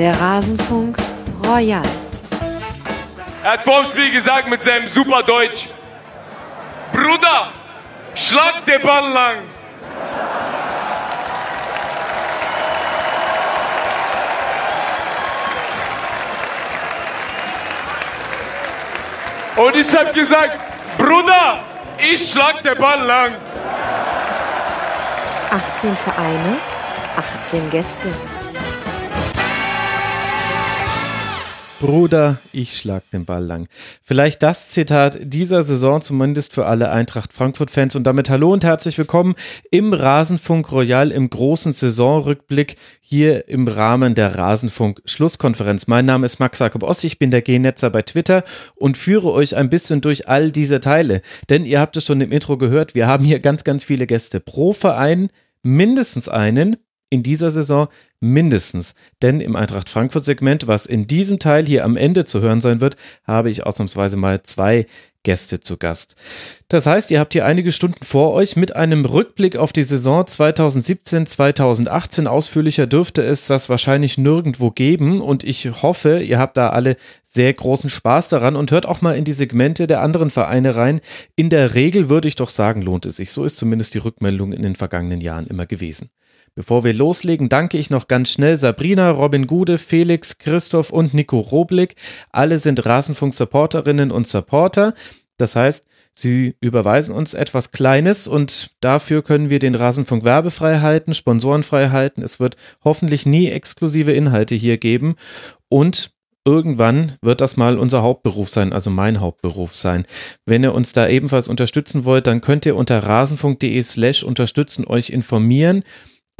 Der Rasenfunk Royal. Er hat vorm Spiel gesagt mit seinem super Deutsch. Bruder, schlag den Ball lang. Und ich hab gesagt, Bruder, ich schlag den Ball lang. 18 Vereine, 18 Gäste. Bruder, ich schlag den Ball lang. Vielleicht das Zitat dieser Saison, zumindest für alle Eintracht Frankfurt-Fans. Und damit hallo und herzlich willkommen im Rasenfunk Royal im großen Saisonrückblick hier im Rahmen der Rasenfunk-Schlusskonferenz. Mein Name ist Max Jakob Ost, ich bin der G-Netzer bei Twitter und führe euch ein bisschen durch all diese Teile. Denn ihr habt es schon im Intro gehört, wir haben hier ganz, ganz viele Gäste. Pro Verein mindestens einen, in dieser Saison mindestens. Denn im Eintracht Frankfurt-Segment, was in diesem Teil hier am Ende zu hören sein wird, habe ich ausnahmsweise mal zwei Gäste zu Gast. Das heißt, ihr habt hier einige Stunden vor euch mit einem Rückblick auf die Saison 2017, 2018. Ausführlicher dürfte es das wahrscheinlich nirgendwo geben und ich hoffe, ihr habt da alle sehr großen Spaß daran und hört auch mal in die Segmente der anderen Vereine rein. In der Regel würde ich doch sagen, lohnt es sich. So ist zumindest die Rückmeldung in den vergangenen Jahren immer gewesen. Bevor wir loslegen, danke ich noch ganz schnell Sabrina, Robin Gude, Felix, Christoph und Nico Roblick. Alle sind Rasenfunk-Supporterinnen und Supporter. Das heißt, sie überweisen uns etwas Kleines und dafür können wir den Rasenfunk werbefrei halten, sponsorenfrei halten. Es wird hoffentlich nie exklusive Inhalte hier geben und irgendwann wird das mal unser Hauptberuf sein, also mein Hauptberuf sein. Wenn ihr uns da ebenfalls unterstützen wollt, dann könnt ihr unter rasenfunk.de slash unterstützen euch informieren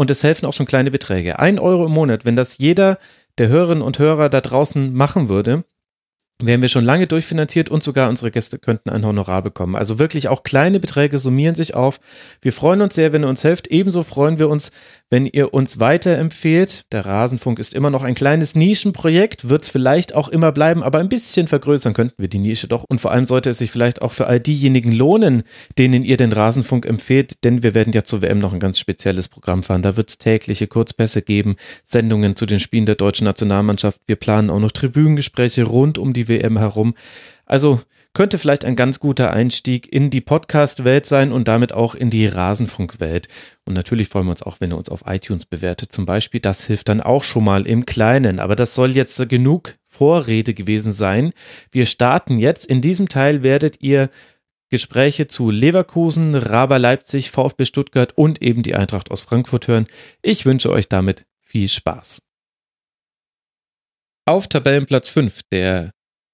und es helfen auch schon kleine Beträge. Ein Euro im Monat, wenn das jeder der Hörerinnen und Hörer da draußen machen würde, wären wir schon lange durchfinanziert und sogar unsere Gäste könnten ein Honorar bekommen. Also wirklich auch kleine Beträge summieren sich auf. Wir freuen uns sehr, wenn ihr uns helft. Ebenso freuen wir uns, wenn ihr uns weiterempfehlt. Der Rasenfunk ist immer noch ein kleines Nischenprojekt, wird es vielleicht auch immer bleiben, aber ein bisschen vergrößern könnten wir die Nische doch. Und vor allem sollte es sich vielleicht auch für all diejenigen lohnen, denen ihr den Rasenfunk empfehlt, denn wir werden ja zur WM noch ein ganz spezielles Programm fahren. Da wird es tägliche Kurzpässe geben, Sendungen zu den Spielen der deutschen Nationalmannschaft. Wir planen auch noch Tribünengespräche rund um die WM herum. Also könnte vielleicht ein ganz guter Einstieg in die Podcast-Welt sein und damit auch in die Rasenfunk-Welt. Und natürlich freuen wir uns auch, wenn ihr uns auf iTunes bewertet zum Beispiel. Das hilft dann auch schon mal im Kleinen. Aber das soll jetzt genug Vorrede gewesen sein. Wir starten jetzt. In diesem Teil werdet ihr Gespräche zu Leverkusen, Raber Leipzig, VfB Stuttgart und eben die Eintracht aus Frankfurt hören. Ich wünsche euch damit viel Spaß. Auf Tabellenplatz 5 der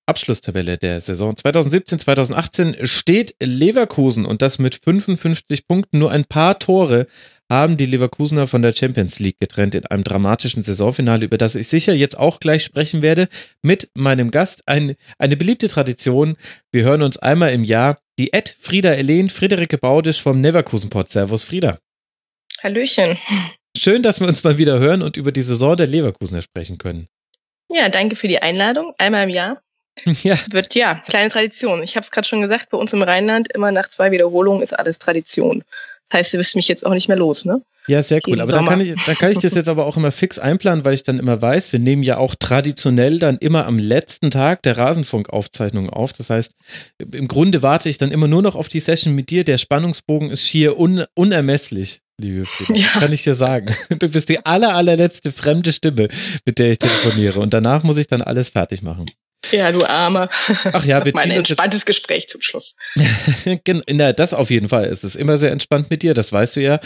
Abschlusstabelle der Saison 2017-2018 steht Leverkusen und das mit 55 Punkten. Nur ein paar Tore haben die Leverkusener von der Champions League getrennt in einem dramatischen Saisonfinale, über das ich sicher jetzt auch gleich sprechen werde mit meinem Gast. Ein, eine beliebte Tradition. Wir hören uns einmal im Jahr. Die Ed Frieda Elen, Friederike Baudisch vom Neverkusen Pod. Servus Frieda. Hallöchen. Schön, dass wir uns mal wieder hören und über die Saison der Leverkusener sprechen können. Ja, danke für die Einladung. Einmal im Jahr. Ja. Wird ja, kleine Tradition. Ich habe es gerade schon gesagt, bei uns im Rheinland immer nach zwei Wiederholungen ist alles Tradition. Das heißt, du wirst mich jetzt auch nicht mehr los, ne? Ja, sehr cool. aber da kann, ich, da kann ich das jetzt aber auch immer fix einplanen, weil ich dann immer weiß, wir nehmen ja auch traditionell dann immer am letzten Tag der Rasenfunkaufzeichnung auf. Das heißt, im Grunde warte ich dann immer nur noch auf die Session mit dir. Der Spannungsbogen ist schier un, unermesslich, liebe Frieda. Ja. Das kann ich dir sagen. Du bist die aller, allerletzte fremde Stimme, mit der ich telefoniere. Und danach muss ich dann alles fertig machen. Ja, du Armer. Ach ja, wir Mein entspanntes jetzt... Gespräch zum Schluss. Na, das auf jeden Fall. Es ist immer sehr entspannt mit dir, das weißt du ja.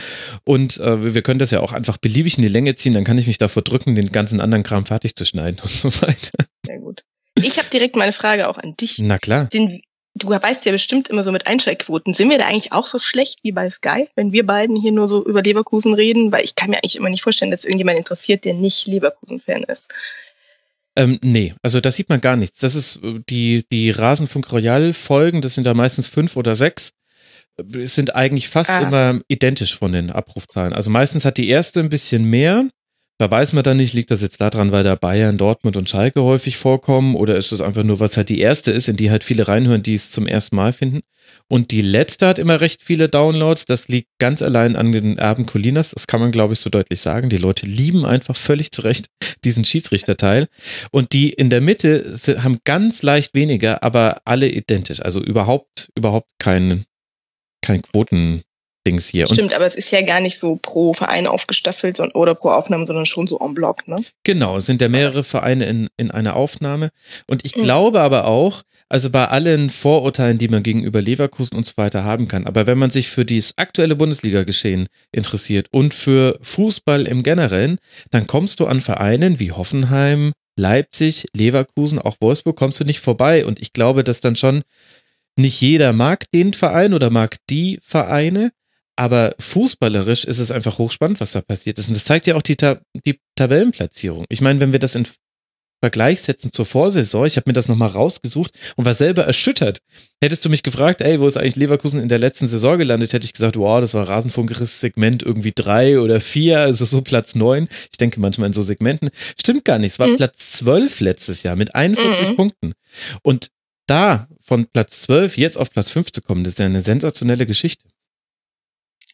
Und äh, wir können das ja auch einfach beliebig in die Länge ziehen, dann kann ich mich davor drücken, den ganzen anderen Kram fertig zu schneiden und so weiter. Sehr gut. Ich habe direkt meine Frage auch an dich. Na klar. Sind, du weißt ja bestimmt immer so mit Einschaltquoten. Sind wir da eigentlich auch so schlecht wie bei Sky, wenn wir beiden hier nur so über Leverkusen reden? Weil ich kann mir eigentlich immer nicht vorstellen, dass irgendjemand interessiert, der nicht Leverkusen-Fan ist. Ähm, nee, also da sieht man gar nichts. Das ist äh, die, die Rasenfunk Royal Folgen, das sind da meistens fünf oder sechs, äh, sind eigentlich fast ah. immer identisch von den Abrufzahlen. Also meistens hat die erste ein bisschen mehr, Da weiß man dann nicht, liegt das jetzt daran, weil da Bayern, Dortmund und Schalke häufig vorkommen oder ist es einfach nur, was halt die erste ist, in die halt viele reinhören, die es zum ersten Mal finden. Und die letzte hat immer recht viele Downloads. Das liegt ganz allein an den Erben Colinas. Das kann man, glaube ich, so deutlich sagen. Die Leute lieben einfach völlig zu Recht diesen Schiedsrichterteil. Und die in der Mitte haben ganz leicht weniger, aber alle identisch. Also überhaupt, überhaupt kein, kein Quoten, Dings hier. Stimmt, und, aber es ist ja gar nicht so pro Verein aufgestaffelt oder pro Aufnahme, sondern schon so en bloc, ne? Genau, es sind ja mehrere Vereine in, in einer Aufnahme. Und ich mhm. glaube aber auch, also bei allen Vorurteilen, die man gegenüber Leverkusen und so weiter haben kann, aber wenn man sich für dieses aktuelle Bundesliga-Geschehen interessiert und für Fußball im Generellen, dann kommst du an Vereinen wie Hoffenheim, Leipzig, Leverkusen, auch Wolfsburg, kommst du nicht vorbei. Und ich glaube, dass dann schon nicht jeder mag den Verein oder mag die Vereine, aber fußballerisch ist es einfach hochspannend, was da passiert ist. Und das zeigt ja auch die, Ta die Tabellenplatzierung. Ich meine, wenn wir das in Vergleich setzen zur Vorsaison, ich habe mir das nochmal rausgesucht und war selber erschüttert. Hättest du mich gefragt, ey, wo ist eigentlich Leverkusen in der letzten Saison gelandet, hätte ich gesagt, wow, das war Rasenfunkeres Segment irgendwie drei oder vier, also so Platz neun. Ich denke manchmal in so Segmenten. Stimmt gar nicht, es war mhm. Platz zwölf letztes Jahr mit 41 mhm. Punkten. Und da von Platz zwölf jetzt auf Platz fünf zu kommen, das ist ja eine sensationelle Geschichte.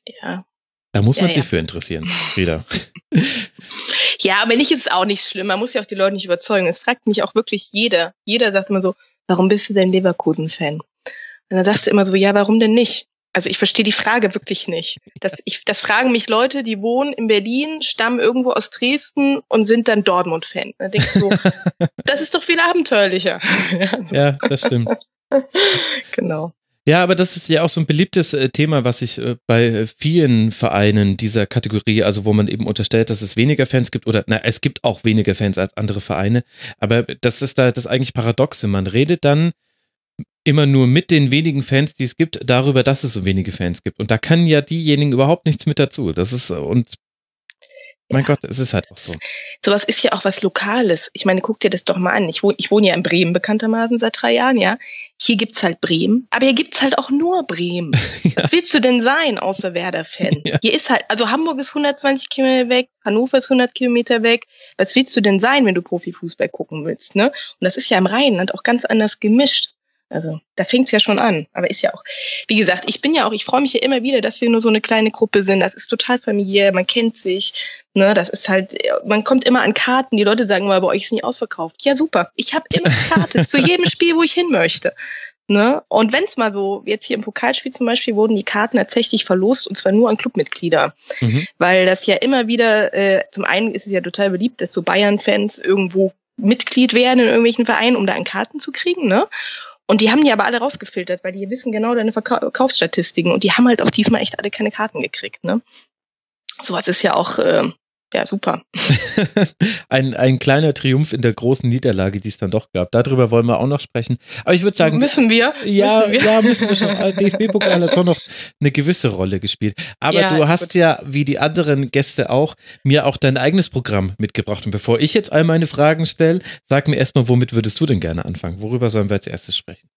Ja. Da muss man ja, sich ja. für interessieren, Frieda. ja, aber nicht ist auch nicht schlimm. Man muss ja auch die Leute nicht überzeugen. Es fragt mich auch wirklich jeder. Jeder sagt immer so, warum bist du denn Leverkusen-Fan? Und dann sagst du immer so, ja, warum denn nicht? Also ich verstehe die Frage wirklich nicht. Das, ich, das fragen mich Leute, die wohnen in Berlin, stammen irgendwo aus Dresden und sind dann Dortmund-Fan. Da denkst du so, das ist doch viel abenteuerlicher. ja, das stimmt. genau. Ja, aber das ist ja auch so ein beliebtes äh, Thema, was ich äh, bei vielen Vereinen dieser Kategorie, also wo man eben unterstellt, dass es weniger Fans gibt oder na, es gibt auch weniger Fans als andere Vereine, aber das ist da das eigentlich Paradoxe. Man redet dann immer nur mit den wenigen Fans, die es gibt, darüber, dass es so wenige Fans gibt. Und da kann ja diejenigen überhaupt nichts mit dazu. Das ist, und mein ja. Gott, es ist halt auch so. Sowas ist ja auch was Lokales. Ich meine, guck dir das doch mal an. Ich wohne, ich wohne ja in Bremen bekanntermaßen seit drei Jahren, ja. Hier gibt's halt Bremen, aber hier gibt's halt auch nur Bremen. ja. Was willst du denn sein, außer Werder-Fan? Ja. Hier ist halt, also Hamburg ist 120 Kilometer weg, Hannover ist 100 Kilometer weg. Was willst du denn sein, wenn du Profifußball gucken willst, ne? Und das ist ja im Rheinland auch ganz anders gemischt. Also da fängt's ja schon an. Aber ist ja auch, wie gesagt, ich bin ja auch, ich freue mich ja immer wieder, dass wir nur so eine kleine Gruppe sind. Das ist total familiär, man kennt sich. Ne, das ist halt, man kommt immer an Karten. Die Leute sagen mal, bei euch ist nie ausverkauft. Ja, super. Ich habe immer Karte zu jedem Spiel, wo ich hin möchte. Ne? Und wenn es mal so, jetzt hier im Pokalspiel zum Beispiel, wurden die Karten tatsächlich verlost und zwar nur an Clubmitglieder. Mhm. Weil das ja immer wieder, äh, zum einen ist es ja total beliebt, dass so Bayern-Fans irgendwo Mitglied werden in irgendwelchen Vereinen, um da an Karten zu kriegen, ne? Und die haben die aber alle rausgefiltert, weil die wissen genau deine Verkaufsstatistiken und die haben halt auch diesmal echt alle keine Karten gekriegt, ne? Sowas ist ja auch äh, ja, super. ein, ein kleiner Triumph in der großen Niederlage, die es dann doch gab. Darüber wollen wir auch noch sprechen. Aber ich würde sagen. Müssen wir? Ja, müssen wir? ja, müssen wir schon. DFB-Pokal hat schon noch eine gewisse Rolle gespielt. Aber ja, du hast gut. ja, wie die anderen Gäste auch, mir auch dein eigenes Programm mitgebracht. Und bevor ich jetzt all meine Fragen stelle, sag mir erstmal, womit würdest du denn gerne anfangen? Worüber sollen wir als erstes sprechen?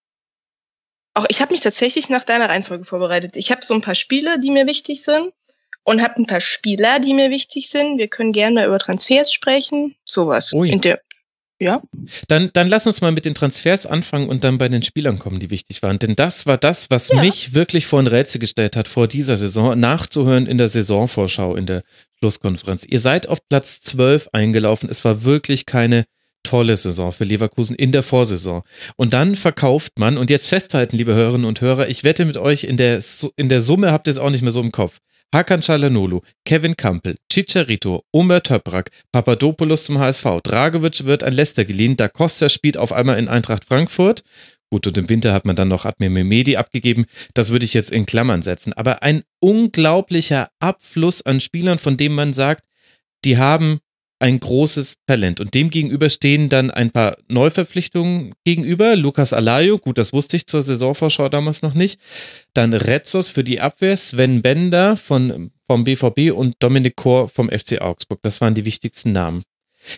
Auch ich habe mich tatsächlich nach deiner Reihenfolge vorbereitet. Ich habe so ein paar Spiele, die mir wichtig sind und habe ein paar Spieler, die mir wichtig sind. Wir können gerne über Transfers sprechen. Sowas. Oh ja. Der, ja. Dann, dann lass uns mal mit den Transfers anfangen und dann bei den Spielern kommen, die wichtig waren. Denn das war das, was ja. mich wirklich vor ein Rätsel gestellt hat, vor dieser Saison, nachzuhören in der Saisonvorschau, in der Schlusskonferenz. Ihr seid auf Platz 12 eingelaufen. Es war wirklich keine tolle Saison für Leverkusen in der Vorsaison. Und dann verkauft man, und jetzt festhalten, liebe Hörerinnen und Hörer, ich wette mit euch, in der, in der Summe habt ihr es auch nicht mehr so im Kopf. Hakan Çalhanoğlu, Kevin Campbell, Chicharito, Omer Töprak, Papadopoulos zum HSV, Dragovic wird an Leicester geliehen, Da Costa spielt auf einmal in Eintracht Frankfurt. Gut, und im Winter hat man dann noch Admir Mehmedi abgegeben. Das würde ich jetzt in Klammern setzen. Aber ein unglaublicher Abfluss an Spielern, von dem man sagt, die haben ein großes Talent. Und dem gegenüber stehen dann ein paar Neuverpflichtungen gegenüber. Lukas Alayo, gut, das wusste ich zur Saisonvorschau damals noch nicht. Dann Retzos für die Abwehr, Sven Bender von, vom BVB und Dominik Kor vom FC Augsburg. Das waren die wichtigsten Namen.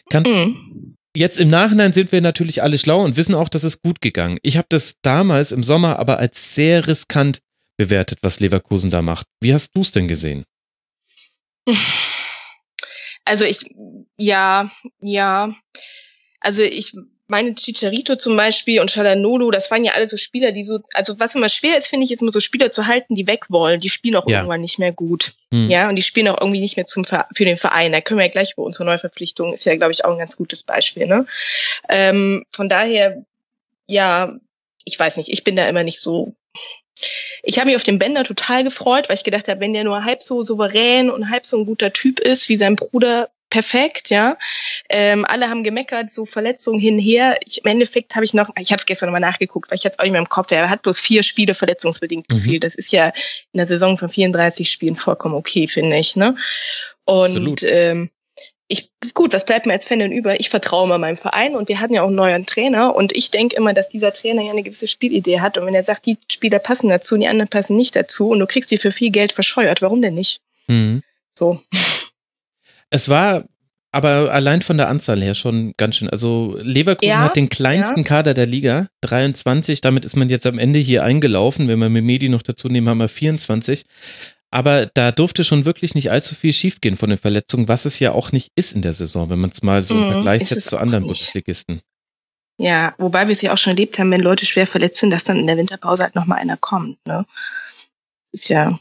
Kannst, mhm. Jetzt im Nachhinein sind wir natürlich alle schlau und wissen auch, dass es gut gegangen. Ich habe das damals im Sommer aber als sehr riskant bewertet, was Leverkusen da macht. Wie hast du es denn gesehen? Also ich, ja, ja. Also ich meine Chicharito zum Beispiel und Chalanolo, das waren ja alle so Spieler, die so, also was immer schwer ist, finde ich, ist immer so Spieler zu halten, die weg wollen. Die spielen auch ja. irgendwann nicht mehr gut. Hm. Ja, und die spielen auch irgendwie nicht mehr zum, für den Verein. Da können wir ja gleich über unsere Neuverpflichtung, ist ja, glaube ich, auch ein ganz gutes Beispiel. Ne? Ähm, von daher, ja, ich weiß nicht, ich bin da immer nicht so ich habe mich auf den Bänder total gefreut, weil ich gedacht habe, wenn der nur halb so souverän und halb so ein guter Typ ist wie sein Bruder, perfekt, ja. Ähm, alle haben gemeckert, so Verletzungen hinher. Ich, Im Endeffekt habe ich noch, ich habe es gestern nochmal nachgeguckt, weil ich es auch nicht mehr im Kopf. Er hat bloß vier Spiele verletzungsbedingt mhm. gefehlt. Das ist ja in der Saison von 34 Spielen vollkommen okay, finde ich. Ne? Und ähm, ich, gut, was bleibt mir als Fan denn über? Ich vertraue mal meinem Verein und wir hatten ja auch einen neuen Trainer und ich denke immer, dass dieser Trainer ja eine gewisse Spielidee hat und wenn er sagt, die Spieler passen dazu und die anderen passen nicht dazu und du kriegst sie für viel Geld verscheuert, warum denn nicht? Mhm. So. Es war aber allein von der Anzahl her schon ganz schön. Also Leverkusen ja, hat den kleinsten ja. Kader der Liga, 23. Damit ist man jetzt am Ende hier eingelaufen. Wenn wir Memedi noch dazu nehmen, haben wir 24. Aber da durfte schon wirklich nicht allzu viel schiefgehen von den Verletzungen, was es ja auch nicht ist in der Saison, wenn man es mal so im mhm, Vergleich setzt zu anderen Bundesligisten. Ja, wobei wir es ja auch schon erlebt haben, wenn Leute schwer verletzt sind, dass dann in der Winterpause halt nochmal einer kommt. Ne? Ist ja,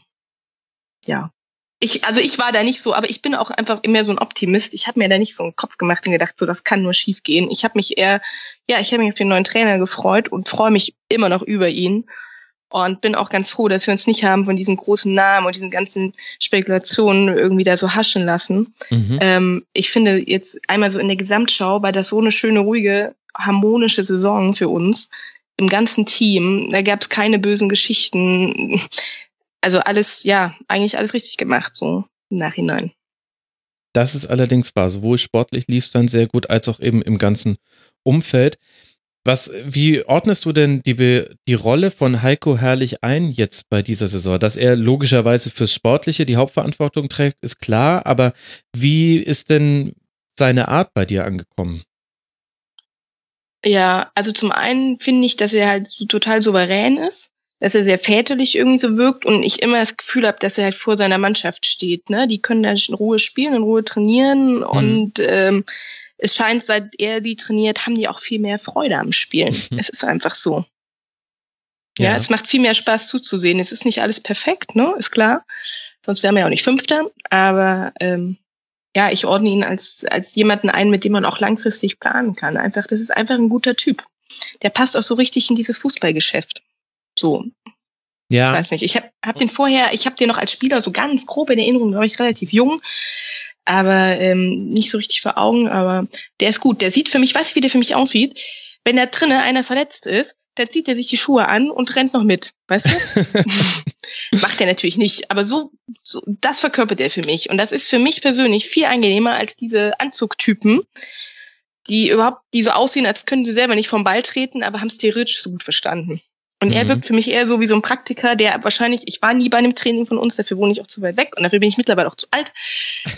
ja. Ich, also ich war da nicht so, aber ich bin auch einfach immer so ein Optimist. Ich habe mir da nicht so einen Kopf gemacht und gedacht, so das kann nur schief gehen. Ich habe mich eher, ja, ich habe mich auf den neuen Trainer gefreut und freue mich immer noch über ihn und bin auch ganz froh, dass wir uns nicht haben von diesen großen Namen und diesen ganzen Spekulationen irgendwie da so haschen lassen. Mhm. Ähm, ich finde jetzt einmal so in der Gesamtschau war das so eine schöne, ruhige, harmonische Saison für uns im ganzen Team. Da gab es keine bösen Geschichten. Also alles, ja, eigentlich alles richtig gemacht, so im Nachhinein. Das ist allerdings wahr. Sowohl sportlich lief es dann sehr gut, als auch eben im ganzen Umfeld. Was, wie ordnest du denn die, die Rolle von Heiko Herrlich ein jetzt bei dieser Saison? Dass er logischerweise fürs Sportliche die Hauptverantwortung trägt, ist klar, aber wie ist denn seine Art bei dir angekommen? Ja, also zum einen finde ich, dass er halt so total souverän ist, dass er sehr väterlich irgendwie so wirkt und ich immer das Gefühl habe, dass er halt vor seiner Mannschaft steht. Ne? Die können da in Ruhe spielen, in Ruhe trainieren mhm. und ähm, es scheint, seit er die trainiert, haben die auch viel mehr Freude am Spielen. es ist einfach so. Ja. ja, es macht viel mehr Spaß zuzusehen. Es ist nicht alles perfekt, ne? Ist klar. Sonst wären wir ja auch nicht Fünfter. Aber ähm, ja, ich ordne ihn als, als jemanden ein, mit dem man auch langfristig planen kann. Einfach, das ist einfach ein guter Typ. Der passt auch so richtig in dieses Fußballgeschäft. So. Ja. Ich weiß nicht. Ich habe hab den vorher, ich habe den noch als Spieler so ganz grob in Erinnerung, da war ich relativ jung aber ähm, nicht so richtig vor Augen, aber der ist gut. Der sieht für mich, weiß ich, wie der für mich aussieht. Wenn da drinnen einer verletzt ist, dann zieht er sich die Schuhe an und rennt noch mit, weißt du? Macht er natürlich nicht, aber so, so, das verkörpert er für mich. Und das ist für mich persönlich viel angenehmer als diese Anzugtypen, die überhaupt, die so aussehen, als können sie selber nicht vom Ball treten, aber haben es theoretisch so gut verstanden. Und mhm. er wirkt für mich eher so wie so ein Praktiker, der wahrscheinlich, ich war nie bei einem Training von uns, dafür wohne ich auch zu weit weg und dafür bin ich mittlerweile auch zu alt.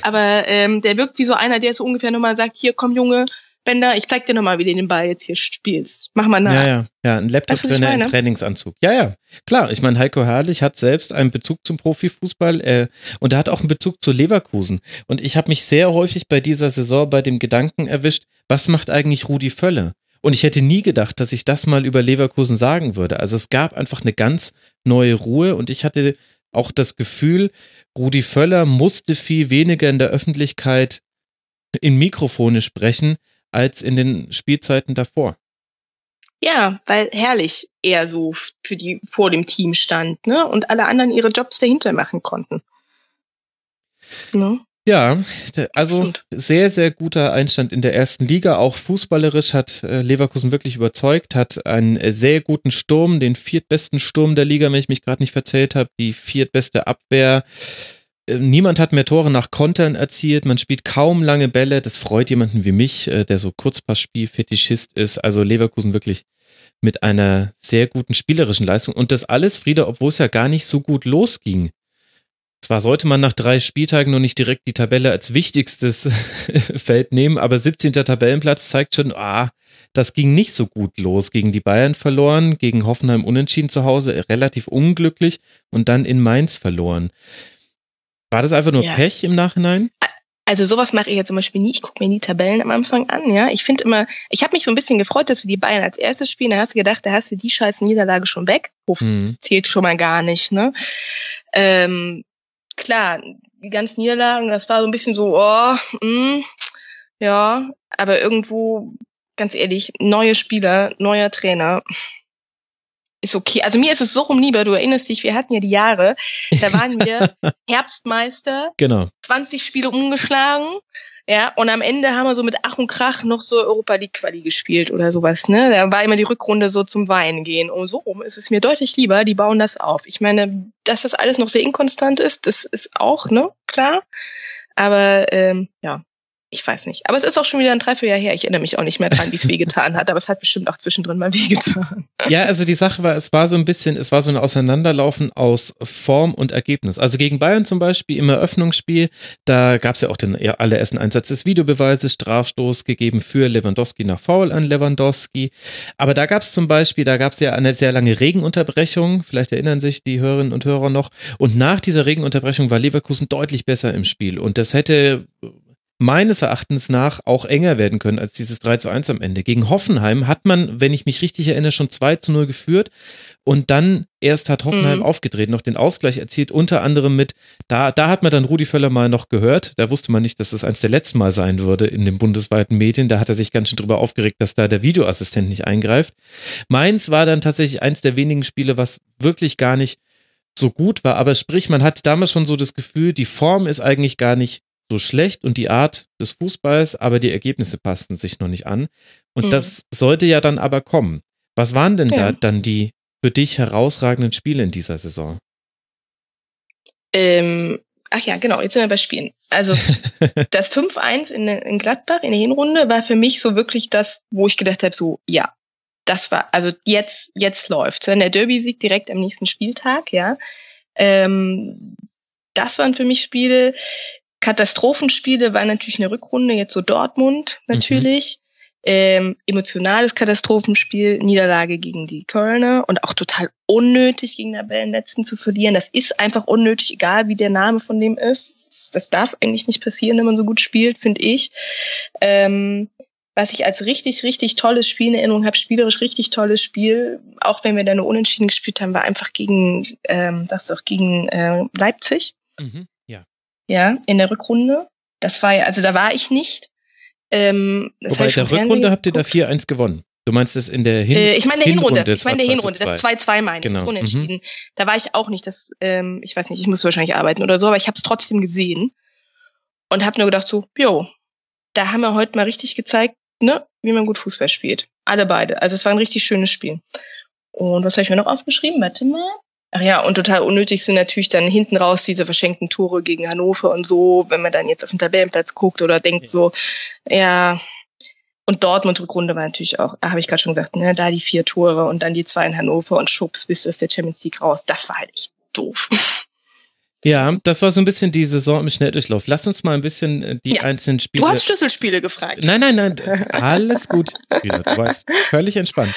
Aber ähm, der wirkt wie so einer, der so ungefähr nochmal sagt, hier komm Junge, Bender, ich zeig dir nochmal, wie du den Ball jetzt hier spielst. Mach mal nach. Ja, ja, ja, ein Laptop weißt, drin, ein Trainingsanzug. Ja, ja, klar. Ich meine, Heiko Herrlich hat selbst einen Bezug zum Profifußball äh, und er hat auch einen Bezug zu Leverkusen. Und ich habe mich sehr häufig bei dieser Saison bei dem Gedanken erwischt, was macht eigentlich Rudi Völle? Und ich hätte nie gedacht, dass ich das mal über Leverkusen sagen würde. Also es gab einfach eine ganz neue Ruhe und ich hatte auch das Gefühl, Rudi Völler musste viel weniger in der Öffentlichkeit in Mikrofone sprechen als in den Spielzeiten davor. Ja, weil herrlich er so für die vor dem Team stand, ne? Und alle anderen ihre Jobs dahinter machen konnten. Ne? Ja, also sehr, sehr guter Einstand in der ersten Liga. Auch fußballerisch hat äh, Leverkusen wirklich überzeugt, hat einen äh, sehr guten Sturm, den viertbesten Sturm der Liga, wenn ich mich gerade nicht verzählt habe, die viertbeste Abwehr. Äh, niemand hat mehr Tore nach Kontern erzielt, man spielt kaum lange Bälle. Das freut jemanden wie mich, der so Kurzpassspiel-Fetischist ist. Also Leverkusen wirklich mit einer sehr guten spielerischen Leistung. Und das alles, Frieda, obwohl es ja gar nicht so gut losging zwar sollte man nach drei Spieltagen noch nicht direkt die Tabelle als wichtigstes Feld nehmen, aber 17. Tabellenplatz zeigt schon, ah, das ging nicht so gut los. Gegen die Bayern verloren, gegen Hoffenheim unentschieden zu Hause, relativ unglücklich und dann in Mainz verloren. War das einfach nur ja. Pech im Nachhinein? Also sowas mache ich jetzt zum Beispiel nie. Ich gucke mir nie Tabellen am Anfang an, ja. Ich finde immer, ich habe mich so ein bisschen gefreut, dass du die Bayern als erstes spielen. Da hast du gedacht, da hast du die scheiß Niederlage schon weg. Uff, Mhm. Das zählt schon mal gar nicht, ne? Ähm, klar, die ganzen Niederlagen, das war so ein bisschen so, oh, mh, ja, aber irgendwo, ganz ehrlich, neue Spieler, neuer Trainer, ist okay. Also mir ist es so rum lieber, du erinnerst dich, wir hatten ja die Jahre, da waren wir Herbstmeister, Genau. 20 Spiele umgeschlagen. Ja, und am Ende haben wir so mit Ach und Krach noch so Europa League Quali gespielt oder sowas, ne? Da war immer die Rückrunde so zum Weinen gehen. Und so rum ist es mir deutlich lieber, die bauen das auf. Ich meine, dass das alles noch sehr inkonstant ist, das ist auch, ne, klar. Aber ähm, ja, ich weiß nicht. Aber es ist auch schon wieder ein Dreivierteljahr her. Ich erinnere mich auch nicht mehr dran, wie es wehgetan hat, aber es hat bestimmt auch zwischendrin mal wehgetan. Ja, also die Sache war, es war so ein bisschen, es war so ein Auseinanderlaufen aus Form und Ergebnis. Also gegen Bayern zum Beispiel im Eröffnungsspiel, da gab es ja auch den allerersten Einsatz des Videobeweises, Strafstoß gegeben für Lewandowski nach Foul an Lewandowski. Aber da gab es zum Beispiel, da gab es ja eine sehr lange Regenunterbrechung, vielleicht erinnern sich die Hörerinnen und Hörer noch. Und nach dieser Regenunterbrechung war Leverkusen deutlich besser im Spiel. Und das hätte meines Erachtens nach auch enger werden können als dieses 3 zu 1 am Ende. Gegen Hoffenheim hat man, wenn ich mich richtig erinnere, schon 2 zu 0 geführt und dann erst hat Hoffenheim Mhm. aufgedreht, noch den Ausgleich erzielt, unter anderem mit, da, da hat man dann Rudi Völler mal noch gehört, da wusste man nicht, dass das eins der letzten Mal sein würde in den bundesweiten Medien, da hat er sich ganz schön drüber aufgeregt, dass da der Videoassistent nicht eingreift. Mainz war dann tatsächlich eins der wenigen Spiele, was wirklich gar nicht so gut war, aber sprich, man hat damals schon so das Gefühl, die Form ist eigentlich gar nicht so schlecht und die Art des Fußballs, aber die Ergebnisse passten sich noch nicht an. Und Mhm. das sollte ja dann aber kommen. Was waren denn da Ja. dann die für dich herausragenden Spiele in dieser Saison? Ähm, ach ja, genau, jetzt sind wir bei Spielen. Also das 5-1 in, in Gladbach in der Hinrunde war für mich so wirklich das, wo ich gedacht habe, so, ja, das war, also jetzt, jetzt läuft's. Dann der Derby-Sieg direkt am nächsten Spieltag, ja. Ähm, das waren für mich Spiele. Katastrophenspiele war natürlich eine Rückrunde, jetzt so Dortmund natürlich. Ähm, emotionales Katastrophenspiel, Niederlage gegen die Kölner und auch total unnötig gegen Tabellenletzten zu verlieren. Das ist einfach unnötig, egal wie der Name von dem ist. Das darf eigentlich nicht passieren, wenn man so gut spielt, finde ich. Ähm, was ich als richtig, richtig tolles Spiel in Erinnerung habe, spielerisch richtig tolles Spiel, auch wenn wir da nur unentschieden gespielt haben, war einfach gegen, ähm, sagst du auch, gegen äh, Leipzig Mhm. Ja. in der Rückrunde. Das war ja, also da war ich nicht. Ähm, das Wobei ich der Rückrunde habt ihr da geguckt. 4-1 gewonnen. Du meinst es in der Hin Äh, ich meine der Hinrunde. Hinrunde, Ich meine der Hinrunde. 2 zu Das 2. 2-2 meine ich. Genau, Das Unentschieden. Da war ich auch nicht. Das, ähm, ich weiß nicht, ich muss wahrscheinlich arbeiten oder so, aber ich habe es trotzdem gesehen und habe nur gedacht so, jo, da haben wir heute mal richtig gezeigt, ne, wie man gut Fußball spielt. Alle beide. Also es war ein richtig schönes Spiel. Und was habe ich mir noch aufgeschrieben? Warte mal. Ach ja, und total unnötig sind natürlich dann hinten raus diese verschenkten Tore gegen Hannover und so, wenn man dann jetzt auf den Tabellenplatz guckt oder denkt Ja. so, ja, und Dortmund Rückrunde war natürlich auch, habe ich gerade schon gesagt, ne, da die vier Tore und dann die zwei in Hannover und Schubs bis aus der Champions League raus. Das war halt echt doof. Ja, das war so ein bisschen die Saison im Schnelldurchlauf. Lass uns mal ein bisschen äh, die Ja. einzelnen Spiele. Du hast Schlüsselspiele gefragt. Nein, nein, nein, alles gut. Ja, du weißt, völlig entspannt.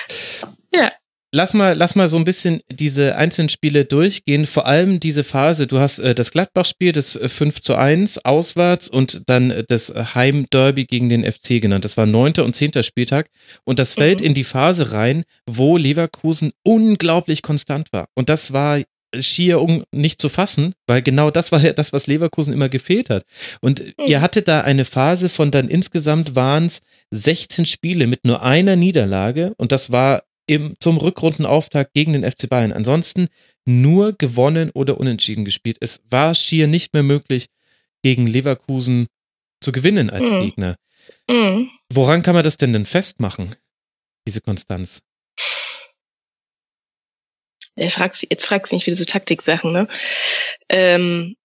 Ja. Lass mal, lass mal so ein bisschen diese einzelnen Spiele durchgehen. Vor allem diese Phase. Du hast äh, das Gladbach-Spiel, das äh, 5 zu 1 auswärts und dann äh, das Heim-Derby gegen den FC genannt. Das war neunter und zehnter Spieltag. Und das fällt Mhm. in die Phase rein, wo Leverkusen unglaublich konstant war. Und das war schier um nicht zu fassen, weil genau das war ja das, was Leverkusen immer gefehlt hat. Und ihr hattet da eine Phase von dann insgesamt waren es 16 Spiele mit nur einer Niederlage und das war im, zum Rückrundenauftakt gegen den FC Bayern. Ansonsten nur gewonnen oder unentschieden gespielt. Es war schier nicht mehr möglich, gegen Leverkusen zu gewinnen als Mhm. Gegner. Mhm. Woran kann man das denn denn festmachen, diese Konstanz? Fragst, jetzt fragst du mich wieder so Taktiksachen, ne? Ähm,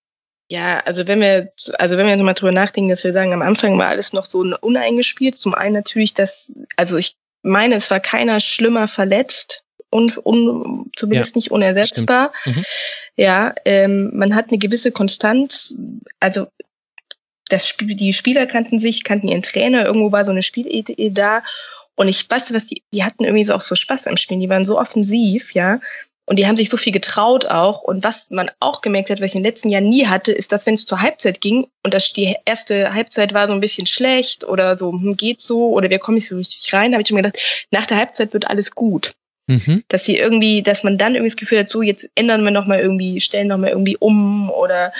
ja, also wenn wir, also wenn wir mal drüber nachdenken, dass wir sagen, am Anfang war alles noch so uneingespielt. Zum einen natürlich, dass, also ich meine, es war keiner schlimmer verletzt und un, zumindest nicht unersetzbar. Mhm. Ja, ähm, man hat eine gewisse Konstanz, also das Spiel, die Spieler kannten sich, kannten ihren Trainer, irgendwo war so eine Spielidee da. Und ich weiß, was die, die hatten irgendwie so auch so Spaß am Spielen, die waren so offensiv, ja. Und die haben sich so viel getraut auch. Und was man auch gemerkt hat, was ich in den letzten Jahren nie hatte, ist, dass wenn es zur Halbzeit ging und das die erste Halbzeit war so ein bisschen schlecht oder so, hm, geht so oder wir kommen nicht so richtig rein, habe ich schon gedacht, nach der Halbzeit wird alles gut. Mhm. Dass sie irgendwie, dass man dann irgendwie das Gefühl hat, so jetzt ändern wir noch mal irgendwie, stellen noch mal irgendwie um oder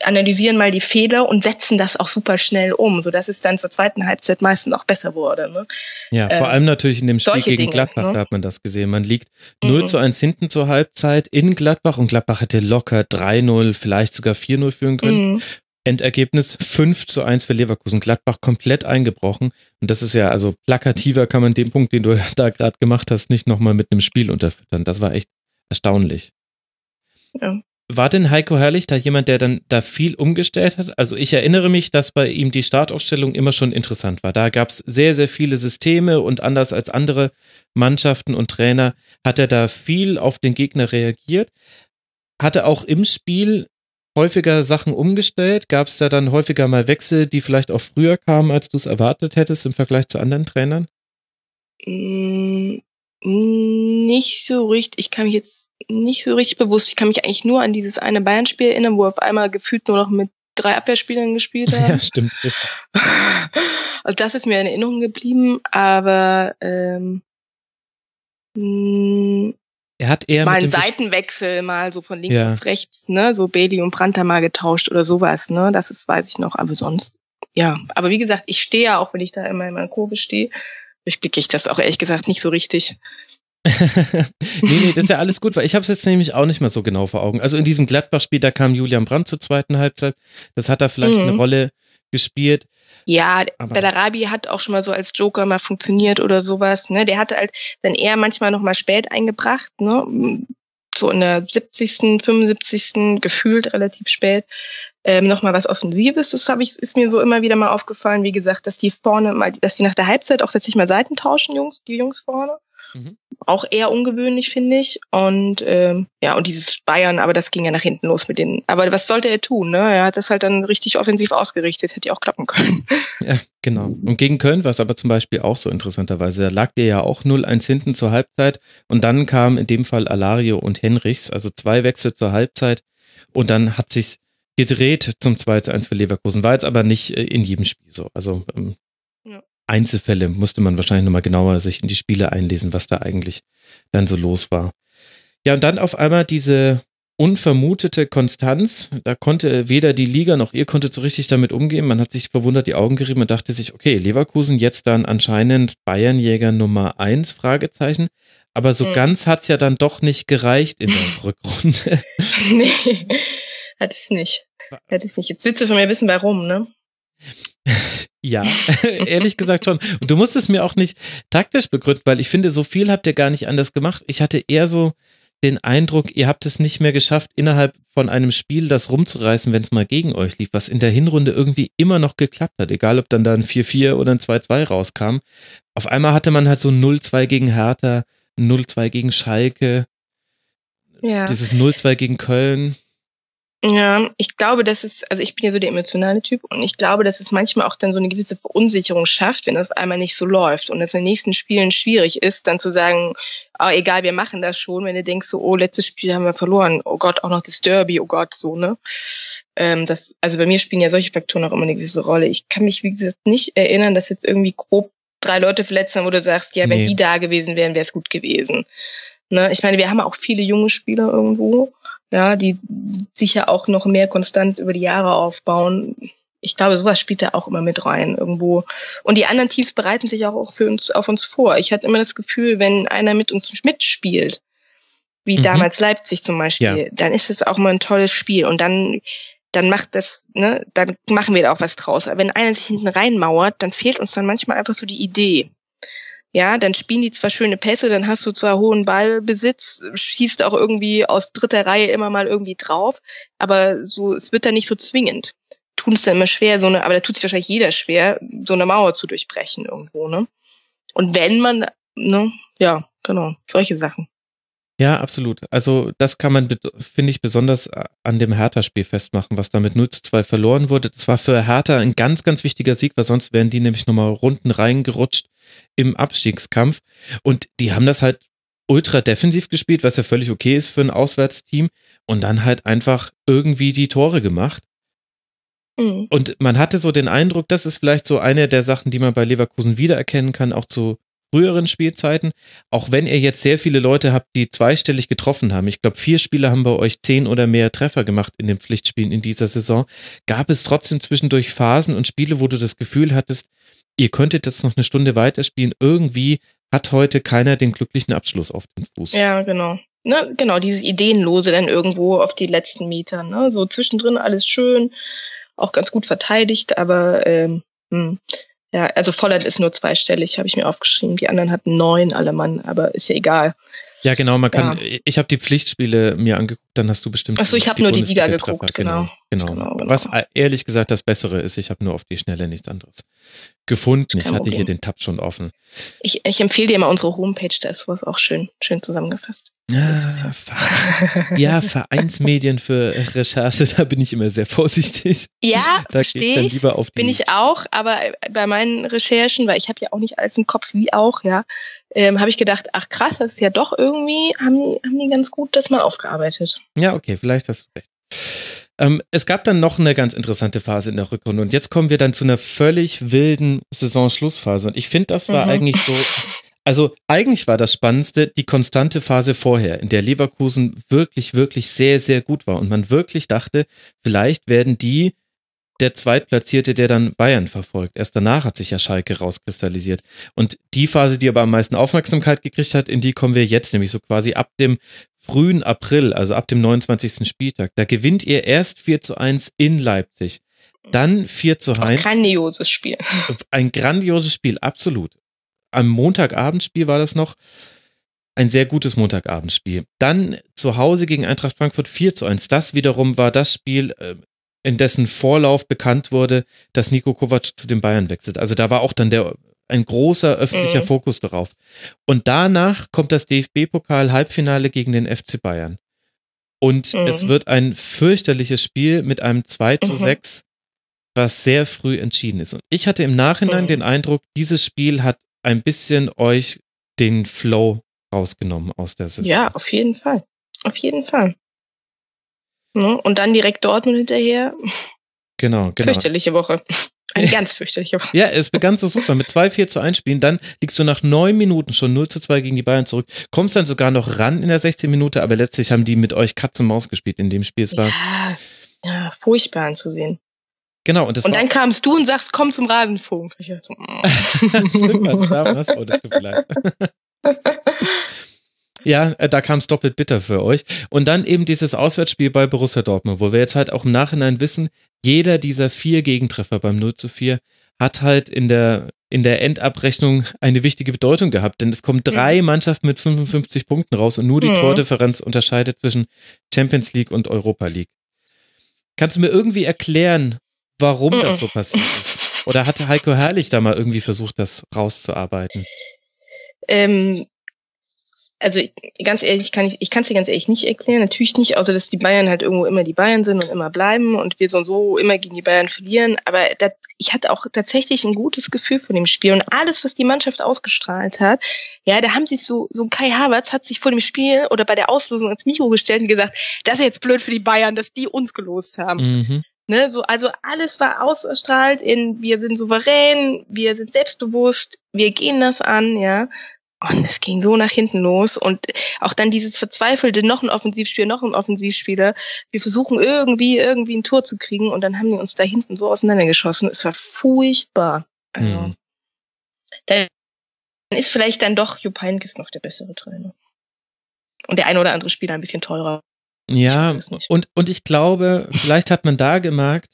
analysieren mal die Fehler und setzen das auch super schnell um, so dass es dann zur zweiten Halbzeit meistens auch besser wurde. Ne? Ja, vor ähm, allem natürlich in dem Spiel gegen Dinge, Gladbach, ne? da hat man das gesehen. Man liegt mhm. 0 zu 1 hinten zur Halbzeit in Gladbach und Gladbach hätte locker 3-0, vielleicht sogar 4-0 führen können. Mhm. Endergebnis 5 zu 1 für Leverkusen. Gladbach komplett eingebrochen. Und das ist ja, also plakativer kann man den Punkt, den du da gerade gemacht hast, nicht nochmal mit einem Spiel unterfüttern. Das war echt erstaunlich. Ja. War denn Heiko Herrlich da jemand, der dann da viel umgestellt hat? Also ich erinnere mich, dass bei ihm die Startaufstellung immer schon interessant war. Da gab es sehr, sehr viele Systeme und anders als andere Mannschaften und Trainer hat er da viel auf den Gegner reagiert. Hatte auch im Spiel häufiger Sachen umgestellt? Gab es da dann häufiger mal Wechsel, die vielleicht auch früher kamen, als du es erwartet hättest im Vergleich zu anderen Trainern? Nicht so richtig, ich kann mich jetzt nicht so richtig bewusst, ich kann mich eigentlich nur an dieses eine Bayern-Spiel erinnern, wo auf einmal gefühlt nur noch mit drei Abwehrspielern gespielt haben. Ja, stimmt. also das ist mir in Erinnerung geblieben, aber ähm, mm, er hat eher mal einen Seitenwechsel, mal so von links ja. auf rechts, ne, so Bailey und Branta mal getauscht oder sowas, ne, das ist, weiß ich noch, aber sonst, ja. Aber wie gesagt, ich stehe ja auch, wenn ich da immer in meiner Kurve stehe, durchblicke ich das auch ehrlich gesagt nicht so richtig. nee, nee, das ist ja alles gut, weil ich habe es jetzt nämlich auch nicht mehr so genau vor Augen. Also in diesem Gladbach-Spiel, da kam Julian Brandt zur zweiten Halbzeit. Das hat da vielleicht mhm. eine Rolle gespielt. Ja, aber Bellarabi hat auch schon mal so als Joker mal funktioniert oder sowas. Ne? Der hatte halt dann eher manchmal noch mal spät eingebracht, ne? so in der 70., 75. gefühlt relativ spät ähm, nochmal was Offensives. Das habe ich, ist mir so immer wieder mal aufgefallen, wie gesagt, dass die vorne mal, dass die nach der Halbzeit auch tatsächlich mal Seiten tauschen, Jungs, die Jungs vorne. Mhm. Auch eher ungewöhnlich, finde ich. Und ähm, ja, und dieses Bayern, aber das ging ja nach hinten los mit denen. Aber was sollte er tun? Ne? Er hat das halt dann richtig offensiv ausgerichtet. Das hätte ja auch klappen können. Ja, genau. Und gegen Köln war es aber zum Beispiel auch so interessanterweise. Da lag der ja auch 0-1 hinten zur Halbzeit. Und dann kamen in dem Fall Alario und Henrichs, also zwei Wechsel zur Halbzeit. Und dann hat sich's gedreht zum 2 zu 1 für Leverkusen. War jetzt aber nicht äh, in jedem Spiel so. Also ähm, ja. Einzelfälle musste man wahrscheinlich nochmal genauer sich in die Spiele einlesen, was da eigentlich dann so los war. Ja, und dann auf einmal diese unvermutete Konstanz. Da konnte weder die Liga noch ihr konnte so richtig damit umgehen. Man hat sich verwundert die Augen gerieben und dachte sich, okay, Leverkusen jetzt dann anscheinend Bayernjäger Nummer eins Fragezeichen. Aber so mhm. ganz hat's ja dann doch nicht gereicht in der Rückrunde. nee. Hat es nicht. Hat es nicht. Jetzt willst du von mir wissen, warum, ne? ja, ehrlich gesagt schon. Und du musst es mir auch nicht taktisch begründen, weil ich finde, so viel habt ihr gar nicht anders gemacht. Ich hatte eher so den Eindruck, ihr habt es nicht mehr geschafft, innerhalb von einem Spiel das rumzureißen, wenn es mal gegen euch lief, was in der Hinrunde irgendwie immer noch geklappt hat, egal ob dann da ein 4-4 oder ein 2-2 rauskam. Auf einmal hatte man halt so ein 0-2 gegen Hertha, ein 0-2 gegen Schalke, ja. dieses 0-2 gegen Köln. Ja, ich glaube, dass es, also ich bin ja so der emotionale Typ und ich glaube, dass es manchmal auch dann so eine gewisse Verunsicherung schafft, wenn das einmal nicht so läuft und es in den nächsten Spielen schwierig ist, dann zu sagen, oh, egal, wir machen das schon, wenn du denkst so, oh, letztes Spiel haben wir verloren, oh Gott, auch noch das Derby, oh Gott, so, ne? Ähm, das, also bei mir spielen ja solche Faktoren auch immer eine gewisse Rolle. Ich kann mich, wie gesagt, nicht erinnern, dass jetzt irgendwie grob drei Leute verletzt haben, wo du sagst, ja, wenn nee. die da gewesen wären, wäre es gut gewesen. Ne? Ich meine, wir haben auch viele junge Spieler irgendwo ja, die sicher auch noch mehr konstant über die Jahre aufbauen. Ich glaube, sowas spielt da auch immer mit rein irgendwo. Und die anderen Teams bereiten sich auch für uns, auf uns vor. Ich hatte immer das Gefühl, wenn einer mit uns mitspielt, wie mhm. damals Leipzig zum Beispiel, ja. dann ist es auch mal ein tolles Spiel. Und dann, dann macht das, ne, dann machen wir da auch was draus. Aber wenn einer sich hinten reinmauert, dann fehlt uns dann manchmal einfach so die Idee. Ja, dann spielen die zwar schöne Pässe, dann hast du zwar hohen Ballbesitz, schießt auch irgendwie aus dritter Reihe immer mal irgendwie drauf, aber so, es wird dann nicht so zwingend. Tun es dann immer schwer, so eine, aber da tut sich wahrscheinlich jeder schwer, so eine Mauer zu durchbrechen irgendwo, ne? Und wenn man, ne, ja, genau, solche Sachen. Ja, absolut. Also das kann man, finde ich, besonders an dem Hertha-Spiel festmachen, was damit 0 zu 2 verloren wurde. Das war für Hertha ein ganz, ganz wichtiger Sieg, weil sonst wären die nämlich nochmal Runden reingerutscht im Abstiegskampf. Und die haben das halt ultra defensiv gespielt, was ja völlig okay ist für ein Auswärtsteam und dann halt einfach irgendwie die Tore gemacht. Mhm. Und man hatte so den Eindruck, das ist vielleicht so eine der Sachen, die man bei Leverkusen wiedererkennen kann, auch zu früheren Spielzeiten. Auch wenn ihr jetzt sehr viele Leute habt, die zweistellig getroffen haben. Ich glaube, vier Spieler haben bei euch zehn oder mehr Treffer gemacht in den Pflichtspielen in dieser Saison. Gab es trotzdem zwischendurch Phasen und Spiele, wo du das Gefühl hattest, ihr könntet jetzt noch eine Stunde weiterspielen. Irgendwie hat heute keiner den glücklichen Abschluss auf den Fuß. Ja, genau. Ne, genau, dieses Ideenlose dann irgendwo auf die letzten Meter. Ne? So zwischendrin alles schön, auch ganz gut verteidigt, aber ähm, hm. Ja, also Volland ist nur zweistellig, habe ich mir aufgeschrieben. Die anderen hatten neun alle Mann, aber ist ja egal. Ja, genau, man kann, ja. ich habe die Pflichtspiele mir angeguckt, dann hast du bestimmt. Achso, ich habe nur die Liga geguckt, genau. Genau, genau. genau. Was ehrlich gesagt das Bessere ist, ich habe nur auf die Schnelle nichts anderes gefunden. Ich hatte Problem. hier den Tab schon offen. Ich, ich empfehle dir mal unsere Homepage, da ist sowas auch schön, schön zusammengefasst. Ja, ja, Vereinsmedien für Recherche, da bin ich immer sehr vorsichtig. Ja, da verstehe ich. Lieber auf bin ich auch, aber bei meinen Recherchen, weil ich habe ja auch nicht alles im Kopf, wie auch, ja, ähm, habe ich gedacht, ach krass, das ist ja doch irgendwie, haben die, haben die ganz gut das mal aufgearbeitet. Ja, okay, vielleicht hast du recht. Ähm, es gab dann noch eine ganz interessante Phase in der Rückrunde und jetzt kommen wir dann zu einer völlig wilden Saisonschlussphase und ich finde, das war mhm. eigentlich so, also eigentlich war das Spannendste die konstante Phase vorher, in der Leverkusen wirklich, wirklich sehr, sehr gut war und man wirklich dachte, vielleicht werden die der Zweitplatzierte, der dann Bayern verfolgt. Erst danach hat sich ja Schalke rauskristallisiert. Und die Phase, die aber am meisten Aufmerksamkeit gekriegt hat, in die kommen wir jetzt, nämlich so quasi ab dem frühen April, also ab dem 29. Spieltag. Da gewinnt ihr erst 4 zu 1 in Leipzig. Dann 4 zu 1. Ein grandioses Spiel. Ein grandioses Spiel, absolut. Am Montagabendspiel war das noch ein sehr gutes Montagabendspiel. Dann zu Hause gegen Eintracht Frankfurt 4 zu 1. Das wiederum war das Spiel, äh, in dessen Vorlauf bekannt wurde, dass Nico Kovac zu den Bayern wechselt. Also da war auch dann der ein großer öffentlicher mhm. Fokus darauf. Und danach kommt das DFB-Pokal-Halbfinale gegen den FC Bayern. Und mhm. es wird ein fürchterliches Spiel mit einem 2 zu 6, mhm. was sehr früh entschieden ist. Und ich hatte im Nachhinein mhm. den Eindruck, dieses Spiel hat ein bisschen euch den Flow rausgenommen aus der Saison. Ja, auf jeden Fall. Auf jeden Fall. Ne? Und dann direkt Dortmund hinterher. Genau, genau. Fürchterliche Woche. Eine ganz fürchterliche Woche. Ja, es begann so super mit 2-4 zu 1 Spielen. Dann liegst du nach neun Minuten schon 0 zu 2 gegen die Bayern zurück. Kommst dann sogar noch ran in der 16 Minute, aber letztlich haben die mit euch Katz und Maus gespielt in dem Spiel. Es war ja, ja, furchtbar anzusehen. Genau. Und, das und dann kamst du und sagst, komm zum Rasenfunk. Ich dachte so, mm. Stimmt, was da was? Oh, das tut mir leid. Ja, äh, da kam es doppelt bitter für euch. Und dann eben dieses Auswärtsspiel bei Borussia Dortmund, wo wir jetzt halt auch im Nachhinein wissen, jeder dieser vier Gegentreffer beim 0 zu 4 hat halt in der, in der Endabrechnung eine wichtige Bedeutung gehabt, denn es kommen drei. Mannschaften mit 55 Punkten raus und nur die mhm. Tordifferenz unterscheidet zwischen Champions League und Europa League. Kannst du mir irgendwie erklären, warum mhm. das so passiert ist? Oder hatte Heiko Herrlich da mal irgendwie versucht, das rauszuarbeiten? Ähm, also ganz ehrlich, kann ich, ich kann es dir ganz ehrlich nicht erklären. Natürlich nicht, außer dass die Bayern halt irgendwo immer die Bayern sind und immer bleiben und wir so und so immer gegen die Bayern verlieren. Aber das, ich hatte auch tatsächlich ein gutes Gefühl von dem Spiel und alles, was die Mannschaft ausgestrahlt hat. Ja, da haben sich so, so Kai Havertz hat sich vor dem Spiel oder bei der Auslosung ins Mikro gestellt und gesagt, das ist jetzt blöd für die Bayern, dass die uns gelost haben. Mhm. Ne, so, also alles war ausgestrahlt in, wir sind souverän, wir sind selbstbewusst, wir gehen das an, ja. Und es ging so nach hinten los. Und auch dann dieses verzweifelte, noch ein Offensivspieler, noch ein Offensivspieler. Wir versuchen irgendwie, irgendwie ein Tor zu kriegen. Und dann haben die uns da hinten so auseinandergeschossen. Es war furchtbar. Also, mhm. Dann ist vielleicht dann doch Jupp Heynckes noch der bessere Trainer. Und der ein oder andere Spieler ein bisschen teurer. Ja, und, und ich glaube, vielleicht hat man da gemerkt,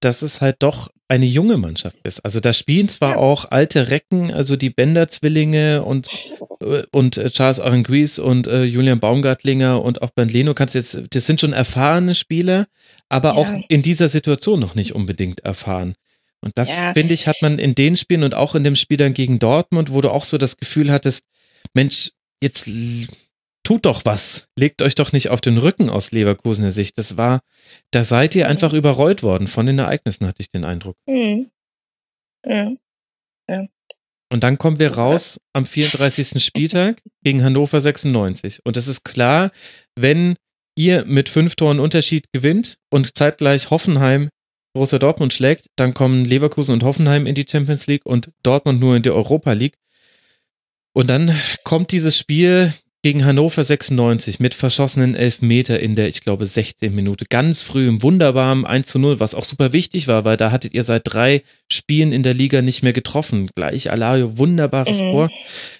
dass es halt doch eine junge Mannschaft ist. Also da spielen zwar ja. auch alte Recken, also die Bender-Zwillinge und, äh, und äh, Charles Aranguiz und äh, Julian Baumgartlinger und auch Bernd Leno, kannst jetzt, das sind schon erfahrene Spieler, aber ja. auch in dieser Situation noch nicht unbedingt erfahren. Und das, ja. finde ich, hat man in den Spielen und auch in dem Spiel dann gegen Dortmund, wo du auch so das Gefühl hattest, Mensch, jetzt tut doch was. Legt euch doch nicht auf den Rücken aus Leverkusener Sicht. Das war, da seid ihr einfach überrollt worden von den Ereignissen, hatte ich den Eindruck. Mhm. Ja. ja. Und dann kommen wir raus am 34. Spieltag gegen Hannover 96. Und es ist klar, wenn ihr mit fünf Toren Unterschied gewinnt und zeitgleich Hoffenheim Borussia Dortmund schlägt, dann kommen Leverkusen und Hoffenheim in die Champions League und Dortmund nur in die Europa League. Und dann kommt dieses Spiel gegen Hannover 96 mit verschossenen Elfmeter in der, ich glaube, 16 Minute. Ganz früh im wunderbaren 1 zu 0, was auch super wichtig war, weil da hattet ihr seit drei Spielen in der Liga nicht mehr getroffen. Gleich Alario, wunderbares mhm. Tor.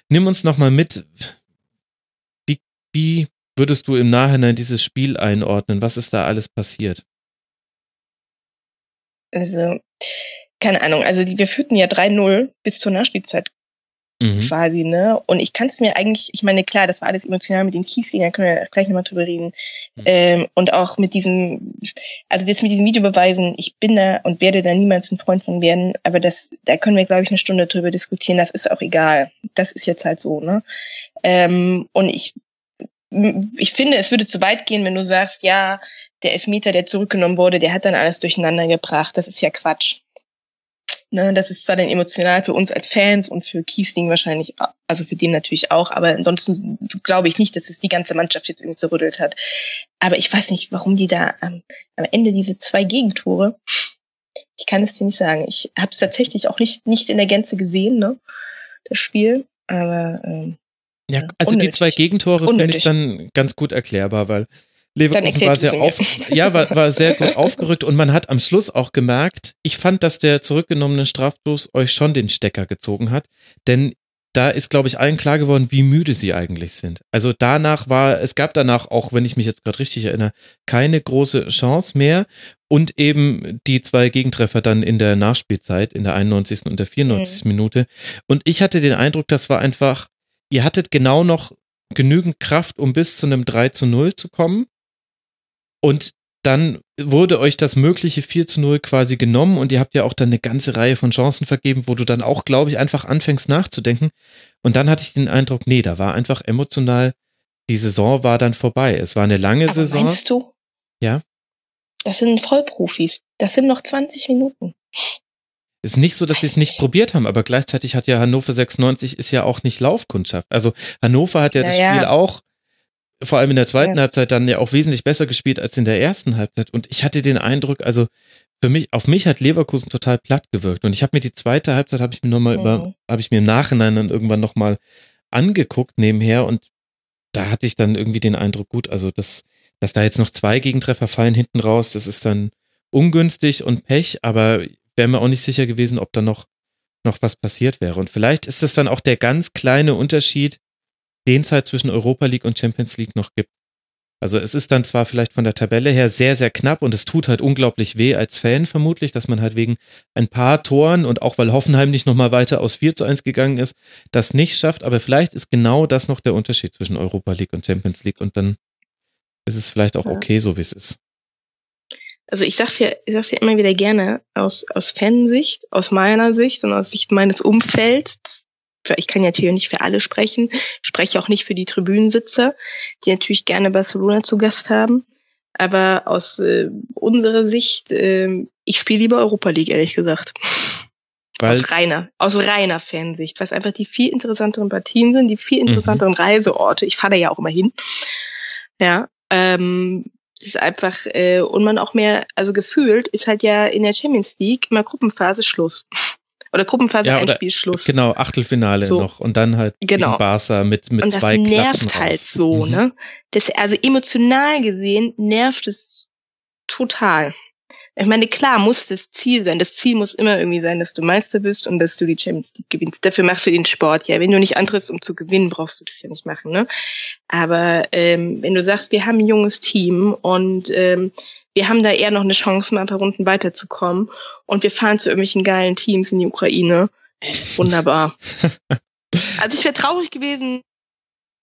Nimm uns nochmal mit. Wie, wie würdest du im Nachhinein dieses Spiel einordnen? Was ist da alles passiert? Also, keine Ahnung. Also, die, wir führten ja 3-0 bis zur Nachspielzeit mhm. quasi, ne? Und ich kann es mir eigentlich, ich meine, klar, das war alles emotional mit den Kiesling, da können wir gleich nochmal drüber reden. Mhm. Ähm, und auch mit diesem, also jetzt mit diesen Videobeweisen, ich bin da und werde da niemals ein Freund von werden, aber das, da können wir, glaube ich, eine Stunde drüber diskutieren, das ist auch egal. Das ist jetzt halt so, ne? Ähm, und ich ich finde, es würde zu weit gehen, wenn du sagst, ja, der Elfmeter, der zurückgenommen wurde, der hat dann alles durcheinander gebracht. Das ist ja Quatsch. Ne, das ist zwar dann emotional für uns als Fans und für Kiesling wahrscheinlich, also für den natürlich auch, aber ansonsten glaube ich nicht, dass es die ganze Mannschaft jetzt irgendwie zerrüttelt hat. Aber ich weiß nicht, warum die da ähm, am Ende diese zwei Gegentore, ich kann es dir nicht sagen. Ich habe es tatsächlich auch nicht, nicht in der Gänze gesehen, ne, das Spiel. Aber ähm, ja, also unnötig. die zwei Gegentore finde ich dann ganz gut erklärbar, weil Leverkusen war sehr auf, ja, war, war sehr gut aufgerückt und man hat am Schluss auch gemerkt, ich fand, dass der zurückgenommene Strafstoß euch schon den Stecker gezogen hat, denn da ist, glaube ich, allen klar geworden, wie müde sie eigentlich sind. Also danach war, es gab danach auch, wenn ich mich jetzt gerade richtig erinnere, keine große Chance mehr und eben die zwei Gegentreffer dann in der Nachspielzeit, in der 91. und der 94. Mhm. Minute. Und ich hatte den Eindruck, das war einfach, ihr hattet genau noch genügend Kraft, um bis zu einem 3 zu 0 zu kommen. Und dann wurde euch das mögliche 4 zu 0 quasi genommen und ihr habt ja auch dann eine ganze Reihe von Chancen vergeben, wo du dann auch, glaube ich, einfach anfängst nachzudenken. Und dann hatte ich den Eindruck, nee, da war einfach emotional, die Saison war dann vorbei. Es war eine lange Aber Saison. Meinst du? Ja. Das sind Vollprofis. Das sind noch 20 Minuten. Ist nicht so, dass sie es nicht probiert haben, aber gleichzeitig hat ja Hannover 96 ist ja auch nicht Laufkundschaft. Also Hannover hat ja, ja das Spiel auch vor allem in der zweiten ja. Halbzeit dann ja auch wesentlich besser gespielt als in der ersten Halbzeit. Und ich hatte den Eindruck, also für mich, auf mich hat Leverkusen total platt gewirkt. Und ich habe mir die zweite Halbzeit, habe ich mir nochmal mhm. über, habe ich mir im Nachhinein dann irgendwann nochmal angeguckt nebenher und da hatte ich dann irgendwie den Eindruck, gut, also dass, dass da jetzt noch zwei Gegentreffer fallen hinten raus, das ist dann ungünstig und Pech, aber wäre mir auch nicht sicher gewesen, ob da noch, noch was passiert wäre. Und vielleicht ist das dann auch der ganz kleine Unterschied, den halt zwischen Europa League und Champions League noch gibt. Also es ist dann zwar vielleicht von der Tabelle her sehr, sehr knapp und es tut halt unglaublich weh als Fan vermutlich, dass man halt wegen ein paar Toren und auch weil Hoffenheim nicht nochmal weiter aus 4 zu 1 gegangen ist, das nicht schafft. Aber vielleicht ist genau das noch der Unterschied zwischen Europa League und Champions League und dann ist es vielleicht auch okay, so wie es ist. Also ich sag's ja, ich sag's ja immer wieder gerne aus, aus Fansicht, aus meiner Sicht und aus Sicht meines Umfelds, ich kann ja natürlich nicht für alle sprechen, spreche auch nicht für die Tribünensitzer, die natürlich gerne Barcelona zu Gast haben. Aber aus äh, unserer Sicht, äh, ich spiele lieber Europa League, ehrlich gesagt. Weil aus reiner, aus reiner Fansicht, weil es einfach die viel interessanteren Partien sind, die viel mhm. interessanteren mhm. Reiseorte. Ich fahre da ja auch immer hin. Ja, ähm, ist einfach, äh, und man auch mehr, also gefühlt ist halt ja in der Champions League immer Gruppenphase Schluss. Oder Gruppenphase ja, Einspielschluss. Genau, Achtelfinale so. noch und dann halt genau. Barca mit, mit und zwei das nervt Klatschen halt raus. so, mhm. ne? Das, also emotional gesehen nervt es total. Ich meine, klar muss das Ziel sein. Das Ziel muss immer irgendwie sein, dass du Meister bist und dass du die Champions League gewinnst. Dafür machst du den Sport. Ja, wenn du nicht antrittst, um zu gewinnen, brauchst du das ja nicht machen. Ne? Aber ähm, wenn du sagst, wir haben ein junges Team und ähm, wir haben da eher noch eine Chance, mal ein paar Runden weiterzukommen. Und wir fahren zu irgendwelchen geilen Teams in die Ukraine. Wunderbar. also ich wäre traurig gewesen,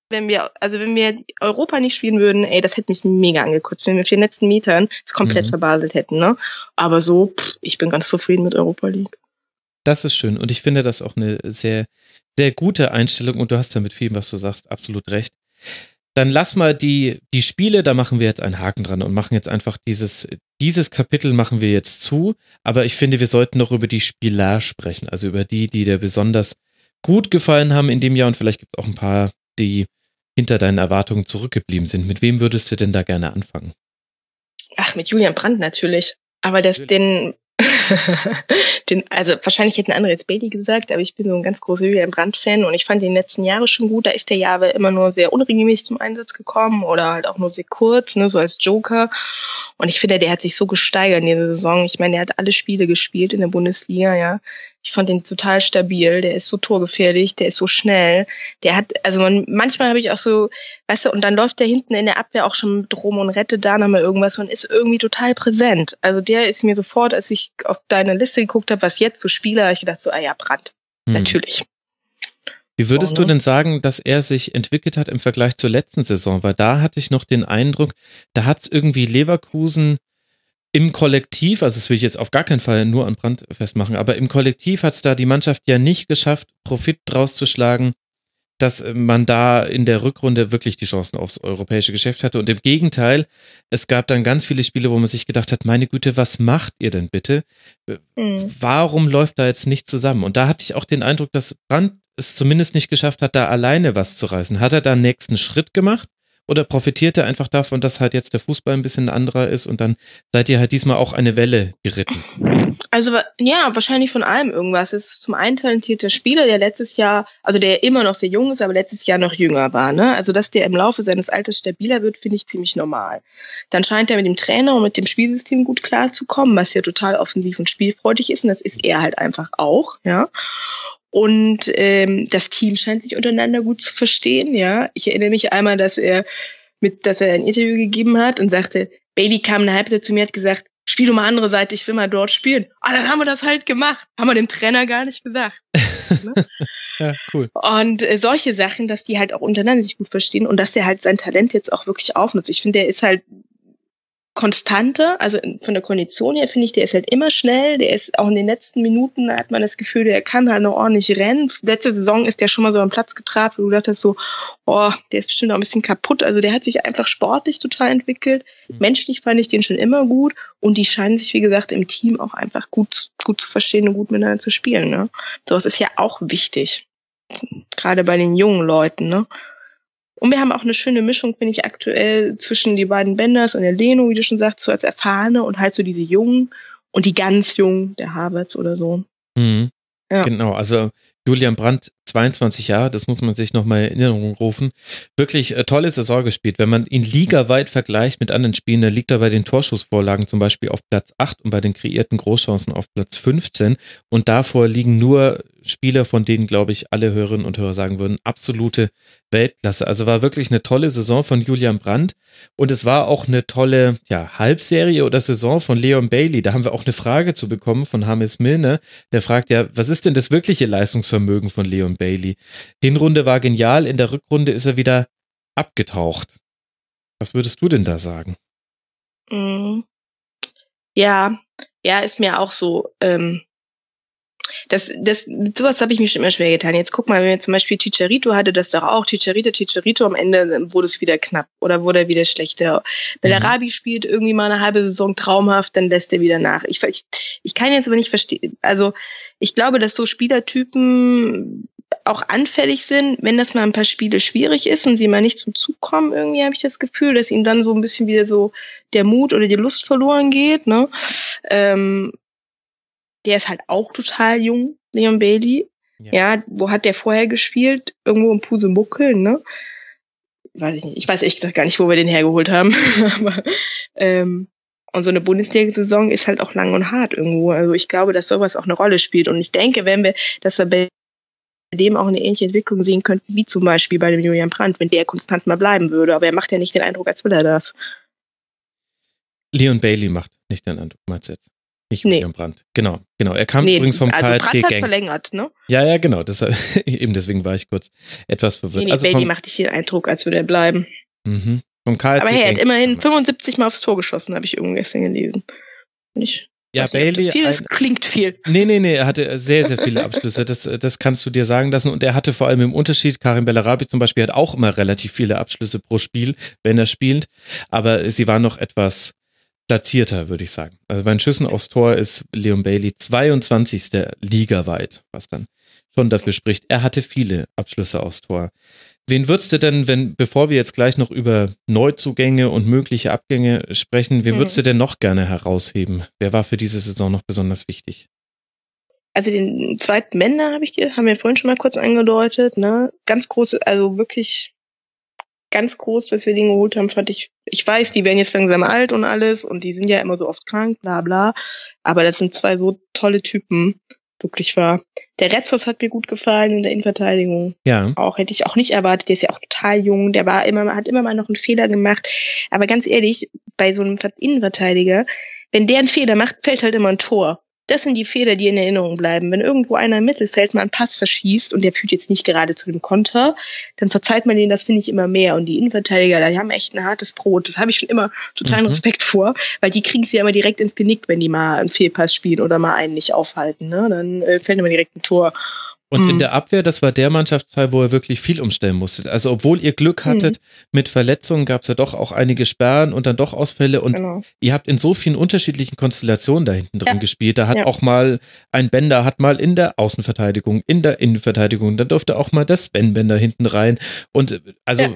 wenn wir, also wenn wir Europa nicht spielen würden, ey, das hätte mich mega angekotzt, wenn wir auf den letzten Metern es komplett mhm. verbaselt hätten, ne? Aber so, pff, ich bin ganz zufrieden mit Europa League. Das ist schön und ich finde das auch eine sehr, sehr gute Einstellung und du hast ja mit vielem, was du sagst, absolut recht dann lass mal die, die Spiele, da machen wir jetzt einen Haken dran und machen jetzt einfach dieses, dieses Kapitel machen wir jetzt zu. Aber ich finde, wir sollten noch über die Spieler sprechen, also über die, die dir besonders gut gefallen haben in dem Jahr und vielleicht gibt es auch ein paar, die hinter deinen Erwartungen zurückgeblieben sind. Mit wem würdest du denn da gerne anfangen? Ach, mit Julian Brandt natürlich. Aber das, den, den, also wahrscheinlich hätten andere jetzt Bailey gesagt, aber ich bin so ein ganz großer Julian Brandt-Fan und ich fand den letzten Jahre schon gut. Da ist der Jahre immer nur sehr unregelmäßig zum Einsatz gekommen oder halt auch nur sehr kurz, ne, so als Joker. Und ich finde, der hat sich so gesteigert in dieser Saison. Ich meine, der hat alle Spiele gespielt in der Bundesliga, ja. Ich fand den total stabil. Der ist so torgefährlich, der ist so schnell. Der hat, also man, manchmal habe ich auch so, weißt du, und dann läuft der hinten in der Abwehr auch schon mit rum und rettet da nochmal irgendwas und ist irgendwie total präsent. Also der ist mir sofort, als ich auf deine Liste geguckt habe, was jetzt so Spieler, habe ich gedacht so, ah ja, Brand. Hm. Natürlich. Wie würdest du denn sagen, dass er sich entwickelt hat im Vergleich zur letzten Saison? Weil da hatte ich noch den Eindruck, da hat es irgendwie Leverkusen im Kollektiv, also das will ich jetzt auf gar keinen Fall nur an Brand festmachen, aber im Kollektiv hat es da die Mannschaft ja nicht geschafft, Profit draus zu schlagen, dass man da in der Rückrunde wirklich die Chancen aufs europäische Geschäft hatte. Und im Gegenteil, es gab dann ganz viele Spiele, wo man sich gedacht hat, meine Güte, was macht ihr denn bitte? Mhm. Warum läuft da jetzt nicht zusammen? Und da hatte ich auch den Eindruck, dass Brand es zumindest nicht geschafft hat, da alleine was zu reißen. Hat er da einen nächsten Schritt gemacht? Oder profitiert er einfach davon, dass halt jetzt der Fußball ein bisschen anderer ist und dann seid ihr halt diesmal auch eine Welle geritten? Also ja, wahrscheinlich von allem irgendwas. Es ist zum einen talentierter Spieler, der letztes Jahr, also der immer noch sehr jung ist, aber letztes Jahr noch jünger war. Ne? Also dass der im Laufe seines Alters stabiler wird, finde ich ziemlich normal. Dann scheint er mit dem Trainer und mit dem Spielsystem gut klarzukommen, was ja total offensiv und spielfreudig ist. Und das ist er halt einfach auch. Ja. Und ähm, das Team scheint sich untereinander gut zu verstehen, ja. Ich erinnere mich einmal, dass er mit, dass er ein Interview gegeben hat und sagte, Bailey kam eine Halbzeit zu mir hat gesagt, spiel du mal andere Seite, ich will mal dort spielen. Ah, dann haben wir das halt gemacht. Haben wir dem Trainer gar nicht gesagt. ja, cool. Und äh, solche Sachen, dass die halt auch untereinander sich gut verstehen und dass er halt sein Talent jetzt auch wirklich aufnutzt. Ich finde, der ist halt konstante, also von der Kondition her finde ich, der ist halt immer schnell, der ist auch in den letzten Minuten, da hat man das Gefühl, der kann halt noch ordentlich rennen. Letzte Saison ist der schon mal so am Platz getrabt, wo du dachtest so, oh, der ist bestimmt auch ein bisschen kaputt. Also der hat sich einfach sportlich total entwickelt. Mhm. Menschlich fand ich den schon immer gut und die scheinen sich, wie gesagt, im Team auch einfach gut, gut zu verstehen und gut miteinander zu spielen. Ne? Sowas ist ja auch wichtig. Gerade bei den jungen Leuten, ne? Und wir haben auch eine schöne Mischung, finde ich, aktuell zwischen die beiden Bänders und der Leno, wie du schon sagst, so als Erfahrene und halt so diese Jungen und die ganz Jungen, der Harvards oder so. Mhm. Ja. Genau, also Julian Brandt 22 Jahre, das muss man sich nochmal in Erinnerung rufen. Wirklich äh, tolle Saison gespielt. Wenn man ihn ligaweit vergleicht mit anderen Spielen, dann liegt er bei den Torschussvorlagen zum Beispiel auf Platz 8 und bei den kreierten Großchancen auf Platz 15. Und davor liegen nur Spieler, von denen, glaube ich, alle Hörerinnen und Hörer sagen würden, absolute Weltklasse. Also war wirklich eine tolle Saison von Julian Brandt. Und es war auch eine tolle ja, Halbserie oder Saison von Leon Bailey. Da haben wir auch eine Frage zu bekommen von Hamis Milne. Der fragt ja, was ist denn das wirkliche Leistungsvermögen von Leon Bailey? Hinrunde war genial, in der Rückrunde ist er wieder abgetaucht. Was würdest du denn da sagen? Mm. Ja, ja, ist mir auch so. Ähm, das, das, sowas habe ich mir schon immer schwer getan. Jetzt guck mal, wenn wir zum Beispiel Ticharito hatte das doch auch. Ticharito, Ticharito, am Ende wurde es wieder knapp oder wurde er wieder schlechter. Bellarabi mhm. spielt irgendwie mal eine halbe Saison traumhaft, dann lässt er wieder nach. Ich, ich, ich kann jetzt aber nicht verstehen, also ich glaube, dass so Spielertypen auch anfällig sind, wenn das mal ein paar Spiele schwierig ist und sie mal nicht zum Zug kommen, irgendwie habe ich das Gefühl, dass ihnen dann so ein bisschen wieder so der Mut oder die Lust verloren geht. Ne? Ähm, der ist halt auch total jung, Leon Bailey. Ja. ja, wo hat der vorher gespielt? Irgendwo im Pusemuckeln, ne? Weiß ich nicht. Ich weiß echt gar nicht, wo wir den hergeholt haben. Aber, ähm, und so eine Bundesliga-Saison ist halt auch lang und hart irgendwo. Also ich glaube, dass sowas auch eine Rolle spielt. Und ich denke, wenn wir, dass wir bei dem auch eine ähnliche Entwicklung sehen könnten, wie zum Beispiel bei dem Julian Brandt, wenn der konstant mal bleiben würde. Aber er macht ja nicht den Eindruck, als will er das. Leon Bailey macht nicht den Eindruck, du jetzt? Nicht nee. William Brandt. Genau, genau. Er kam nee, übrigens vom also KLC Brandt Gang. verlängert, ne? Ja, ja, genau. Das, eben deswegen war ich kurz etwas verwirrt. Nee, nee, also Bailey macht dich den Eindruck, als würde er bleiben. Mhm. Vom KLC Aber hey, er hat immerhin 75 Mal aufs Tor geschossen, habe ich irgendwo gestern gelesen. Nicht, ja, Bailey. Nicht, viel, das klingt viel. Nee, nee, nee, er hatte sehr, sehr viele Abschlüsse. Das, das kannst du dir sagen lassen. Und er hatte vor allem im Unterschied, Karim Bellarabi zum Beispiel hat auch immer relativ viele Abschlüsse pro Spiel, wenn er spielt. Aber sie waren noch etwas platzierter, würde ich sagen. Also bei den Schüssen aufs Tor ist Leon Bailey 22. ligaweit, was dann schon dafür spricht. Er hatte viele Abschlüsse aufs Tor. Wen würdest du denn, wenn, bevor wir jetzt gleich noch über Neuzugänge und mögliche Abgänge sprechen, wen würdest du denn noch gerne herausheben? Wer war für diese Saison noch besonders wichtig? Also den zweiten Männer habe ich dir, haben wir vorhin schon mal kurz angedeutet, ne? Ganz große, also wirklich ganz groß, dass wir den geholt haben, fand ich, ich weiß, die werden jetzt langsam alt und alles und die sind ja immer so oft krank, bla bla. Aber das sind zwei so tolle Typen, wirklich wahr. Der Retzos hat mir gut gefallen in der Innenverteidigung. Ja. Auch hätte ich auch nicht erwartet. Der ist ja auch total jung. Der war immer, hat immer mal noch einen Fehler gemacht. Aber ganz ehrlich, bei so einem Innenverteidiger, wenn der einen Fehler macht, fällt halt immer ein Tor. Das sind die Fehler, die in Erinnerung bleiben. Wenn irgendwo einer im Mittelfeld mal einen Pass verschießt und der führt jetzt nicht gerade zu dem Konter, dann verzeiht man denen das, finde ich, immer mehr. Und die Innenverteidiger, die haben echt ein hartes Brot. Das habe ich schon immer totalen mhm. Respekt vor, weil die kriegen sie ja immer direkt ins Genick, wenn die mal einen Fehlpass spielen oder mal einen nicht aufhalten. Ne? Dann äh, fällt immer direkt ein Tor. Und mhm. in der Abwehr, das war der Mannschaftsteil, wo er wirklich viel umstellen musste. Also obwohl ihr Glück hattet mhm. mit Verletzungen, gab es ja doch auch einige Sperren und dann doch Ausfälle. Und genau. ihr habt in so vielen unterschiedlichen Konstellationen da hinten drin ja. gespielt. Da hat ja. auch mal ein Bender, hat mal in der Außenverteidigung, in der Innenverteidigung, dann durfte auch mal der Sven Bender hinten rein. Und also ja.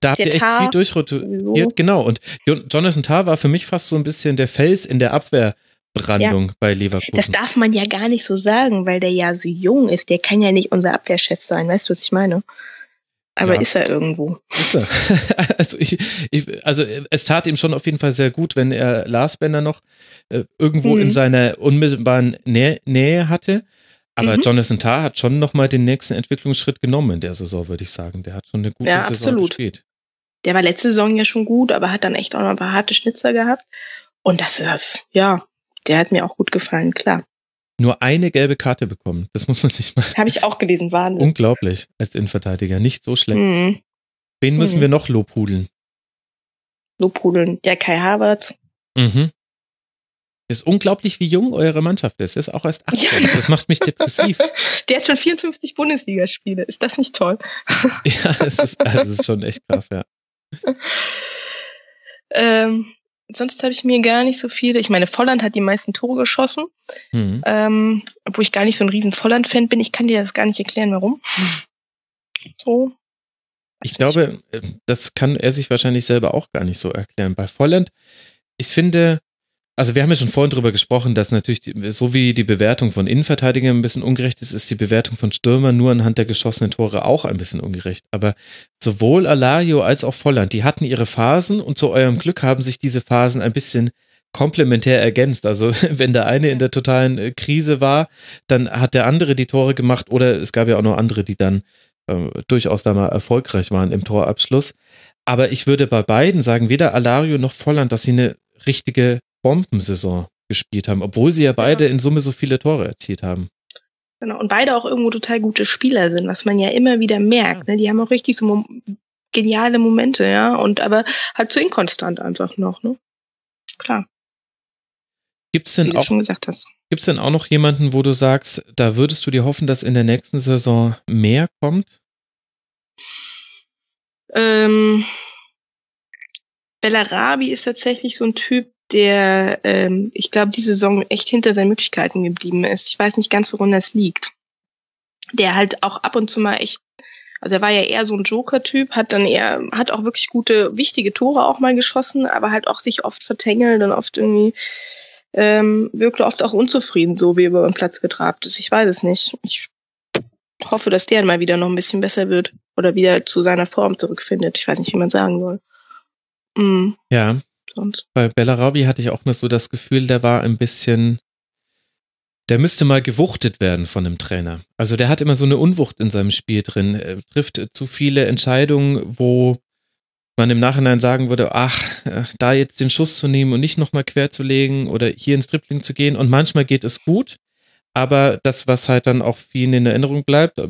Da habt ihr echt Tar, viel durchrotiert, genau. Und Jonathan Tarr war für mich fast so ein bisschen der Fels in der Abwehr Brandung ja. bei Leverkusen. Das darf man ja gar nicht so sagen, weil der ja so jung ist. Der kann ja nicht unser Abwehrchef sein. Weißt du, was ich meine? Aber ja. ist er irgendwo. Ist er. also, ich, ich, also es tat ihm schon auf jeden Fall sehr gut, wenn er Lars Bender noch äh, irgendwo mhm. in seiner unmittelbaren Nähe, Nähe hatte. Aber mhm. Jonathan Tarr hat schon nochmal den nächsten Entwicklungsschritt genommen in der Saison, würde ich sagen. Der hat schon eine gute ja, Saison absolut. gespielt. Der war letzte Saison ja schon gut, aber hat dann echt auch noch ein paar harte Schnitzer gehabt. Und das ist das, ja, der hat mir auch gut gefallen, klar. Nur eine gelbe Karte bekommen. Das muss man sich mal. Habe ich auch gelesen, Wahnsinn. Unglaublich als Innenverteidiger. Nicht so schlecht. Mhm. Wen müssen mhm. wir noch lobhudeln? Lobhudeln. Der Kai Havertz. Mhm. Ist unglaublich, wie jung eure Mannschaft ist. Ist auch erst 18. Ja. Das macht mich depressiv. Der hat schon 54 Bundesligaspiele. Ist das nicht toll? ja, das ist, das ist schon echt krass, ja. ähm, sonst habe ich mir gar nicht so viele. Ich meine, Volland hat die meisten Tore geschossen, mhm. ähm, obwohl ich gar nicht so ein riesen Volland-Fan bin. Ich kann dir das gar nicht erklären, warum. So. Ich glaube, äh, das kann er sich wahrscheinlich selber auch gar nicht so erklären. Bei Volland, ich finde, also wir haben ja schon vorhin drüber gesprochen, dass natürlich, die, so wie die Bewertung von Innenverteidigern ein bisschen ungerecht ist, ist die Bewertung von Stürmern nur anhand der geschossenen Tore auch ein bisschen ungerecht. Aber sowohl Alario als auch Volland, die hatten ihre Phasen und zu eurem Glück haben sich diese Phasen ein bisschen komplementär ergänzt. Also wenn der eine in der totalen äh, Krise war, dann hat der andere die Tore gemacht oder es gab ja auch noch andere, die dann äh, durchaus da mal erfolgreich waren im Torabschluss. Aber ich würde bei beiden sagen, weder Alario noch Volland, dass sie eine richtige Bombensaison gespielt haben, obwohl sie ja beide ja. in Summe so viele Tore erzielt haben. Genau, und beide auch irgendwo total gute Spieler sind, was man ja immer wieder merkt. Ne? Die haben auch richtig so geniale Momente, ja, und aber halt zu inkonstant einfach noch, ne? Klar. Gibt's denn Wie auch, schon gesagt hast. Gibt's denn auch noch jemanden, wo du sagst, da würdest du dir hoffen, dass in der nächsten Saison mehr kommt? Ähm, Bellarabi ist tatsächlich so ein Typ, der, ähm, ich glaube, die Saison echt hinter seinen Möglichkeiten geblieben ist. Ich weiß nicht ganz, woran das liegt. Der halt auch ab und zu mal echt, also er war ja eher so ein Joker-Typ, hat dann eher, hat auch wirklich gute, wichtige Tore auch mal geschossen, aber halt auch sich oft vertängelt und oft irgendwie ähm, wirkte oft auch unzufrieden, so wie er über den Platz getrabt ist. Ich weiß es nicht. Ich hoffe, dass der mal wieder noch ein bisschen besser wird oder wieder zu seiner Form zurückfindet. Ich weiß nicht, wie man sagen soll. Mhm. Ja, sonst. Bei Bellarabi hatte ich auch mal so das Gefühl, der war ein bisschen, der müsste mal gewuchtet werden von einem Trainer. Also der hat immer so eine Unwucht in seinem Spiel drin. Er trifft zu viele Entscheidungen, wo man im Nachhinein sagen würde, ach, äh, da jetzt den Schuss zu nehmen und nicht nochmal quer zu legen oder hier ins Dribbling zu gehen. Und manchmal geht es gut, aber das, was halt dann auch vielen in Erinnerung bleibt,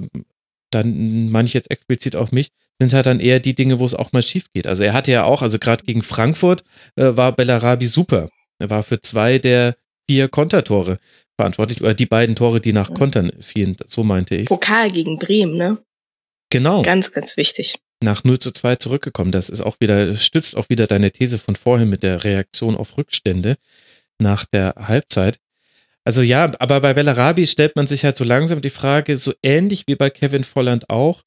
dann meine ich jetzt explizit auf mich, sind halt dann eher die Dinge, wo es auch mal schief geht. Also er hatte ja auch, also gerade gegen Frankfurt äh, war Bellarabi super. Er war für zwei der vier Kontertore verantwortlich, oder die beiden Tore, die nach Kontern fielen, so meinte ich. Pokal gegen Bremen, ne? Genau. Ganz, ganz wichtig. Nach 0 zu 2 zurückgekommen. Das ist auch wieder, stützt auch wieder deine These von vorhin mit der Reaktion auf Rückstände nach der Halbzeit. Also ja, aber bei Bellarabi stellt man sich halt so langsam die Frage, so ähnlich wie bei Kevin Volland auch,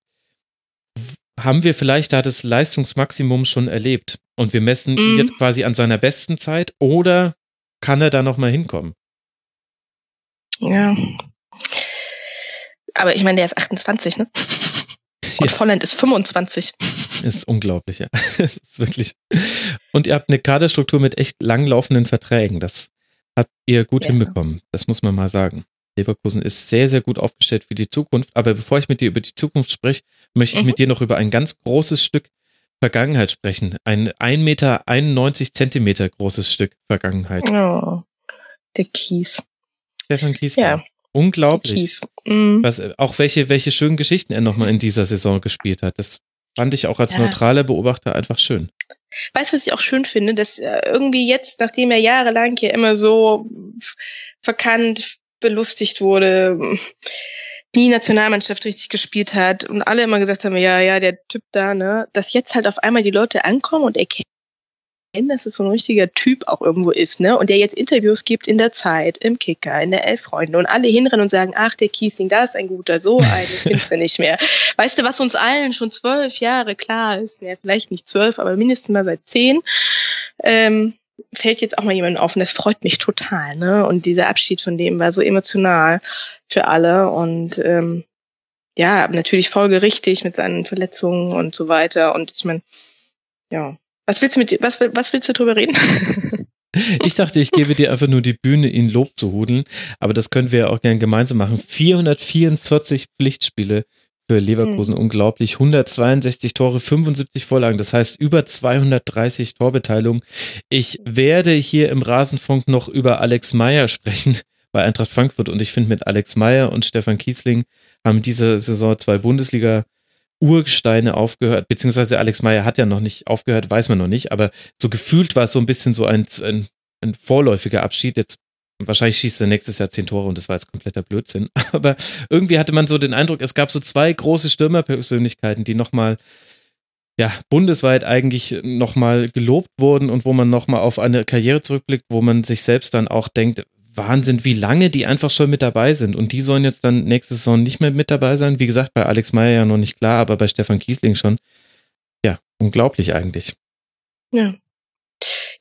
haben wir vielleicht da das Leistungsmaximum schon erlebt und wir messen ihn Mhm. jetzt quasi an seiner besten Zeit oder kann er da nochmal hinkommen? Ja. Aber ich meine, der ist 28, ne? Und Ja. Volland ist 25. Ist unglaublich, ja. Ist wirklich. Und ihr habt eine Kaderstruktur mit echt langlaufenden Verträgen. Das habt ihr gut Ja. hinbekommen. Das muss man mal sagen. Leverkusen ist sehr, sehr gut aufgestellt für die Zukunft. Aber bevor ich mit dir über die Zukunft spreche, möchte ich Mhm. mit dir noch über ein ganz großes Stück Vergangenheit sprechen. Ein 1,91 Meter Zentimeter großes Stück Vergangenheit. Oh, der Kies. Stefan Kiesler. Ja, Unglaublich. Kies. Mhm. Was, auch welche, welche schönen Geschichten er nochmal in dieser Saison gespielt hat. Das fand ich auch als Ja. neutraler Beobachter einfach schön. Weißt du, was ich auch schön finde, dass äh, irgendwie jetzt, nachdem er jahrelang hier immer so verkannt, belustigt wurde, nie Nationalmannschaft richtig gespielt hat und alle immer gesagt haben, ja, ja, der Typ da, ne, dass jetzt halt auf einmal die Leute ankommen und erkennen, dass es so ein richtiger Typ auch irgendwo ist, ne, und der jetzt Interviews gibt in der Zeit, im Kicker, in der Elf Freunde und alle hinrennen und sagen, ach, der Kiesling, da ist ein guter, so einen finden wir nicht mehr. Weißt du, was uns allen schon zwölf Jahre klar ist, ja, vielleicht nicht zwölf, aber mindestens mal seit zehn, ähm, fällt jetzt auch mal jemand auf und das freut mich total, ne? Und dieser Abschied von dem war so emotional für alle und ähm, ja, natürlich folgerichtig mit seinen Verletzungen und so weiter. Und ich meine, ja, was willst du mit was, was willst du drüber reden? Ich dachte, ich gebe dir einfach nur die Bühne, ihn Lob zu hudeln, aber das können wir ja auch gerne gemeinsam machen. 444 Pflichtspiele für Leverkusen, unglaublich. 162 Tore, 75 Vorlagen, das heißt über 230 Torbeteiligung. Ich werde hier im Rasenfunk noch über Alex Meyer sprechen bei Eintracht Frankfurt und ich finde mit Alex Meyer und Stefan Kiesling haben diese Saison zwei Bundesliga Urgesteine aufgehört, beziehungsweise Alex Meyer hat ja noch nicht aufgehört, weiß man noch nicht, aber so gefühlt war es so ein bisschen so ein, ein, ein vorläufiger Abschied. Jetzt wahrscheinlich schießt er nächstes Jahr zehn Tore und das war jetzt kompletter Blödsinn. Aber irgendwie hatte man so den Eindruck, es gab so zwei große Stürmerpersönlichkeiten, die nochmal ja, bundesweit eigentlich nochmal gelobt wurden und wo man nochmal auf eine Karriere zurückblickt, wo man sich selbst dann auch denkt, Wahnsinn, wie lange die einfach schon mit dabei sind. Und die sollen jetzt dann nächste Saison nicht mehr mit dabei sein. Wie gesagt, bei Alex Meyer ja noch nicht klar, aber bei Stefan Kiesling schon. Ja, unglaublich eigentlich. Ja.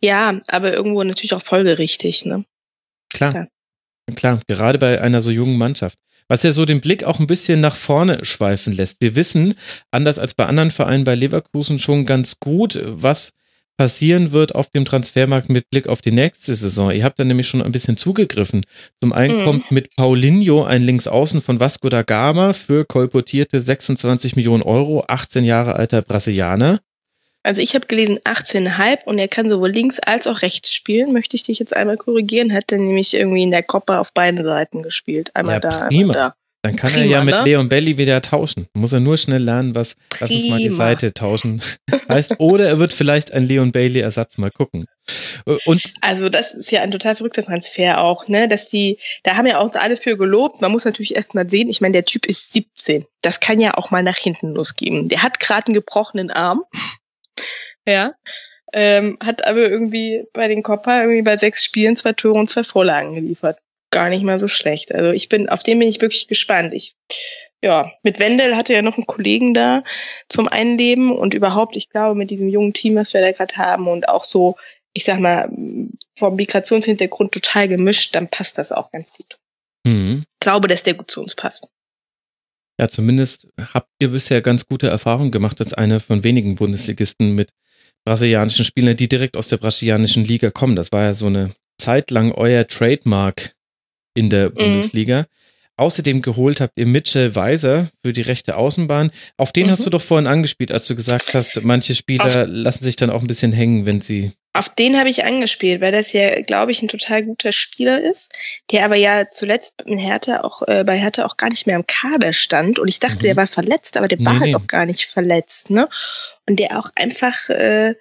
Ja, aber irgendwo natürlich auch folgerichtig, ne? Klar. Klar. Klar, gerade bei einer so jungen Mannschaft. Was ja so den Blick auch ein bisschen nach vorne schweifen lässt. Wir wissen, anders als bei anderen Vereinen bei Leverkusen, schon ganz gut, was passieren wird auf dem Transfermarkt mit Blick auf die nächste Saison. Ihr habt da nämlich schon ein bisschen zugegriffen. Zum einen Mhm. kommt mit Paulinho ein Linksaußen von Vasco da Gama für kolportierte 26 Millionen Euro, 18 Jahre alter Brasilianer. Also ich habe gelesen 18,5 und er kann sowohl links als auch rechts spielen. Möchte ich dich jetzt einmal korrigieren? Hat er nämlich irgendwie in der Copa auf beiden Seiten gespielt. Einmal Ja, da, prima. einmal da. Dann kann er Prima, ja mit ne? Leon Belly wieder tauschen. Muss er nur schnell lernen, was lass uns mal die Prima. Seite tauschen heißt. Oder er wird vielleicht ein Leon Bailey-Ersatz mal gucken. Und Also das ist ja ein total verrückter Transfer auch, ne? Dass die, da haben ja auch alle für gelobt. Man muss natürlich erst mal sehen, ich meine, der Typ ist 17. Das kann ja auch mal nach hinten losgehen. Der hat gerade einen gebrochenen Arm. Ja. Ähm, hat aber irgendwie bei den Copa irgendwie bei sechs Spielen zwei Tore und zwei Vorlagen geliefert. Gar nicht mal so schlecht. Also ich bin, auf den bin ich wirklich gespannt. Ich, ja, mit Wendel hatte ja noch einen Kollegen da zum Einleben und überhaupt, ich glaube, mit diesem jungen Team, was wir da gerade haben und auch so, ich sag mal, vom Migrationshintergrund total gemischt, dann passt das auch ganz gut. hm, Ich glaube, dass der gut zu uns passt. ja, zumindest habt ihr bisher ganz gute Erfahrungen gemacht als einer von wenigen Bundesligisten mit brasilianischen Spielern, die direkt aus der brasilianischen Liga kommen. Das war ja so eine Zeit lang euer Trademark in der Bundesliga. Außerdem geholt habt ihr Mitchell Weiser für die rechte Außenbahn. Auf den Mhm. hast du doch vorhin angespielt, als du gesagt hast, manche Spieler Auf- lassen sich dann auch ein bisschen hängen, wenn sie. Auf den habe ich angespielt, weil das ja, glaube ich, ein total guter Spieler ist, der aber ja zuletzt in Hertha auch, äh, bei Hertha auch gar nicht mehr im Kader stand. Und ich dachte, Mhm. der war verletzt, aber der Nee, war halt nee. auch gar nicht verletzt, ne? Und der auch einfach äh,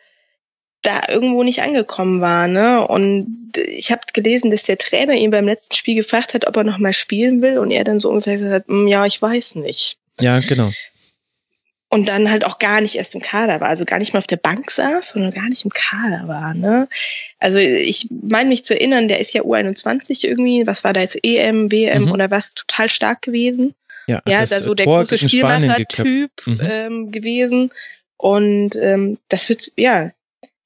da irgendwo nicht angekommen war, ne? Und ich habe gelesen, dass der Trainer ihn beim letzten Spiel gefragt hat, ob er noch mal spielen will, und er dann so ungefähr gesagt hat, "Mm, ja, ich weiß nicht. Ja, genau. Und dann halt auch gar nicht erst im Kader war, also gar nicht mal auf der Bank saß, sondern gar nicht im Kader war. Ne? Also ich meine mich zu erinnern, der ist ja U21 irgendwie, was war da jetzt, EM, WM mhm. oder was, total stark gewesen. Ja, ja da so der Tor große Spielmacher-Typ mhm. ähm, gewesen. Und ähm, das wird, ja,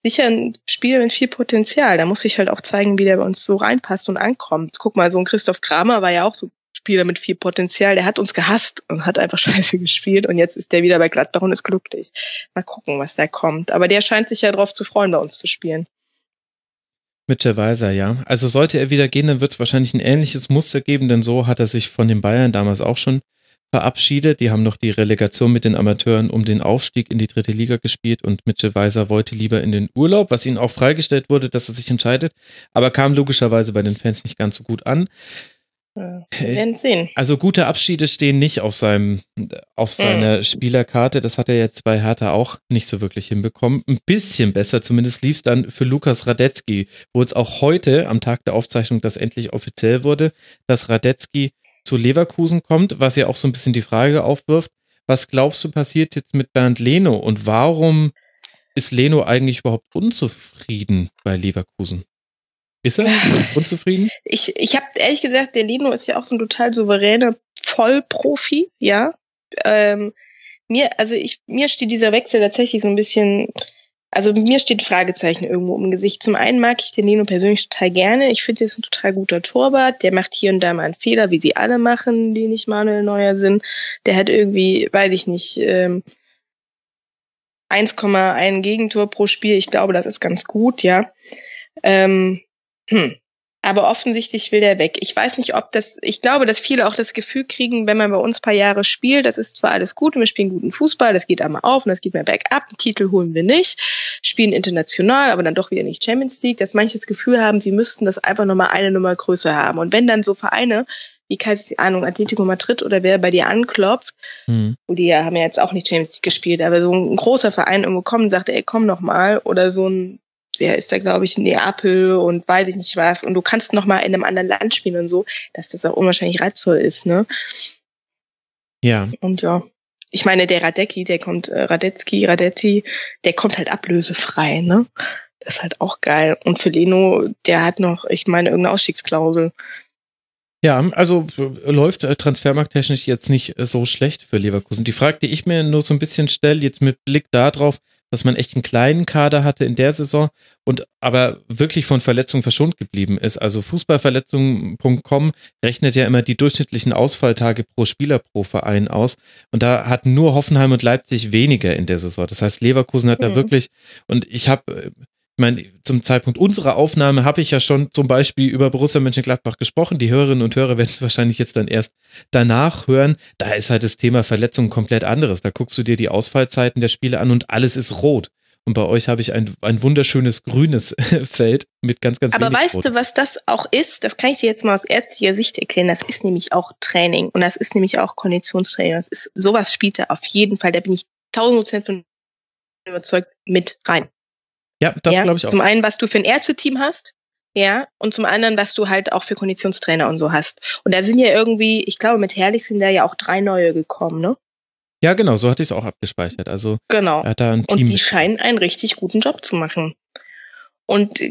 sicher ein Spiel mit viel Potenzial. Da muss ich halt auch zeigen, wie der bei uns so reinpasst und ankommt. Guck mal, so ein Christoph Kramer war ja auch so Spieler mit viel Potenzial, der hat uns gehasst und hat einfach scheiße gespielt und jetzt ist der wieder bei Gladbach und ist glücklich. Mal gucken, was da kommt. Aber der scheint sich ja darauf zu freuen, bei uns zu spielen. Mitchell Weiser, ja. Also sollte er wieder gehen, dann wird es wahrscheinlich ein ähnliches Muster geben, denn so hat er sich von den Bayern damals auch schon verabschiedet. Die haben noch die Relegation mit den Amateuren um den Aufstieg in die dritte Liga gespielt und Mitchell Weiser wollte lieber in den Urlaub, was ihnen auch freigestellt wurde, dass er sich entscheidet, aber kam logischerweise bei den Fans nicht ganz so gut an. Wir werden sehen. Also gute Abschiede stehen nicht auf seinem, auf seiner mhm. Spielerkarte. Das hat er jetzt bei Hertha auch nicht so wirklich hinbekommen. Ein bisschen besser, zumindest lief es dann für Lukas Radetzky, wo jetzt auch heute am Tag der Aufzeichnung das endlich offiziell wurde, dass Radetzky zu Leverkusen kommt, was ja auch so ein bisschen die Frage aufwirft. Was glaubst du passiert jetzt mit Bernd Leno und warum ist Leno eigentlich überhaupt unzufrieden bei Leverkusen? Ist er unzufrieden? Ich, ich habe ehrlich gesagt, der Lino ist ja auch so ein total souveräner Vollprofi, ja. Ähm, mir, also ich, mir steht dieser Wechsel tatsächlich so ein bisschen, also mir steht Fragezeichen irgendwo im Gesicht. Zum einen mag ich den Lino persönlich total gerne. Ich finde, er ist ein total guter Torwart. Der macht hier und da mal einen Fehler, wie sie alle machen, die nicht Manuel Neuer sind. Der hat irgendwie, weiß ich nicht, ähm, 1,1 Gegentor pro Spiel. Ich glaube, das ist ganz gut, ja. Ähm, hm. Aber offensichtlich will der weg. Ich weiß nicht, ob das, ich glaube, dass viele auch das Gefühl kriegen, wenn man bei uns paar Jahre spielt, das ist zwar alles gut und wir spielen guten Fußball, das geht einmal auf und das geht mal bergab, einen Titel holen wir nicht, spielen international, aber dann doch wieder nicht Champions League, dass manche das Gefühl haben, sie müssten das einfach nochmal eine Nummer größer haben. Und wenn dann so Vereine wie keine Ahnung, Atletico Madrid oder wer bei dir anklopft, mhm. wo die ja haben ja jetzt auch nicht Champions League gespielt, aber so ein großer Verein irgendwo kommt und sagt, ey, komm noch mal, oder so ein wer ist da, glaube ich, in Neapel und weiß ich nicht was. Und du kannst noch mal in einem anderen Land spielen und so, dass das auch unwahrscheinlich reizvoll ist, ne? Ja. Und ja. Ich meine, der Radecki, der kommt, äh, Radetzky, Radetti, der kommt halt ablösefrei, ne? Das ist halt auch geil. Und für Leno, der hat noch, ich meine, irgendeine Ausstiegsklausel. Ja, also äh, läuft äh, transfermarkttechnisch jetzt nicht äh, so schlecht für Leverkusen. Die Frage, die ich mir nur so ein bisschen stelle, jetzt mit Blick darauf, dass man echt einen kleinen Kader hatte in der Saison und aber wirklich von Verletzungen verschont geblieben ist. Also Fußballverletzungen.com rechnet ja immer die durchschnittlichen Ausfalltage pro Spieler pro Verein aus. Und da hatten nur Hoffenheim und Leipzig weniger in der Saison. Das heißt, Leverkusen hat mhm. da wirklich, und ich habe ich meine, zum Zeitpunkt unserer Aufnahme habe ich ja schon zum Beispiel über Borussia Mönchengladbach gesprochen. Die Hörerinnen und Hörer werden es wahrscheinlich jetzt dann erst danach hören. Da ist halt das Thema Verletzung komplett anderes. Da guckst du dir die Ausfallzeiten der Spiele an und alles ist rot. Und bei euch habe ich ein, ein wunderschönes grünes Feld mit ganz, ganz Aber weißt Rot. du, was das auch ist? Das kann ich dir jetzt mal aus ärztlicher Sicht erklären. Das ist nämlich auch Training und das ist nämlich auch Konditionstraining. Das ist, sowas spielt er auf jeden Fall. Da bin ich tausend Prozent von überzeugt mit rein. Ja, das ja? glaube ich auch. Zum einen, was du für ein Ärzteteam hast, ja, und zum anderen, was du halt auch für Konditionstrainer und so hast. Und da sind ja irgendwie, ich glaube, mit Herrlich sind da ja auch drei neue gekommen, ne? Ja, genau, so hatte ich es auch abgespeichert. Also genau. er hat da ein Team. Und die scheinen einen richtig guten Job zu machen. Und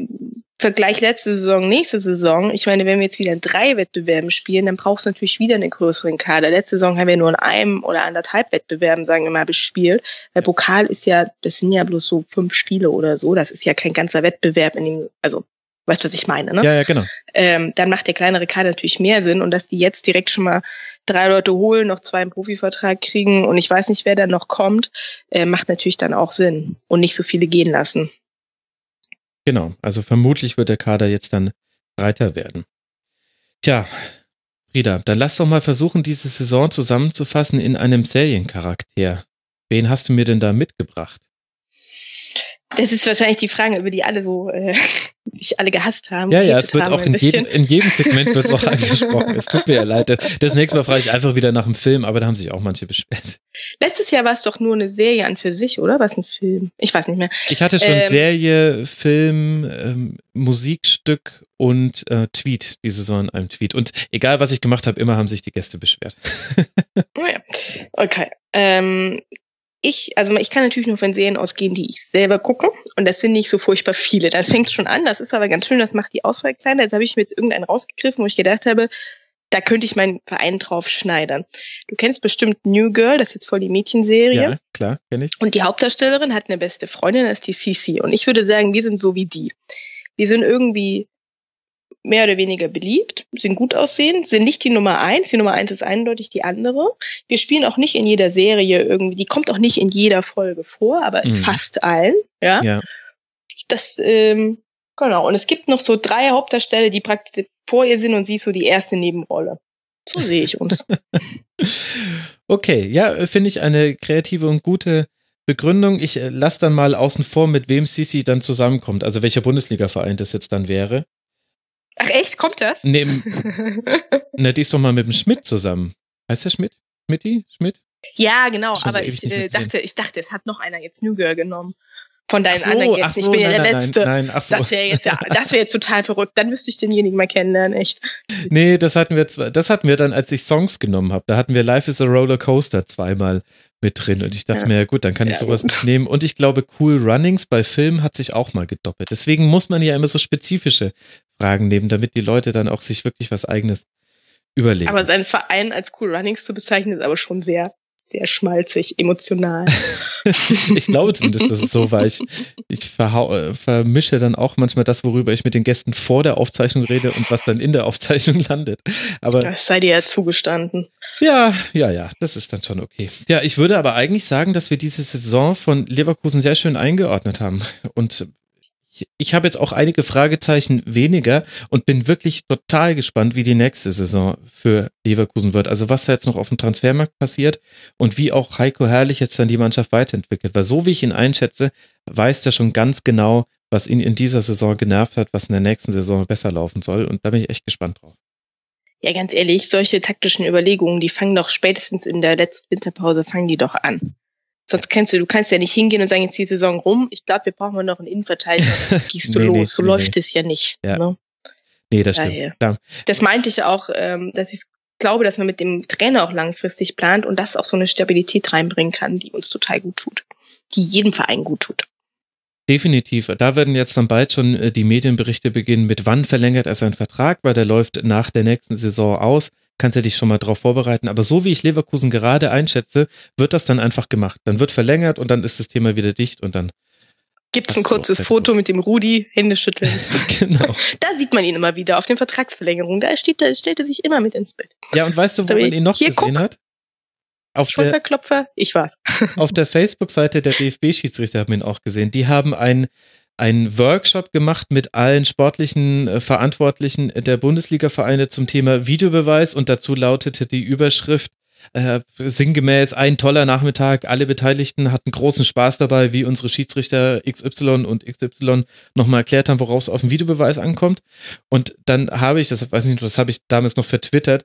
Vergleich letzte Saison, nächste Saison, ich meine, wenn wir jetzt wieder in drei Wettbewerben spielen, dann brauchst du natürlich wieder einen größeren Kader. Letzte Saison haben wir nur in einem oder anderthalb Wettbewerben, sagen wir mal, bespielt. Weil Pokal ist ja, das sind ja bloß so fünf Spiele oder so. Das ist ja kein ganzer Wettbewerb, in dem, also, weißt du, was ich meine, ne? Ja, ja, genau. Ähm, dann macht der kleinere Kader natürlich mehr Sinn und dass die jetzt direkt schon mal drei Leute holen, noch zwei im Profivertrag kriegen und ich weiß nicht, wer da noch kommt, äh, macht natürlich dann auch Sinn und nicht so viele gehen lassen. Genau, also vermutlich wird der Kader jetzt dann breiter werden. Tja, Frieda, dann lass doch mal versuchen, diese Saison zusammenzufassen in einem Seriencharakter. Wen hast du mir denn da mitgebracht? Das ist wahrscheinlich die Frage, über die alle so äh, dich alle gehasst haben. Ja, ja, es wird auch in jedem, in jedem Segment wird es auch angesprochen. Es tut mir ja leid. Das nächste Mal frage ich einfach wieder nach dem Film, aber da haben sich auch manche beschwert. Letztes Jahr war es doch nur eine Serie an für sich, oder? Was ein Film? Ich weiß nicht mehr. Ich hatte schon ähm, Serie, Film, ähm, Musikstück und äh, Tweet, die Saison in einem Tweet. Und egal, was ich gemacht habe, immer haben sich die Gäste beschwert. oh ja. Okay. Ähm, ich, also ich kann natürlich nur von Serien ausgehen, die ich selber gucke. Und das sind nicht so furchtbar viele. Dann fängt es schon an. Das ist aber ganz schön, das macht die Auswahl kleiner. Jetzt habe ich mir jetzt irgendeinen rausgegriffen, wo ich gedacht habe, da könnte ich meinen Verein drauf schneidern. Du kennst bestimmt New Girl, das ist jetzt voll die Mädchenserie. Ja, klar, kenne ich. Und die Hauptdarstellerin hat eine beste Freundin, das ist die Cici. Und ich würde sagen, wir sind so wie die. Wir sind irgendwie mehr oder weniger beliebt, sind gut aussehend, sind nicht die Nummer eins. Die Nummer eins ist eindeutig die andere. Wir spielen auch nicht in jeder Serie irgendwie, die kommt auch nicht in jeder Folge vor, aber in Mhm. fast allen. Ja. Ja. Das, ähm, genau. Und es gibt noch so drei Hauptdarsteller, die praktisch vor ihr sind und sie ist so die erste Nebenrolle. So sehe ich uns. Okay, ja, äh, finde ich eine kreative und gute Begründung. Ich äh, lasse dann mal außen vor, mit wem Sisi dann zusammenkommt, also welcher Bundesliga-Verein das jetzt dann wäre. Ach echt, kommt das? Neben, na, die ist doch mal mit dem Schmidt zusammen. Heißt der Schmidt? Schmidti? Schmidt? ja, genau, Schon so aber ewig ich äh, dachte, ich dachte, es hat noch einer jetzt New Girl genommen. Von deinen so, anderen Gästen. so, ich bin ja nein, der nein, Letzte. Nein, nein, ach so. Das wäre jetzt ja, das wäre jetzt total verrückt. Dann müsste ich denjenigen mal kennenlernen, echt. Nee, das hatten wir zwar, das hatten wir dann, als ich Songs genommen habe. Da hatten wir Life is a Roller Coaster zweimal mit drin und ich dachte Ja. mir, ja gut, dann kann ich Ja, sowas gut. nicht nehmen. Und ich glaube, Cool Runnings bei Filmen hat sich auch mal gedoppelt. Deswegen muss man ja immer so spezifische Fragen nehmen, damit die Leute dann auch sich wirklich was eigenes überlegen. Aber seinen Verein als Cool Runnings zu bezeichnen, ist aber schon sehr, sehr schmalzig, emotional. ich glaube zumindest, dass es so war. Ich, ich verhau, äh, vermische dann auch manchmal das, worüber ich mit den Gästen vor der Aufzeichnung rede und was dann in der Aufzeichnung landet. Aber Das sei dir ja zugestanden. Ja, ja, ja, das ist dann schon okay. Ja, ich würde aber eigentlich sagen, dass wir diese Saison von Leverkusen sehr schön eingeordnet haben. Und ich, habe jetzt auch einige Fragezeichen weniger und bin wirklich total gespannt, wie die nächste Saison für Leverkusen wird. Also was da jetzt noch auf dem Transfermarkt passiert und wie auch Heiko Herrlich jetzt dann die Mannschaft weiterentwickelt. Weil so wie ich ihn einschätze, weiß er schon ganz genau, was ihn in dieser Saison genervt hat, was in der nächsten Saison besser laufen soll. Und da bin ich echt gespannt drauf. Ja, ganz ehrlich, solche taktischen Überlegungen, die fangen doch spätestens in der letzten Winterpause, fangen die doch an. Sonst kennst du, du kannst ja nicht hingehen und sagen, jetzt die Saison rum, ich glaube, wir brauchen noch einen Innenverteidiger, dann gehst du Nee, nee, los. so nee, läuft nee. es ja nicht. Ja. Ne? Nee, das stimmt. Daher. Da, Das meinte ich auch, ähm, dass ich glaube, dass man mit dem Trainer auch langfristig plant und das auch so eine Stabilität reinbringen kann, die uns total gut tut. Die jedem Verein gut tut. Definitiv. Da werden jetzt dann bald schon äh, die Medienberichte beginnen, mit wann verlängert er seinen Vertrag, weil der läuft nach der nächsten Saison aus. Kannst ja dich schon mal drauf vorbereiten. Aber so wie ich Leverkusen gerade einschätze, wird das dann einfach gemacht. Dann wird verlängert und dann ist das Thema wieder dicht und dann, Gibt es ein kurzes Foto mit dem Rudi, Hände schütteln. genau. Da sieht man ihn immer wieder auf den Vertragsverlängerungen. Da steht, da stellt er sich immer mit ins Bild. Ja, und weißt du, wo Sorry. man ihn noch Hier, gesehen guck. hat? Auf der, Schulterklopfer, ich war's. auf der Facebook-Seite der DFB-Schiedsrichter haben wir ihn auch gesehen. Die haben ein einen Workshop gemacht mit allen sportlichen äh, Verantwortlichen der Bundesliga-Vereine zum Thema Videobeweis und dazu lautete die Überschrift äh, sinngemäß ein toller Nachmittag. Alle Beteiligten hatten großen Spaß dabei, wie unsere Schiedsrichter XY und XY nochmal erklärt haben, worauf es auf den Videobeweis ankommt. Und dann habe ich, das weiß ich nicht, das habe ich damals noch vertwittert.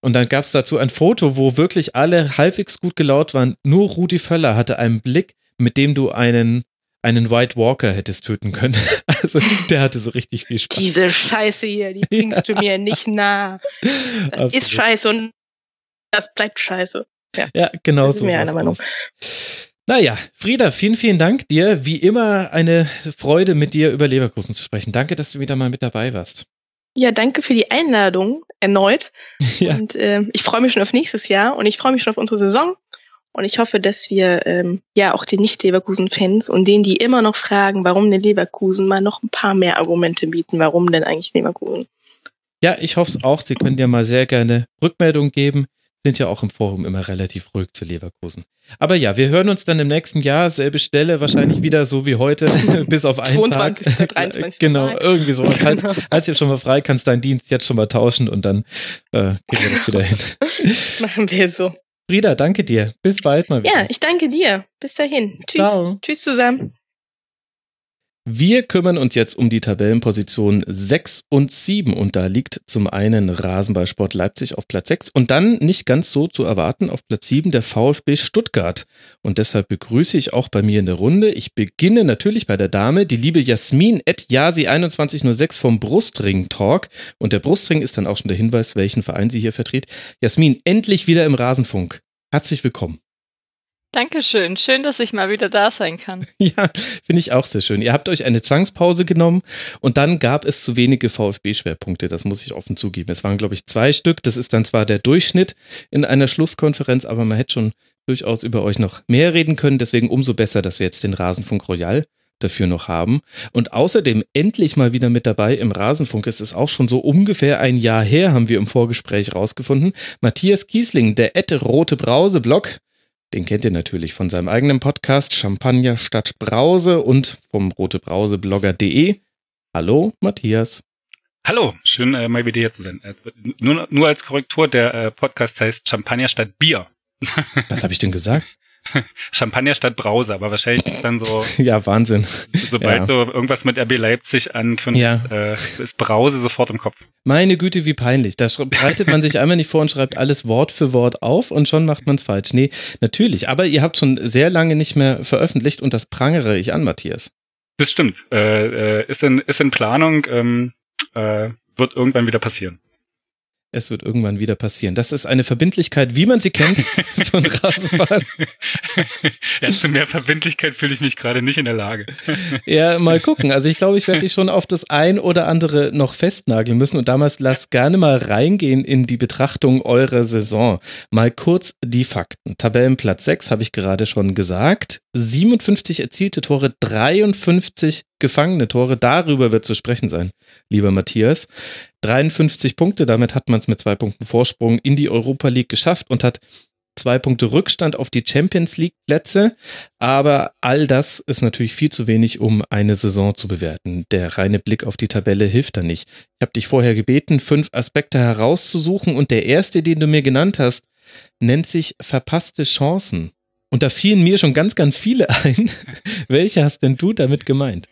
Und dann gab es dazu ein Foto, wo wirklich alle halbwegs gut gelaunt waren. Nur Rudi Völler hatte einen Blick, mit dem du einen einen White Walker hättest töten können. Also der hatte so richtig viel Spaß. Diese Scheiße hier, die bringst du mir nicht nah. Das Absolut. ist scheiße und das bleibt scheiße. Ja, genau Das ist so. mir Meinung. Naja, Frieda, vielen, vielen Dank dir. Wie immer eine Freude, mit dir über Leverkusen zu sprechen. Danke, dass du wieder mal mit dabei warst. Ja, danke für die Einladung erneut. Ja. Und äh, ich freue mich schon auf nächstes Jahr und ich freue mich schon auf unsere Saison. Und ich hoffe, dass wir ähm, ja auch den Nicht-Leverkusen-Fans und denen, die immer noch fragen, warum denn Leverkusen, mal noch ein paar mehr Argumente bieten, warum denn eigentlich Leverkusen. Ja, ich hoffe es auch. Sie können dir mal sehr gerne Rückmeldung geben. Sind ja auch im Forum immer relativ ruhig zu Leverkusen. Aber ja, wir hören uns dann im nächsten Jahr, selbe Stelle, wahrscheinlich wieder so wie heute, bis auf einen 22., Tag. 23. genau, irgendwie sowas. Genau. Als jetzt schon mal frei, kannst deinen Dienst jetzt schon mal tauschen und dann äh, kriegen wir das wieder hin. Machen wir so. Frieda, danke dir. Bis bald mal wieder. Ja, ich danke dir. Bis dahin. Tschüss. Ciao. Tschüss zusammen. Wir kümmern uns jetzt um die Tabellenpositionen 6 und 7 und da liegt zum einen Rasenballsport Leipzig auf Platz 6 und dann nicht ganz so zu erwarten auf Platz 7 der VfB Stuttgart. Und deshalb begrüße ich auch bei mir in der Runde. Ich beginne natürlich bei der Dame, die liebe Jasmin at Yasi2106 vom Brustring Talk und der Brustring ist dann auch schon der Hinweis, welchen Verein sie hier vertritt. Jasmin, endlich wieder im Rasenfunk. Herzlich willkommen. Dankeschön. Schön, dass ich mal wieder da sein kann. Ja, finde ich auch sehr schön. Ihr habt euch eine Zwangspause genommen und dann gab es zu wenige VfB-Schwerpunkte. Das muss ich offen zugeben. Es waren, glaube ich, zwei Stück. Das ist dann zwar der Durchschnitt in einer Schlusskonferenz, aber man hätte schon durchaus über euch noch mehr reden können. Deswegen umso besser, dass wir jetzt den Rasenfunk Royal dafür noch haben. Und außerdem endlich mal wieder mit dabei im Rasenfunk. Es ist auch schon so ungefähr ein Jahr her, haben wir im Vorgespräch rausgefunden. Matthias Kiesling, der Ette Rote Brause Blog. Den kennt ihr natürlich von seinem eigenen Podcast Champagner statt Brause und vom rotebrauseblogger.de. Hallo, Matthias. Hallo, schön äh, mal wieder hier zu sein. Äh, nur, nur als Korrektur, der äh, Podcast heißt Champagner statt Bier. Was habe ich denn gesagt? Champagner statt Brause, aber wahrscheinlich ist dann so. ja, Wahnsinn. Sobald ja. so irgendwas mit RB Leipzig ankündigt, ja. äh, ist Brause sofort im Kopf. Meine Güte, wie peinlich. Da bereitet man sich einmal nicht vor und schreibt alles Wort für Wort auf und schon macht man es falsch. Nee, natürlich. Aber ihr habt schon sehr lange nicht mehr veröffentlicht und das prangere ich an, Matthias. Das stimmt. Äh, äh, ist, in, ist in Planung, ähm, äh, wird irgendwann wieder passieren. Es wird irgendwann wieder passieren. Das ist eine Verbindlichkeit, wie man sie kennt von Rasenbahn. Ja, zu mehr Verbindlichkeit fühle ich mich gerade nicht in der Lage. Ja, mal gucken. Also ich glaube, ich werde dich schon auf das ein oder andere noch festnageln müssen. Und damals lass gerne mal reingehen in die Betrachtung eurer Saison. Mal kurz die Fakten. Tabellenplatz 6 habe ich gerade schon gesagt. 57 erzielte Tore, 53 gefangene Tore. Darüber wird zu sprechen sein, lieber Matthias. 53 Punkte, damit hat man es mit zwei Punkten Vorsprung in die Europa League geschafft und hat zwei Punkte Rückstand auf die Champions League Plätze. Aber all das ist natürlich viel zu wenig, um eine Saison zu bewerten. Der reine Blick auf die Tabelle hilft da nicht. Ich habe dich vorher gebeten, fünf Aspekte herauszusuchen und der erste, den du mir genannt hast, nennt sich verpasste Chancen. Und da fielen mir schon ganz, ganz viele ein. Welche hast denn du damit gemeint?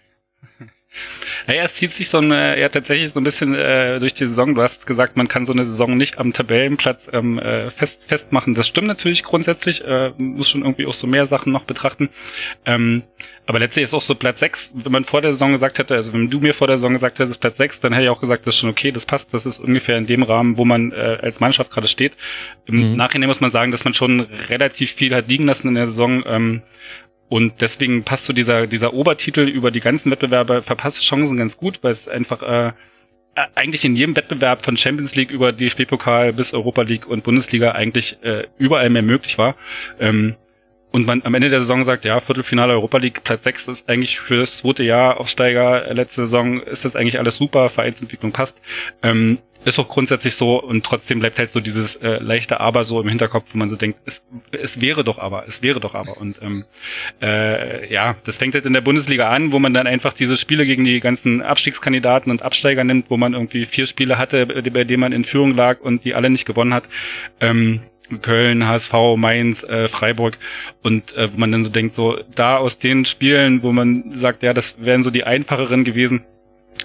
Naja, es zieht sich so ein, äh, ja tatsächlich so ein bisschen äh, durch die Saison. Du hast gesagt, man kann so eine Saison nicht am Tabellenplatz ähm, äh, fest, festmachen. Das stimmt natürlich grundsätzlich. Äh, muss schon irgendwie auch so mehr Sachen noch betrachten. Ähm, aber letztlich ist auch so Platz 6, wenn man vor der Saison gesagt hätte, also wenn du mir vor der Saison gesagt hättest, Platz 6, dann hätte ich auch gesagt, das ist schon okay, das passt, das ist ungefähr in dem Rahmen, wo man äh, als Mannschaft gerade steht. Im mhm. Nachhinein muss man sagen, dass man schon relativ viel hat liegen lassen in der Saison. Ähm, und deswegen passt so dieser, dieser Obertitel über die ganzen Wettbewerbe verpasste Chancen ganz gut, weil es einfach äh, eigentlich in jedem Wettbewerb von Champions League über DFB-Pokal bis Europa League und Bundesliga eigentlich äh, überall mehr möglich war. Ähm, und man am Ende der Saison sagt, ja, Viertelfinale Europa League, Platz 6 ist eigentlich für das zweite Jahr Aufsteiger, letzte Saison ist das eigentlich alles super, Vereinsentwicklung passt. Ähm, ist auch grundsätzlich so und trotzdem bleibt halt so dieses äh, leichte Aber so im Hinterkopf, wo man so denkt, es, es wäre doch aber, es wäre doch aber. Und ähm, äh, ja, das fängt halt in der Bundesliga an, wo man dann einfach diese Spiele gegen die ganzen Abstiegskandidaten und Absteiger nimmt, wo man irgendwie vier Spiele hatte, bei denen man in Führung lag und die alle nicht gewonnen hat. Ähm, Köln, HSV, Mainz, äh, Freiburg und äh, wo man dann so denkt, so da aus den Spielen, wo man sagt, ja, das wären so die einfacheren gewesen,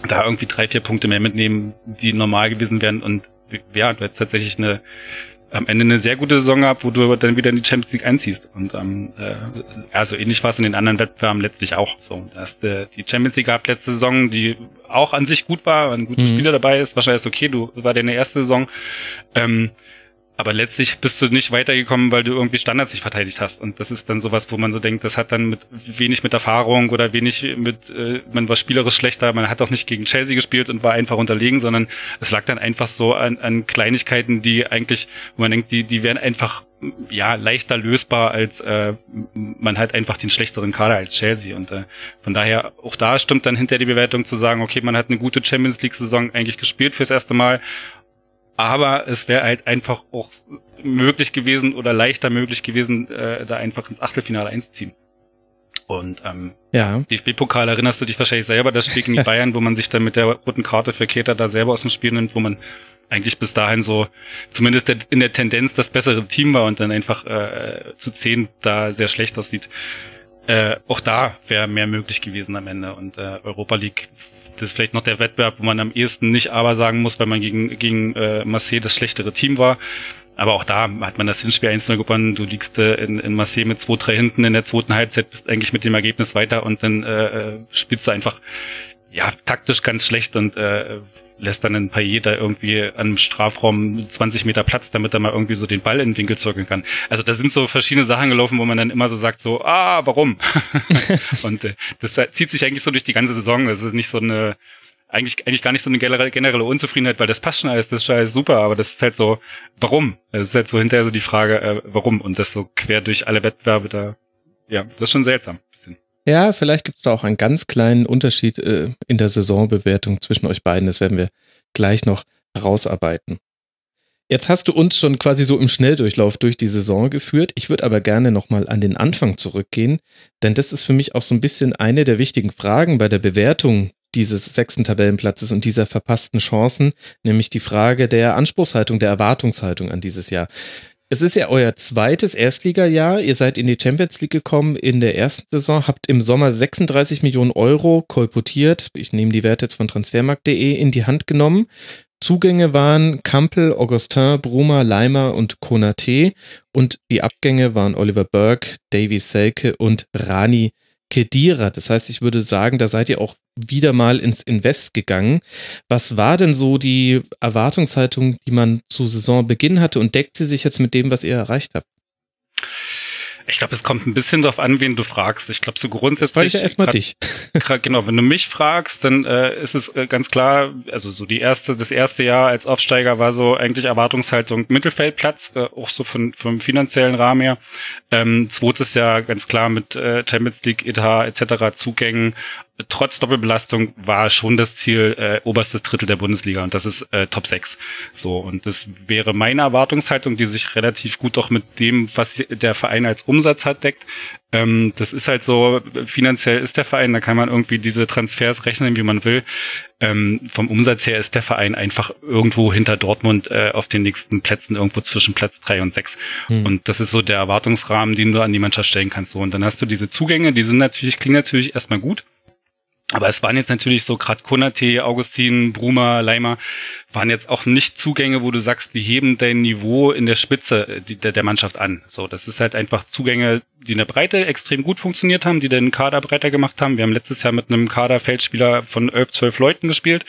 da irgendwie drei, vier Punkte mehr mitnehmen, die normal gewesen wären und ja, du hättest tatsächlich eine am Ende eine sehr gute Saison gehabt, wo du dann wieder in die Champions League einziehst. Und ähm, äh, also ähnlich war es in den anderen Wettbewerben letztlich auch. So, du hast äh, die Champions League gehabt letzte Saison, die auch an sich gut war, ein guter mhm. Spieler dabei ist. Wahrscheinlich ist okay, du war deine erste Saison. Ähm, aber letztlich bist du nicht weitergekommen, weil du irgendwie Standards nicht verteidigt hast. Und das ist dann sowas, wo man so denkt, das hat dann mit wenig mit Erfahrung oder wenig mit, äh, man war spielerisch schlechter, man hat auch nicht gegen Chelsea gespielt und war einfach unterlegen, sondern es lag dann einfach so an, an Kleinigkeiten, die eigentlich, wo man denkt, die, die wären einfach ja leichter lösbar als äh, man hat einfach den schlechteren Kader als Chelsea und äh, von daher auch da stimmt dann hinter die Bewertung zu sagen, okay, man hat eine gute Champions League Saison eigentlich gespielt fürs erste Mal aber es wäre halt einfach auch möglich gewesen oder leichter möglich gewesen, äh, da einfach ins Achtelfinale einzuziehen. Und ähm, ja. DFB-Pokal erinnerst du dich wahrscheinlich selber, das Spiel gegen die Bayern, wo man sich dann mit der roten Karte für Keter da selber aus dem Spiel nimmt, wo man eigentlich bis dahin so zumindest in der Tendenz das bessere Team war und dann einfach äh, zu zehn da sehr schlecht aussieht. Äh, auch da wäre mehr möglich gewesen am Ende und äh, Europa League das ist vielleicht noch der Wettbewerb, wo man am ehesten nicht aber sagen muss, weil man gegen, gegen äh, Marseille das schlechtere Team war. Aber auch da hat man das Hinspiel 1-0 gewonnen. Du liegst äh, in, in Marseille mit 2-3 hinten in der zweiten Halbzeit, bist eigentlich mit dem Ergebnis weiter und dann äh, äh, spielst du einfach ja, taktisch ganz schlecht und äh, lässt dann ein paar jeder irgendwie am Strafraum 20 Meter Platz, damit er mal irgendwie so den Ball in den Winkel zirkeln kann. Also da sind so verschiedene Sachen gelaufen, wo man dann immer so sagt, so, ah, warum? und äh, das zieht sich eigentlich so durch die ganze Saison. Das ist nicht so eine, eigentlich, eigentlich gar nicht so eine generelle, generelle Unzufriedenheit, weil das passt schon alles, das ist schon alles super, aber das ist halt so, warum? Es ist halt so hinterher so die Frage, äh, warum? Und das so quer durch alle Wettbewerbe da, ja, das ist schon seltsam. Ja, vielleicht gibt es da auch einen ganz kleinen Unterschied äh, in der Saisonbewertung zwischen euch beiden. Das werden wir gleich noch herausarbeiten. Jetzt hast du uns schon quasi so im Schnelldurchlauf durch die Saison geführt. Ich würde aber gerne nochmal an den Anfang zurückgehen, denn das ist für mich auch so ein bisschen eine der wichtigen Fragen bei der Bewertung dieses sechsten Tabellenplatzes und dieser verpassten Chancen, nämlich die Frage der Anspruchshaltung, der Erwartungshaltung an dieses Jahr. Es ist ja euer zweites Erstligajahr. Ihr seid in die Champions League gekommen in der ersten Saison, habt im Sommer 36 Millionen Euro kolportiert. Ich nehme die Werte jetzt von transfermarkt.de in die Hand genommen. Zugänge waren Kampel, Augustin, Bruma, Leimer und Konate und die Abgänge waren Oliver Burke, Davy Selke und Rani Kedira. Das heißt, ich würde sagen, da seid ihr auch wieder mal ins Invest gegangen. Was war denn so die Erwartungshaltung, die man zu Saisonbeginn hatte und deckt sie sich jetzt mit dem, was ihr erreicht habt? Ich glaube, es kommt ein bisschen darauf an, wen du fragst. Ich glaube, so grundsätzlich. Frage ich ja erstmal dich. Genau, wenn du mich fragst, dann äh, ist es äh, ganz klar, also so die erste, das erste Jahr als Aufsteiger war so eigentlich Erwartungshaltung Mittelfeldplatz, äh, auch so von, vom finanziellen Rahmen her. Ähm, zweites Jahr ganz klar mit äh, Champions League, ETH etc. Zugängen trotz Doppelbelastung war schon das Ziel äh, oberstes Drittel der Bundesliga und das ist äh, Top 6. So und das wäre meine Erwartungshaltung, die sich relativ gut auch mit dem, was der Verein als Umsatz hat, deckt. Ähm, das ist halt so, finanziell ist der Verein, da kann man irgendwie diese Transfers rechnen, wie man will. Ähm, vom Umsatz her ist der Verein einfach irgendwo hinter Dortmund äh, auf den nächsten Plätzen, irgendwo zwischen Platz drei und sechs. Hm. Und das ist so der Erwartungsrahmen, den du an die Mannschaft stellen kannst. So, und dann hast du diese Zugänge, die sind natürlich, klingen natürlich erstmal gut. Aber es waren jetzt natürlich so gerade Konate, Augustin, Bruma, Leimer, waren jetzt auch nicht Zugänge, wo du sagst, die heben dein Niveau in der Spitze äh, der, Mannschaft an. So, das ist halt einfach Zugänge, die in der Breite extrem gut funktioniert haben, die den Kader breiter gemacht haben. Wir haben letztes Jahr mit einem Kader Feldspieler von 11, 12 Leuten gespielt.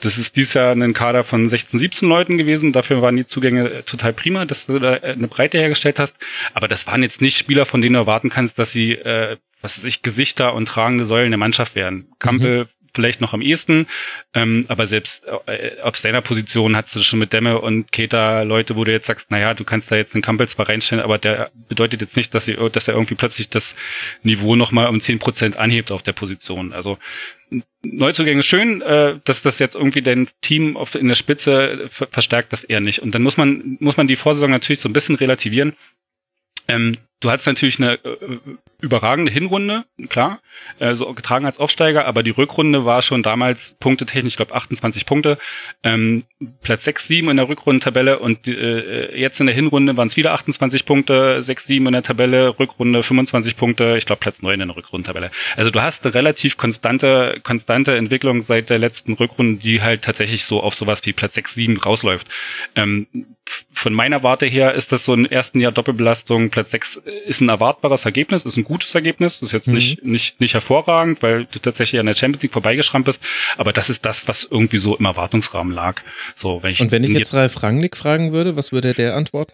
Das ist dieses Jahr ein Kader von 16, 17 Leuten gewesen. Dafür waren die Zugänge äh, total prima, dass du da äh, eine Breite hergestellt hast. Aber das waren jetzt nicht Spieler, von denen du erwarten kannst, dass sie äh, was ich, Gesichter und tragende Säulen der Mannschaft werden. Kampel mhm. vielleicht noch am ehesten, ähm, aber selbst äh, auf seiner Position hast du schon mit Demme und Keta Leute, wo du jetzt sagst, naja, du kannst da jetzt einen Kampel zwar reinstellen, aber der bedeutet jetzt nicht, dass, sie, dass er irgendwie plötzlich das Niveau nochmal um zehn Prozent anhebt auf der Position. Also Neuzugänge schön, äh, dass das jetzt irgendwie dein Team auf, in der Spitze verstärkt das eher nicht. Und dann muss man, muss man die Vorsaison natürlich so ein bisschen relativieren. Ähm, du hattest natürlich eine äh, überragende Hinrunde, klar, äh, so getragen als Aufsteiger, aber die Rückrunde war schon damals punktetechnisch, ich glaube 28 Punkte, ähm, Platz 6, 7 in der Rückrundentabelle und äh, jetzt in der Hinrunde waren es wieder 28 Punkte, 6, 7 in der Tabelle, Rückrunde 25 Punkte, ich glaube Platz 9 in der Rückrundentabelle. Also du hast eine relativ konstante, konstante Entwicklung seit der letzten Rückrunde, die halt tatsächlich so auf sowas wie Platz 6, 7 rausläuft. Ähm, von meiner Warte her ist das so ein ersten Jahr Doppelbelastung, Platz 6 ist ein erwartbares Ergebnis, ist ein gutes Ergebnis, das ist jetzt mhm. nicht, nicht, nicht hervorragend, weil du tatsächlich an der Champions League vorbeigeschrammt bist, aber das ist das, was irgendwie so im Erwartungsrahmen lag. So, wenn ich Und wenn ich jetzt Ralf Rangnick fragen würde, was würde der antworten?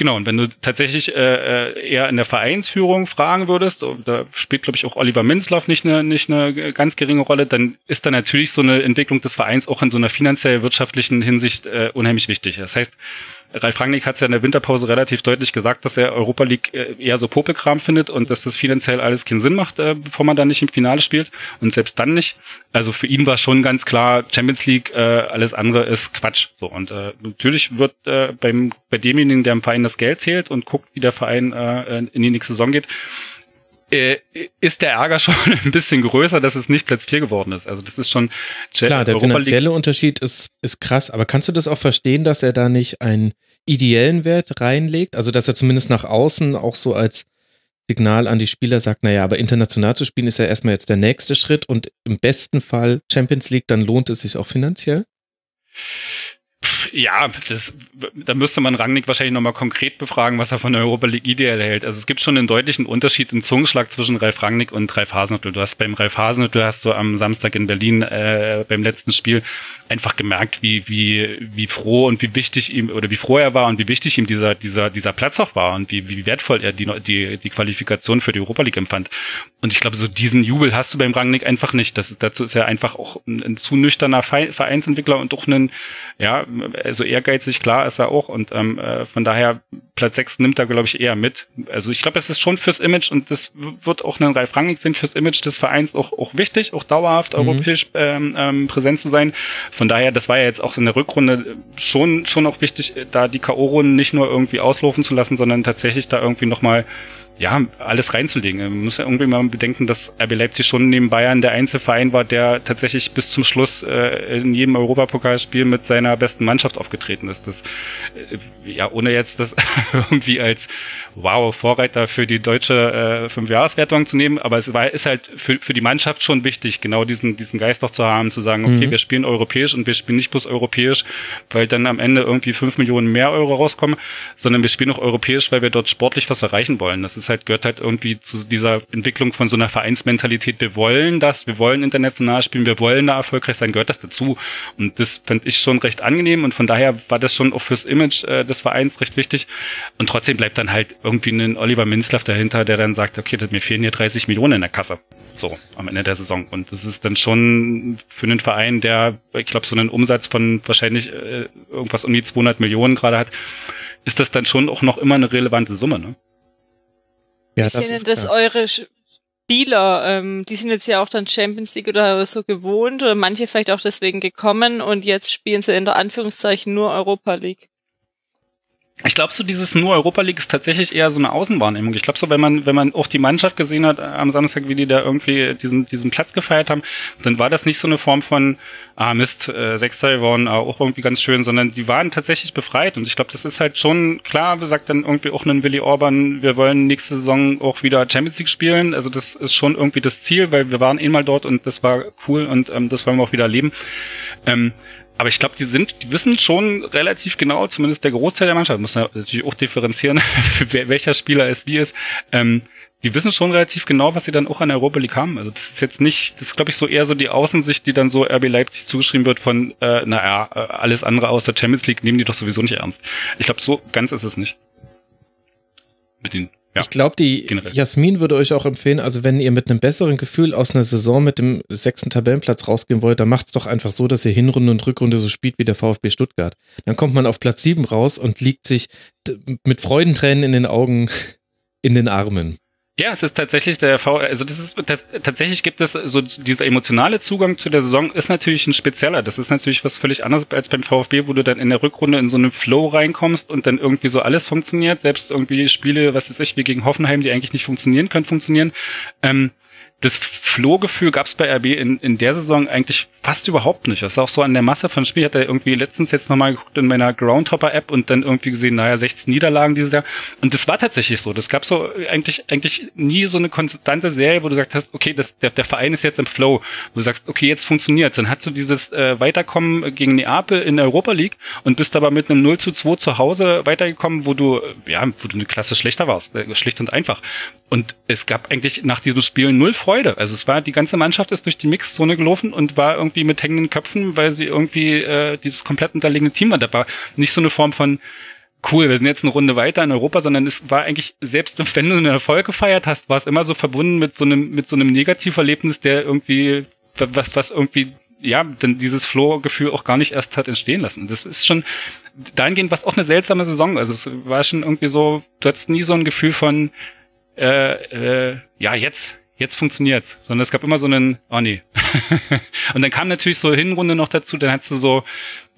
Genau, und wenn du tatsächlich äh, äh, eher in der Vereinsführung fragen würdest, da spielt, glaube ich, auch Oliver Minzlaff nicht eine, nicht eine ganz geringe Rolle, dann ist da natürlich so eine Entwicklung des Vereins auch in so einer finanziell wirtschaftlichen Hinsicht äh, unheimlich wichtig. Das heißt, Ralf Rangnick hat es ja in der Winterpause relativ deutlich gesagt, dass er Europa League äh, eher so Popelkram findet und dass das finanziell alles keinen Sinn macht, äh, bevor man dann nicht im Finale spielt und selbst dann nicht. Also für ihn war schon ganz klar, Champions League, äh, alles andere ist Quatsch. So und äh, natürlich wird äh, beim bei demjenigen, der im Verein das Geld zählt und guckt, wie der Verein äh, in die nächste Saison geht, äh, ist der Ärger schon ein bisschen größer, dass es nicht Platz 4 geworden ist. Also das ist schon klar. Der Europa finanzielle League. Unterschied ist ist krass. Aber kannst du das auch verstehen, dass er da nicht einen ideellen Wert reinlegt? Also dass er zumindest nach außen auch so als Signal an die Spieler sagt, naja, aber international zu spielen ist ja erstmal jetzt der nächste Schritt und im besten Fall Champions League, dann lohnt es sich auch finanziell? Ja, das, da müsste man Rangnick wahrscheinlich nochmal konkret befragen, was er von der Europa League ideell hält. Also es gibt schon einen deutlichen Unterschied im Zungenschlag zwischen Ralf Rangnick und Ralf Hasenhüttl. Du hast beim Ralf Hasenhüttl hast du am Samstag in Berlin äh, beim letzten Spiel einfach gemerkt, wie wie wie froh und wie wichtig ihm oder wie froh er war und wie wichtig ihm dieser dieser dieser Platz auch war und wie wie wertvoll er die die die Qualifikation für die Europa League empfand. Und ich glaube, so diesen Jubel hast du beim Rangnick einfach nicht. Das, dazu ist er einfach auch ein, ein zu nüchterner Vereinsentwickler und auch ein ja, also ehrgeizig, klar ist er auch und ähm, äh, von daher Platz 6 nimmt er, glaube ich, eher mit. Also ich glaube, es ist schon fürs Image und das wird auch ein Ralf Rangnick sind fürs Image des Vereins auch, auch wichtig, auch dauerhaft mhm. europäisch ähm, ähm, präsent zu sein. Von daher, das war ja jetzt auch in der Rückrunde schon, schon auch wichtig, da die K.O.-Runden nicht nur irgendwie auslaufen zu lassen, sondern tatsächlich da irgendwie nochmal ja, alles reinzulegen. Man muss ja irgendwie mal bedenken, dass RB Leipzig schon neben Bayern der Einzelverein war, der tatsächlich bis zum Schluss äh, in jedem Europapokalspiel mit seiner besten Mannschaft aufgetreten ist. Das, äh, ja, ohne jetzt das irgendwie als wow, Vorreiter für die deutsche äh, Fünfjahreswertung zu nehmen, aber es war, ist halt für, für die Mannschaft schon wichtig, genau diesen, diesen Geist doch zu haben, zu sagen, okay, mhm. wir spielen europäisch und wir spielen nicht bloß europäisch, weil dann am Ende irgendwie fünf Millionen mehr Euro rauskommen, sondern wir spielen auch europäisch, weil wir dort sportlich was erreichen wollen. Das ist halt, gehört halt irgendwie zu dieser Entwicklung von so einer Vereinsmentalität. Wir wollen das, wir wollen international spielen, wir wollen da erfolgreich sein, gehört das dazu. Und das fand ich schon recht angenehm und von daher war das schon auch fürs Image äh, des Vereins recht wichtig. Und trotzdem bleibt dann halt irgendwie einen Oliver Minzlaff dahinter, der dann sagt, okay, mir fehlen hier 30 Millionen in der Kasse. So, am Ende der Saison. Und das ist dann schon für einen Verein, der, ich glaube, so einen Umsatz von wahrscheinlich äh, irgendwas um die 200 Millionen gerade hat, ist das dann schon auch noch immer eine relevante Summe, ne? Ja, das sind das eure Spieler, ähm, die sind jetzt ja auch dann Champions League oder so gewohnt oder manche vielleicht auch deswegen gekommen und jetzt spielen sie in der Anführungszeichen nur Europa League ich glaube, so dieses nur Europa League ist tatsächlich eher so eine Außenwahrnehmung. Ich glaube so, wenn man, wenn man auch die Mannschaft gesehen hat äh, am Samstag, wie die da irgendwie diesen, diesen Platz gefeiert haben, dann war das nicht so eine Form von, ah Mist, äh, Sechster geworden, ah, auch irgendwie ganz schön, sondern die waren tatsächlich befreit. Und ich glaube, das ist halt schon klar, sagt dann irgendwie auch ein Willy Orban, wir wollen nächste Saison auch wieder Champions League spielen. Also das ist schon irgendwie das Ziel, weil wir waren eh mal dort und das war cool und ähm, das wollen wir auch wieder erleben. Ähm, aber ich glaube, die sind, die wissen schon relativ genau, zumindest der Großteil der Mannschaft, muss natürlich auch differenzieren, welcher Spieler es wie ist. Ähm, die wissen schon relativ genau, was sie dann auch an der Europa League haben. Also das ist jetzt nicht, das ist glaube ich so eher so die Außensicht, die dann so RB Leipzig zugeschrieben wird von, äh, naja, äh, alles andere außer Champions League nehmen die doch sowieso nicht ernst. Ich glaube, so ganz ist es nicht. Mit den ja, ich glaube, die generell. Jasmin würde euch auch empfehlen, also wenn ihr mit einem besseren Gefühl aus einer Saison mit dem sechsten Tabellenplatz rausgehen wollt, dann macht es doch einfach so, dass ihr Hinrunde und Rückrunde so spielt wie der VfB Stuttgart. Dann kommt man auf Platz sieben raus und liegt sich mit Freudentränen in den Augen in den Armen. Ja, es ist tatsächlich der V, also das ist das, tatsächlich gibt es so dieser emotionale Zugang zu der Saison ist natürlich ein spezieller. Das ist natürlich was völlig anderes als beim VfB, wo du dann in der Rückrunde in so einen Flow reinkommst und dann irgendwie so alles funktioniert, selbst irgendwie Spiele, was weiß ich, wie gegen Hoffenheim, die eigentlich nicht funktionieren können, funktionieren. Ähm, das Flohgefühl gab es bei RB in, in der Saison eigentlich fast überhaupt nicht. Das ist auch so an der Masse von Spielen. Ich hatte irgendwie letztens jetzt nochmal geguckt in meiner Groundhopper-App und dann irgendwie gesehen, naja, 16 Niederlagen dieses Jahr. Und das war tatsächlich so. Das gab so eigentlich, eigentlich nie so eine konstante Serie, wo du gesagt hast, okay, das, der, der Verein ist jetzt im Flow. Wo du sagst, okay, jetzt funktioniert's. Dann hast du dieses äh, Weiterkommen gegen Neapel in der Europa League und bist aber mit einem 0 zu 2 zu Hause weitergekommen, wo du, ja, wo du eine Klasse schlechter warst. Äh, schlicht und einfach. Und es gab eigentlich nach diesem Spiel null Freude. Also es war, die ganze Mannschaft ist durch die Mixzone gelaufen und war irgendwie mit hängenden Köpfen, weil sie irgendwie äh, dieses komplett unterlegene Team war. Da war nicht so eine Form von cool, wir sind jetzt eine Runde weiter in Europa, sondern es war eigentlich, selbst wenn du einen Erfolg gefeiert hast, war es immer so verbunden mit so einem, mit so einem Negativerlebnis, der irgendwie, was, was irgendwie, ja, denn dieses Flow-Gefühl auch gar nicht erst hat entstehen lassen. Das ist schon dahingehend was auch eine seltsame Saison. Also es war schon irgendwie so, du hattest nie so ein Gefühl von, äh, äh, ja, jetzt, jetzt funktioniert's. Sondern es gab immer so einen, oh nee. und dann kam natürlich so Hinrunde noch dazu, dann hast du so,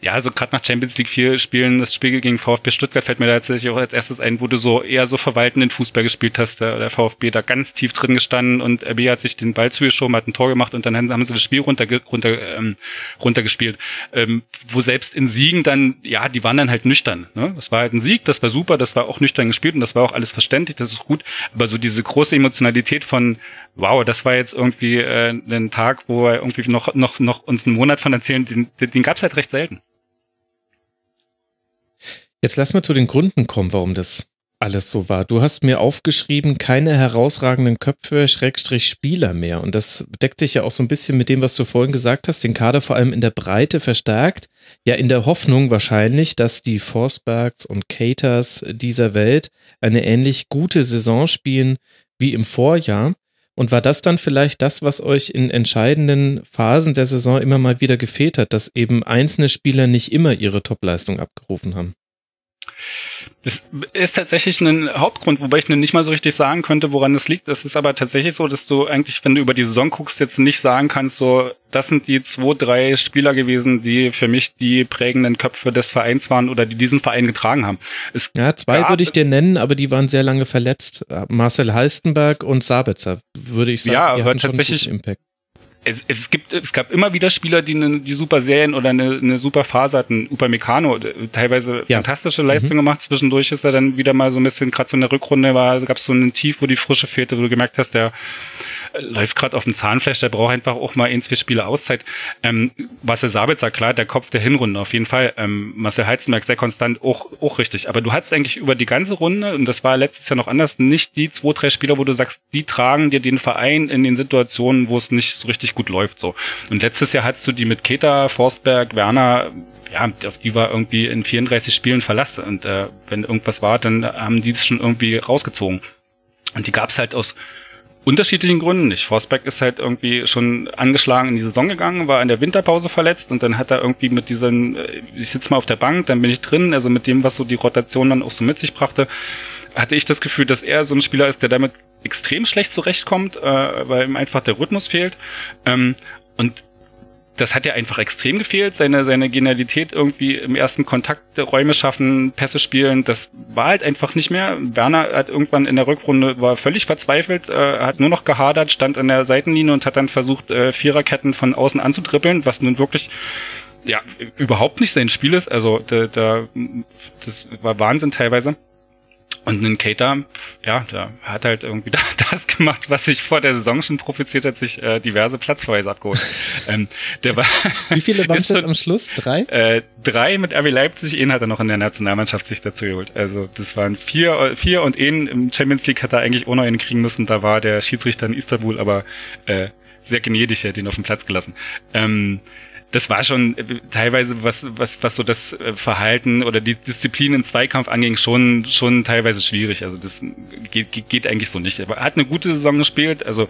ja, also gerade nach Champions League 4 Spielen, das Spiel gegen VfB Stuttgart fällt mir da tatsächlich auch als erstes ein, wo du so eher so verwaltenden Fußball gespielt hast. Der, der VfB da ganz tief drin gestanden und RB hat sich den Ball zugeschoben, hat ein Tor gemacht und dann haben sie das Spiel runter, runter, ähm, runtergespielt. Ähm, wo selbst in Siegen dann, ja, die waren dann halt nüchtern. Ne? Das war halt ein Sieg, das war super, das war auch nüchtern gespielt und das war auch alles verständlich, das ist gut. Aber so diese große Emotionalität von, wow, das war jetzt irgendwie äh, ein Tag, wo wir irgendwie noch, noch, noch uns einen Monat von erzählen, den, den gab's halt recht selten. Jetzt lass mal zu den Gründen kommen, warum das alles so war. Du hast mir aufgeschrieben, keine herausragenden Köpfe, Schrägstrich Spieler mehr. Und das deckt sich ja auch so ein bisschen mit dem, was du vorhin gesagt hast, den Kader vor allem in der Breite verstärkt. Ja, in der Hoffnung wahrscheinlich, dass die Forsbergs und Caters dieser Welt eine ähnlich gute Saison spielen wie im Vorjahr. Und war das dann vielleicht das, was euch in entscheidenden Phasen der Saison immer mal wieder gefehlt hat, dass eben einzelne Spieler nicht immer ihre Topleistung abgerufen haben? Das ist tatsächlich ein Hauptgrund, wobei ich nicht mal so richtig sagen könnte, woran das liegt. Es ist aber tatsächlich so, dass du eigentlich, wenn du über die Saison guckst, jetzt nicht sagen kannst, so, das sind die zwei, drei Spieler gewesen, die für mich die prägenden Köpfe des Vereins waren oder die diesen Verein getragen haben. Es ja, zwei würde ich dir nennen, aber die waren sehr lange verletzt. Marcel Halstenberg und Sabitzer, würde ich sagen. Ja, aber tatsächlich, Impact es, es gibt, es gab immer wieder Spieler, die eine, die super Serien oder eine, eine super Phase hatten. Upamecano, teilweise ja. fantastische Leistungen mhm. gemacht. Zwischendurch ist er dann wieder mal so ein bisschen, gerade so in der Rückrunde war, gab es so einen Tief, wo die Frische fehlte, wo du gemerkt hast, der läuft gerade auf dem Zahnfleisch, der braucht einfach auch mal ein, zwei Spiele Auszeit. Ähm, Marcel Sabitzer, klar, der Kopf der Hinrunde auf jeden Fall. Ähm, Marcel Heizenberg sehr konstant, auch, auch richtig. Aber du hattest eigentlich über die ganze Runde, und das war letztes Jahr noch anders, nicht die zwei, drei Spieler, wo du sagst, die tragen dir den Verein in den Situationen, wo es nicht so richtig gut läuft. so. Und letztes Jahr hattest du die mit Keta, Forstberg, Werner, ja, auf die war irgendwie in 34 Spielen verlassen. Und äh, wenn irgendwas war, dann haben die es schon irgendwie rausgezogen. Und die gab's halt aus unterschiedlichen Gründen nicht. Forsberg ist halt irgendwie schon angeschlagen in die Saison gegangen, war in der Winterpause verletzt und dann hat er irgendwie mit diesen, äh, ich sitze mal auf der Bank, dann bin ich drin, also mit dem, was so die Rotation dann auch so mit sich brachte, hatte ich das Gefühl, dass er so ein Spieler ist, der damit extrem schlecht zurechtkommt, äh, weil ihm einfach der Rhythmus fehlt. Ähm, und das hat ja einfach extrem gefehlt, seine, seine Genialität irgendwie im ersten Kontakt Räume schaffen, Pässe spielen, das war halt einfach nicht mehr. Werner hat irgendwann in der Rückrunde, war völlig verzweifelt, äh, hat nur noch gehadert, stand an der Seitenlinie und hat dann versucht, äh, Viererketten von außen anzudribbeln, was nun wirklich ja überhaupt nicht sein Spiel ist. Also da, da das war Wahnsinn teilweise. Und ein Cater, ja, der hat halt irgendwie das gemacht, was sich vor der Saison schon prophezeit hat, sich äh, diverse Platzverweise abgeholt. ähm, der war Wie viele waren es jetzt am Schluss? Drei? Äh, drei mit RB Leipzig, einen hat er noch in der Nationalmannschaft sich dazu geholt. Also das waren vier, vier und einen im Champions League hat er eigentlich noch einen kriegen müssen. Da war der Schiedsrichter in Istanbul, aber äh, sehr gnädig, er hat ihn auf den Platz gelassen. Ähm, das war schon äh, teilweise, was, was, was so das äh, Verhalten oder die Disziplin im Zweikampf anging, schon, schon teilweise schwierig. Also das geht, geht eigentlich so nicht. Aber er hat eine gute Saison gespielt. Also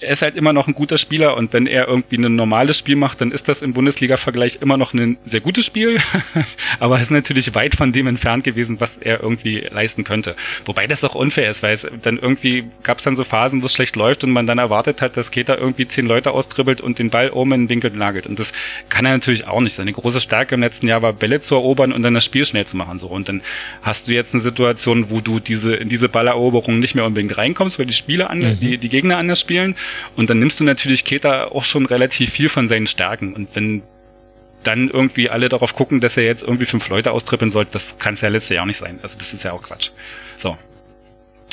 er ist halt immer noch ein guter Spieler und wenn er irgendwie ein normales Spiel macht, dann ist das im Bundesliga-Vergleich immer noch ein sehr gutes Spiel, aber ist natürlich weit von dem entfernt gewesen, was er irgendwie leisten könnte. Wobei das auch unfair ist, weil es dann irgendwie gab es dann so Phasen, wo es schlecht läuft und man dann erwartet hat, dass Keter irgendwie zehn Leute austribbelt und den Ball oben in den Winkel nagelt. Und das kann er natürlich auch nicht. Seine große Stärke im letzten Jahr war Bälle zu erobern und dann das Spiel schnell zu machen. So und dann hast du jetzt eine Situation, wo du diese in diese Balleroberung nicht mehr unbedingt reinkommst, weil die Spiele an, mhm. die, die Gegner Gegner anders spielen. Und dann nimmst du natürlich Keta auch schon relativ viel von seinen Stärken. Und wenn dann irgendwie alle darauf gucken, dass er jetzt irgendwie fünf Leute austrippeln sollte, das kann es ja letztes Jahr nicht sein. Also das ist ja auch Quatsch.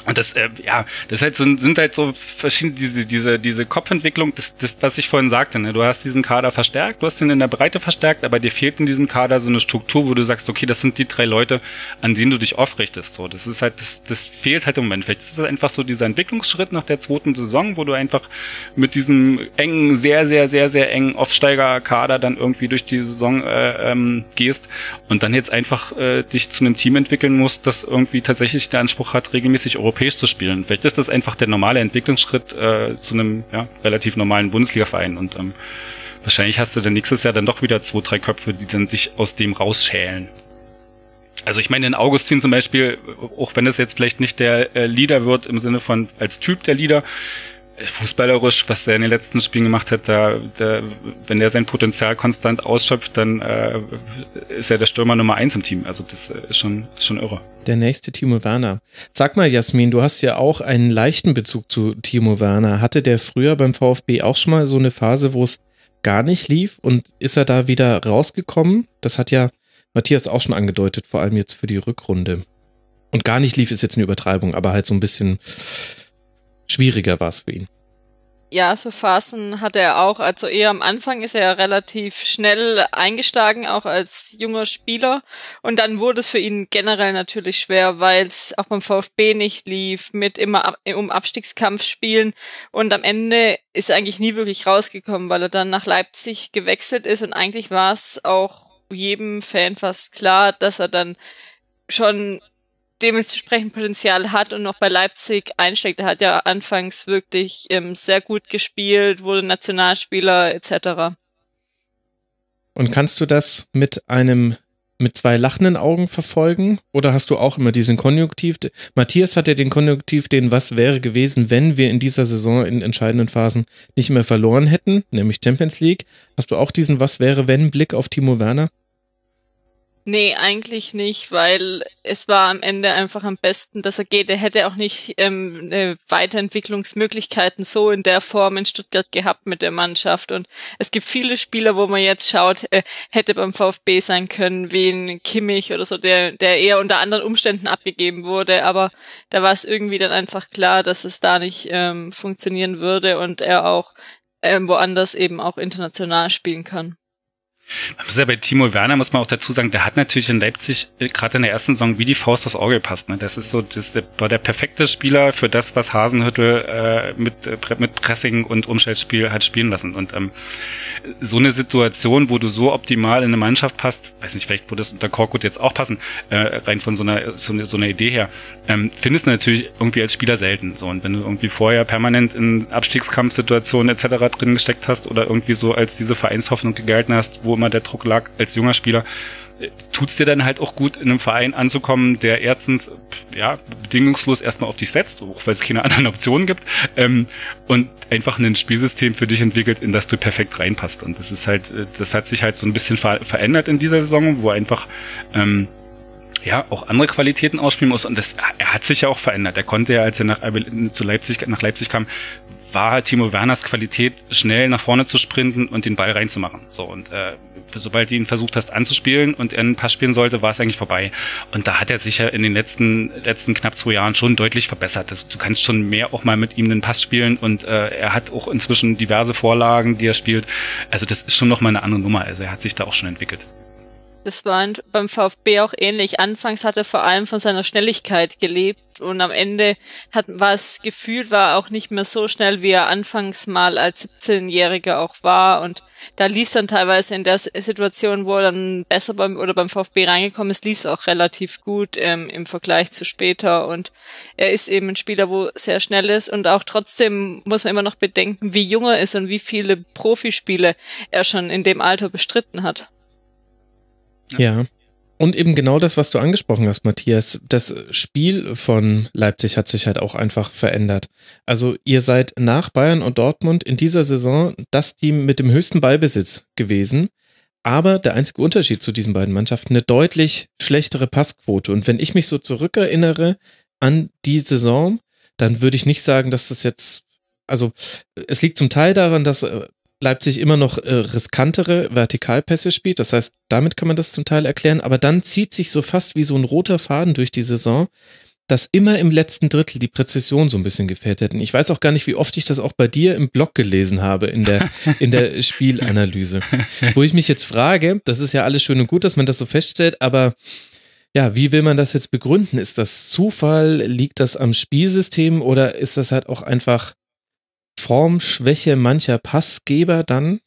Und das, äh, ja, das halt so, sind halt so verschiedene, diese, diese, diese Kopfentwicklung, das, das, was ich vorhin sagte, ne? Du hast diesen Kader verstärkt, du hast ihn in der Breite verstärkt, aber dir fehlt in diesem Kader so eine Struktur, wo du sagst, okay, das sind die drei Leute, an denen du dich aufrichtest. So, das ist halt, das, das fehlt halt im Moment. Vielleicht ist es einfach so dieser Entwicklungsschritt nach der zweiten Saison, wo du einfach mit diesem engen, sehr, sehr, sehr, sehr engen Aufsteigerkader dann irgendwie durch die Saison äh, ähm, gehst und dann jetzt einfach äh, dich zu einem Team entwickeln musst, das irgendwie tatsächlich den Anspruch hat, regelmäßig europäisch zu spielen. Vielleicht ist das einfach der normale Entwicklungsschritt äh, zu einem ja, relativ normalen Bundesliga-Verein und ähm, wahrscheinlich hast du dann nächstes Jahr dann doch wieder zwei, drei Köpfe, die dann sich aus dem rausschälen. Also ich meine, in Augustin zum Beispiel, auch wenn es jetzt vielleicht nicht der äh, Leader wird im Sinne von als Typ der Leader, fußballerisch, was er in den letzten Spielen gemacht hat, da, da wenn er sein Potenzial konstant ausschöpft, dann äh, ist er der Stürmer Nummer eins im Team. Also das äh, ist schon, ist schon irre. Der nächste Timo Werner. Sag mal, Jasmin, du hast ja auch einen leichten Bezug zu Timo Werner. Hatte der früher beim VfB auch schon mal so eine Phase, wo es gar nicht lief und ist er da wieder rausgekommen? Das hat ja Matthias auch schon angedeutet, vor allem jetzt für die Rückrunde. Und gar nicht lief ist jetzt eine Übertreibung, aber halt so ein bisschen schwieriger war es für ihn. ja, so Phasen hat er auch. Also eher am Anfang ist er relativ schnell eingestiegen, auch als junger Spieler. Und dann wurde es für ihn generell natürlich schwer, weil es auch beim VfB nicht lief, mit immer ab, um Abstiegskampf spielen. Und am Ende ist er eigentlich nie wirklich rausgekommen, weil er dann nach Leipzig gewechselt ist. Und eigentlich war es auch jedem Fan fast klar, dass er dann schon dementsprechend Potenzial hat und noch bei Leipzig einsteckt. Er hat ja anfangs wirklich ähm, sehr gut gespielt, wurde Nationalspieler etc. Und kannst du das mit einem mit zwei lachenden Augen verfolgen oder hast du auch immer diesen Konjunktiv? Matthias hat ja den Konjunktiv, den was wäre gewesen, wenn wir in dieser Saison in entscheidenden Phasen nicht mehr verloren hätten, nämlich Champions League. Hast du auch diesen was wäre wenn Blick auf Timo Werner? Nee, eigentlich nicht, weil es war am Ende einfach am besten, dass er geht. Er hätte auch nicht ähm, äh, Weiterentwicklungsmöglichkeiten so in der Form in Stuttgart gehabt mit der Mannschaft. Und es gibt viele Spieler, wo man jetzt schaut, äh, hätte beim VfB sein können, wie ein Kimmich oder so, der, der eher unter anderen Umständen abgegeben wurde. Aber da war es irgendwie dann einfach klar, dass es da nicht ähm, funktionieren würde und er auch ähm, woanders eben auch international spielen kann. Man muss ja bei Timo Werner muss man auch dazu sagen, der hat natürlich in Leipzig äh, gerade in der ersten Saison wie die Faust aufs Auge gepasst. Ne? Das ist so, das war der perfekte Spieler für das, was Hasenhüttel äh, mit, äh, mit Pressing und Umschaltspiel hat spielen lassen. Und ähm, so eine Situation, wo du so optimal in eine Mannschaft passt, weiß nicht, vielleicht würde es unter Korkut jetzt auch passen, äh, rein von so einer, so, so einer Idee her, ähm, findest du natürlich irgendwie als Spieler selten. So und wenn du irgendwie vorher permanent in Abstiegskampfsituationen etc. drin gesteckt hast oder irgendwie so als diese Vereinshoffnung gegalten hast, wo immer der Druck lag als junger Spieler, tut's dir dann halt auch gut, in einem Verein anzukommen, der erstens ja bedingungslos erstmal auf dich setzt, auch weil es keine anderen Optionen gibt, ähm, und einfach ein Spielsystem für dich entwickelt, in das du perfekt reinpasst. Und das ist halt, äh, das hat sich halt so ein bisschen ver verändert in dieser Saison, wo einfach ähm, ja auch andere Qualitäten ausspielen muss. Und das, er hat sich ja auch verändert. Er konnte ja, als er nach, zu Leipzig, nach Leipzig kam, war halt Timo Werners Qualität, schnell nach vorne zu sprinten und den Ball reinzumachen. So und äh, sobald du ihn versucht hast anzuspielen und er einen Pass spielen sollte, war es eigentlich vorbei. Und da hat er sich ja in den letzten letzten knapp zwei Jahren schon deutlich verbessert. Das, du kannst schon mehr auch mal mit ihm einen Pass spielen und äh, er hat auch inzwischen diverse Vorlagen, die er spielt. Also das ist schon noch mal eine andere Nummer. Also er hat sich da auch schon entwickelt. Das war beim VfB auch ähnlich. Anfangs hat er vor allem von seiner Schnelligkeit gelebt und am Ende hat, war es gefühlt, war auch nicht mehr so schnell, wie er anfangs mal als 17-Jähriger auch war und da lief es dann teilweise in der Situation, wo er dann besser beim oder beim VfB reingekommen ist, lief es auch relativ gut ähm, im Vergleich zu später und er ist eben ein Spieler, wo sehr schnell ist und auch trotzdem muss man immer noch bedenken, wie jung er ist und wie viele Profispiele er schon in dem Alter bestritten hat. Ja. Und eben genau das, was du angesprochen hast, Matthias. Das Spiel von Leipzig hat sich halt auch einfach verändert. Also ihr seid nach Bayern und Dortmund in dieser Saison das Team mit dem höchsten Ballbesitz gewesen. Aber der einzige Unterschied zu diesen beiden Mannschaften eine deutlich schlechtere Passquote. Und wenn ich mich so zurückerinnere an die Saison, dann würde ich nicht sagen, dass das jetzt, also es liegt zum Teil daran, dass äh, Leipzig immer noch äh, riskantere Vertikalpässe spielt. Das heißt, damit kann man das zum Teil erklären. Aber dann zieht sich so fast wie so ein roter Faden durch die Saison, dass immer im letzten Drittel die Präzision so ein bisschen gefehlt hätten. Ich weiß auch gar nicht, wie oft ich das auch bei dir im Blog gelesen habe in der, in der Spielanalyse. Wo ich mich jetzt frage, das ist ja alles schön und gut, dass man das so feststellt, aber ja, wie will man das jetzt begründen? Ist das Zufall? Liegt das am Spielsystem oder ist das halt auch einfach Formschwäche mancher Passgeber dann?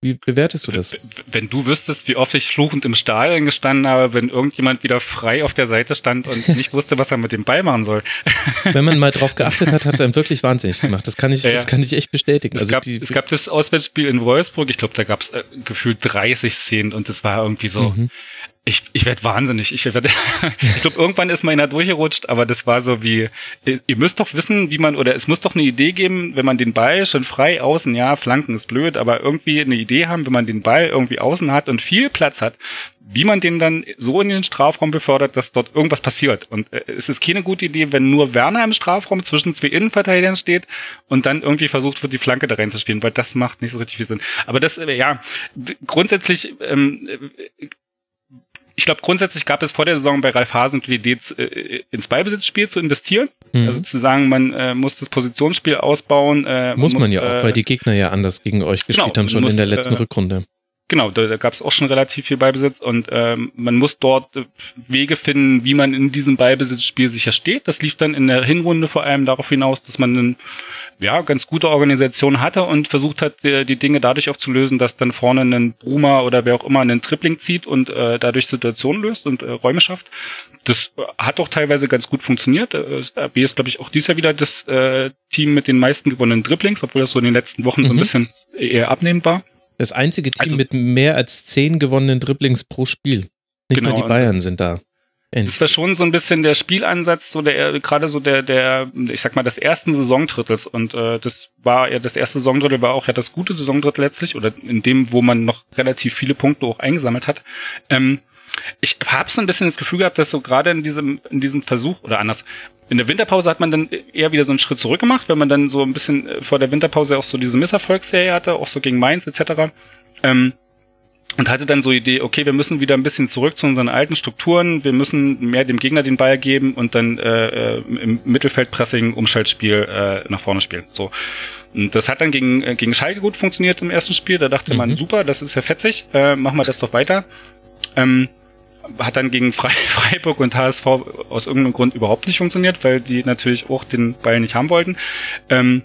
Wie bewertest du das? Wenn du wüsstest, wie oft ich fluchend im Stadion gestanden habe, wenn irgendjemand wieder frei auf der Seite stand und nicht wusste, was er mit dem Ball machen soll. Wenn man mal drauf geachtet hat, hat es einem wirklich wahnsinnig gemacht. Das kann ich, ja, das kann ich echt bestätigen. Es, also gab, die, es gab das Auswärtsspiel in Wolfsburg. Ich glaube, da gab es äh, gefühlt 30 Szenen und das war irgendwie so. Mhm ich, ich werde wahnsinnig. Ich, werd, ich glaube, irgendwann ist mal einer durchgerutscht, aber das war so wie, ihr müsst doch wissen, wie man, oder es muss doch eine Idee geben, wenn man den Ball schon frei außen, ja, Flanken ist blöd, aber irgendwie eine Idee haben, wenn man den Ball irgendwie außen hat und viel Platz hat, wie man den dann so in den Strafraum befördert, dass dort irgendwas passiert. Und äh, es ist keine gute Idee, wenn nur Werner im Strafraum zwischen zwei Innenverteidigern steht und dann irgendwie versucht wird, die Flanke da reinzuspielen, weil das macht nicht so richtig viel Sinn. Aber das, äh, ja, grundsätzlich ähm, ich glaube, grundsätzlich gab es vor der Saison bei Ralf Hasen die Idee, äh, ins Ballbesitzspiel zu investieren. Mhm. Also zu sagen, man äh, muss das Positionsspiel ausbauen. Äh, muss man, muss, ja auch, weil die Gegner ja anders gegen euch gespielt genau, haben, schon muss, in der letzten Rückrunde. Genau, da, da gab es auch schon relativ viel Ballbesitz und ähm, man muss dort äh, Wege finden, wie man in diesem Ballbesitzspiel sicher steht. Das lief dann in der Hinrunde vor allem darauf hinaus, dass man einen ja, ganz gute Organisation hatte und versucht hat, die, die Dinge dadurch aufzulösen, dass dann vorne ein Bruma oder wer auch immer einen Tripling zieht und äh, dadurch Situationen löst und äh, Räume schafft. Das hat auch teilweise ganz gut funktioniert. Äh, RB ist, glaube ich, auch dieses Jahr wieder das äh, Team mit den meisten gewonnenen Dribblings, obwohl das so in den letzten Wochen mhm. so ein mhm. bisschen eher abnehmend war. Das einzige Team also, mit mehr als zehn gewonnenen Dribblings pro Spiel. Nicht genau, mal die Bayern sind da. Das war schon so ein bisschen der Spielansatz, so der gerade so der der ich sag mal des ersten Saisondrittels und äh, das war ja das erste Saisondrittel war auch ja das gute Saisondrittel letztlich oder in dem, wo man noch relativ viele Punkte auch eingesammelt hat. Ähm, ich habe so ein bisschen das Gefühl gehabt, dass so gerade in diesem in diesem Versuch oder anders in der Winterpause hat man dann eher wieder so einen Schritt zurück gemacht, wenn man dann so ein bisschen äh, vor der Winterpause auch so diese Misserfolgsserie hatte, auch so gegen Mainz etc. Ähm, und hatte dann so Idee, okay, wir müssen wieder ein bisschen zurück zu unseren alten Strukturen, wir müssen mehr dem Gegner den Ball geben und dann äh, äh im Mittelfeldpressing Umschaltspiel äh, nach vorne spielen. So. Und das hat dann gegen, äh, gegen Schalke gut funktioniert im ersten Spiel. Da dachte mhm. man, super, das ist ja fetzig, äh, machen wir das doch weiter. Ähm, hat dann gegen Freiburg und HSV aus irgendeinem Grund überhaupt nicht funktioniert, weil die natürlich auch den Ball nicht haben wollten. Ähm,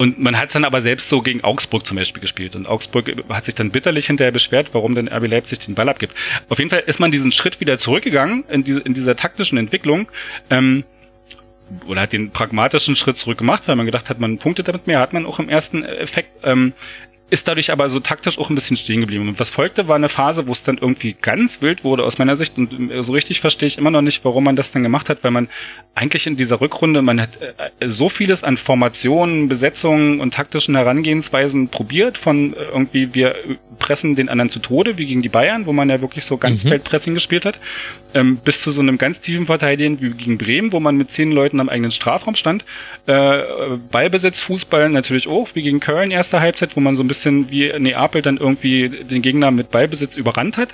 und man hat es dann aber selbst so gegen Augsburg zum Beispiel gespielt. Und Augsburg hat sich dann bitterlich hinterher beschwert, warum denn RB Leipzig den Ball abgibt. Auf jeden Fall ist man diesen Schritt wieder zurückgegangen in, diese, in dieser taktischen Entwicklung. Ähm, oder hat den pragmatischen Schritt zurück gemacht, weil man gedacht hat, man punktet damit mehr, hat man auch im ersten Effekt. Ähm, ist dadurch aber so taktisch auch ein bisschen stehen geblieben. Und was folgte, war eine Phase, wo es dann irgendwie ganz wild wurde aus meiner Sicht. Und so richtig verstehe ich immer noch nicht, warum man das dann gemacht hat, weil man eigentlich in dieser Rückrunde, man hat äh, so vieles an Formationen, Besetzungen und taktischen Herangehensweisen probiert, von äh, irgendwie, wir pressen den anderen zu Tode, wie gegen die Bayern, wo man ja wirklich so ganz mhm. Feldpressing gespielt hat, ähm, bis zu so einem ganz tiefen Verteidigen wie gegen Bremen, wo man mit zehn Leuten am eigenen Strafraum stand. Äh, Ballbesitz, Fußball natürlich auch, wie gegen Köln erste Halbzeit, wo man so ein bisschen wie Neapel dann irgendwie den Gegner mit Ballbesitz überrannt hat.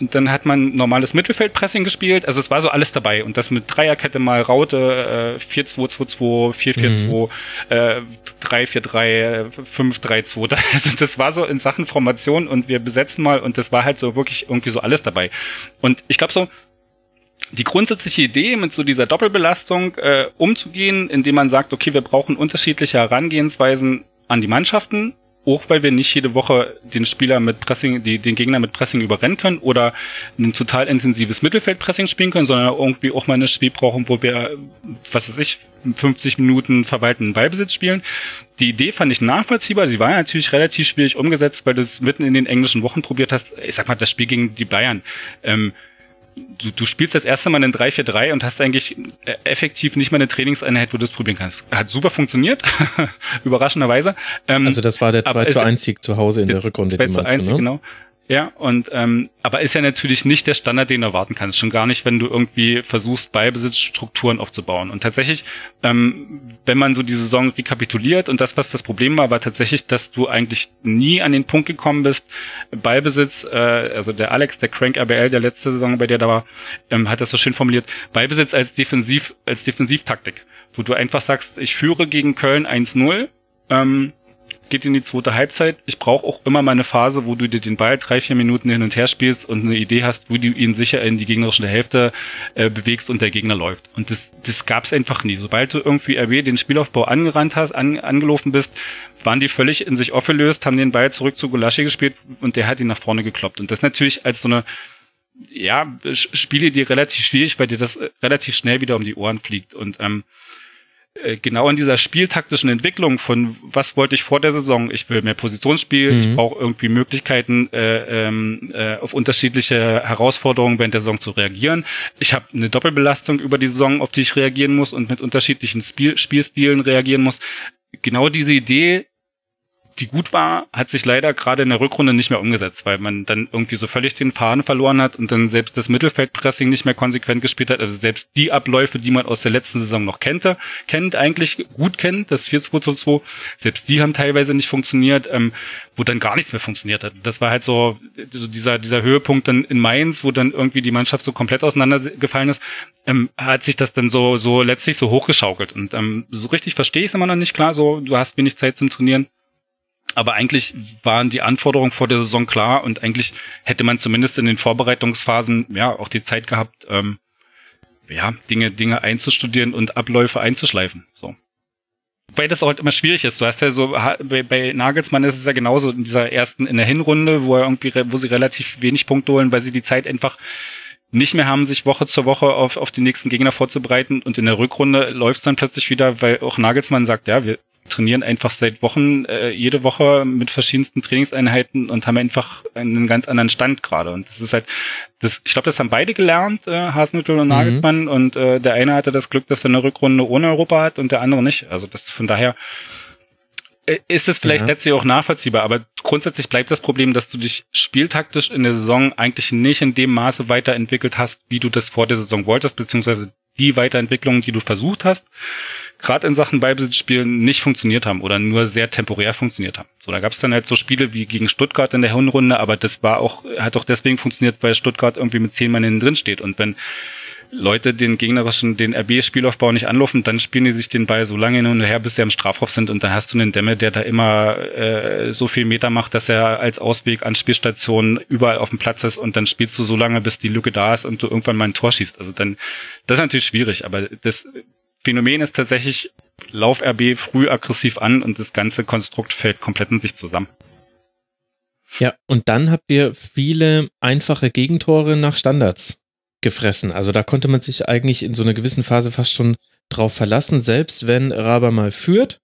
Und dann hat man normales Mittelfeldpressing gespielt. Also es war so alles dabei. Und das mit Dreierkette mal Raute, äh, 4-2-2-2, 4-4-2, äh, 3-4-3, 5-3-2. Also das war so in Sachen Formation und wir besetzen mal und das war halt so wirklich irgendwie so alles dabei. Und ich glaube so, die grundsätzliche Idee, mit so dieser Doppelbelastung äh, umzugehen, indem man sagt, okay, wir brauchen unterschiedliche Herangehensweisen an die Mannschaften, auch weil wir nicht jede Woche den Spieler mit Pressing, die, den Gegner mit Pressing überrennen können oder ein total intensives Mittelfeldpressing spielen können, sondern irgendwie auch mal ein Spiel brauchen, wo wir, was weiß ich, 50 Minuten verwaltenden Ballbesitz spielen. Die Idee fand ich nachvollziehbar. Sie war natürlich relativ schwierig umgesetzt, weil du es mitten in den englischen Wochen probiert hast. Ich sag mal, das Spiel gegen die Bayern. Ähm, du, du spielst das erste Mal in 3-4-3 und hast eigentlich äh, effektiv nicht mal eine Trainingseinheit, wo du es probieren kannst. Hat super funktioniert, überraschenderweise. Ähm, also das war der 2 zu 1 Sieg zu Hause in der Rückrunde, 2 zu 1, ne? genau. Ja, und ähm, aber ist ja natürlich nicht der Standard, den du erwarten kannst. Schon gar nicht, wenn du irgendwie versuchst, Beibesitzstrukturen aufzubauen. Und tatsächlich, ähm, wenn man so die Saison rekapituliert und das, was das Problem war, war tatsächlich, dass du eigentlich nie an den Punkt gekommen bist, Beibesitz, äh, also der Alex, der Crank RBL, der letzte Saison, bei der da war, ähm, hat das so schön formuliert, Beibesitz als Defensiv, als Defensivtaktik, wo du einfach sagst, ich führe gegen Köln 1-0, ähm, geht in die zweite Halbzeit. Ich brauche auch immer mal eine Phase, wo du dir den Ball drei, vier Minuten hin und her spielst und eine Idee hast, wo du ihn sicher in die gegnerische Hälfte äh, bewegst und der Gegner läuft. Und das, das gab es einfach nie. Sobald du irgendwie RW den Spielaufbau angerannt hast, an, angelaufen bist, waren die völlig in sich aufgelöst, haben den Ball zurück zu Gulaschi gespielt und der hat ihn nach vorne gekloppt. Und das natürlich als so eine ja, Spiele, die relativ schwierig, weil dir das äh, relativ schnell wieder um die Ohren fliegt. Und ähm, äh, genau in dieser spieltaktischen Entwicklung von was wollte ich vor der Saison, ich will mehr Positionsspiel, mhm. ich brauche irgendwie Möglichkeiten äh, ähm, äh, auf unterschiedliche Herausforderungen während der Saison zu reagieren. Ich habe eine Doppelbelastung über die Saison, auf die ich reagieren muss und mit unterschiedlichen Spiel Spielstilen reagieren muss. Genau diese Idee die gut war, hat sich leider gerade in der Rückrunde nicht mehr umgesetzt, weil man dann irgendwie so völlig den Faden verloren hat und dann selbst das Mittelfeldpressing nicht mehr konsequent gespielt hat. Also selbst die Abläufe, die man aus der letzten Saison noch kannte, kennt, eigentlich gut kennt, das 4-2-2-2, selbst die haben teilweise nicht funktioniert, ähm, wo dann gar nichts mehr funktioniert hat. Das war halt so, so dieser, dieser Höhepunkt dann in Mainz, wo dann irgendwie die Mannschaft so komplett auseinandergefallen ist, ähm, hat sich das dann so, so letztlich so hochgeschaukelt. Und ähm, so richtig verstehe ich es immer noch nicht klar, so du hast wenig Zeit zum Trainieren aber eigentlich waren die Anforderungen vor der Saison klar und eigentlich hätte man zumindest in den Vorbereitungsphasen ja auch die Zeit gehabt, ähm, ja, Dinge, Dinge einzustudieren und Abläufe einzuschleifen. So. Weil das auch halt immer schwierig ist. Du hast ja so, bei, bei Nagelsmann ist es ja genauso in dieser ersten, in der Hinrunde, wo er irgendwie, wo sie relativ wenig Punkte holen, weil sie die Zeit einfach nicht mehr haben, sich Woche zur Woche auf, auf den nächsten Gegner vorzubereiten. Und in der Rückrunde läuft es dann plötzlich wieder, weil auch Nagelsmann sagt, ja, wir trainieren einfach seit Wochen äh, jede Woche mit verschiedensten Trainingseinheiten und haben einfach einen ganz anderen Stand gerade. Und das ist halt, das, ich glaube, das haben beide gelernt, äh, Hasenhüttl und. Nagelsmann. Mhm. Und äh, der eine hatte das Glück, dass er eine Rückrunde ohne Europa hat und der andere nicht. Also das von daher äh, ist es vielleicht ja. letztlich auch nachvollziehbar, aber grundsätzlich bleibt das Problem, dass du dich spieltaktisch in der Saison eigentlich nicht in dem Maße weiterentwickelt hast, wie du das vor der Saison wolltest, beziehungsweise die Weiterentwicklung, die du versucht hast gerade in Sachen Ballbesitzspielen nicht funktioniert haben oder nur sehr temporär funktioniert haben. So, da gab es dann halt so Spiele wie gegen Stuttgart in der Hinrunde, aber das war auch, hat auch deswegen funktioniert, weil Stuttgart irgendwie mit zehn Mann innen drin steht. Und wenn Leute den gegnerischen, den RB-Spielaufbau nicht anlaufen, dann spielen die sich den Ball so lange hin und her, bis sie am Strafhof sind und dann hast du einen Dämme, der da immer äh, so viel Meter macht, dass er als Ausweg an Spielstationen überall auf dem Platz ist und dann spielst du so lange, bis die Lücke da ist und du irgendwann mal ein Tor schießt. Also dann, das ist natürlich schwierig, aber das Phänomen ist tatsächlich, lauf RB früh aggressiv an und das ganze Konstrukt fällt komplett in sich zusammen. Ja, und dann habt ihr viele einfache Gegentore nach Standards gefressen. Also da konnte man sich eigentlich in so einer gewissen Phase fast schon drauf verlassen, selbst wenn Raber mal führt,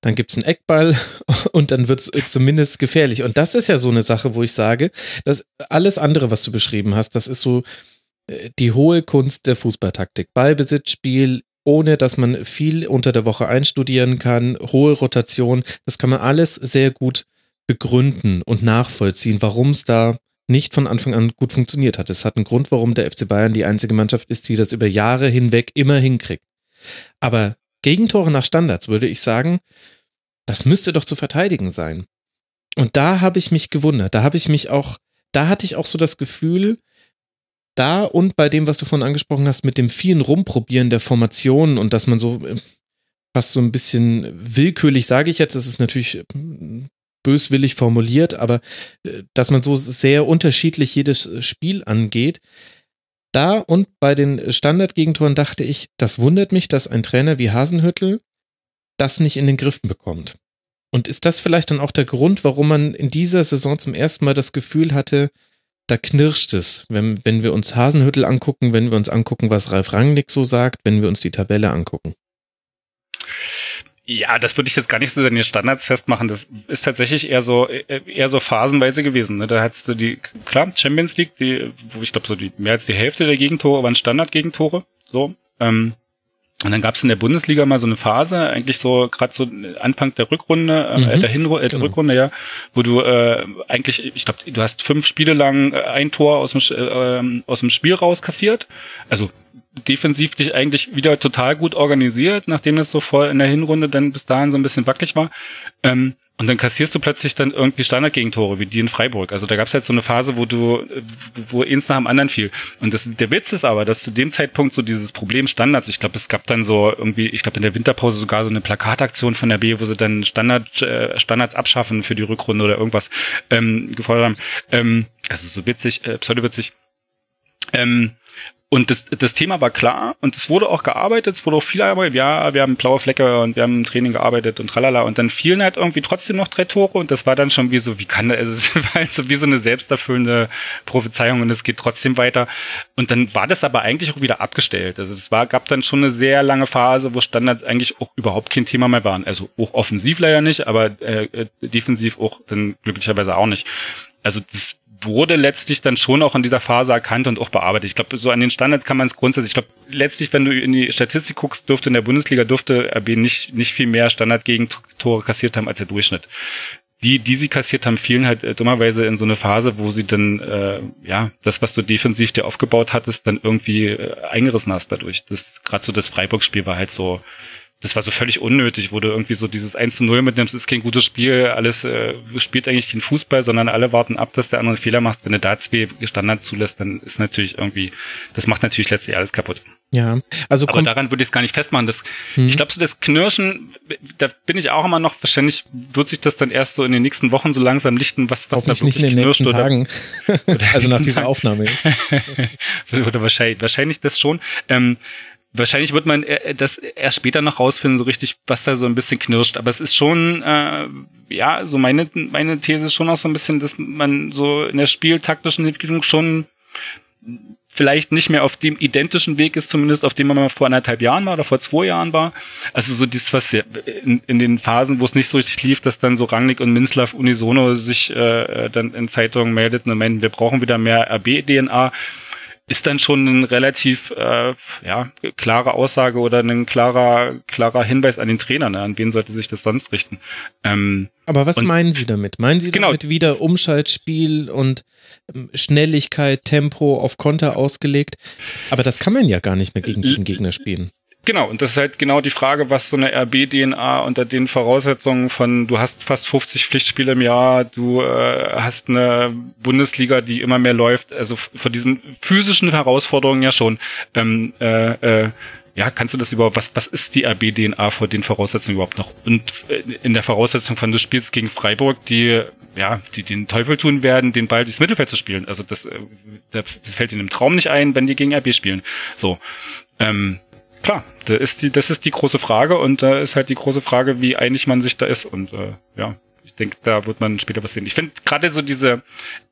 dann gibt's einen Eckball und dann wird's zumindest gefährlich. Und das ist ja so eine Sache, wo ich sage, dass alles andere, was du beschrieben hast, das ist so äh, die hohe Kunst der Fußballtaktik. Ballbesitzspiel, ohne dass man viel unter der Woche einstudieren kann, hohe Rotation, das kann man alles sehr gut begründen und nachvollziehen, warum es da nicht von Anfang an gut funktioniert hat. Es hat einen Grund, warum der FC Bayern die einzige Mannschaft ist, die das über Jahre hinweg immer hinkriegt. Aber Gegentore nach Standards würde ich sagen, das müsste doch zu verteidigen sein. Und da habe ich mich gewundert. Da habe ich mich auch, da hatte ich auch so das Gefühl, da und bei dem, was du vorhin angesprochen hast, mit dem vielen Rumprobieren der Formationen und dass man so äh, fast so ein bisschen willkürlich, sage ich jetzt, das ist natürlich äh, böswillig formuliert, aber äh, dass man so sehr unterschiedlich jedes Spiel angeht. Da und bei den Standardgegentoren dachte ich, das wundert mich, dass ein Trainer wie Hasenhüttel das nicht in den Griff bekommt. Und ist das vielleicht dann auch der Grund, warum man in dieser Saison zum ersten Mal das Gefühl hatte, da knirscht es, wenn, wenn wir uns Hasenhüttel angucken, wenn wir uns angucken, was Ralf Rangnick so sagt, wenn wir uns die Tabelle angucken. Ja, das würde ich jetzt gar nicht so an den Standards festmachen. Das ist tatsächlich eher so eher so phasenweise gewesen. Ne? Da hattest du die klar Champions League, die, wo ich glaube so die mehr als die Hälfte der Gegentore waren Standardgegentore. So. Ähm, und dann gab es in der Bundesliga mal so eine Phase, eigentlich so gerade so Anfang der Rückrunde, äh, mhm. der, Hinru äh, der genau. Rückrunde, ja, wo du äh, eigentlich, ich glaube, du hast fünf Spiele lang äh, ein Tor aus dem, äh, ähm, aus dem Spiel rauskassiert. Also defensiv dich eigentlich wieder total gut organisiert, nachdem es so voll in der Hinrunde dann bis dahin so ein bisschen wackelig war. Ähm, und dann kassierst du plötzlich dann irgendwie Standardgegentore, wie die in Freiburg. Also da gab es halt so eine Phase, wo du, wo eins nach dem anderen fiel. Und das, der Witz ist aber, dass zu dem Zeitpunkt so dieses Problem Standards, ich glaube, es gab dann so irgendwie, ich glaube in der Winterpause sogar so eine Plakataktion von der B, wo sie dann Standard, äh, Standards abschaffen für die Rückrunde oder irgendwas ähm, gefordert haben. Ähm, also so witzig, äh, pseudo-witzig. Ähm, und das, das Thema war klar und es wurde auch gearbeitet, es wurde auch viel gearbeitet. Ja, wir haben blaue Flecke und wir haben im Training gearbeitet und tralala. Und dann fielen halt irgendwie trotzdem noch drei Tore und das war dann schon wie so, wie kann das, also es war halt so wie so eine selbsterfüllende Prophezeiung und es geht trotzdem weiter. Und dann war das aber eigentlich auch wieder abgestellt. Also es war, gab dann schon eine sehr lange Phase, wo Standards eigentlich auch überhaupt kein Thema mehr waren. Also auch offensiv leider nicht, aber äh, äh defensiv auch dann glücklicherweise auch nicht. Also das wurde letztlich dann schon auch in dieser Phase erkannt und auch bearbeitet. Ich glaube, so an den Standards kann man es grundsätzlich, ich glaube, letztlich, wenn du in die Statistik guckst, dürfte in der Bundesliga dürfte RB nicht, nicht viel mehr Standardgegentore kassiert haben als der Durchschnitt. die, die sie kassiert haben, fielen halt äh, dummerweise in so eine Phase, wo sie dann, äh, ja, das, was du defensiv dir aufgebaut hattest, dann irgendwie äh, eingerissen hast dadurch. Das, gerade so das Freiburg-Spiel war halt so, das war so völlig unnötig, wo du irgendwie so dieses 1 zu 0 mitnimmst, ist kein gutes Spiel, alles äh, spielt eigentlich kein Fußball, sondern alle warten ab, dass der andere einen Fehler macht. Wenn du da zwei Standards zulässt, dann ist natürlich irgendwie, das macht natürlich letztlich alles kaputt. Ja, also aber daran würde ich es gar nicht festmachen. Das, hm. Ich glaube, so das Knirschen, da bin ich auch immer noch, wahrscheinlich wird sich das dann erst so in den nächsten Wochen so langsam lichten, was, was da wirklich nicht in den nächsten oder, Tagen. Oder also nach dieser Aufnahme jetzt. oder wahrscheinlich, wahrscheinlich das schon. Ähm, wahrscheinlich wird man äh, das erst später noch rausfinden, so richtig, was da so ein bisschen knirscht. Aber es ist schon, äh, ja, so meine, meine These ist schon auch so ein bisschen, dass man so in der spieltaktischen Entwicklung schon vielleicht nicht mehr auf dem identischen Weg ist, zumindest auf dem man mal vor anderthalb Jahren war oder vor zwei Jahren war. Also so dieses, was in, in den Phasen, wo es nicht so richtig lief, dass dann so Rangnick und Minslav unisono sich äh, dann in Zeitungen meldeten und meinten, wir brauchen wieder mehr RB-DNA ist dann schon ein relativ äh, ja, klare Aussage oder ein klarer, klarer Hinweis an den Trainer, ne? an wen sollte sich das sonst richten. Ähm, Aber was meinen Sie damit? Meinen Sie genau, damit wieder Umschaltspiel und ähm, Schnelligkeit, Tempo auf Konter ausgelegt? Aber das kann man ja gar nicht mehr gegen den Gegner spielen. Genau, und das ist halt genau die Frage, was so eine RB-DNA unter den Voraussetzungen von, du hast fast 50 Pflichtspiele im Jahr, du äh, hast eine Bundesliga, die immer mehr läuft, also vor diesen physischen Herausforderungen ja schon. Ähm, äh, äh, ja, kannst du das überhaupt, was, was ist die RB-DNA vor den Voraussetzungen überhaupt noch? Und äh, in der Voraussetzung von, du spielst gegen Freiburg, die, ja, die den Teufel tun werden, den Ball durchs Mittelfeld zu spielen. Also das, äh, das fällt ihnen im Traum nicht ein, wenn die gegen RB spielen. So. Ähm, klar, das ist die, das ist die große Frage und da ist halt die große Frage, wie einig man sich da ist und äh, ja, ich denke, da wird man später was sehen. Ich finde gerade so diese,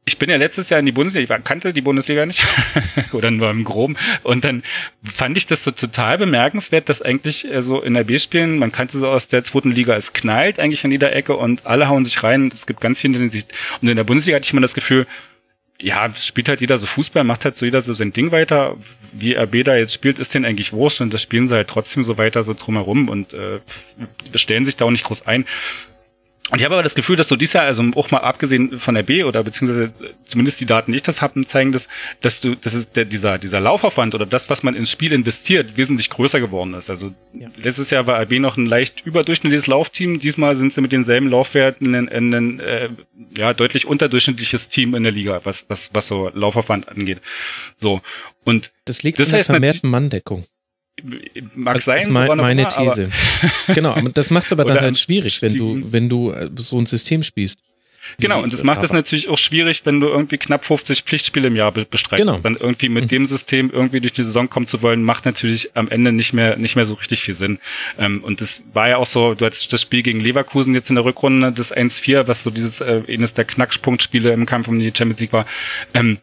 ich bin ja letztes Jahr in die Bundesliga, ich kannte die Bundesliga nicht oder nur im Groben und dann fand ich das so total bemerkenswert, dass eigentlich äh, so in der B-Spielen, man kannte so aus der zweiten Liga, es knallt eigentlich an jeder Ecke und alle hauen sich rein, es gibt ganz viele, und in der Bundesliga hatte ich immer das Gefühl, ja, spielt halt jeder so Fußball, macht halt so jeder so sein Ding weiter. Wie RB da jetzt spielt, ist denen eigentlich wurscht und das spielen sie halt trotzdem so weiter so drumherum und äh, stellen sich da auch nicht groß ein. Und ich habe aber das Gefühl, dass so dieses Jahr, also auch mal abgesehen von der B oder beziehungsweise zumindest die Daten, die ich das habe, zeigen, dass, dass du, dass es der, dieser, dieser Laufaufwand oder das, was man ins Spiel investiert, wesentlich größer geworden ist. Also ja. letztes Jahr war RB noch ein leicht überdurchschnittliches Laufteam. Diesmal sind sie mit denselben Laufwerten ein, ein, ein äh, ja, deutlich unterdurchschnittliches Team in der Liga, was, was, was so Laufaufwand angeht. So. Und das liegt das in der vermehrten Manndeckung. Mag sein, das ist mein, meine These. genau, aber das macht es aber dann halt schwierig, wenn du, wenn du äh, so ein System spielst. Genau, und das macht es natürlich auch schwierig, wenn du irgendwie knapp 50 Pflichtspiele im Jahr bestreitest. Genau. Dann irgendwie mit mhm. dem System irgendwie durch die Saison kommen zu wollen, macht natürlich am Ende nicht mehr, nicht mehr so richtig viel Sinn. Ähm, und das war ja auch so, du hattest das Spiel gegen Leverkusen jetzt in der Rückrunde, das 1-4, was so dieses, äh, eines der Knackpunktspiele im Kampf um die Champions League war. Ähm,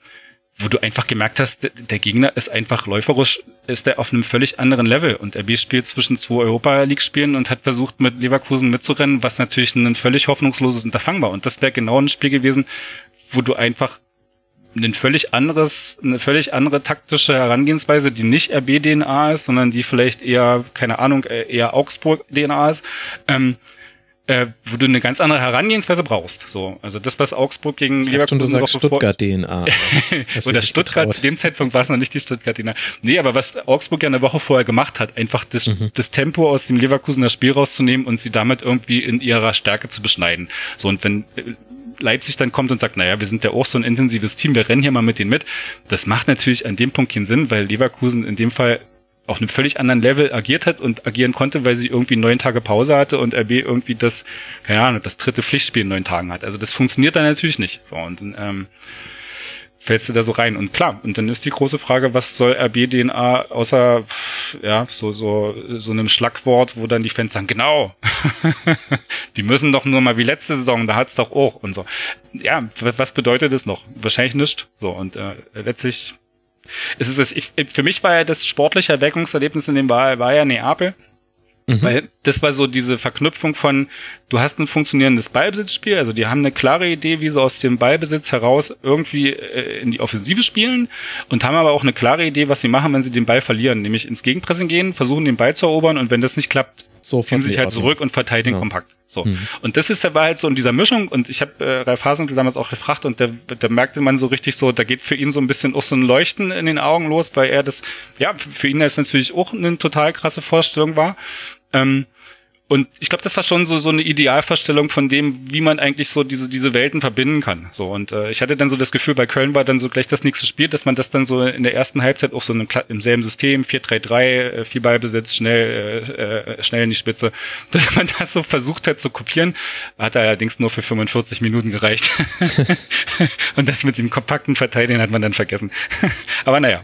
wo du einfach gemerkt hast, der Gegner ist einfach läuferisch, ist er auf einem völlig anderen Level. Und RB spielt zwischen zwei Europa League Spielen und hat versucht, mit Leverkusen mitzurennen, was natürlich ein völlig hoffnungsloses Unterfangen war. Und das wäre genau ein Spiel gewesen, wo du einfach ein völlig anderes, eine völlig andere taktische Herangehensweise, die nicht RB-DNA ist, sondern die vielleicht eher, keine Ahnung, eher Augsburg-DNA ist, ähm, äh, wo du eine ganz andere Herangehensweise brauchst. So, also das, was Augsburg gegen ich Leverkusen. Schon, du sagst Stuttgart-DNA. Oder Stuttgart, zu dem Zeitpunkt war es noch nicht die Stuttgart-DNA. Nee, aber was Augsburg ja eine Woche vorher gemacht hat, einfach das, mhm. das Tempo aus dem Leverkusener Spiel rauszunehmen und sie damit irgendwie in ihrer Stärke zu beschneiden. So, und wenn äh, Leipzig dann kommt und sagt, naja, wir sind ja auch so ein intensives Team, wir rennen hier mal mit denen mit. Das macht natürlich an dem Punkt keinen Sinn, weil Leverkusen in dem Fall auf einem völlig anderen Level agiert hat und agieren konnte, weil sie irgendwie neun Tage Pause hatte und RB irgendwie das, keine Ahnung, das dritte Pflichtspiel in neun Tagen hat. Also das funktioniert dann natürlich nicht. So, und ähm, fällst du da so rein. Und klar, und dann ist die große Frage, was soll RB-DNA außer ja, so, so, so einem Schlagwort, wo dann die Fans sagen, genau, die müssen doch nur mal wie letzte Saison, da hat's doch auch und so. Ja, was bedeutet das noch? Wahrscheinlich nicht. So, und äh, letztlich es ist das, ich, für mich war ja das sportliche Erweckungserlebnis in dem war, war ja Neapel. Mhm. Weil das war so diese Verknüpfung von, du hast ein funktionierendes Ballbesitzspiel, also die haben eine klare Idee, wie sie aus dem Ballbesitz heraus irgendwie äh, in die Offensive spielen und haben aber auch eine klare Idee, was sie machen, wenn sie den Ball verlieren, nämlich ins Gegenpressing gehen, versuchen den Ball zu erobern und wenn das nicht klappt, so ziehen sie sich halt zurück und verteidigen ja. kompakt. So. Mhm. Und das ist dabei halt so in dieser Mischung und ich habe äh, Ralf Hasenkel damals auch gefragt und da, da merkte man so richtig so, da geht für ihn so ein bisschen auch so ein Leuchten in den Augen los, weil er das, ja, für ihn das natürlich auch eine total krasse Vorstellung war. Ähm, und ich glaube, das war schon so so eine Idealvorstellung von dem, wie man eigentlich so diese diese Welten verbinden kann. So und äh, ich hatte dann so das Gefühl, bei Köln war dann so gleich das nächste Spiel, dass man das dann so in der ersten Halbzeit auch so im, im selben System 4-3-3, äh, viel Ballbesitz, schnell äh, äh, schnell in die Spitze, dass man das so versucht hat zu kopieren, hat allerdings nur für 45 Minuten gereicht. und das mit dem kompakten Verteidigen hat man dann vergessen. Aber naja.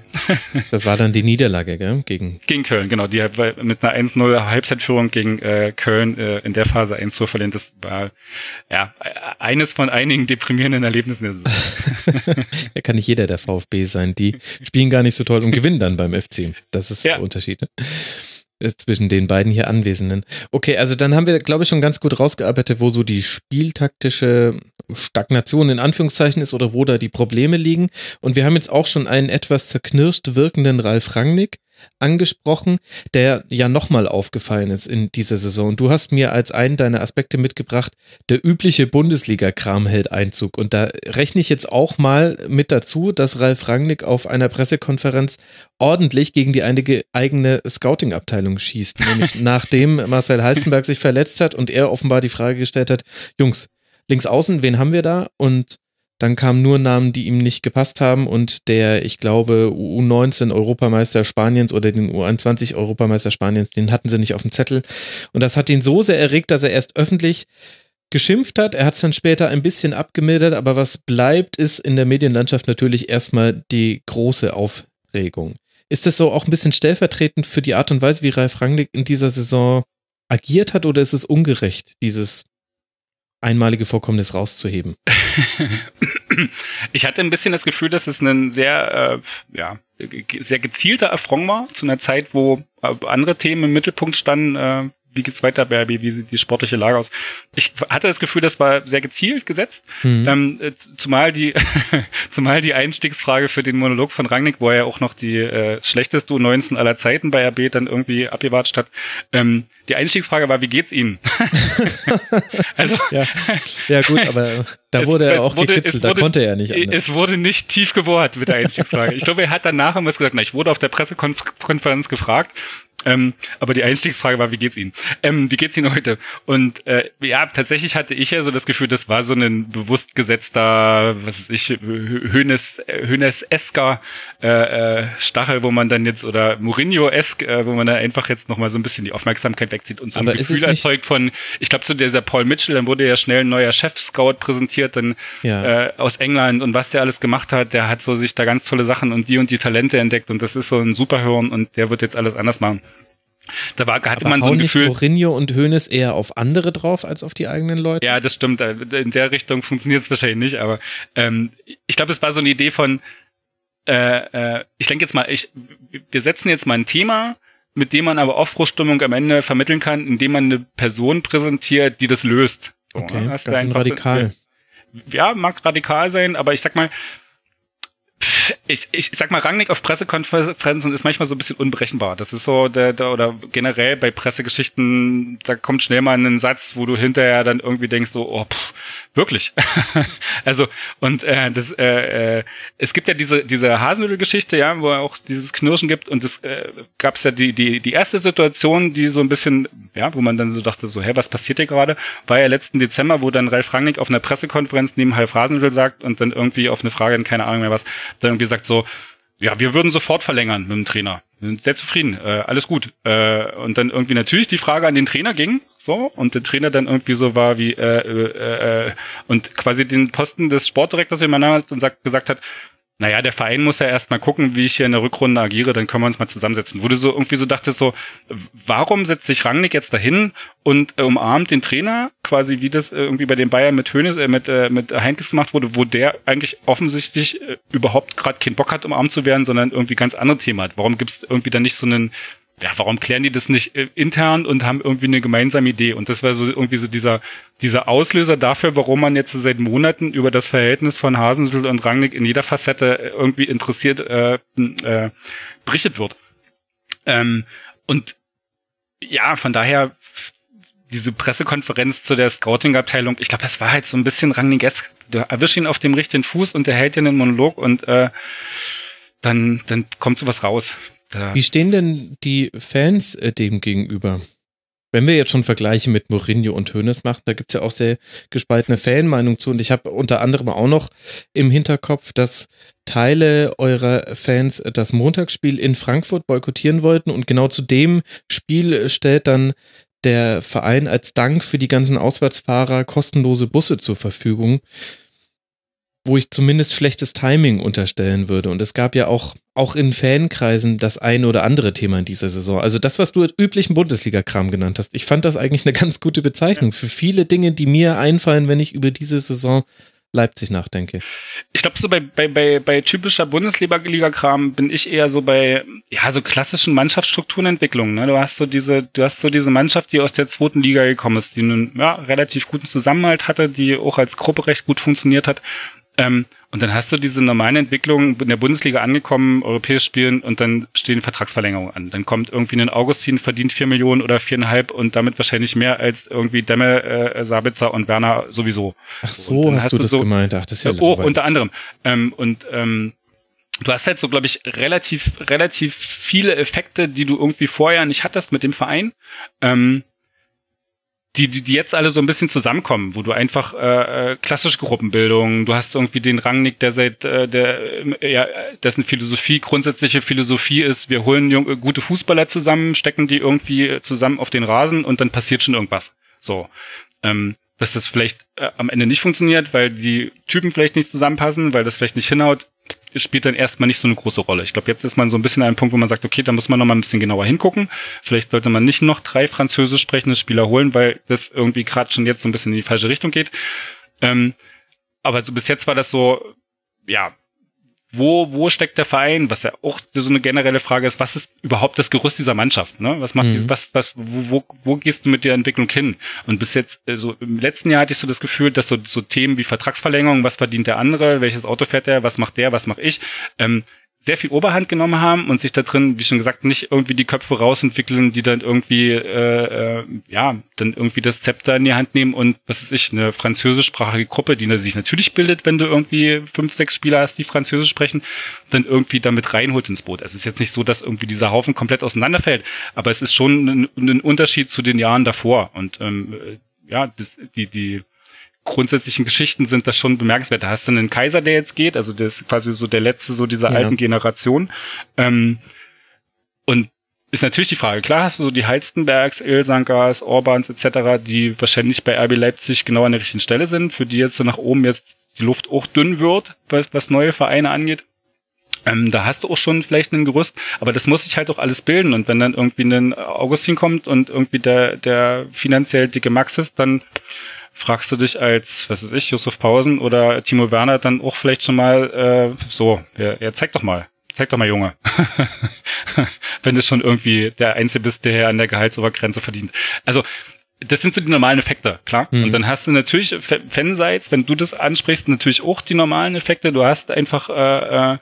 das war dann die Niederlage, gell? Gegen gegen Köln, genau, die mit einer 1-0 Halbzeitführung gegen äh, Köln äh, in der Phase 1 zu verlieren, das war ja eines von einigen deprimierenden Erlebnissen. ja, kann nicht jeder der VfB sein. Die spielen gar nicht so toll und gewinnen dann beim FC. Das ist ja. der Unterschied. Ne? Äh, zwischen den beiden hier Anwesenden. Okay, also dann haben wir, glaube ich, schon ganz gut rausgearbeitet, wo so die spieltaktische Stagnation in Anführungszeichen ist oder wo da die Probleme liegen. Und wir haben jetzt auch schon einen etwas zerknirscht wirkenden Ralf Rangnick angesprochen, der ja nochmal aufgefallen ist in dieser Saison. Du hast mir als einen deiner Aspekte mitgebracht, der übliche Bundesliga-Kram hält Einzug. Und da rechne ich jetzt auch mal mit dazu, dass Ralf Rangnick auf einer Pressekonferenz ordentlich gegen die einige eigene Scouting-Abteilung schießt. Nämlich nachdem Marcel Heizenberg sich verletzt hat und er offenbar die Frage gestellt hat, Jungs, links außen, wen haben wir da? Und dann kamen nur Namen, die ihm nicht gepasst haben und der, ich glaube, U19 Europameister Spaniens oder den U21 Europameister Spaniens, den hatten sie nicht auf dem Zettel. Und das hat ihn so sehr erregt, dass er erst öffentlich geschimpft hat. Er hat es dann später ein bisschen abgemildert, aber was bleibt, ist in der Medienlandschaft natürlich erstmal die große Aufregung. Ist das so auch ein bisschen stellvertretend für die Art und Weise, wie Ralf Rangnick in dieser Saison agiert hat oder ist es ungerecht, dieses einmalige Vorkommnis rauszuheben? ich hatte ein bisschen das Gefühl, dass es ein sehr, äh, ja, sehr gezielter Affront war, zu einer Zeit, wo äh, andere Themen im Mittelpunkt standen, äh, wie geht's weiter bei RB, wie sieht die sportliche Lage aus. Ich hatte das Gefühl, das war sehr gezielt gesetzt, mhm. ähm, äh, zumal die zumal die Einstiegsfrage für den Monolog von Rangnick, wo er ja auch noch die äh, schlechteste U19 aller Zeiten bei RB dann irgendwie abgewatscht hat, ähm, die Einstiegsfrage war, wie geht's Ihnen? also, ja. ja gut, aber da wurde es, er auch wurde, gekitzelt, wurde, da konnte er nicht anders. Es wurde nicht tief gebohrt mit der Einstiegsfrage. ich glaube, er hat danach immer gesagt, na, ich wurde auf der Pressekonferenz gefragt, ähm, aber die Einstiegsfrage war, wie geht's Ihnen? Ähm, wie geht's Ihnen heute? Und äh, ja, tatsächlich hatte ich ja so das Gefühl, das war so ein bewusst gesetzter, was weiß ich, Hönes, Hönes-esker äh, äh, Stachel, wo man dann jetzt, oder Mourinho-esk, äh, wo man dann einfach jetzt nochmal so ein bisschen die Aufmerksamkeit wegzieht und so aber ein Gefühl erzeugt von, ich glaube, zu dieser Paul Mitchell, dann wurde ja schnell ein neuer Chef-Scout präsentiert, dann ja. äh, aus England und was der alles gemacht hat, der hat so sich da ganz tolle Sachen und die und die Talente entdeckt und das ist so ein Superhirn und der wird jetzt alles anders machen. Da war, hatte Aber man so ein Gefühl. Nicht Mourinho und Hoeneß eher auf andere drauf als auf die eigenen Leute? Ja, das stimmt. In der Richtung funktioniert es wahrscheinlich nicht. Aber ähm, ich glaube, es war so eine Idee von, äh, äh, ich denke jetzt mal, ich, wir setzen jetzt mal ein Thema, mit dem man aber Aufbruchstimmung am Ende vermitteln kann, indem man eine Person präsentiert, die das löst. So, okay, ne? ganz radikal. Ja, mag radikal sein, aber ich sag mal, ich, ich sag mal, Rangnick auf Pressekonferenzen ist manchmal so ein bisschen unberechenbar. Das ist so, der, der, oder generell bei Pressegeschichten, da kommt schnell mal ein Satz, wo du hinterher dann irgendwie denkst, so, oh, pff, wirklich. also, und äh, das, äh, äh, es gibt ja diese, diese Hasenödel-Geschichte, ja, wo auch dieses Knirschen gibt und es äh, gab es ja die, die, die erste Situation, die so ein bisschen, ja, wo man dann so dachte, so, hä, was passiert hier gerade? War ja letzten Dezember, wo dann Ralf Rangnick auf einer Pressekonferenz neben Ralf Hasenödel sagt und dann irgendwie auf eine Frage, keine Ahnung mehr was, dann irgendwie so, ja, wir würden sofort verlängern mit dem Trainer. Wir sind sehr zufrieden, äh, alles gut. Äh, und dann irgendwie natürlich die Frage an den Trainer ging, so, und der Trainer dann irgendwie so war wie, äh, äh, äh, und quasi den Posten des Sportdirektors übernommen hat und sagt, gesagt hat, naja, der Verein muss ja erstmal gucken, wie ich hier in der Rückrunde agiere, dann können wir uns mal zusammensetzen. Wo du so irgendwie so dachtest, so, warum setzt sich Rangnick jetzt dahin und äh, umarmt den Trainer, quasi wie das äh, irgendwie bei den Bayern mit Hönes, äh, mit, äh, mit Heinkes gemacht wurde, wo der eigentlich offensichtlich äh, überhaupt gerade keinen Bock hat, umarmt zu werden, sondern irgendwie ganz andere Themen hat. Warum gibt's irgendwie dann nicht so einen ja, warum klären die das nicht äh, intern und haben irgendwie eine gemeinsame Idee? Und das war so irgendwie so dieser, dieser Auslöser dafür, warum man jetzt seit Monaten über das Verhältnis von Hasenschuld und Rangnick in jeder Facette irgendwie interessiert äh, äh, berichtet wird. Ähm, und ja, von daher diese Pressekonferenz zu der Scouting-Abteilung, ich glaube, das war halt so ein bisschen Rangnigesk. Du erwischst ihn auf dem richtigen Fuß und der hält dir einen Monolog und äh, dann, dann kommt sowas raus. Da. Wie stehen denn die Fans äh, dem gegenüber? Wenn wir jetzt schon Vergleiche mit Mourinho und Hoeneß machen, da gibt's ja auch sehr gespaltene Fanmeinungen zu. Und ich habe unter anderem auch noch im Hinterkopf, dass Teile eurer Fans das Montagsspiel in Frankfurt boykottieren wollten. Und genau zu dem Spiel stellt dann der Verein als Dank für die ganzen Auswärtsfahrer kostenlose Busse zur Verfügung wo ich zumindest schlechtes Timing unterstellen würde. Und es gab ja auch, auch in Fankreisen das eine oder andere Thema in dieser Saison. Also das, was du üblichen Bundesliga-Kram genannt hast. Ich fand das eigentlich eine ganz gute Bezeichnung für viele Dinge, die mir einfallen, wenn ich über diese Saison Leipzig nachdenke. Ich glaube, so bei, bei, bei, bei typischer Bundesliga-Kram bin ich eher so bei, ja, so klassischen Mannschaftsstrukturenentwicklungen. Ne? Du hast so diese, du hast so diese Mannschaft, die aus der zweiten Liga gekommen ist, die einen ja, relativ guten Zusammenhalt hatte, die auch als Gruppe recht gut funktioniert hat. Ähm, und dann hast du diese normalen Entwicklungen in der Bundesliga angekommen, europäisch spielen und dann stehen Vertragsverlängerungen an. Dann kommt irgendwie ein Augustin, verdient vier Millionen oder viereinhalb und damit wahrscheinlich mehr als irgendwie Demme, äh, Sabitzer und Werner sowieso. Ach so, hast, hast, du das so, gemeint? Ach, das ist ja Oh, unter anderem. Ähm, und ähm, du hast halt so, glaube ich, relativ, relativ viele Effekte, die du irgendwie vorher nicht hattest mit dem Verein. Ähm, die, die, die jetzt alle so ein bisschen zusammenkommen, wo du einfach äh, äh, klassische Gruppenbildung, du hast irgendwie den Rangnick, der seit äh, der äh, ja, dessen Philosophie grundsätzliche Philosophie ist, wir holen junge, gute Fußballer zusammen, stecken die irgendwie zusammen auf den Rasen und dann passiert schon irgendwas. So. Ähm, dass das vielleicht äh, am Ende nicht funktioniert, weil die Typen vielleicht nicht zusammenpassen, weil das vielleicht nicht hinhaut, spielt dann erstmal nicht so eine große Rolle. Ich glaube, jetzt ist man so ein bisschen an einem Punkt, wo man sagt, okay, da muss man noch mal ein bisschen genauer hingucken. Vielleicht sollte man nicht noch drei französisch sprechende Spieler holen, weil das irgendwie gerade schon jetzt so ein bisschen in die falsche Richtung geht. Ähm, aber so bis jetzt war das so, ja, wo, wo steckt der Verein? Was ja auch so eine generelle Frage ist, was ist überhaupt das Gerüst dieser Mannschaft? Ne? Was macht, mhm. was, was, wo, wo, wo gehst du mit der Entwicklung hin? Und bis jetzt, so also im letzten Jahr hatte ich so das Gefühl, dass so, so Themen wie Vertragsverlängerung, was verdient der andere, welches Auto fährt der, was macht der, was mache ich, ähm, sehr viel Oberhand genommen haben und sich da drin, wie schon gesagt, nicht irgendwie die Köpfe rausentwickeln, die dann irgendwie, äh, äh, ja, dann irgendwie das Zepter in die Hand nehmen und, was ist ich, eine französischsprachige Gruppe, die sich natürlich bildet, wenn du irgendwie fünf, sechs Spieler hast, die Französisch sprechen, dann irgendwie damit reinholt ins Boot. Es ist jetzt nicht so, dass irgendwie dieser Haufen komplett auseinanderfällt, aber es ist schon ein, ein Unterschied zu den Jahren davor und ähm, ja, das, die, die grundsätzlichen Geschichten sind das schon bemerkenswert. Da hast du einen Kaiser, der jetzt geht, also der ist quasi so der letzte so dieser ja. alten Generation. Ähm, und ist natürlich die Frage, klar hast du so die Halstenbergs, Ilsankas, Orbans etc., die wahrscheinlich bei RB Leipzig genau an der richtigen Stelle sind, für die jetzt so nach oben jetzt die Luft auch dünn wird, was, was neue Vereine angeht. Ähm, da hast du auch schon vielleicht ein Gerüst, aber das muss sich halt auch alles bilden. Und wenn dann irgendwie ein Augustin kommt und irgendwie der, der finanziell dicke Max ist, dann fragst du dich als, was weiß ich, Josef Pausen oder Timo Werner dann auch vielleicht schon mal äh, so, ja, ja, zeig doch mal, zeig doch mal, Junge. Wenn du schon irgendwie der Einzige bist, der hier an der Gehaltsobergrenze verdient. Also, das sind so die normalen Effekte, klar. Mhm. Und dann hast du natürlich Fansites, wenn du das ansprichst, natürlich auch die normalen Effekte. Du hast einfach äh, äh,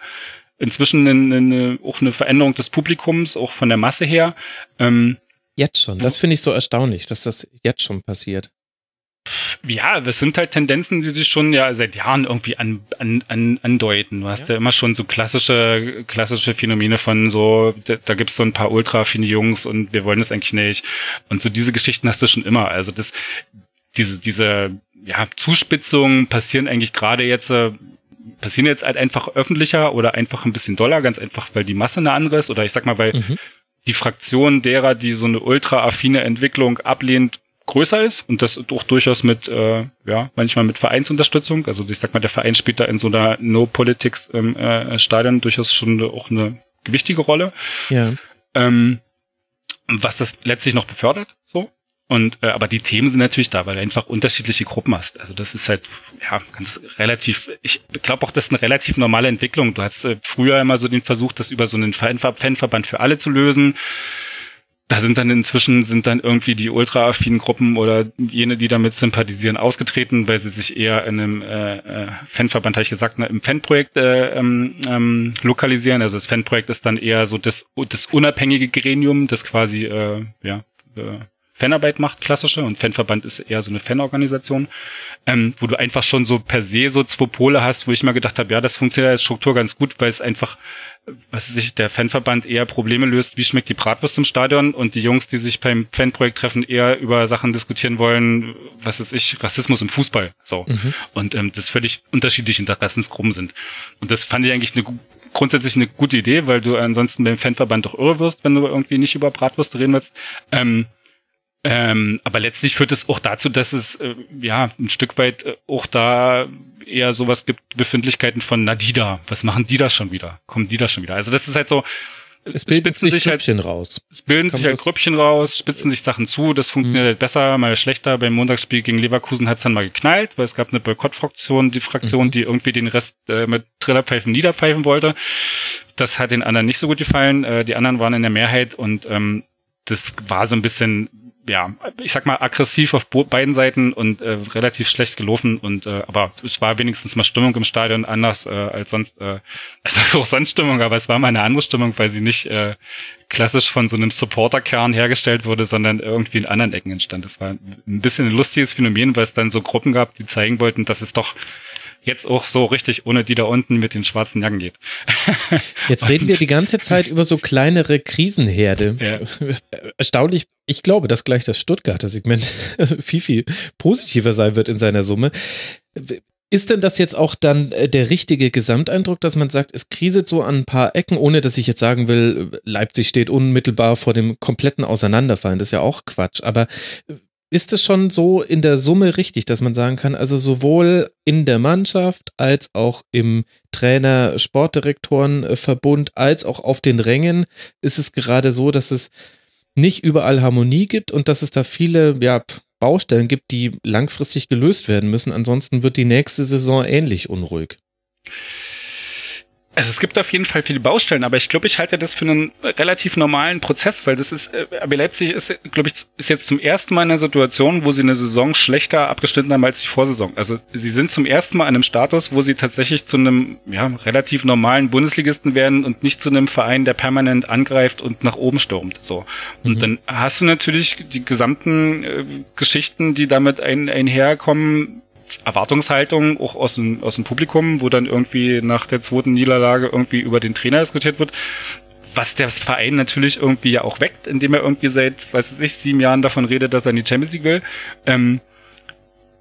inzwischen eine, eine, auch eine Veränderung des Publikums, auch von der Masse her. Ähm, jetzt schon. Das finde ich so erstaunlich, dass das jetzt schon passiert. Ja, das sind halt Tendenzen, die sich schon ja seit Jahren irgendwie an, an, an, andeuten. Du hast ja. ja immer schon so klassische, klassische Phänomene von so, da, da gibt's so ein paar ultra fine Jungs und wir wollen das eigentlich nicht. Und so diese Geschichten hast du schon immer. Also das, diese, diese, ja, Zuspitzungen passieren eigentlich gerade jetzt, äh, passieren jetzt halt einfach öffentlicher oder einfach ein bisschen doller, ganz einfach, weil die Masse eine andere ist oder ich sag mal, weil mhm. die Fraktion derer, die so eine ultra affine Entwicklung ablehnt, größer ist und das auch durchaus mit, äh, ja, manchmal mit Vereinsunterstützung. Also ich sag mal, der Verein spielt da in so einer No-Politics im äh, Stadion durchaus schon auch eine gewichtige Rolle. Ja. Ähm, was das letztlich noch befördert, so. Und äh, aber die Themen sind natürlich da, weil du einfach unterschiedliche Gruppen hast. Also das ist halt ja ganz relativ. Ich glaube auch, das ist eine relativ normale Entwicklung. Du hast äh, früher immer so den Versuch, das über so einen Fanverband für alle zu lösen da sind dann inzwischen sind dann irgendwie die ultra-affinen Gruppen oder jene, die damit sympathisieren, ausgetreten, weil sie sich eher in einem äh, äh, Fanverband, habe ich gesagt, ne, im Fanprojekt äh, ähm, ähm, lokalisieren. Also das Fanprojekt ist dann eher so das, das unabhängige Gremium, das quasi äh, ja, äh, Fanarbeit macht, klassische, und Fanverband ist eher so eine Fanorganisation, ähm, wo du einfach schon so per se so zwei Pole hast, wo ich mal gedacht habe, ja, das funktioniert als Struktur ganz gut, weil es einfach was sich der Fanverband eher Probleme löst, wie schmeckt die Bratwurst im Stadion und die Jungs, die sich beim Fanprojekt treffen, eher über Sachen diskutieren wollen, was ist ich, Rassismus im Fußball. So. Mhm. Und ähm, das völlig unterschiedliche Interessensgruppen sind. Und das fand ich eigentlich eine grundsätzlich eine gute Idee, weil du ansonsten beim Fanverband doch irre wirst, wenn du irgendwie nicht über Bratwurst reden willst. Ähm, ähm, aber letztlich führt es auch dazu, dass es äh, ja ein Stück weit äh, auch da eher sowas gibt, Befindlichkeiten von Nadida. Was machen die da schon wieder? Kommen die da schon wieder? Also das ist halt so, es bilden sich, sich halt Grüppchen halt, raus. Es bilden Kann sich halt Grüppchen raus, spitzen sich Sachen zu, das funktioniert mhm. halt besser, mal schlechter. Beim Montagsspiel gegen Leverkusen hat es dann mal geknallt, weil es gab eine Boykottfraktion, die Fraktion, mhm. die irgendwie den Rest äh, mit Trillerpfeifen niederpfeifen wollte. Das hat den anderen nicht so gut gefallen. Äh, die anderen waren in der Mehrheit und ähm, das war so ein bisschen ja, ich sag mal, aggressiv auf beiden Seiten und äh, relativ schlecht gelaufen und äh, aber es war wenigstens mal Stimmung im Stadion anders äh, als sonst, äh, also auch sonst Stimmung, aber es war mal eine andere Stimmung, weil sie nicht äh, klassisch von so einem Supporterkern hergestellt wurde, sondern irgendwie in anderen Ecken entstand. Das war ein bisschen ein lustiges Phänomen, weil es dann so Gruppen gab, die zeigen wollten, dass es doch jetzt auch so richtig ohne die da unten mit den schwarzen Jacken geht. Jetzt reden wir die ganze Zeit über so kleinere Krisenherde. Ja. Erstaunlich, ich glaube, dass gleich das Stuttgarter Segment viel, viel positiver sein wird in seiner Summe. Ist denn das jetzt auch dann äh, der richtige Gesamteindruck, dass man sagt, es kriselt so an ein paar Ecken, ohne dass ich jetzt sagen will, Leipzig steht unmittelbar vor dem kompletten Auseinanderfallen, das ist ja auch Quatsch. Aber ist es schon so in der Summe richtig, dass man sagen kann, also sowohl in der Mannschaft als auch im Trainer-Sportdirektoren-Verbund als auch auf den Rängen ist es gerade so, dass es nicht überall Harmonie gibt und dass es da viele ja, Baustellen gibt, die langfristig gelöst werden müssen. Ansonsten wird die nächste Saison ähnlich unruhig. Also es gibt auf jeden Fall viele Baustellen, aber ich glaube, ich halte das für einen relativ normalen Prozess, weil das ist, äh, RB Leipzig ist, glaube ich, ist jetzt zum ersten Mal in einer Situation, wo sie eine Saison schlechter abgeschnitten haben als die Vorsaison. Also sie sind zum ersten Mal an einem Status, wo sie tatsächlich zu einem ja, relativ normalen Bundesligisten werden und nicht zu einem Verein, der permanent angreift und nach oben stürmt. So. Und mhm. dann hast du natürlich die gesamten äh, Geschichten, die damit ein, einherkommen, Erwartungshaltung auch aus dem, aus dem Publikum, wo dann irgendwie nach der zweiten Niederlage irgendwie über den Trainer diskutiert wird. Was der Verein natürlich irgendwie ja auch weckt, indem er irgendwie seit, weiß ich, sieben Jahren davon redet, dass er in die Champions League will. Ähm,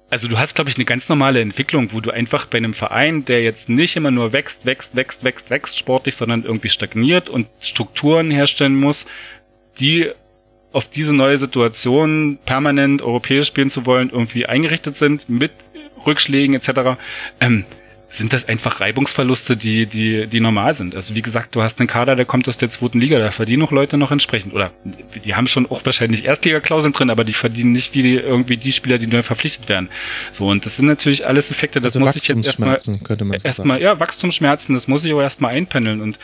also du hast, glaube ich, eine ganz normale Entwicklung, wo du einfach bei einem Verein, der jetzt nicht immer nur wächst, wächst, wächst, wächst, wächst sportlich, sondern irgendwie stagniert und Strukturen herstellen muss, die auf diese neue Situation permanent europäisch spielen zu wollen, irgendwie eingerichtet sind mit Rückschlägen etc., ähm, sind das einfach Reibungsverluste, die, die, die normal sind. Also wie gesagt, du hast einen Kader, der kommt aus der zweiten Liga, da verdienen auch Leute noch entsprechend. Oder die haben schon auch wahrscheinlich Erstliga-Klauseln drin, aber die verdienen nicht wie die, irgendwie die Spieler, die neu verpflichtet werden. So, und das sind natürlich alles Effekte, das also muss ich jetzt erstmal, so erstmal, ja, Wachstumsschmerzen, das muss ich auch erstmal einpendeln. Und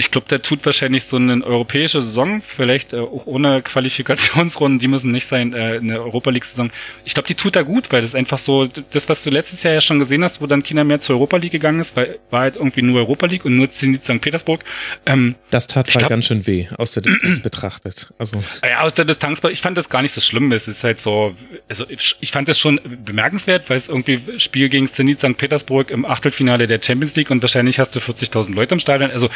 ich glaube, der tut wahrscheinlich so eine europäische Saison, vielleicht äh, auch ohne Qualifikationsrunden, die müssen nicht sein, äh, eine Europa League-Saison. Ich glaube, die tut da gut, weil das einfach so, das, was du letztes Jahr ja schon gesehen hast, wo dann China mehr zur Europa League gegangen ist, weil, war halt irgendwie nur Europa League und nur Zenit St. Petersburg. Ähm, das tat halt ganz schön weh, aus der Distanz betrachtet. Also. Ja, aus der Distanz, ich fand das gar nicht so schlimm. Es ist halt so, also ich fand das schon bemerkenswert, weil es irgendwie Spiel gegen Zenit St. Petersburg im Achtelfinale der Champions League und wahrscheinlich hast du 40.000 Leute im Stadion. Also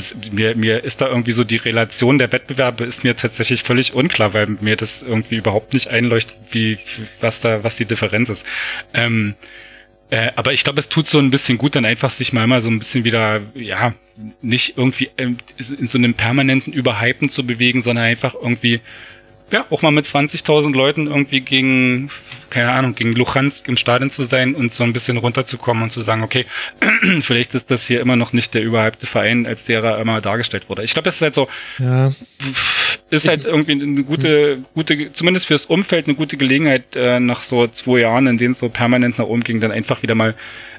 das, mir, mir ist da irgendwie so die Relation der Wettbewerbe ist mir tatsächlich völlig unklar, weil mir das irgendwie überhaupt nicht einleuchtet, wie, was da, was die Differenz ist. Ähm, äh, aber ich glaube, es tut so ein bisschen gut, dann einfach sich mal mal so ein bisschen wieder, ja, nicht irgendwie ähm, in so einem permanenten Überhypen zu bewegen, sondern einfach irgendwie ja, auch mal mit 20.000 Leuten irgendwie gegen, keine Ahnung, gegen Luhansk im Stadion zu sein und so ein bisschen runterzukommen und zu sagen, okay, vielleicht ist das hier immer noch nicht der überhypte Verein, als der er immer dargestellt wurde. Ich glaube, es ist halt so, ja. ist halt irgendwie eine gute, gute, zumindest fürs Umfeld eine gute Gelegenheit, äh, nach so zwei Jahren, in denen es so permanent nach oben ging, dann einfach wieder mal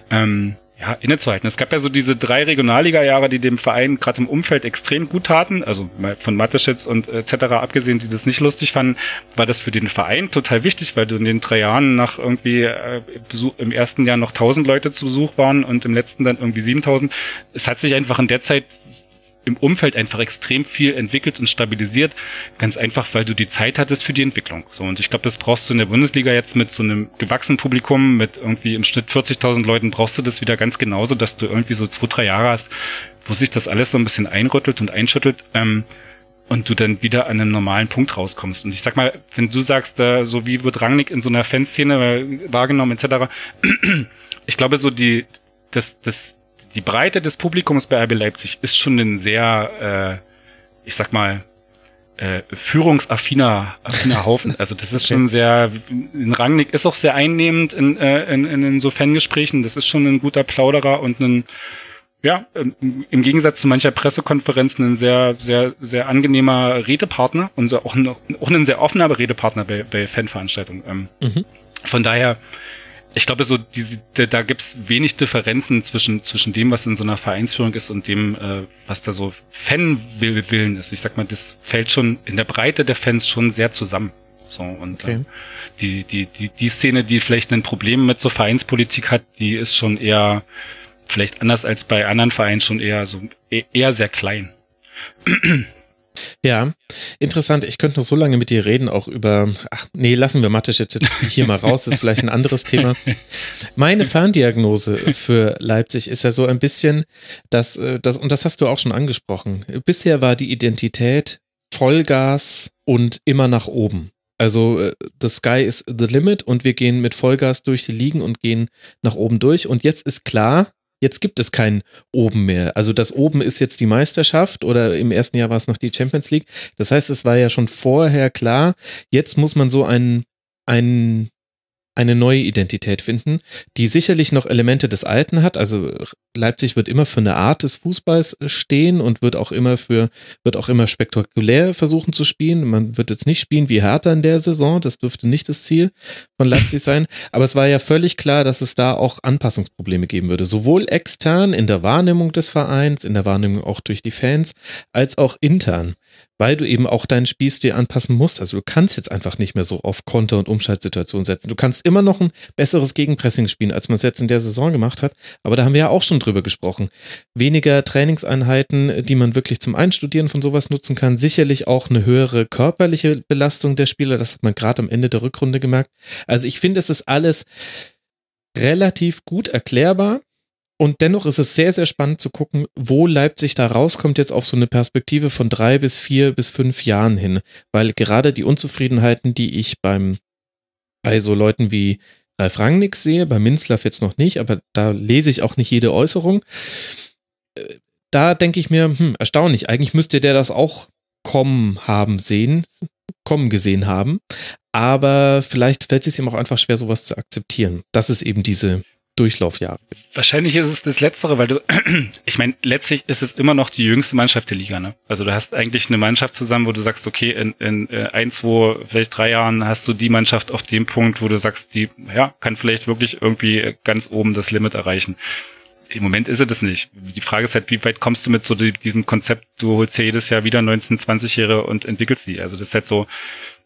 ähm, ja, innezuhalten. Es gab ja so diese drei Regionalliga-Jahre, die dem Verein gerade im Umfeld extrem gut taten. Also von Mateschitz und etc. abgesehen, die das nicht lustig fanden, war das für den Verein total wichtig, weil du in den drei Jahren nach irgendwie äh, Besuch, im ersten Jahr noch 1000 Leute zu Besuch waren und im letzten dann irgendwie 7000. Es hat sich einfach in der Zeit im Umfeld einfach extrem viel entwickelt und stabilisiert. Ganz einfach, weil du die Zeit hattest für die Entwicklung. So, und ich glaube, das brauchst du in der Bundesliga jetzt mit so einem gewachsenen Publikum, mit irgendwie im Schnitt 40.000 Leuten, brauchst du das wieder ganz genauso, dass du irgendwie so zwei, drei Jahre hast, wo sich das alles so ein bisschen einrüttelt und einschüttelt. Ähm, und du dann wieder an einem normalen Punkt rauskommst. Und ich sag mal, wenn du sagst, äh, so wie wird Rangnick in so einer Fanszene äh, wahrgenommen etc., ich glaube so die das das die Breite des Publikums bei RB Leipzig ist schon ein sehr, äh, ich sag mal, äh, führungsaffiner affiner Haufen. Also das ist schon sehr, in Rangnick ist auch sehr einnehmend in, äh, in, in so Fangesprächen. Das ist schon ein guter Plauderer und ein, ja, im Gegensatz zu mancher Pressekonferenz ein sehr, sehr, sehr angenehmer Redepartner und auch, ein, auch ein sehr offener Redepartner bei, bei Fanveranstaltungen. Ähm, mhm. Von daher, ich glaube, so die, da, gibt's wenig Differenzen zwischen zwischen dem, was in so einer Vereinsführung ist und dem, äh, was da so Fanwillen ist. Ich sag mal, das fällt schon in der Breite der Fans schon sehr zusammen. So und okay. äh, die die die die Szene, die vielleicht ein Problem mit so Vereinspolitik hat, die ist schon eher vielleicht anders als bei anderen Vereinen schon eher so e-, eher sehr klein. Ja, interessant. Ich könnte noch so lange mit dir reden, auch über, ach nee, lassen wir Mathe jetzt, jetzt hier mal raus, das ist vielleicht ein anderes Thema. Meine Ferndiagnose für Leipzig ist ja so ein bisschen, dass, äh, das, und das hast du auch schon angesprochen. Bisher war die Identität Vollgas und immer nach oben. Also äh, the sky is the limit und wir gehen mit Vollgas durch die Ligen und gehen nach oben durch. Und jetzt ist klar, jetzt gibt es kein Oben mehr. Also das Oben ist jetzt die Meisterschaft oder im ersten Jahr war es noch die Champions League. Das heißt, es war ja schon vorher klar, jetzt muss man so einen, einen eine neue Identität finden, die sicherlich noch Elemente des Alten hat. Also Leipzig wird immer für eine Art des Fußballs stehen und wird auch immer für, wird auch immer spektakulär versuchen zu spielen. Man wird jetzt nicht spielen wie Hertha in der Saison. Das dürfte nicht das Ziel von Leipzig sein. Aber es war ja völlig klar, dass es da auch Anpassungsprobleme geben würde. Sowohl extern in der Wahrnehmung des Vereins, in der Wahrnehmung auch durch die Fans, als auch intern weil du eben auch deinen Spielstil anpassen musst. Also du kannst jetzt einfach nicht mehr so auf Konter- und Umschaltsituationen setzen. Du kannst immer noch ein besseres Gegenpressing spielen, als man es jetzt in der Saison gemacht hat. Aber da haben wir ja auch schon drüber gesprochen. Weniger Trainingseinheiten, die man wirklich zum Einstudieren von sowas nutzen kann. Sicherlich auch eine höhere körperliche Belastung der Spieler. Das hat man gerade am Ende der Rückrunde gemerkt. Also ich finde, es ist alles relativ gut erklärbar. Und dennoch ist es sehr, sehr spannend zu gucken, wo Leipzig da rauskommt jetzt auf so eine Perspektive von drei bis vier bis fünf Jahren hin. Weil gerade die Unzufriedenheiten, die ich beim, bei so Leuten wie Ralf Rangnick sehe, bei Minzlaff jetzt noch nicht, aber da lese ich auch nicht jede Äußerung. Äh, da denke ich mir, hm, erstaunlich, eigentlich müsste der das auch kommen haben sehen, kommen gesehen haben. Aber vielleicht fällt es ihm auch einfach schwer, sowas zu akzeptieren. Das ist eben diese Durchlaufjahre. Wahrscheinlich ist es das Letztere, weil du, ich meine, letztlich ist es immer noch die jüngste Mannschaft der Liga. Ne? Also du hast eigentlich eine Mannschaft zusammen, wo du sagst, okay, in, in äh, ein, zwei, vielleicht drei Jahren hast du die Mannschaft auf dem Punkt, wo du sagst, die, ja, kann vielleicht wirklich irgendwie ganz oben das Limit erreichen. Im Moment ist es das nicht. Die Frage ist halt, wie weit kommst du mit so diesem Konzept, du holst ja jedes Jahr wieder 19-, 20-Jährige und entwickelst sie. Also das ist halt so,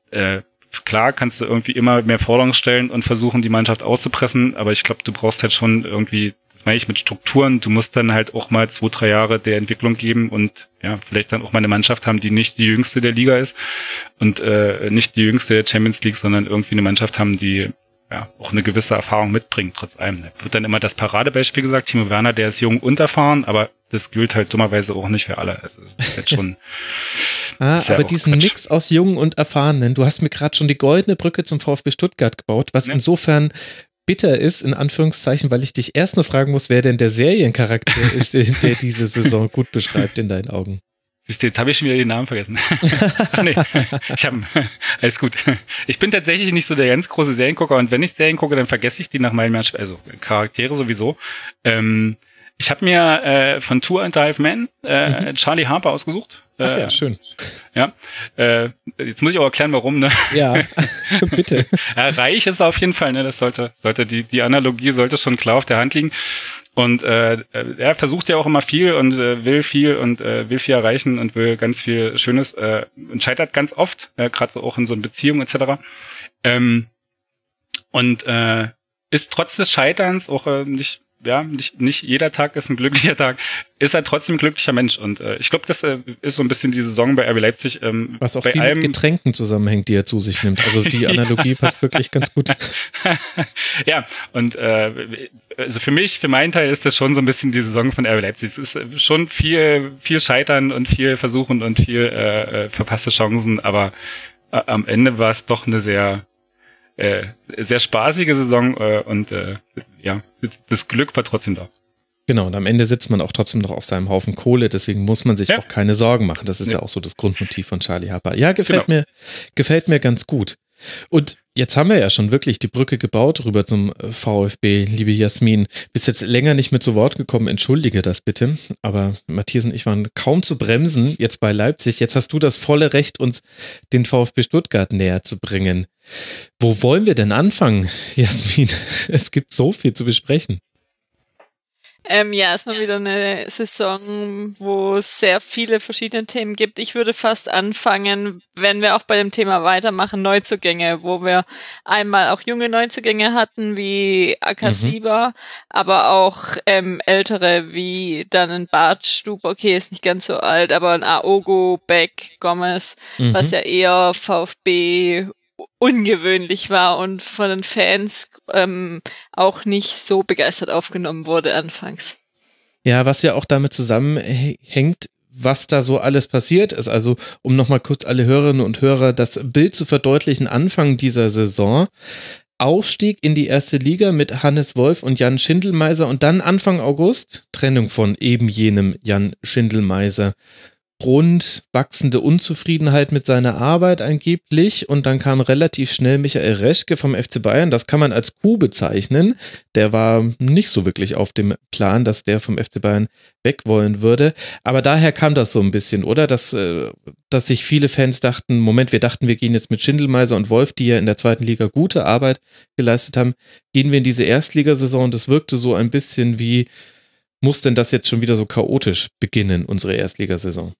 äh, klar kannst du irgendwie immer mehr Forderungen stellen und versuchen, die Mannschaft auszupressen, aber ich glaube, du brauchst halt schon irgendwie, das meine ich mit Strukturen, du musst dann halt auch mal zwei, drei Jahre der Entwicklung geben und ja, vielleicht dann auch mal eine Mannschaft haben, die nicht die jüngste der Liga ist und äh, nicht die jüngste der Champions League, sondern irgendwie eine Mannschaft haben, die ja, auch eine gewisse Erfahrung mitbringt, trotz allem. Da wird dann immer das Paradebeispiel gesagt, Timo Werner, der ist jung und erfahren, aber das gilt halt dummerweise auch nicht für alle. Also das ist halt schon Ah, aber diesen Quatsch. Mix aus Jungen und Erfahrenen, du hast mir gerade schon die goldene Brücke zum VfB Stuttgart gebaut, was ja. insofern bitter ist, in Anführungszeichen, weil ich dich erst noch fragen muss, wer denn der Seriencharakter ist, der diese Saison gut beschreibt in deinen Augen. Jetzt habe ich schon wieder den Namen vergessen. Ach nee, ich habe alles gut. Ich bin tatsächlich nicht so der ganz große Seriengucker und wenn ich Serien gucke, dann vergesse ich die nach meinem also Charaktere sowieso. Ähm, ich habe mir äh, von Tour and Dive Man äh, mhm. Charlie Harper ausgesucht. Ach ja, äh, schön. Ja, äh, jetzt muss ich auch erklären, warum, ne? Ja, bitte. ja, reich ist er auf jeden Fall, ne? Das sollte, sollte die, die Analogie sollte schon klar auf der Hand liegen. Und äh, er versucht ja auch immer viel und äh, will viel und äh, will viel erreichen und will ganz viel Schönes äh, und scheitert ganz oft, äh, gerade so auch in so einer Beziehung etc. Ähm, und äh, ist trotz des Scheiterns auch äh, nicht ja, nicht, nicht jeder Tag ist ein glücklicher Tag, ist er trotzdem ein glücklicher Mensch. Und äh, ich glaube, das äh, ist so ein bisschen die Saison bei RB Leipzig. Ähm, Was auch bei viel allem, mit Getränken zusammenhängt, die er zu sich nimmt. Also die Analogie passt wirklich ganz gut. ja, und äh, also für mich, für meinen Teil ist das schon so ein bisschen die Saison von RB Leipzig. Es ist äh, schon viel, viel Scheitern und viel Versuchen und viel äh, äh verpasste Chancen, aber äh, am Ende war es doch eine sehr äh, sehr spaßige Saison äh, und äh, ja, das Glück war trotzdem da. Genau, und am Ende sitzt man auch trotzdem noch auf seinem Haufen Kohle, deswegen muss man sich ja. auch keine Sorgen machen. Das ist ja. ja. auch so das Grundmotiv von Charlie Harper. Ja, gefällt genau. mir, gefällt mir ganz gut. Und jetzt haben wir ja schon wirklich die Brücke gebaut rüber zum VfB, liebe Jasmin. Bist jetzt länger nicht mehr zu Wort gekommen, entschuldige das bitte. Aber Matthias und ich waren kaum zu bremsen jetzt bei Leipzig. Jetzt hast du das volle Recht, uns den VfB Stuttgart näher zu bringen. Wo wollen wir denn anfangen, Jasmin? Es gibt so viel zu besprechen. Ähm, ja, ist mal wieder eine Saison, wo es sehr viele verschiedene Themen gibt. Ich würde fast anfangen, wenn wir auch bei dem Thema weitermachen, Neuzugänge, wo wir einmal auch junge Neuzugänge hatten, wie Akasiba, mhm. aber auch ähm, ältere, wie dann ein Bartstub, okay, ist nicht ganz so alt, aber ein Aogo, Beck, Gomez, mhm. was ja eher VfB ungewöhnlich war und von den Fans ähm, auch nicht so begeistert aufgenommen wurde anfangs. Ja, was ja auch damit zusammenhängt, was da so alles passiert ist. Also, um nochmal kurz alle Hörerinnen und Hörer das Bild zu verdeutlichen, Anfang dieser Saison. Aufstieg in die erste Liga mit Hannes Wolf und Jan Schindelmeiser und dann Anfang August Trennung von eben jenem Jan Schindelmeiser. Grund wachsende Unzufriedenheit mit seiner Arbeit angeblich und dann kam relativ schnell Michael Reschke vom FC Bayern. Das kann man als Coup bezeichnen. Der war nicht so wirklich auf dem Plan, dass der vom FC Bayern weg wollen würde. Aber daher kam das so ein bisschen, oder? Dass, äh, dass sich viele Fans dachten, Moment, wir dachten, wir gehen jetzt mit Schindelmeiser und Wolf, die ja in der zweiten Liga gute Arbeit geleistet haben, gehen wir in diese Erstligasaison das wirkte so ein bisschen wie, muss denn das jetzt schon wieder so chaotisch beginnen, unsere Erstligasaison?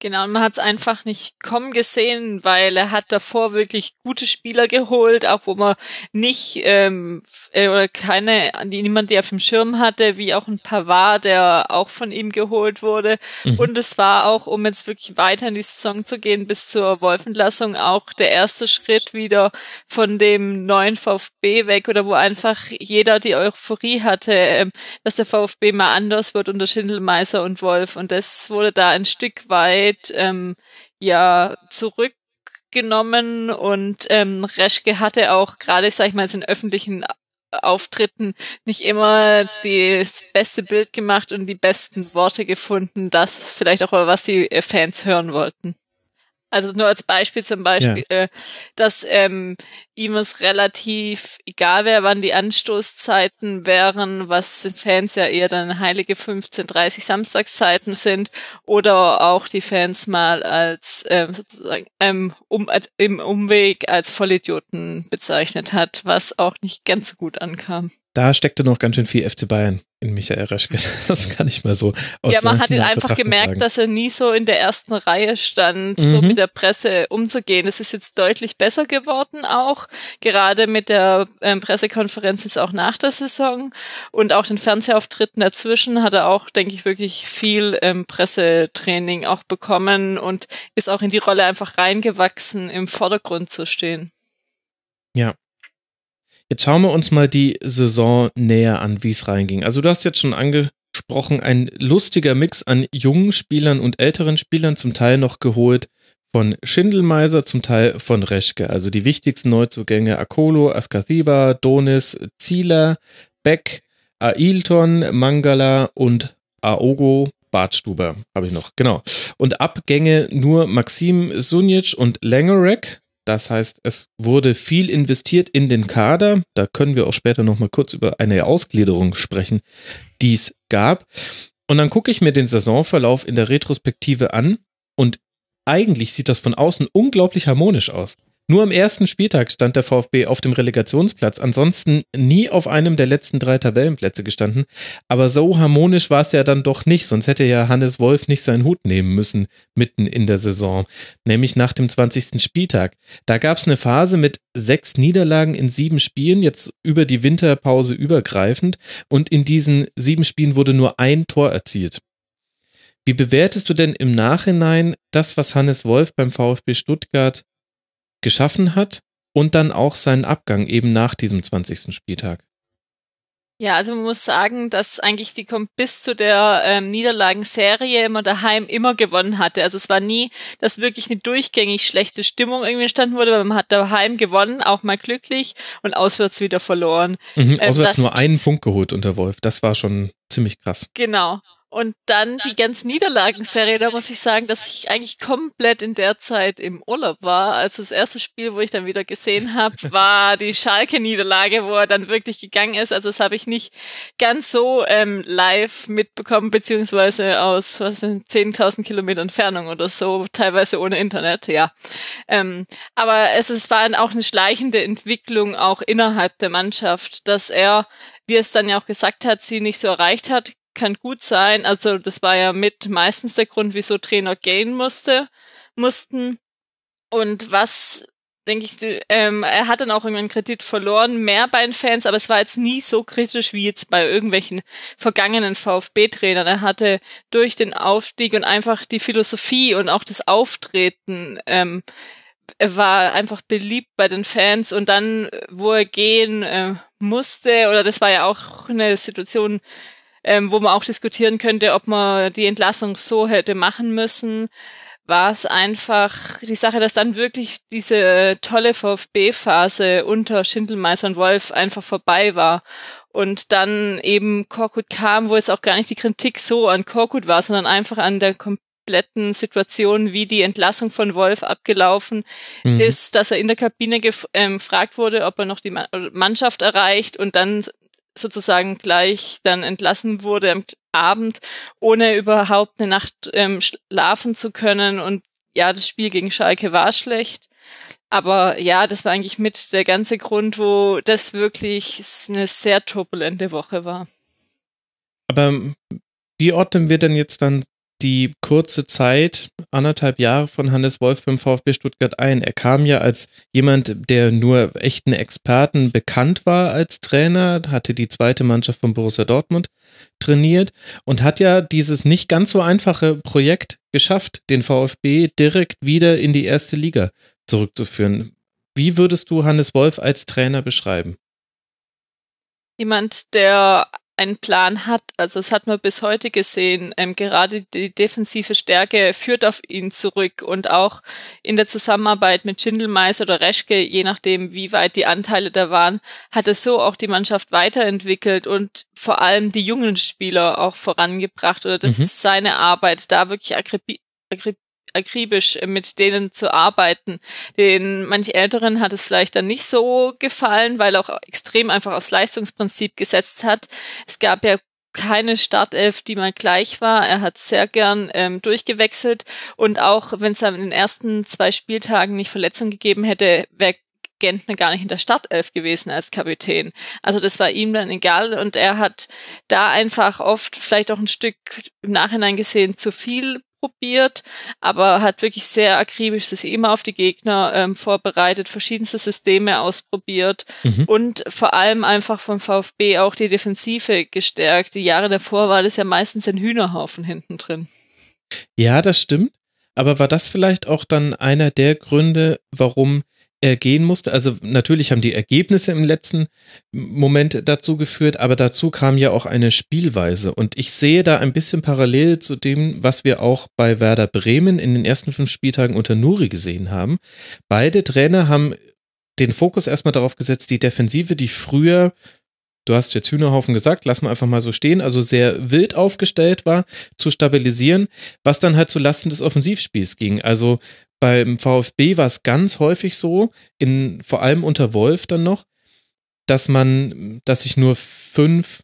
Genau, und man hat es einfach nicht kommen gesehen, weil er hat davor wirklich gute Spieler geholt, auch wo man nicht ähm, äh, oder keine, niemand, der auf dem Schirm hatte, wie auch ein Pavard, der auch von ihm geholt wurde. Mhm. Und es war auch, um jetzt wirklich weiter in die Saison zu gehen, bis zur Wolfentlassung auch der erste Schritt wieder von dem neuen VfB weg oder wo einfach jeder die Euphorie hatte, ähm, dass der VfB mal anders wird unter Schindelmeiser und Wolf. Und das wurde da ein Stück weit Zeit ähm, ja zurückgenommen und ähm, Reschke hatte auch gerade, sag ich mal, in öffentlichen Auftritten nicht immer das beste Bild gemacht und die besten Worte gefunden, das vielleicht auch was die Fans hören wollten. Also nur als Beispiel zum Beispiel, ja. äh, dass ähm, ihm es relativ egal wäre, wann die Anstoßzeiten wären, was den Fans ja eher dann heilige 15:30 Samstagszeiten sind oder auch die Fans mal als ähm, sozusagen ähm, um, als, im Umweg als Vollidioten bezeichnet hat, was auch nicht ganz so gut ankam. Da steckte noch ganz schön viel FC Bayern in Michael Reschke. Das kann ich mal so aus Ja, man hat ihn einfach gemerkt, sagen. dass er nie so in der ersten Reihe stand, mhm. so mit der Presse umzugehen. Es ist jetzt deutlich besser geworden auch, gerade mit der ähm, Pressekonferenz jetzt auch nach der Saison und auch den Fernsehauftritten dazwischen hat er auch, denke ich, wirklich viel ähm, Pressetraining auch bekommen und ist auch in die Rolle einfach reingewachsen, im Vordergrund zu stehen. Ja, Jetzt schauen wir uns mal die Saison näher an, wie es reinging. Also du hast jetzt schon angesprochen, ein lustiger Mix an jungen Spielern und älteren Spielern, zum Teil noch geholt von Schindelmeiser, zum Teil von Reschke. Also die wichtigsten Neuzugänge Akolo, Askathiba, Donis, Zieler, Beck, Ailton, Mangala und Aogo Bartstuber habe ich noch, genau. Und Abgänge nur Maxim Sunic und Langorek. Das heißt, es wurde viel investiert in den Kader. Da können wir auch später nochmal kurz über eine Ausgliederung sprechen, die es gab. Und dann gucke ich mir den Saisonverlauf in der Retrospektive an und eigentlich sieht das von außen unglaublich harmonisch aus. Nur am ersten Spieltag stand der VfB auf dem Relegationsplatz, ansonsten nie auf einem der letzten drei Tabellenplätze gestanden. Aber so harmonisch war es ja dann doch nicht, sonst hätte ja Hannes Wolf nicht seinen Hut nehmen müssen mitten in der Saison, nämlich nach dem 20. Spieltag. Da gab es eine Phase mit sechs Niederlagen in sieben Spielen, jetzt über die Winterpause übergreifend, und in diesen sieben Spielen wurde nur ein Tor erzielt. Wie bewertest du denn im Nachhinein das, was Hannes Wolf beim VfB Stuttgart geschaffen hat und dann auch seinen Abgang eben nach diesem 20. Spieltag. Ja, also man muss sagen, dass eigentlich die kommt bis zu der ähm, Niederlagenserie immer daheim immer gewonnen hatte. Also es war nie, dass wirklich eine durchgängig schlechte Stimmung irgendwie entstanden wurde, weil man hat daheim gewonnen, auch mal glücklich und auswärts wieder verloren. Mhm, ähm, auswärts nur einen Punkt geholt unter Wolf. Das war schon ziemlich krass. Genau. Und dann die ganz Niederlagenserie, da muss ich sagen, dass ich eigentlich komplett in der Zeit im Urlaub war. Also das erste Spiel, wo ich dann wieder gesehen habe, war die Schalke-Niederlage, wo er dann wirklich gegangen ist. Also das habe ich nicht ganz so ähm, live mitbekommen, beziehungsweise aus was sind 10.000 Kilometer Entfernung oder so, teilweise ohne Internet, ja. Ähm, aber es, es war auch eine schleichende Entwicklung auch innerhalb der Mannschaft, dass er wie es dann ja auch gesagt hat, sie nicht so erreicht hat, kann gut sein. Also das war ja mit meistens der Grund, wieso Trainer gehen musste, mussten. Und was denke ich, ähm, er hat dann auch irgendwann Kredit verloren, mehr bei den Fans, aber es war jetzt nie so kritisch wie jetzt bei irgendwelchen vergangenen VfB-Trainern. Er hatte durch den Aufstieg und einfach die Philosophie und auch das Auftreten ähm, er war einfach beliebt bei den Fans und dann, wo er gehen äh, musste, oder das war ja auch eine Situation, ähm, wo man auch diskutieren könnte, ob man die Entlassung so hätte machen müssen, war es einfach die Sache, dass dann wirklich diese tolle VfB-Phase unter Schindelmeister und Wolf einfach vorbei war. Und dann eben Korkut kam, wo es auch gar nicht die Kritik so an Korkut war, sondern einfach an der kompletten Situation, wie die Entlassung von Wolf abgelaufen mhm. ist, dass er in der Kabine ähm, gefragt wurde, ob er noch die Mannschaft erreicht und dann sozusagen gleich dann entlassen wurde am Abend, ohne überhaupt eine Nacht ähm, schlafen zu können. Und ja, das Spiel gegen Schalke war schlecht. Aber ja, das war eigentlich mit der ganze Grund, wo das wirklich eine sehr turbulente Woche war. Aber wie ordnen wir denn jetzt dann die kurze Zeit, anderthalb Jahre von Hannes Wolf beim VfB Stuttgart ein. Er kam ja als jemand, der nur echten Experten bekannt war als Trainer, hatte die zweite Mannschaft von Borussia Dortmund trainiert und hat ja dieses nicht ganz so einfache Projekt geschafft, den VfB direkt wieder in die erste Liga zurückzuführen. Wie würdest du Hannes Wolf als Trainer beschreiben? Jemand, der einen Plan hat. Also es hat man bis heute gesehen. Ähm, gerade die defensive Stärke führt auf ihn zurück und auch in der Zusammenarbeit mit Schindelmeiß oder Reschke, je nachdem, wie weit die Anteile da waren, hat er so auch die Mannschaft weiterentwickelt und vor allem die jungen Spieler auch vorangebracht. Oder das mhm. ist seine Arbeit, da wirklich akribi akribisch mit denen zu arbeiten. Den manch Älteren hat es vielleicht dann nicht so gefallen, weil er auch extrem einfach aufs Leistungsprinzip gesetzt hat. Es gab ja keine Startelf, die mal gleich war. Er hat sehr gern ähm, durchgewechselt und auch wenn es in den ersten zwei Spieltagen nicht Verletzungen gegeben hätte, wäre Gentner gar nicht in der Startelf gewesen als Kapitän. Also das war ihm dann egal und er hat da einfach oft vielleicht auch ein Stück im Nachhinein gesehen zu viel probiert, aber hat wirklich sehr akribisch sich immer auf die Gegner ähm, vorbereitet, verschiedenste Systeme ausprobiert mhm. und vor allem einfach vom VfB auch die Defensive gestärkt. Die Jahre davor war das ja meistens ein Hühnerhaufen hinten drin. Ja, das stimmt. Aber war das vielleicht auch dann einer der Gründe, warum gehen musste. Also natürlich haben die Ergebnisse im letzten Moment dazu geführt, aber dazu kam ja auch eine Spielweise. Und ich sehe da ein bisschen parallel zu dem, was wir auch bei Werder Bremen in den ersten fünf Spieltagen unter Nuri gesehen haben. Beide Trainer haben den Fokus erstmal darauf gesetzt, die Defensive, die früher du hast jetzt Hühnerhaufen gesagt, lass mal einfach mal so stehen, also sehr wild aufgestellt war, zu stabilisieren, was dann halt zu Lasten des Offensivspiels ging. Also beim VfB war es ganz häufig so, in, vor allem unter Wolf dann noch, dass man, dass sich nur fünf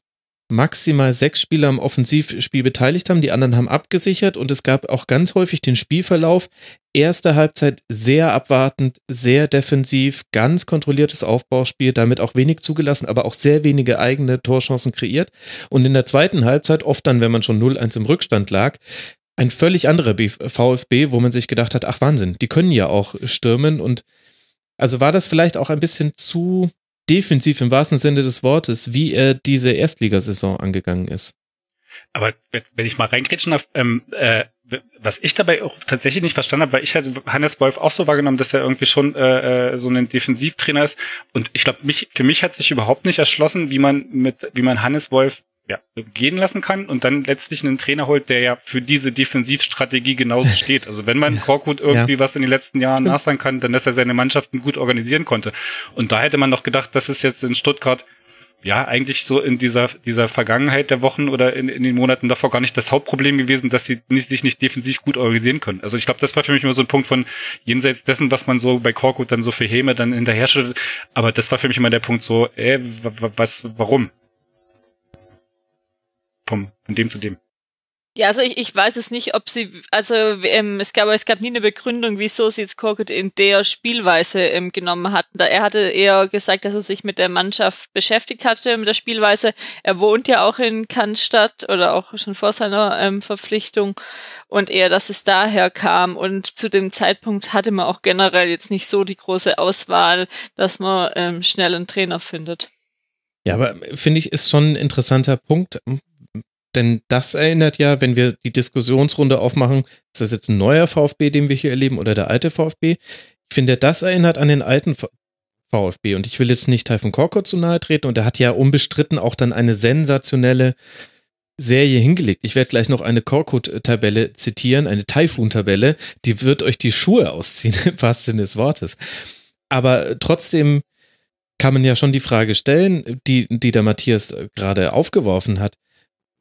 maximal sechs Spieler am Offensivspiel beteiligt haben. Die anderen haben abgesichert und es gab auch ganz häufig den Spielverlauf. Erste Halbzeit sehr abwartend, sehr defensiv, ganz kontrolliertes Aufbauspiel, damit auch wenig zugelassen, aber auch sehr wenige eigene Torchancen kreiert. Und in der zweiten Halbzeit, oft dann, wenn man schon 0-1 im Rückstand lag, ein völlig anderer VfB, wo man sich gedacht hat, ach Wahnsinn, die können ja auch stürmen und also war das vielleicht auch ein bisschen zu defensiv im wahrsten Sinne des Wortes, wie er diese Erstligasaison angegangen ist. Aber wenn ich mal reingrätschen darf, ähm, äh, was ich dabei auch tatsächlich nicht verstanden habe, weil ich hatte Hannes Wolf auch so wahrgenommen, dass er irgendwie schon äh, äh so ein Defensivtrainer ist. Und ich glaube, mich, für mich hat sich überhaupt nicht erschlossen, wie man mit, wie man Hannes Wolf ja, gehen lassen kann und dann letztlich einen Trainer holt, der ja für diese Defensivstrategie genauso steht. Also wenn man Korkut irgendwie ja. was in den letzten Jahren nachsagen kann, dann dass er seine Mannschaften gut organisieren konnte. Und da hätte man noch gedacht, das ist jetzt in Stuttgart ja eigentlich so in dieser dieser Vergangenheit der Wochen oder in, in den Monaten davor gar nicht das Hauptproblem gewesen, dass sie nicht, sich nicht defensiv gut organisieren können. Also ich glaube, das war für mich immer so ein Punkt von jenseits dessen, was man so bei Korkut dann so für Häme dann hinterher schüttet. Aber das war für mich immer der Punkt so, äh, was, warum? Vom, von dem zu dem. Ja, also ich, ich weiß es nicht, ob sie, also ähm, es gab es gab nie eine Begründung, wieso sie jetzt Korkut in der Spielweise ähm, genommen hatten. Da er hatte eher gesagt, dass er sich mit der Mannschaft beschäftigt hatte, mit der Spielweise. Er wohnt ja auch in Cannstatt oder auch schon vor seiner ähm, Verpflichtung und eher, dass es daher kam. Und zu dem Zeitpunkt hatte man auch generell jetzt nicht so die große Auswahl, dass man ähm, schnell einen Trainer findet. Ja, aber finde ich, ist schon ein interessanter Punkt, denn das erinnert ja, wenn wir die Diskussionsrunde aufmachen, ist das jetzt ein neuer VfB, den wir hier erleben, oder der alte VfB? Ich finde, das erinnert an den alten VfB. Und ich will jetzt nicht Taifun Korkut zu nahe treten. Und er hat ja unbestritten auch dann eine sensationelle Serie hingelegt. Ich werde gleich noch eine Korkut-Tabelle zitieren, eine Taifun-Tabelle. Die wird euch die Schuhe ausziehen, im wahrsten Sinne des Wortes. Aber trotzdem kann man ja schon die Frage stellen, die, die der Matthias gerade aufgeworfen hat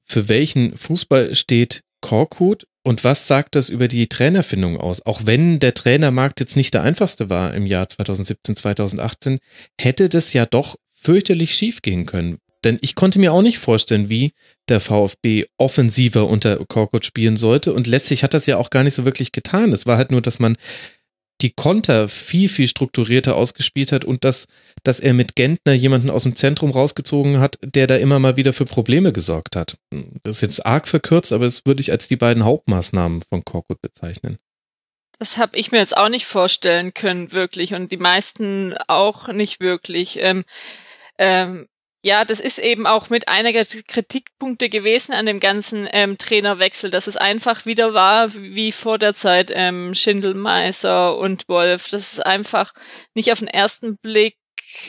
für welchen Fußball steht Korkut und was sagt das über die Trainerfindung aus? Auch wenn der Trainermarkt jetzt nicht der einfachste war im Jahr 2017, 2018, hätte das ja doch fürchterlich schief gehen können. Denn ich konnte mir auch nicht vorstellen, wie der VfB offensiver unter Korkut spielen sollte. Und letztlich hat das ja auch gar nicht so wirklich getan. Es war halt nur, dass man die Konter viel, viel strukturierter ausgespielt hat und dass, dass er mit Gentner jemanden aus dem Zentrum rausgezogen hat, der da immer mal wieder für Probleme gesorgt hat. Das ist jetzt arg verkürzt, aber das würde ich als die beiden Hauptmaßnahmen von Korkut bezeichnen. Das habe ich mir jetzt auch nicht vorstellen können, wirklich. Und die meisten auch nicht wirklich. Ähm, ähm, ja, das ist eben auch mit einiger Kritikpunkte gewesen an dem ganzen ähm, Trainerwechsel, dass es einfach wieder war wie vor der Zeit ähm, Schindelmeiser und Wolf, dass es einfach nicht auf den ersten Blick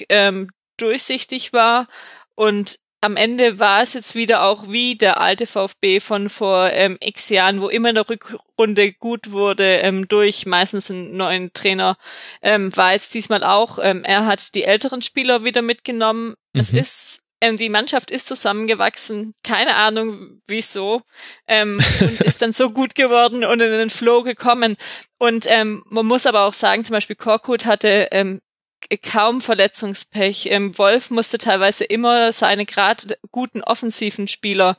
ähm, durchsichtig war. Und am Ende war es jetzt wieder auch wie der alte VfB von vor ähm, x Jahren, wo immer in der Rückrunde gut wurde ähm, durch meistens einen neuen Trainer, ähm, war jetzt diesmal auch. Ähm, er hat die älteren Spieler wieder mitgenommen. Mhm. Es ist ähm, die Mannschaft ist zusammengewachsen, keine Ahnung wieso, ähm, und ist dann so gut geworden und in den Flow gekommen. Und ähm, man muss aber auch sagen, zum Beispiel Korkut hatte ähm, kaum Verletzungspech. Ähm, Wolf musste teilweise immer seine gerade guten offensiven Spieler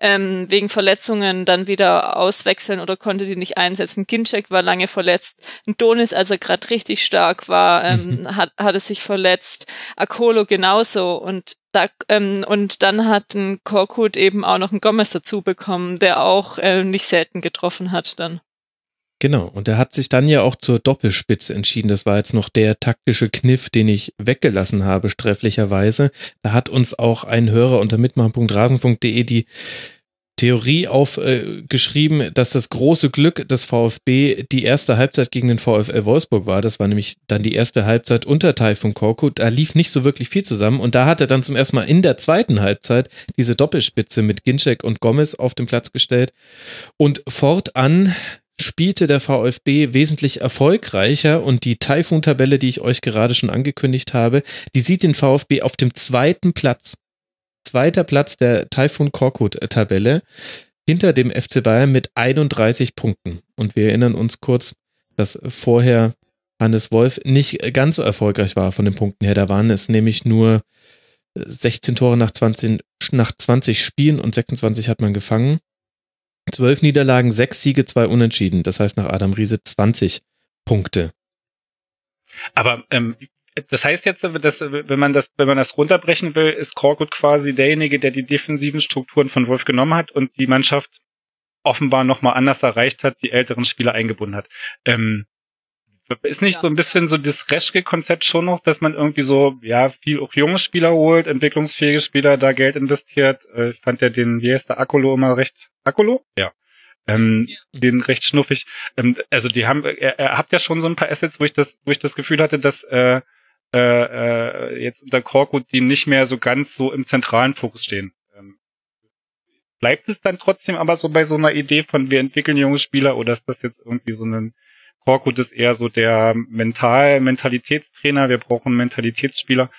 ähm, wegen Verletzungen dann wieder auswechseln oder konnte die nicht einsetzen. Ginczek war lange verletzt. Donis, als er gerade richtig stark war, ähm, mhm. hat, hatte sich verletzt. Akolo genauso. Und da, ähm, und dann hat ein Korkut eben auch noch einen Gomez dazu bekommen, der auch äh, nicht selten getroffen hat dann. Genau, und er hat sich dann ja auch zur Doppelspitze entschieden. Das war jetzt noch der taktische Kniff, den ich weggelassen habe, strefflicherweise. Da hat uns auch ein Hörer unter mitmachen.rasen.de die Theorie aufgeschrieben, äh, dass das große Glück des VfB die erste Halbzeit gegen den VfL Wolfsburg war. Das war nämlich dann die erste Halbzeit unter Taifun Korkut. Da lief nicht so wirklich viel zusammen und da hat er dann zum ersten Mal in der zweiten Halbzeit diese Doppelspitze mit Ginczek und Gomez auf den Platz gestellt und fortan spielte der VfB wesentlich erfolgreicher und die Taifun-Tabelle, die ich euch gerade schon angekündigt habe, die sieht den VfB auf dem zweiten Platz. Zweiter Platz der Taifun Korkut-Tabelle hinter dem FC Bayern mit 31 Punkten. Und wir erinnern uns kurz, dass vorher Hannes Wolf nicht ganz so erfolgreich war von den Punkten her. Da waren es nämlich nur 16 Tore nach 20, nach 20 Spielen und 26 hat man gefangen. Zwölf Niederlagen, sechs Siege, zwei Unentschieden. Das heißt nach Adam Riese 20 Punkte. Aber ähm, das heißt jetzt, dass, wenn man das, wenn man das runterbrechen will, ist Korkut quasi derjenige, der die defensiven Strukturen von Wolf genommen hat und die Mannschaft offenbar nochmal anders erreicht hat, die älteren Spieler eingebunden hat. Ähm, ist nicht ja. so ein bisschen so das Reschke-Konzept schon noch, dass man irgendwie so, ja, viel auch junge Spieler holt, entwicklungsfähige Spieler, da Geld investiert. Äh, ich fand ja den, wie heißt der, Akolo immer recht, Akolo? Ja. Ähm, ja. den recht schnuffig. Ähm, also die haben, er, er habt ja schon so ein paar Assets, wo ich das, wo ich das Gefühl hatte, dass äh, äh, äh, jetzt unter Korkut die nicht mehr so ganz so im zentralen Fokus stehen. Ähm, bleibt es dann trotzdem aber so bei so einer Idee von wir entwickeln junge Spieler oder ist das jetzt irgendwie so ein Korkut ist eher so der Mental Mentalitätstrainer, wir brauchen Mentalitätsspieler.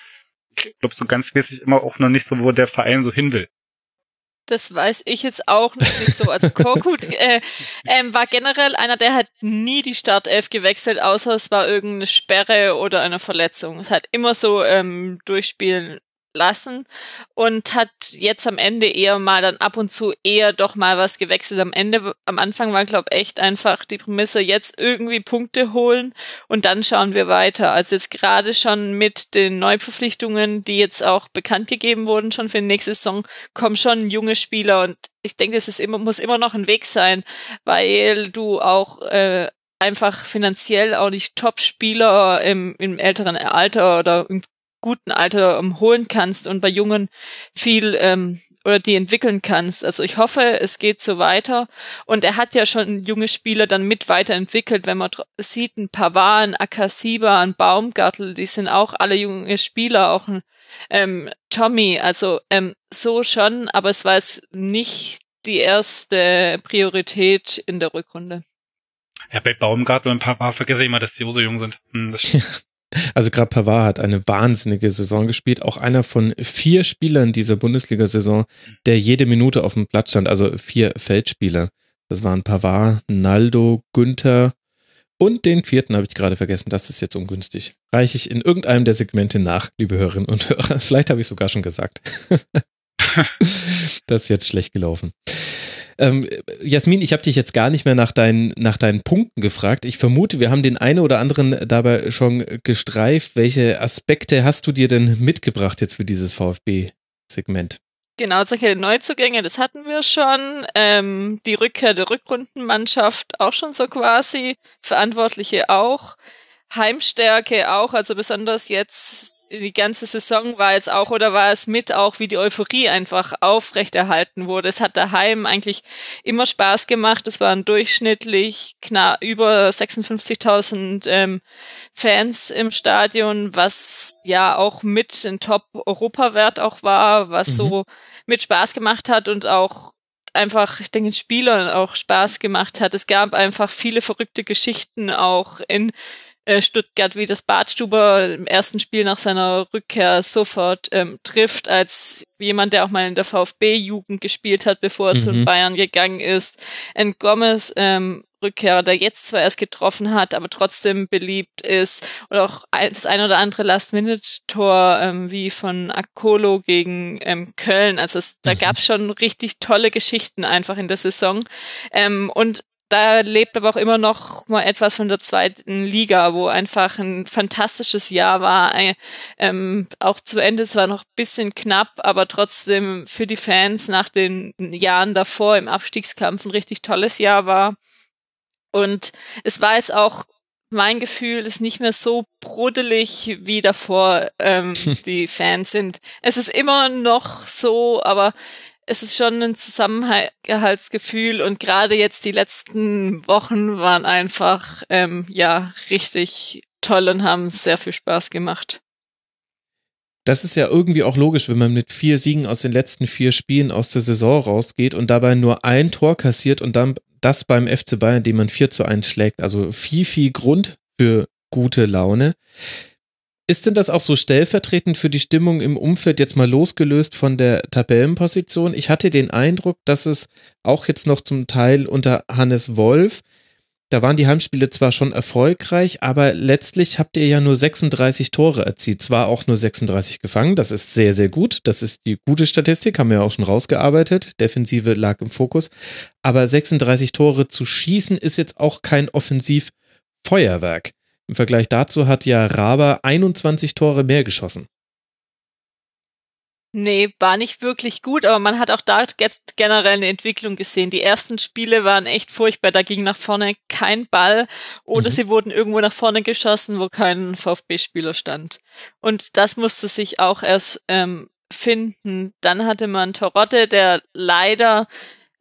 Ich glaube, so ganz weiß ich immer auch noch nicht so, wo der Verein so hin will. Das weiß ich jetzt auch nicht so. Also Korkut äh, ähm, war generell einer, der hat nie die Startelf gewechselt, außer es war irgendeine Sperre oder eine Verletzung. Es hat immer so ähm, durchspielen lassen und hat jetzt am Ende eher mal dann ab und zu eher doch mal was gewechselt. Am Ende, am Anfang war, glaube echt einfach die Prämisse, jetzt irgendwie Punkte holen und dann schauen wir weiter. Also jetzt gerade schon mit den Neuverpflichtungen, die jetzt auch bekannt gegeben wurden, schon für die nächste Saison, kommen schon junge Spieler und ich denke, es ist immer, muss immer noch ein Weg sein, weil du auch äh, einfach finanziell auch nicht Top-Spieler im, im älteren Alter oder im guten Alter ähm, holen kannst und bei Jungen viel ähm, oder die entwickeln kannst. Also ich hoffe, es geht so weiter. Und er hat ja schon junge Spieler dann mit weiterentwickelt, wenn man sieht, ein Pavard, ein Akasiba, ein Baumgartel, die sind auch alle junge Spieler, auch ein ähm, Tommy, also ähm, so schon, aber es war es nicht die erste Priorität in der Rückrunde. Ja, bei Baumgartel und Pavard vergesse ich immer, dass die so jung sind. Hm, Also gerade Pavard hat eine wahnsinnige Saison gespielt. Auch einer von vier Spielern dieser Bundesliga-Saison, der jede Minute auf dem Platz stand. Also vier Feldspieler. Das waren Pavard, Naldo, Günther und den vierten habe ich gerade vergessen. Das ist jetzt ungünstig. Reiche ich in irgendeinem der Segmente nach, liebe Hörerinnen und Hörer. Vielleicht habe ich sogar schon gesagt. das ist jetzt schlecht gelaufen. Ähm, Jasmin, ich habe dich jetzt gar nicht mehr nach deinen, nach deinen Punkten gefragt. Ich vermute, wir haben den einen oder anderen dabei schon gestreift. Welche Aspekte hast du dir denn mitgebracht jetzt für dieses VfB-Segment? Genau, solche Neuzugänge, das hatten wir schon. Ähm, die Rückkehr der Rückrundenmannschaft auch schon so quasi. Verantwortliche auch. Heimstärke auch, also besonders jetzt die ganze Saison war jetzt auch oder war es mit auch, wie die Euphorie einfach aufrechterhalten wurde. Es hat daheim eigentlich immer Spaß gemacht. Es waren durchschnittlich knapp über 56.000 ähm, Fans im Stadion, was ja auch mit ein Top-Europawert auch war, was mhm. so mit Spaß gemacht hat und auch einfach, ich denke, den Spielern auch Spaß gemacht hat. Es gab einfach viele verrückte Geschichten auch in Stuttgart, wie das Bartstuber im ersten Spiel nach seiner Rückkehr sofort ähm, trifft, als jemand, der auch mal in der VfB-Jugend gespielt hat, bevor er mhm. zu Bayern gegangen ist. Ein Gomez ähm, Rückkehrer, der jetzt zwar erst getroffen hat, aber trotzdem beliebt ist. Oder auch das ein oder andere Last-Minute-Tor ähm, wie von Akolo gegen ähm, Köln. Also es, da mhm. gab es schon richtig tolle Geschichten einfach in der Saison. Ähm, und da lebt aber auch immer noch mal etwas von der zweiten Liga, wo einfach ein fantastisches Jahr war. Ähm, auch zu Ende zwar noch bisschen knapp, aber trotzdem für die Fans nach den Jahren davor im Abstiegskampf ein richtig tolles Jahr war. Und es war jetzt auch mein Gefühl ist nicht mehr so brodelig wie davor ähm, die Fans sind. Es ist immer noch so, aber es ist schon ein Zusammenhaltsgefühl und gerade jetzt die letzten Wochen waren einfach ähm, ja richtig toll und haben sehr viel Spaß gemacht. Das ist ja irgendwie auch logisch, wenn man mit vier Siegen aus den letzten vier Spielen aus der Saison rausgeht und dabei nur ein Tor kassiert und dann das beim FC Bayern, den man 4 zu 1 schlägt. Also viel, viel Grund für gute Laune. Ist denn das auch so stellvertretend für die Stimmung im Umfeld jetzt mal losgelöst von der Tabellenposition? Ich hatte den Eindruck, dass es auch jetzt noch zum Teil unter Hannes Wolf da waren die Heimspiele zwar schon erfolgreich, aber letztlich habt ihr ja nur 36 Tore erzielt. Zwar auch nur 36 gefangen, das ist sehr, sehr gut. Das ist die gute Statistik, haben wir ja auch schon rausgearbeitet. Defensive lag im Fokus. Aber 36 Tore zu schießen ist jetzt auch kein Offensivfeuerwerk. Im Vergleich dazu hat ja Raber 21 Tore mehr geschossen. Nee, war nicht wirklich gut, aber man hat auch da generell eine Entwicklung gesehen. Die ersten Spiele waren echt furchtbar. Da ging nach vorne kein Ball oder mhm. sie wurden irgendwo nach vorne geschossen, wo kein VfB-Spieler stand. Und das musste sich auch erst ähm, finden. Dann hatte man Torotte, der leider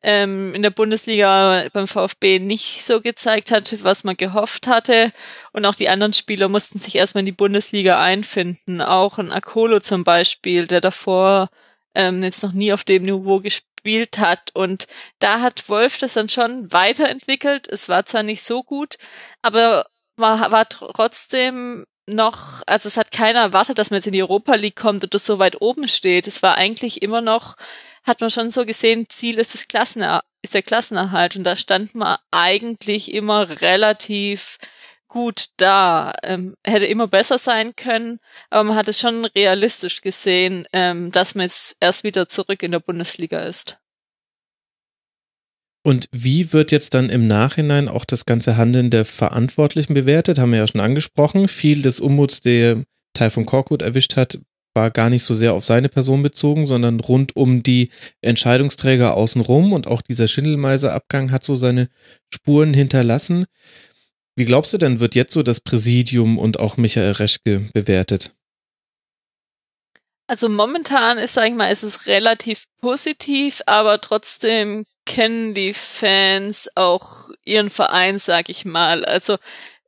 ähm, in der Bundesliga beim VfB nicht so gezeigt hat, was man gehofft hatte. Und auch die anderen Spieler mussten sich erstmal in die Bundesliga einfinden. Auch ein Akolo zum Beispiel, der davor ähm, jetzt noch nie auf dem Niveau gespielt hat. Und da hat Wolf das dann schon weiterentwickelt. Es war zwar nicht so gut, aber war, war trotzdem noch, also es hat keiner erwartet, dass man jetzt in die Europa League kommt oder so weit oben steht. Es war eigentlich immer noch hat man schon so gesehen, Ziel ist das Klassener ist der Klassenerhalt und da stand man eigentlich immer relativ gut da. Ähm, hätte immer besser sein können, aber man hat es schon realistisch gesehen, ähm, dass man jetzt erst wieder zurück in der Bundesliga ist. Und wie wird jetzt dann im Nachhinein auch das ganze Handeln der Verantwortlichen bewertet? Haben wir ja schon angesprochen. Viel des Ummuts, der Teil von Korkut erwischt hat, war gar nicht so sehr auf seine Person bezogen, sondern rund um die Entscheidungsträger außenrum und auch dieser Schindelmeiser-Abgang hat so seine Spuren hinterlassen. Wie glaubst du denn, wird jetzt so das Präsidium und auch Michael Reschke bewertet? Also momentan ist, sag ich mal, ist es relativ positiv, aber trotzdem kennen die Fans auch ihren Verein, sag ich mal. Also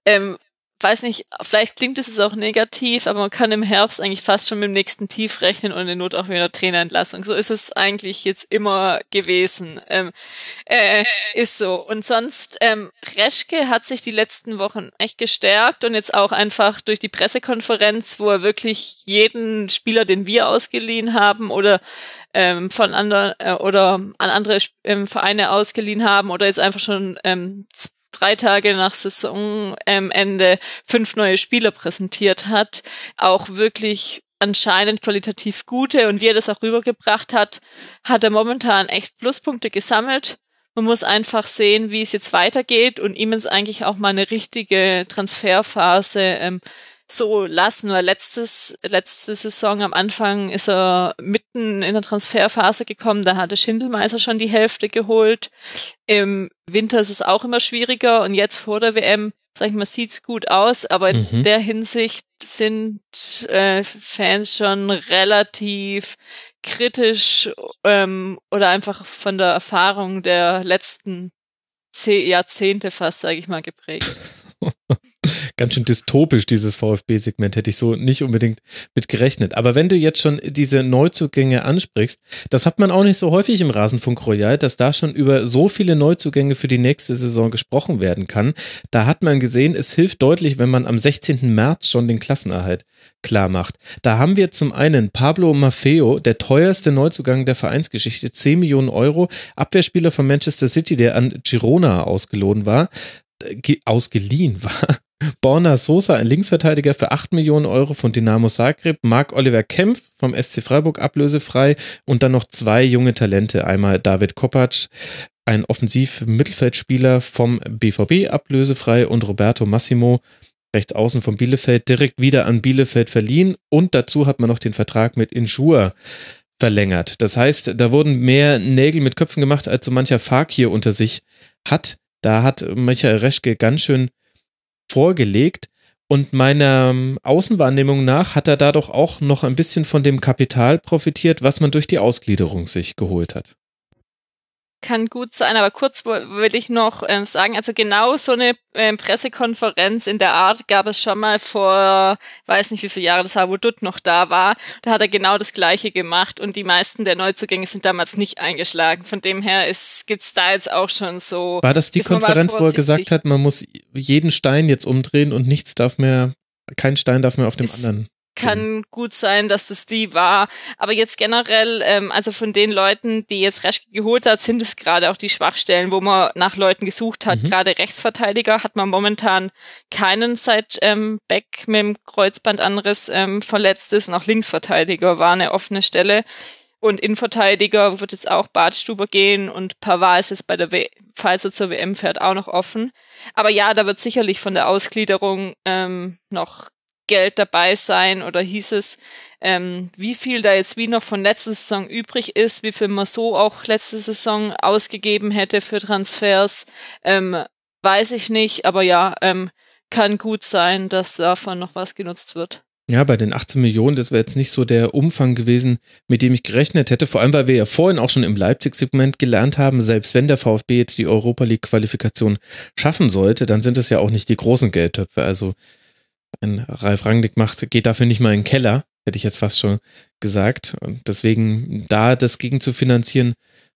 ähm, weiß nicht, vielleicht klingt es auch negativ, aber man kann im Herbst eigentlich fast schon mit dem nächsten Tief rechnen und in Not auch wieder Trainerentlassung. So ist es eigentlich jetzt immer gewesen. Ähm, äh, ist so. Und sonst, ähm, Reschke hat sich die letzten Wochen echt gestärkt und jetzt auch einfach durch die Pressekonferenz, wo er wirklich jeden Spieler, den wir ausgeliehen haben oder ähm, von anderen äh, oder an andere ähm, Vereine ausgeliehen haben oder jetzt einfach schon ähm, drei Tage nach Saisonende fünf neue Spieler präsentiert hat, auch wirklich anscheinend qualitativ gute und wie er das auch rübergebracht hat, hat er momentan echt Pluspunkte gesammelt. Man muss einfach sehen, wie es jetzt weitergeht und ihm ist eigentlich auch mal eine richtige Transferphase ähm, so lassen, weil letztes, letzte Saison am Anfang ist er mitten in der Transferphase gekommen, da hatte Schindelmeiser schon die Hälfte geholt. Im Winter ist es auch immer schwieriger und jetzt vor der WM, sag ich mal, sieht's gut aus, aber mhm. in der Hinsicht sind äh, Fans schon relativ kritisch ähm, oder einfach von der Erfahrung der letzten Jahrzehnte fast, sage ich mal, geprägt. Ganz schön dystopisch, dieses VfB-Segment, hätte ich so nicht unbedingt mit gerechnet. Aber wenn du jetzt schon diese Neuzugänge ansprichst, das hat man auch nicht so häufig im Rasenfunk Royal, dass da schon über so viele Neuzugänge für die nächste Saison gesprochen werden kann. Da hat man gesehen, es hilft deutlich, wenn man am 16. März schon den Klassenerhalt klar macht. Da haben wir zum einen Pablo Maffeo, der teuerste Neuzugang der Vereinsgeschichte, 10 Millionen Euro, Abwehrspieler von Manchester City, der an Girona ausgelohnt war ausgeliehen war. Borna Sosa, ein Linksverteidiger für 8 Millionen Euro von Dynamo Zagreb, Marc Oliver Kempf vom SC Freiburg ablösefrei und dann noch zwei junge Talente. Einmal David Kopacz, ein Offensiv-Mittelfeldspieler vom BVB ablösefrei und Roberto Massimo, rechts außen von Bielefeld, direkt wieder an Bielefeld verliehen und dazu hat man noch den Vertrag mit Insure verlängert. Das heißt, da wurden mehr Nägel mit Köpfen gemacht, als so mancher Fakir unter sich hat. Da hat Michael Reschke ganz schön vorgelegt. Und meiner ähm, Außenwahrnehmung nach hat er da doch auch noch ein bisschen von dem Kapital profitiert, was man durch die Ausgliederung sich geholt hat kann gut sein, aber kurz will ich noch ähm, sagen, also genau so eine ähm, Pressekonferenz in der Art gab es schon mal vor, weiß nicht wie viele Jahre das war, wo Dutt noch da war. Da hat er genau das Gleiche gemacht und die meisten der Neuzugänge sind damals nicht eingeschlagen. Von dem her ist, gibt's da jetzt auch schon so. War das die Konferenz, wo er gesagt hat, man muss jeden Stein jetzt umdrehen und nichts darf mehr, kein Stein darf mehr auf dem anderen? Kann gut sein, dass das die war. Aber jetzt generell, ähm, also von den Leuten, die jetzt Reschke geholt hat, sind es gerade auch die Schwachstellen, wo man nach Leuten gesucht hat. Mhm. Gerade Rechtsverteidiger hat man momentan keinen seit ähm, Beck mit dem Kreuzbandanriss ähm, verletzt ist und auch Linksverteidiger war eine offene Stelle. Und Innenverteidiger wird jetzt auch Badstuber gehen und Pavard ist es bei der w falls er zur WM fährt, auch noch offen. Aber ja, da wird sicherlich von der Ausgliederung ähm, noch Geld dabei sein oder hieß es, ähm, wie viel da jetzt wie noch von letzter Saison übrig ist, wie viel man so auch letzte Saison ausgegeben hätte für Transfers, ähm, weiß ich nicht, aber ja, ähm, kann gut sein, dass davon noch was genutzt wird. Ja, bei den 18 Millionen, das wäre jetzt nicht so der Umfang gewesen, mit dem ich gerechnet hätte. Vor allem, weil wir ja vorhin auch schon im Leipzig-Segment gelernt haben, selbst wenn der VfB jetzt die Europa League-Qualifikation schaffen sollte, dann sind es ja auch nicht die großen Geldtöpfe. Also ein Ralf Rangnick macht, geht dafür nicht mal in den Keller, hätte ich jetzt fast schon gesagt. Und deswegen da das gegen zu finanzieren,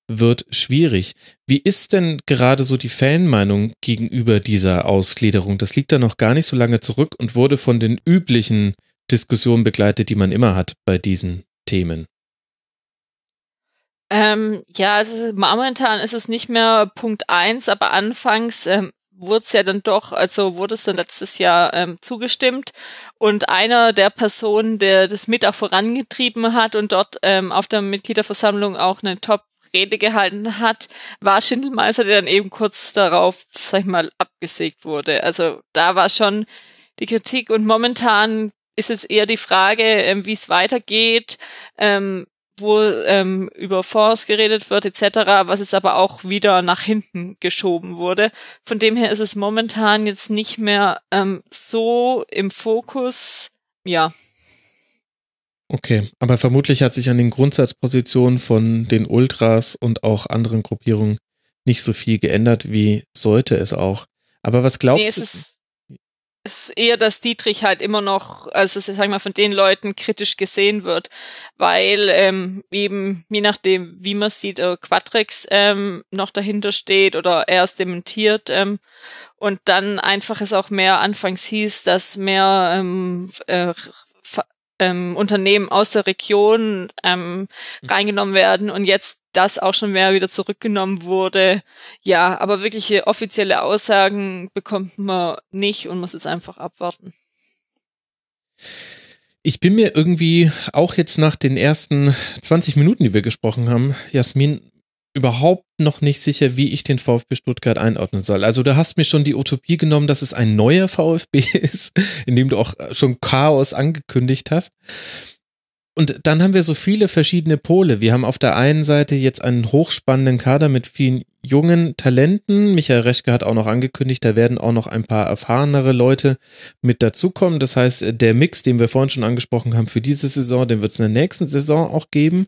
wird schwierig. Wie ist denn gerade so die Fanmeinung gegenüber dieser Ausgliederung? Das liegt da noch gar nicht so lange zurück und wurde von den üblichen Diskussion begleitet, die man immer hat bei diesen Themen? Ähm, ja, also momentan ist es nicht mehr Punkt eins, aber anfangs ähm, wurde es ja dann doch, also wurde es dann letztes Jahr ähm, zugestimmt und einer der Personen, der das mit auch vorangetrieben hat und dort ähm, auf der Mitgliederversammlung auch eine Top Rede gehalten hat, war Schindelmeister, der dann eben kurz darauf, sag ich mal, abgesägt wurde. Also da war schon die Kritik und momentan ist es eher die Frage, ähm, wie es weitergeht, ähm, wo ähm, über Fonds geredet wird etc., was jetzt aber auch wieder nach hinten geschoben wurde. Von dem her ist es momentan jetzt nicht mehr ähm, so im Fokus. Ja. Okay, aber vermutlich hat sich an den Grundsatzpositionen von den Ultras und auch anderen Gruppierungen nicht so viel geändert, wie sollte es auch. Aber was glaubst nee, du? Ist eher, dass Dietrich halt immer noch, also sag ich mal, von den Leuten kritisch gesehen wird, weil ähm, eben, je nachdem, wie man sieht, äh, Quatrix ähm, noch dahinter steht oder er ist dementiert ähm, und dann einfach es auch mehr anfangs hieß, dass mehr ähm, äh, ähm, Unternehmen aus der Region ähm, mhm. reingenommen werden und jetzt das auch schon mehr wieder zurückgenommen wurde. Ja, aber wirkliche offizielle Aussagen bekommt man nicht und muss jetzt einfach abwarten. Ich bin mir irgendwie auch jetzt nach den ersten 20 Minuten, die wir gesprochen haben, Jasmin, überhaupt noch nicht sicher, wie ich den VfB Stuttgart einordnen soll. Also du hast mir schon die Utopie genommen, dass es ein neuer VfB ist, in dem du auch schon Chaos angekündigt hast. Und dann haben wir so viele verschiedene Pole. Wir haben auf der einen Seite jetzt einen hochspannenden Kader mit vielen jungen Talenten. Michael Reschke hat auch noch angekündigt, da werden auch noch ein paar erfahrenere Leute mit dazukommen. Das heißt, der Mix, den wir vorhin schon angesprochen haben für diese Saison, den wird es in der nächsten Saison auch geben.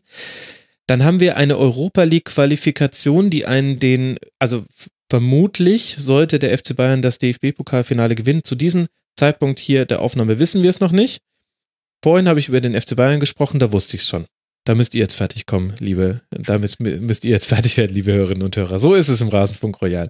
Dann haben wir eine Europa League Qualifikation, die einen den, also vermutlich sollte der FC Bayern das DFB-Pokalfinale gewinnen. Zu diesem Zeitpunkt hier der Aufnahme wissen wir es noch nicht. Vorhin habe ich über den FC Bayern gesprochen, da wusste ich es schon. Da müsst ihr jetzt fertig kommen, liebe, damit müsst ihr jetzt fertig werden, liebe Hörerinnen und Hörer. So ist es im Rasenfunk Royal.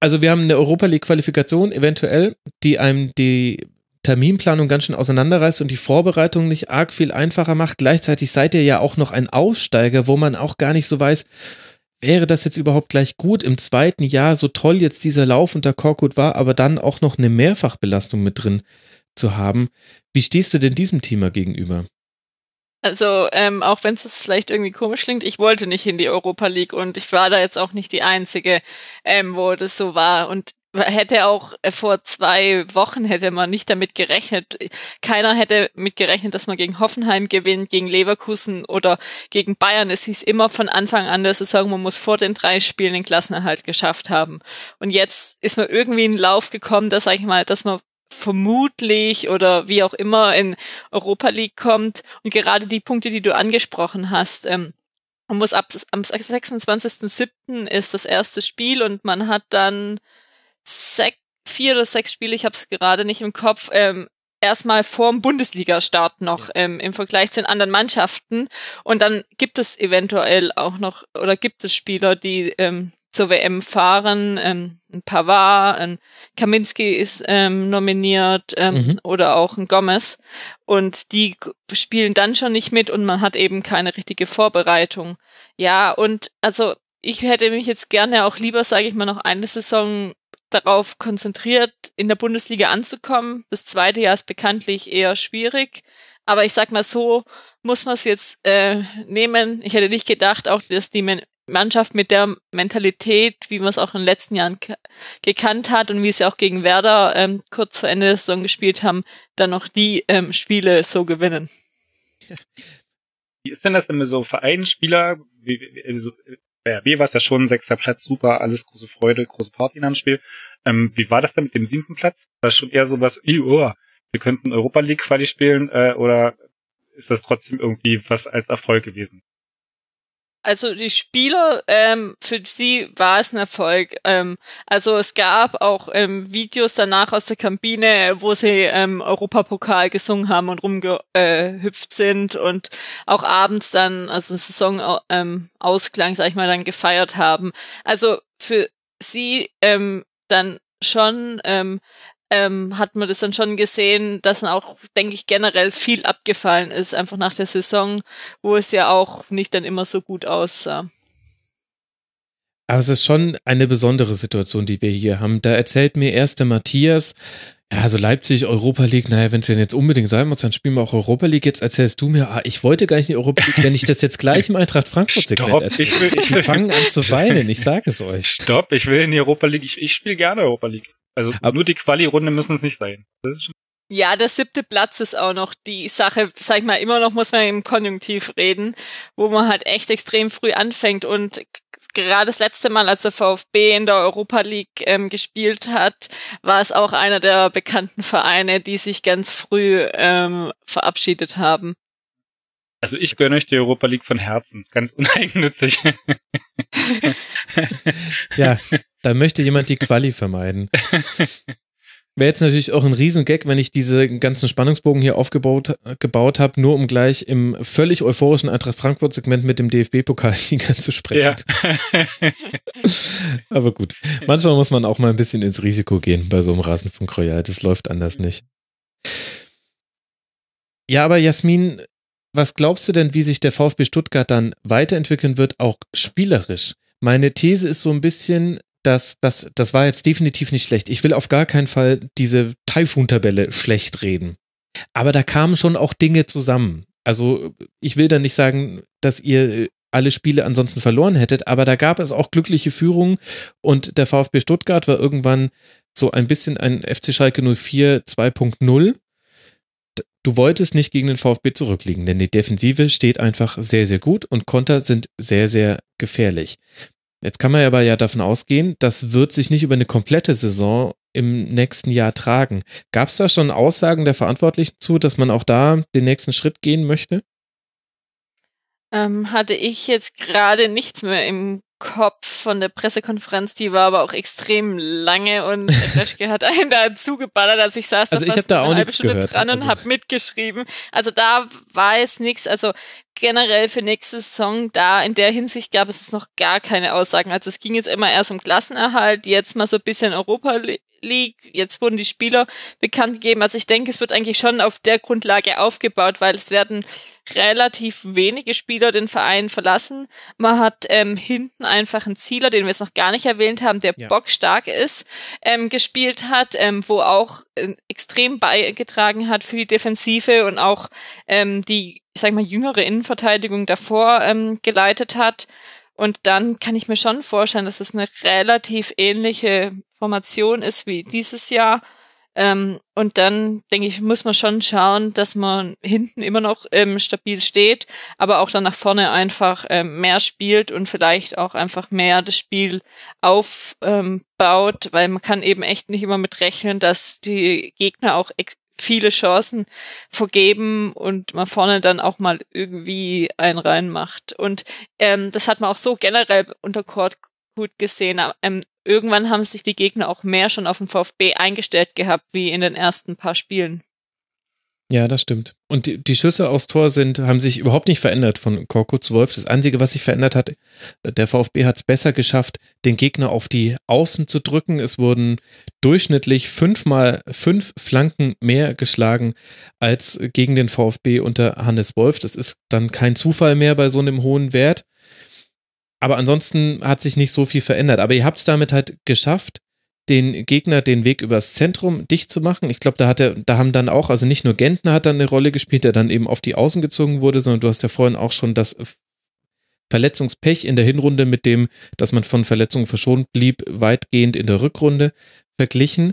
Also wir haben eine Europa League Qualifikation eventuell, die einem die Terminplanung ganz schön auseinanderreißt und die Vorbereitung nicht arg viel einfacher macht. Gleichzeitig seid ihr ja auch noch ein Aussteiger, wo man auch gar nicht so weiß, wäre das jetzt überhaupt gleich gut im zweiten Jahr, so toll jetzt dieser Lauf unter Korkut war, aber dann auch noch eine Mehrfachbelastung mit drin zu haben. Wie stehst du denn diesem Thema gegenüber? Also, ähm, auch wenn es vielleicht irgendwie komisch klingt, ich wollte nicht in die Europa League und ich war da jetzt auch nicht die Einzige, ähm, wo das so war. Und hätte auch äh, vor zwei Wochen hätte man nicht damit gerechnet. Keiner hätte mit gerechnet, dass man gegen Hoffenheim gewinnt, gegen Leverkusen oder gegen Bayern. Es hieß immer von Anfang an der Saison, man muss vor den drei Spielen den Klassenerhalt geschafft haben. Und jetzt ist man irgendwie in den Lauf gekommen, dass, sag ich mal, dass man vermutlich oder wie auch immer in Europa League kommt. Und gerade die Punkte, die du angesprochen hast, ähm, man muss ab am 26.07. ist das erste Spiel und man hat dann sech, vier oder sechs Spiele, ich habe es gerade nicht im Kopf, ähm, erstmal vorm Bundesliga-Start noch ähm, im Vergleich zu den anderen Mannschaften. Und dann gibt es eventuell auch noch oder gibt es Spieler, die ähm, zur WM fahren. Ähm, ein Pavard, ein Kaminski ist ähm, nominiert ähm, mhm. oder auch ein Gomez. Und die spielen dann schon nicht mit und man hat eben keine richtige Vorbereitung. Ja, und also ich hätte mich jetzt gerne auch lieber, sage ich mal, noch eine Saison darauf konzentriert, in der Bundesliga anzukommen. Das zweite Jahr ist bekanntlich eher schwierig. Aber ich sag mal so, muss man es jetzt äh, nehmen. Ich hätte nicht gedacht, auch dass die Mannschaft mit der Mentalität, wie man es auch in den letzten Jahren gekannt hat und wie sie auch gegen Werder ähm, kurz vor Ende der Saison gespielt haben, dann noch die ähm, Spiele so gewinnen. Wie ist denn das denn mit so Vereinsspieler? Also, bei RB war es ja schon sechster Platz, super, alles große Freude, große Party am Spiel. Ähm, wie war das denn mit dem siebten Platz? War schon eher sowas, oh, wir könnten Europa League Quali spielen äh, oder ist das trotzdem irgendwie was als Erfolg gewesen? Also die Spieler, ähm, für sie war es ein Erfolg. Ähm, also es gab auch ähm, Videos danach aus der Kabine, wo sie ähm, Europapokal gesungen haben und rumgehüpft sind und auch abends dann, also Saison ähm, Ausklang, sag ich mal, dann gefeiert haben. Also für sie ähm, dann schon ähm, ähm, hat man das dann schon gesehen, dass dann auch, denke ich, generell viel abgefallen ist, einfach nach der Saison, wo es ja auch nicht dann immer so gut aussah. Aber es ist schon eine besondere Situation, die wir hier haben. Da erzählt mir erst der Matthias, ja, also Leipzig, Europa League, naja, wenn es denn jetzt unbedingt sein muss, dann spielen wir auch Europa League. Jetzt erzählst du mir, ah, ich wollte gar nicht in die Europa League, wenn ich das jetzt gleich im Eintracht Frankfurt-Segment erzähle. Ich, will, ich will. fangen an zu weinen, ich sage es euch. Stopp, ich will in die Europa League, ich, ich spiele gerne Europa League. Also Aber nur die Quali-Runde müssen es nicht sein. Ja, der siebte Platz ist auch noch die Sache, sag ich mal, immer noch muss man im Konjunktiv reden, wo man halt echt extrem früh anfängt und gerade das letzte Mal, als der VfB in der Europa League ähm, gespielt hat, war es auch einer der bekannten Vereine, die sich ganz früh ähm, verabschiedet haben. Also ich gönne euch die Europa League von Herzen, ganz uneigennützig. ja, da möchte jemand die Quali vermeiden. Wäre jetzt natürlich auch ein Riesengag, wenn ich diese ganzen Spannungsbogen hier aufgebaut gebaut habe, nur um gleich im völlig euphorischen Eintracht Frankfurt-Segment mit dem DFB-Pokalsieger zu sprechen. Ja. Aber gut, manchmal muss man auch mal ein bisschen ins Risiko gehen bei so einem Rasenfunk Royal. Das läuft anders nicht. Ja, aber Jasmin, was glaubst du denn, wie sich der VfB Stuttgart dann weiterentwickeln wird, auch spielerisch? Meine These ist so ein bisschen, dass das, das war jetzt definitiv nicht schlecht. Ich will auf gar keinen Fall diese Taifun-Tabelle schlecht reden. Aber da kamen schon auch Dinge zusammen. Also ich will da nicht sagen, dass ihr alle Spiele ansonsten verloren hättet, aber da gab es auch glückliche Führungen und der VfB Stuttgart war irgendwann so ein bisschen ein FC Schalke 04 2.0. Du wolltest nicht gegen den VfB zurückliegen, denn die Defensive steht einfach sehr, sehr gut und Konter sind sehr, sehr gefährlich. Jetzt kann man aber ja davon ausgehen, das wird sich nicht über eine komplette Saison im nächsten Jahr tragen. Gab es da schon Aussagen der Verantwortlichen zu, dass man auch da den nächsten Schritt gehen möchte? Ähm, hatte ich jetzt gerade nichts mehr im Kopf von der Pressekonferenz, die war aber auch extrem lange und Reschke hat einen da zugeballert, als ich saß also da ich habe da auch nichts gehört dran und also. habe mitgeschrieben. Also da war es nichts, also generell für nächste Saison da in der Hinsicht gab es noch gar keine Aussagen. Also es ging jetzt immer erst um Klassenerhalt, jetzt mal so ein bisschen Europa League. Jetzt wurden die Spieler bekannt gegeben. Also ich denke, es wird eigentlich schon auf der Grundlage aufgebaut, weil es werden relativ wenige Spieler den Verein verlassen. Man hat ähm, hinten einfach einen Zieler, den wir jetzt noch gar nicht erwähnt haben, der ja. bockstark ist, ähm, gespielt hat, ähm, wo auch äh, extrem beigetragen hat für die Defensive und auch ähm, die, ich sag mal, jüngere Innenverteidigung davor ähm, geleitet hat. Und dann kann ich mir schon vorstellen, dass es eine relativ ähnliche Formation ist wie dieses Jahr. Ähm, und dann, denke ich, muss man schon schauen, dass man hinten immer noch ähm, stabil steht, aber auch dann nach vorne einfach ähm, mehr spielt und vielleicht auch einfach mehr das Spiel aufbaut, ähm, weil man kann eben echt nicht immer mit rechnen, dass die Gegner auch viele Chancen vergeben und man vorne dann auch mal irgendwie einen reinmacht. Und ähm, das hat man auch so generell unter Kurt gut gesehen. Ähm, irgendwann haben sich die Gegner auch mehr schon auf den VfB eingestellt gehabt, wie in den ersten paar Spielen. Ja, das stimmt. Und die, die, Schüsse aufs Tor sind, haben sich überhaupt nicht verändert von Korkut zu Wolf. Das Einzige, was sich verändert hat, der VfB hat es besser geschafft, den Gegner auf die Außen zu drücken. Es wurden durchschnittlich fünfmal fünf Flanken mehr geschlagen als gegen den VfB unter Hannes Wolf. Das ist dann kein Zufall mehr bei so einem hohen Wert. Aber ansonsten hat sich nicht so viel verändert. Aber ihr habt es damit halt geschafft, den Gegner den Weg übers Zentrum dicht zu machen. Ich glaube, da hat er, da haben dann auch, also nicht nur Gentner hat dann eine Rolle gespielt, der dann eben auf die Außen gezogen wurde, sondern du hast ja vorhin auch schon das Verletzungspech in der Hinrunde mit dem, dass man von Verletzungen verschont blieb, weitgehend in der Rückrunde verglichen.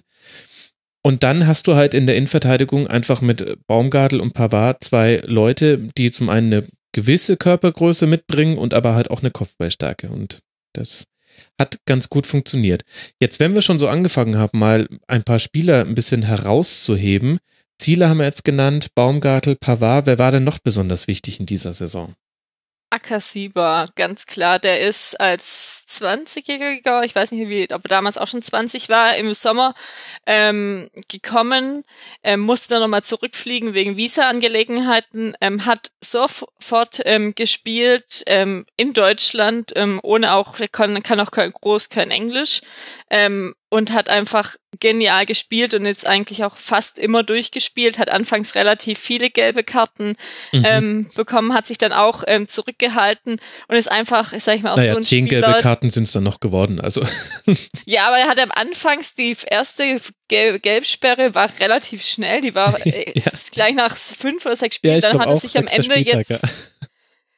Und dann hast du halt in der Innenverteidigung einfach mit Baumgartel und Pavard zwei Leute, die zum einen eine gewisse Körpergröße mitbringen und aber halt auch eine Kopfballstärke. Und das hat ganz gut funktioniert. Jetzt, wenn wir schon so angefangen haben, mal ein paar Spieler ein bisschen herauszuheben, Ziele haben wir jetzt genannt, Baumgartel, Pavard, wer war denn noch besonders wichtig in dieser Saison? Akasiba, ganz klar. Der ist als 20-Jähriger, ich weiß nicht, wie, ob er damals auch schon 20 war, im Sommer ähm, gekommen, ähm, musste dann nochmal zurückfliegen wegen Visa-Angelegenheiten, ähm, hat sofort ähm, gespielt ähm, in Deutschland, ähm, ohne auch, kann, kann auch kein, groß kein Englisch. Ähm, und hat einfach genial gespielt und jetzt eigentlich auch fast immer durchgespielt, hat anfangs relativ viele gelbe Karten mhm. ähm, bekommen, hat sich dann auch ähm, zurückgehalten und ist einfach, sag ich mal, auch naja, so ein zehn Spieler, gelbe Karten sind es dann noch geworden, also. ja, aber er hat am Anfangs die erste Gel Gelbsperre war relativ schnell, die war äh, ja. gleich nach fünf oder sechs Spielen, ja, dann hat er sich am Ende Spieltag, jetzt ja.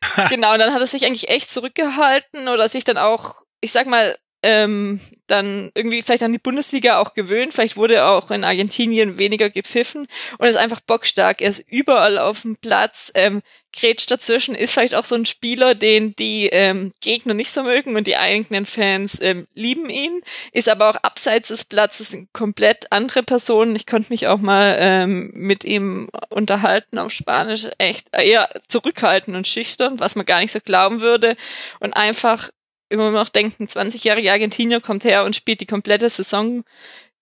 genau, dann hat er sich eigentlich echt zurückgehalten oder sich dann auch, ich sag mal, ähm, dann irgendwie vielleicht an die Bundesliga auch gewöhnt. Vielleicht wurde auch in Argentinien weniger gepfiffen und ist einfach bockstark. Er ist überall auf dem Platz, ähm, grätscht dazwischen, ist vielleicht auch so ein Spieler, den die ähm, Gegner nicht so mögen und die eigenen Fans ähm, lieben ihn, ist aber auch abseits des Platzes eine komplett andere Person. Ich konnte mich auch mal ähm, mit ihm unterhalten auf Spanisch, echt eher zurückhaltend und schüchtern, was man gar nicht so glauben würde und einfach immer noch denken, 20-jährige Argentinier kommt her und spielt die komplette Saison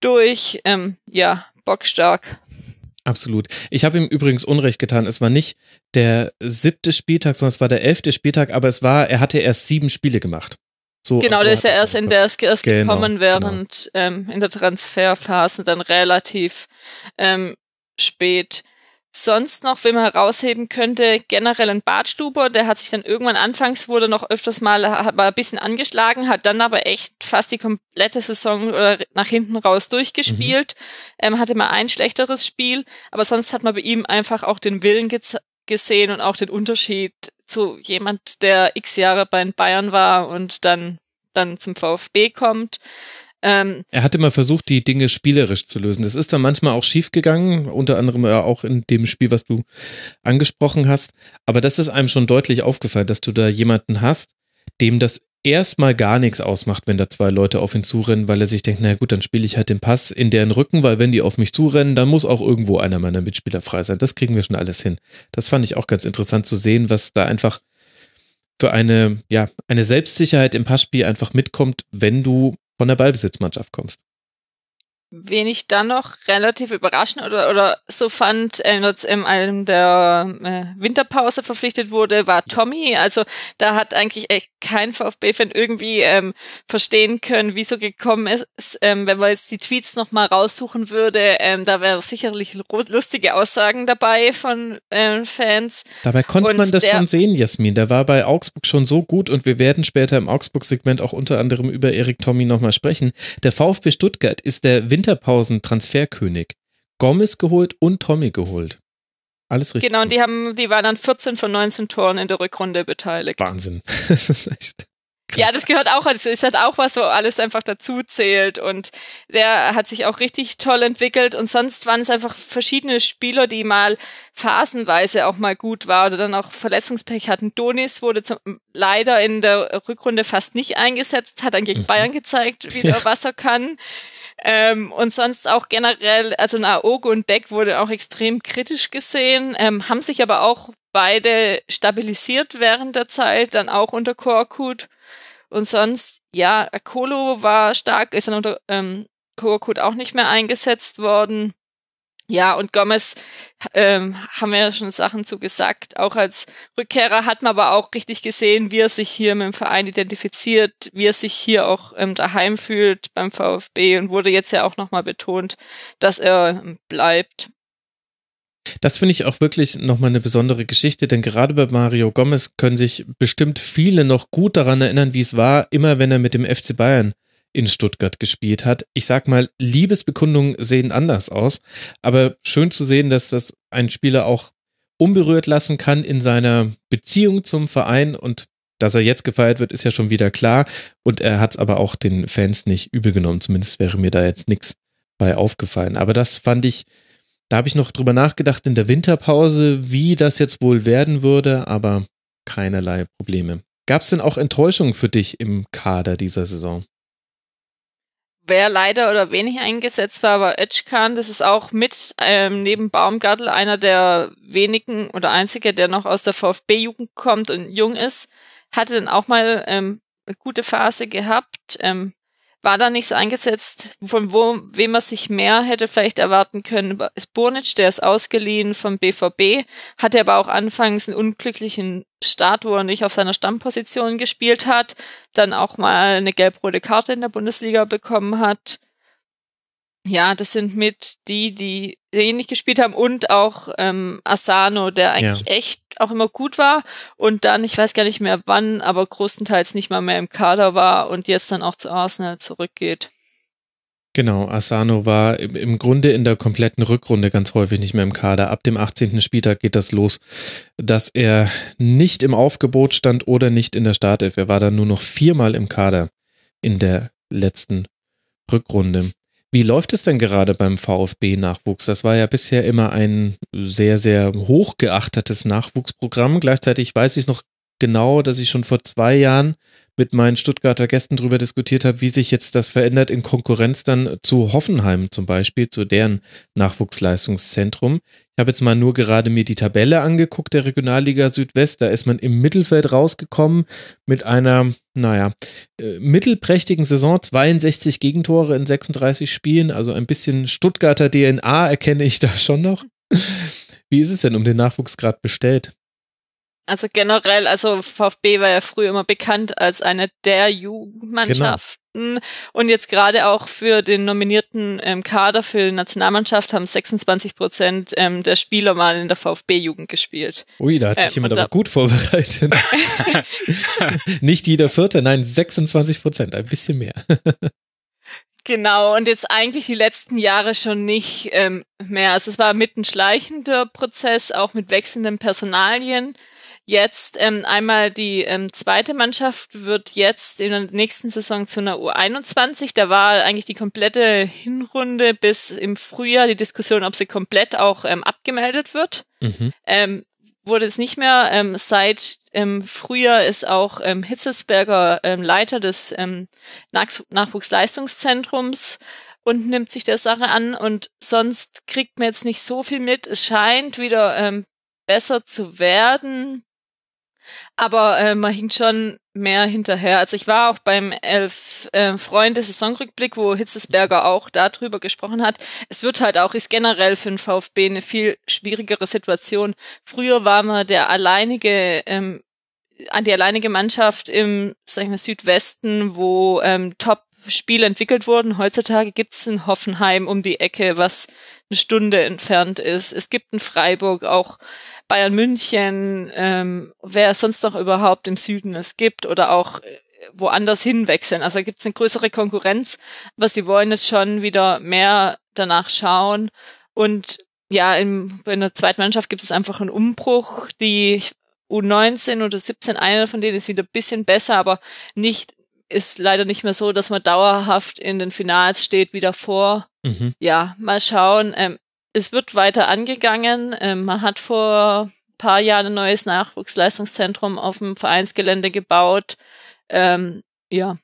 durch. Ähm, ja, bockstark. Absolut. Ich habe ihm übrigens Unrecht getan. Es war nicht der siebte Spieltag, sondern es war der elfte Spieltag, aber es war, er hatte erst sieben Spiele gemacht. So, genau, der ist ja erst in der erst genau, gekommen, während genau. ähm, in der Transferphase dann relativ ähm, spät sonst noch, wenn man herausheben könnte, generell ein Bartstuber, der hat sich dann irgendwann anfangs wurde noch öfters mal, war ein bisschen angeschlagen, hat dann aber echt fast die komplette Saison oder nach hinten raus durchgespielt, mhm. ähm, hatte mal ein schlechteres Spiel, aber sonst hat man bei ihm einfach auch den Willen gesehen und auch den Unterschied zu jemand, der x Jahre bei Bayern war und dann, dann zum VfB kommt. Ähm, er hat immer versucht, die Dinge spielerisch zu lösen. Das ist dann manchmal auch schief gegangen, unter anderem auch in dem Spiel, was du angesprochen hast. Aber das ist einem schon deutlich aufgefallen, dass du da jemanden hast, dem das erstmal gar nichts ausmacht, wenn da zwei Leute auf ihn zurennen, weil er sich denkt, na gut, dann spiele ich halt den Pass in deren Rücken, weil wenn die auf mich zurennen, dann muss auch irgendwo einer meiner Mitspieler frei sein. Das kriegen wir schon alles hin. Das fand ich auch ganz interessant zu sehen, was da einfach für eine, ja, eine Selbstsicherheit im Passspiel einfach mitkommt, wenn du von der Ballbesitzmannschaft kommst. Wen ich dann noch relativ überraschend oder, oder so fand, äh, als in einem der äh, Winterpause verpflichtet wurde, war Tommy. Also da hat eigentlich echt kein VfB-Fan irgendwie ähm, verstehen können, wieso gekommen ist. Ähm, wenn man jetzt die Tweets nochmal raussuchen würde, ähm, da wären sicherlich lustige Aussagen dabei von ähm, Fans. Dabei konnte und man das schon sehen, Jasmin. Der war bei Augsburg schon so gut und wir werden später im Augsburg-Segment auch unter anderem über Erik Tommy nochmal sprechen. Der VfB Stuttgart ist der Winterpausen-Transferkönig. Gomez geholt und Tommy geholt. Alles richtig. Genau, und die haben, die waren dann 14 von 19 Toren in der Rückrunde beteiligt. Wahnsinn. das ist echt. Ja, das gehört auch, das ist halt auch was, wo alles einfach dazu zählt und der hat sich auch richtig toll entwickelt und sonst waren es einfach verschiedene Spieler, die mal phasenweise auch mal gut war oder dann auch Verletzungspech hatten. Donis wurde zum, leider in der Rückrunde fast nicht eingesetzt, hat dann gegen mhm. Bayern gezeigt, wie ja. was er kann. Ähm, und sonst auch generell, also Naogo und Beck wurde auch extrem kritisch gesehen, ähm, haben sich aber auch beide stabilisiert während der Zeit, dann auch unter Korkut. Und sonst, ja, Akolo war stark, ist dann unter ähm, Korkut auch nicht mehr eingesetzt worden. Ja, und Gomez ähm, haben wir ja schon Sachen zu gesagt. Auch als Rückkehrer hat man aber auch richtig gesehen, wie er sich hier mit dem Verein identifiziert, wie er sich hier auch ähm, daheim fühlt beim VfB und wurde jetzt ja auch nochmal betont, dass er ähm, bleibt. Das finde ich auch wirklich nochmal eine besondere Geschichte, denn gerade bei Mario Gomez können sich bestimmt viele noch gut daran erinnern, wie es war, immer wenn er mit dem FC Bayern in Stuttgart gespielt hat. Ich sag mal, Liebesbekundungen sehen anders aus, aber schön zu sehen, dass das ein Spieler auch unberührt lassen kann in seiner Beziehung zum Verein und dass er jetzt gefeiert wird, ist ja schon wieder klar und er hat es aber auch den Fans nicht übel genommen, zumindest wäre mir da jetzt nichts bei aufgefallen. Aber das fand ich, da habe ich noch drüber nachgedacht in der Winterpause, wie das jetzt wohl werden würde, aber keinerlei Probleme. Gab es denn auch Enttäuschungen für dich im Kader dieser Saison? Wer leider oder wenig eingesetzt war, war Özcan. Das ist auch mit ähm, neben Baumgartel einer der wenigen oder einzige, der noch aus der VfB-Jugend kommt und jung ist. Hatte dann auch mal ähm, eine gute Phase gehabt. Ähm, war da nicht so eingesetzt, von wo, wem man sich mehr hätte vielleicht erwarten können, ist Burnic, der ist ausgeliehen vom BVB, hatte aber auch anfangs einen unglücklichen Start, wo er nicht auf seiner Stammposition gespielt hat, dann auch mal eine gelb-rote Karte in der Bundesliga bekommen hat. Ja, das sind mit die, die ähnlich gespielt haben und auch ähm, Asano, der eigentlich ja. echt auch immer gut war und dann, ich weiß gar nicht mehr wann, aber größtenteils nicht mal mehr im Kader war und jetzt dann auch zu Arsenal zurückgeht. Genau, Asano war im Grunde in der kompletten Rückrunde ganz häufig nicht mehr im Kader. Ab dem 18. Spieltag geht das los, dass er nicht im Aufgebot stand oder nicht in der Startelf. Er war dann nur noch viermal im Kader in der letzten Rückrunde. Wie läuft es denn gerade beim VfB-Nachwuchs? Das war ja bisher immer ein sehr, sehr hochgeachtetes Nachwuchsprogramm. Gleichzeitig weiß ich noch genau, dass ich schon vor zwei Jahren mit meinen Stuttgarter Gästen darüber diskutiert habe, wie sich jetzt das verändert in Konkurrenz dann zu Hoffenheim zum Beispiel, zu deren Nachwuchsleistungszentrum. Ich habe jetzt mal nur gerade mir die Tabelle angeguckt der Regionalliga Südwest. Da ist man im Mittelfeld rausgekommen mit einer, naja, äh, mittelprächtigen Saison. 62 Gegentore in 36 Spielen. Also ein bisschen Stuttgarter DNA erkenne ich da schon noch. Wie ist es denn um den Nachwuchs gerade bestellt? Also generell, also VfB war ja früher immer bekannt als eine der Jugendmannschaften. Genau. Und jetzt gerade auch für den nominierten ähm, Kader für die Nationalmannschaft haben 26 Prozent ähm, der Spieler mal in der VfB-Jugend gespielt. Ui, da hat sich ähm, jemand aber gut vorbereitet. Nicht jeder Vierte, nein, 26 Prozent, ein bisschen mehr. Genau, und jetzt eigentlich die letzten Jahre schon nicht ähm, mehr. Also es war mit ein schleichender Prozess, auch mit wechselnden Personalien jetzt ähm, einmal die ähm, zweite Mannschaft wird jetzt in der nächsten Saison zu einer U21. Da war eigentlich die komplette Hinrunde bis im Frühjahr die Diskussion, ob sie komplett auch ähm, abgemeldet wird. Mhm. Ähm, wurde es nicht mehr. Ähm, seit ähm, Frühjahr ist auch ähm, Hitzelsberger ähm, Leiter des ähm, Nach Nachwuchsleistungszentrums und nimmt sich der Sache an und sonst kriegt man jetzt nicht so viel mit. Es scheint wieder ähm, besser zu werden. Aber äh, man hinkt schon mehr hinterher. Also ich war auch beim Elf äh, Freunde Saisonrückblick, wo Hitzesberger auch darüber gesprochen hat. Es wird halt auch, ist generell für den VfB eine viel schwierigere Situation. Früher war man der alleinige ähm, an die alleinige Mannschaft im sag ich mal, Südwesten, wo ähm, Top-Spiele entwickelt wurden. Heutzutage gibt's in Hoffenheim um die Ecke, was eine Stunde entfernt ist. Es gibt in Freiburg auch Bayern München, ähm, wer es sonst noch überhaupt im Süden es gibt oder auch äh, woanders hinwechseln. Also gibt es eine größere Konkurrenz, aber sie wollen jetzt schon wieder mehr danach schauen. Und ja, in, in der zweiten Mannschaft gibt es einfach einen Umbruch. Die U19 oder 17, einer von denen ist wieder ein bisschen besser, aber nicht ist leider nicht mehr so, dass man dauerhaft in den Finals steht wie davor. Mhm. Ja, mal schauen. Ähm, es wird weiter angegangen. Ähm, man hat vor paar Jahren ein neues Nachwuchsleistungszentrum auf dem Vereinsgelände gebaut. Ähm, ja.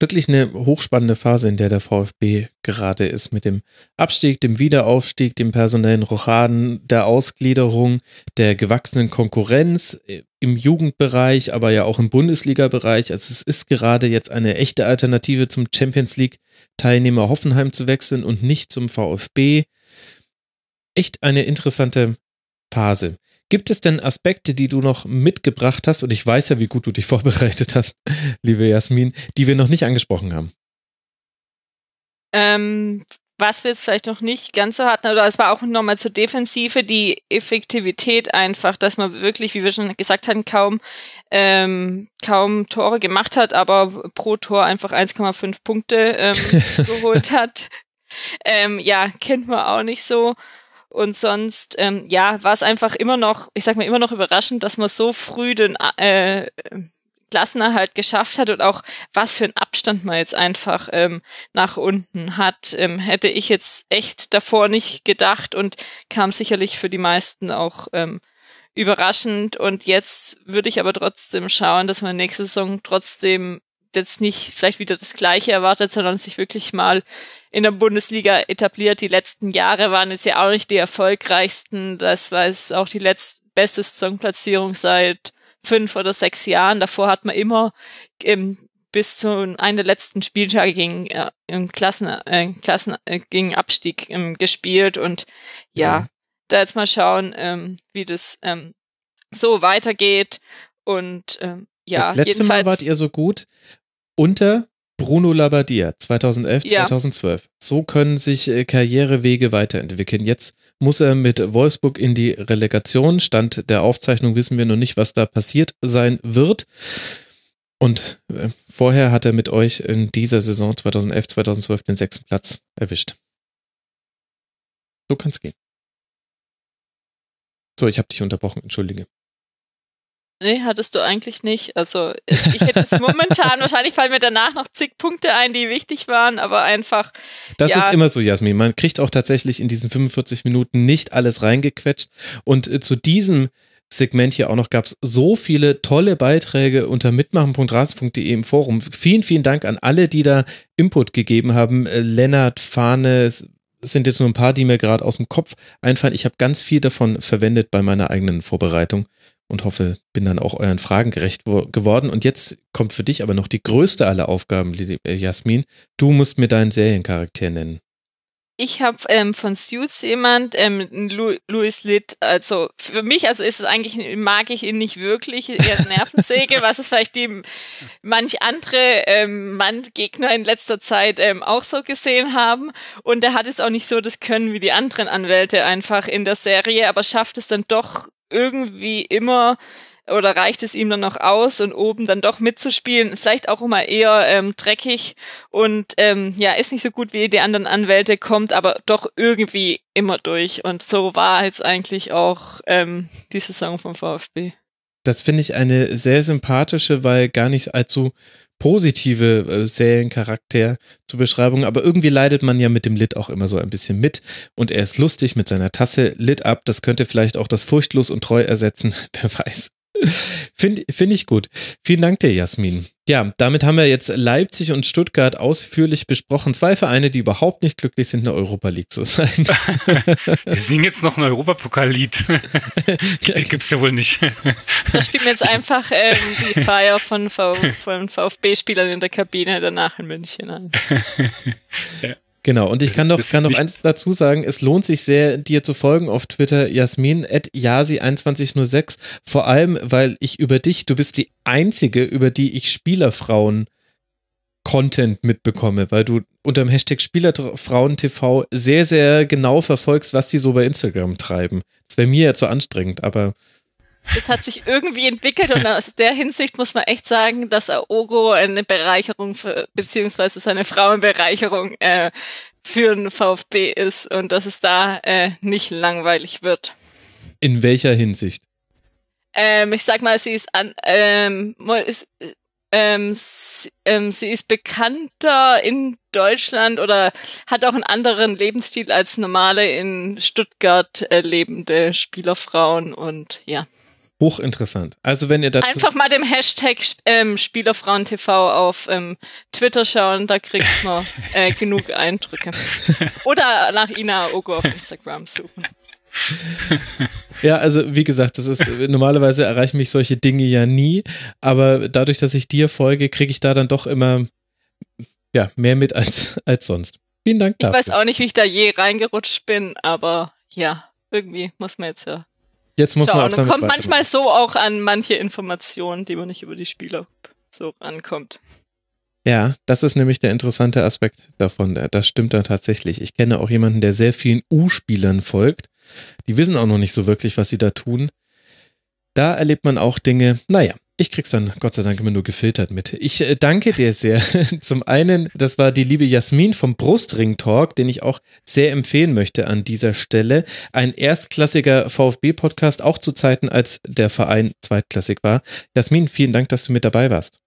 Wirklich eine hochspannende Phase, in der der VfB gerade ist mit dem Abstieg, dem Wiederaufstieg, dem personellen Rochaden, der Ausgliederung, der gewachsenen Konkurrenz äh, im Jugendbereich, aber ja auch im Bundesliga-Bereich. Also es ist gerade jetzt eine echte Alternative zum Champions League-Teilnehmer Hoffenheim zu wechseln und nicht zum VfB. Echt eine interessante Phase. Gibt es denn Aspekte, die du noch mitgebracht hast, und ich weiß ja, wie gut du dich vorbereitet hast, liebe Jasmin, die wir noch nicht angesprochen haben? Ähm, was wir jetzt vielleicht noch nicht ganz so hatten, oder es war auch nochmal zur Defensive, die Effektivität einfach, dass man wirklich, wie wir schon gesagt haben, kaum, ähm, kaum Tore gemacht hat, aber pro Tor einfach 1,5 Punkte ähm, geholt hat. Ähm, ja, kennt man auch nicht so. Und sonst, ähm, ja, war es einfach immer noch, ich sag mal, immer noch überraschend, dass man so früh den äh, Klassenerhalt geschafft hat und auch was für einen Abstand man jetzt einfach ähm, nach unten hat, ähm, hätte ich jetzt echt davor nicht gedacht und kam sicherlich für die meisten auch ähm, überraschend. Und jetzt würde ich aber trotzdem schauen, dass man nächste Saison trotzdem jetzt nicht vielleicht wieder das Gleiche erwartet, sondern sich wirklich mal in der Bundesliga etabliert. Die letzten Jahre waren jetzt ja auch nicht die erfolgreichsten. Das war es auch die letzte beste Saisonplatzierung seit fünf oder sechs Jahren. Davor hat man immer ähm, bis zu einem der letzten Spieltage gegen äh, im Klassen, äh, Klassen äh, gegen Abstieg ähm, gespielt und ja, ja, da jetzt mal schauen, ähm, wie das ähm, so weitergeht und ähm, ja, das letzte Mal wart ihr so gut unter Bruno Labbadia 2011, ja. 2012. So können sich äh, Karrierewege weiterentwickeln. Jetzt muss er mit Wolfsburg in die Relegation. Stand der Aufzeichnung wissen wir noch nicht, was da passiert sein wird. Und äh, vorher hat er mit euch in dieser Saison 2011, 2012 den sechsten Platz erwischt. So kann es gehen. So, ich habe dich unterbrochen, entschuldige. Nee, hattest du eigentlich nicht. Also ich hätte es momentan, wahrscheinlich fallen mir danach noch zig Punkte ein, die wichtig waren, aber einfach. Das ja. ist immer so, Jasmin. Man kriegt auch tatsächlich in diesen 45 Minuten nicht alles reingequetscht. Und äh, zu diesem Segment hier auch noch gab es so viele tolle Beiträge unter mitmachen.rasen.de im Forum. Vielen, vielen Dank an alle, die da Input gegeben haben. Äh, Lennart, Fahne, sind jetzt nur ein paar, die mir gerade aus dem Kopf einfallen. Ich habe ganz viel davon verwendet bei meiner eigenen Vorbereitung und hoffe, bin dann auch euren Fragen gerecht geworden. Und jetzt kommt für dich aber noch die größte aller Aufgaben, äh, Jasmin. Du musst mir deinen Seriencharakter nennen. Ich habe ähm, von Suits jemand, ähm, Louis Litt, also für mich, also ist es eigentlich, mag ich ihn nicht wirklich, eher Nervensäge, was es vielleicht die manch andere ähm, Mann-Gegner in letzter Zeit ähm, auch so gesehen haben. Und er hat es auch nicht so das Können wie die anderen Anwälte einfach in der Serie, aber schafft es dann doch irgendwie immer oder reicht es ihm dann noch aus und oben dann doch mitzuspielen, vielleicht auch immer eher ähm, dreckig und ähm, ja, ist nicht so gut wie die anderen Anwälte, kommt aber doch irgendwie immer durch und so war jetzt eigentlich auch ähm, die Saison vom VfB. Das finde ich eine sehr sympathische, weil gar nicht allzu positive äh, Seriencharakter zur Beschreibung, aber irgendwie leidet man ja mit dem Lit auch immer so ein bisschen mit. Und er ist lustig mit seiner Tasse. Lit ab, das könnte vielleicht auch das Furchtlos und Treu ersetzen, wer weiß. Finde find ich gut. Vielen Dank dir, Jasmin. Ja, damit haben wir jetzt Leipzig und Stuttgart ausführlich besprochen. Zwei Vereine, die überhaupt nicht glücklich sind, in der Europa League zu sein. wir singen jetzt noch ein Europapokallied. Gibt es ja wohl nicht. Da spielen wir jetzt einfach ähm, die Feier von, von VfB-Spielern in der Kabine danach in München an. Ja. Genau, und ich kann noch, kann noch eins dazu sagen, es lohnt sich sehr, dir zu folgen auf Twitter, Jasmin, at Yasi2106, vor allem, weil ich über dich, du bist die einzige, über die ich Spielerfrauen Content mitbekomme, weil du unter dem Hashtag SpielerfrauenTV sehr, sehr genau verfolgst, was die so bei Instagram treiben. Das wäre mir ja zu anstrengend, aber es hat sich irgendwie entwickelt und aus der Hinsicht muss man echt sagen, dass Aogo eine Bereicherung für, beziehungsweise seine Frauenbereicherung äh, für den VfB ist und dass es da äh, nicht langweilig wird. In welcher Hinsicht? Ähm, ich sag mal, sie ist an, ähm, ist, ähm, sie, ähm, sie ist bekannter in Deutschland oder hat auch einen anderen Lebensstil als normale in Stuttgart äh, lebende Spielerfrauen und ja. Hochinteressant. Also wenn ihr dazu einfach mal dem Hashtag ähm, Spielerfrauentv auf ähm, Twitter schauen, da kriegt man äh, genug Eindrücke. Oder nach Ina Ogo auf Instagram suchen. Ja, also wie gesagt, das ist normalerweise erreichen mich solche Dinge ja nie, aber dadurch, dass ich dir folge, kriege ich da dann doch immer ja mehr mit als als sonst. Vielen Dank dafür. Ich weiß auch nicht, wie ich da je reingerutscht bin, aber ja, irgendwie muss man jetzt ja Jetzt muss man auch damit kommt manchmal so auch an manche Informationen, die man nicht über die Spieler so rankommt. Ja, das ist nämlich der interessante Aspekt davon. Das stimmt dann tatsächlich. Ich kenne auch jemanden, der sehr vielen U-Spielern folgt. Die wissen auch noch nicht so wirklich, was sie da tun. Da erlebt man auch Dinge, naja, ich krieg's dann Gott sei Dank immer nur gefiltert mit. Ich äh, danke dir sehr. Zum einen, das war die liebe Jasmin vom Brustring Talk, den ich auch sehr empfehlen möchte an dieser Stelle. Ein erstklassiger VfB-Podcast, auch zu Zeiten, als der Verein zweitklassig war. Jasmin, vielen Dank, dass du mit dabei warst.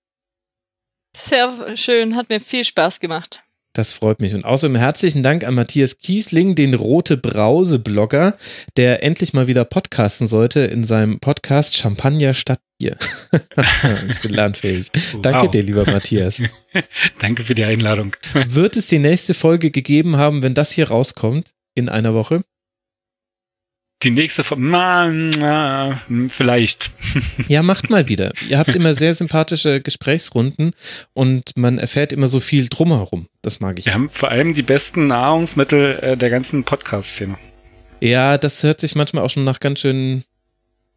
Sehr schön, hat mir viel Spaß gemacht. Das freut mich. Und außerdem herzlichen Dank an Matthias Kiesling, den Rote Brause-Blogger, der endlich mal wieder podcasten sollte in seinem Podcast Champagner statt Bier. ich bin lernfähig. Wow. Danke dir, lieber Matthias. Danke für die Einladung. Wird es die nächste Folge gegeben haben, wenn das hier rauskommt in einer Woche? Die nächste Folge, vielleicht. Ja, macht mal wieder. Ihr habt immer sehr sympathische Gesprächsrunden und man erfährt immer so viel drumherum. Das mag ich. Wir haben vor allem die besten Nahrungsmittel äh, der ganzen Podcast-Szene. Ja, das hört sich manchmal auch schon nach ganz schön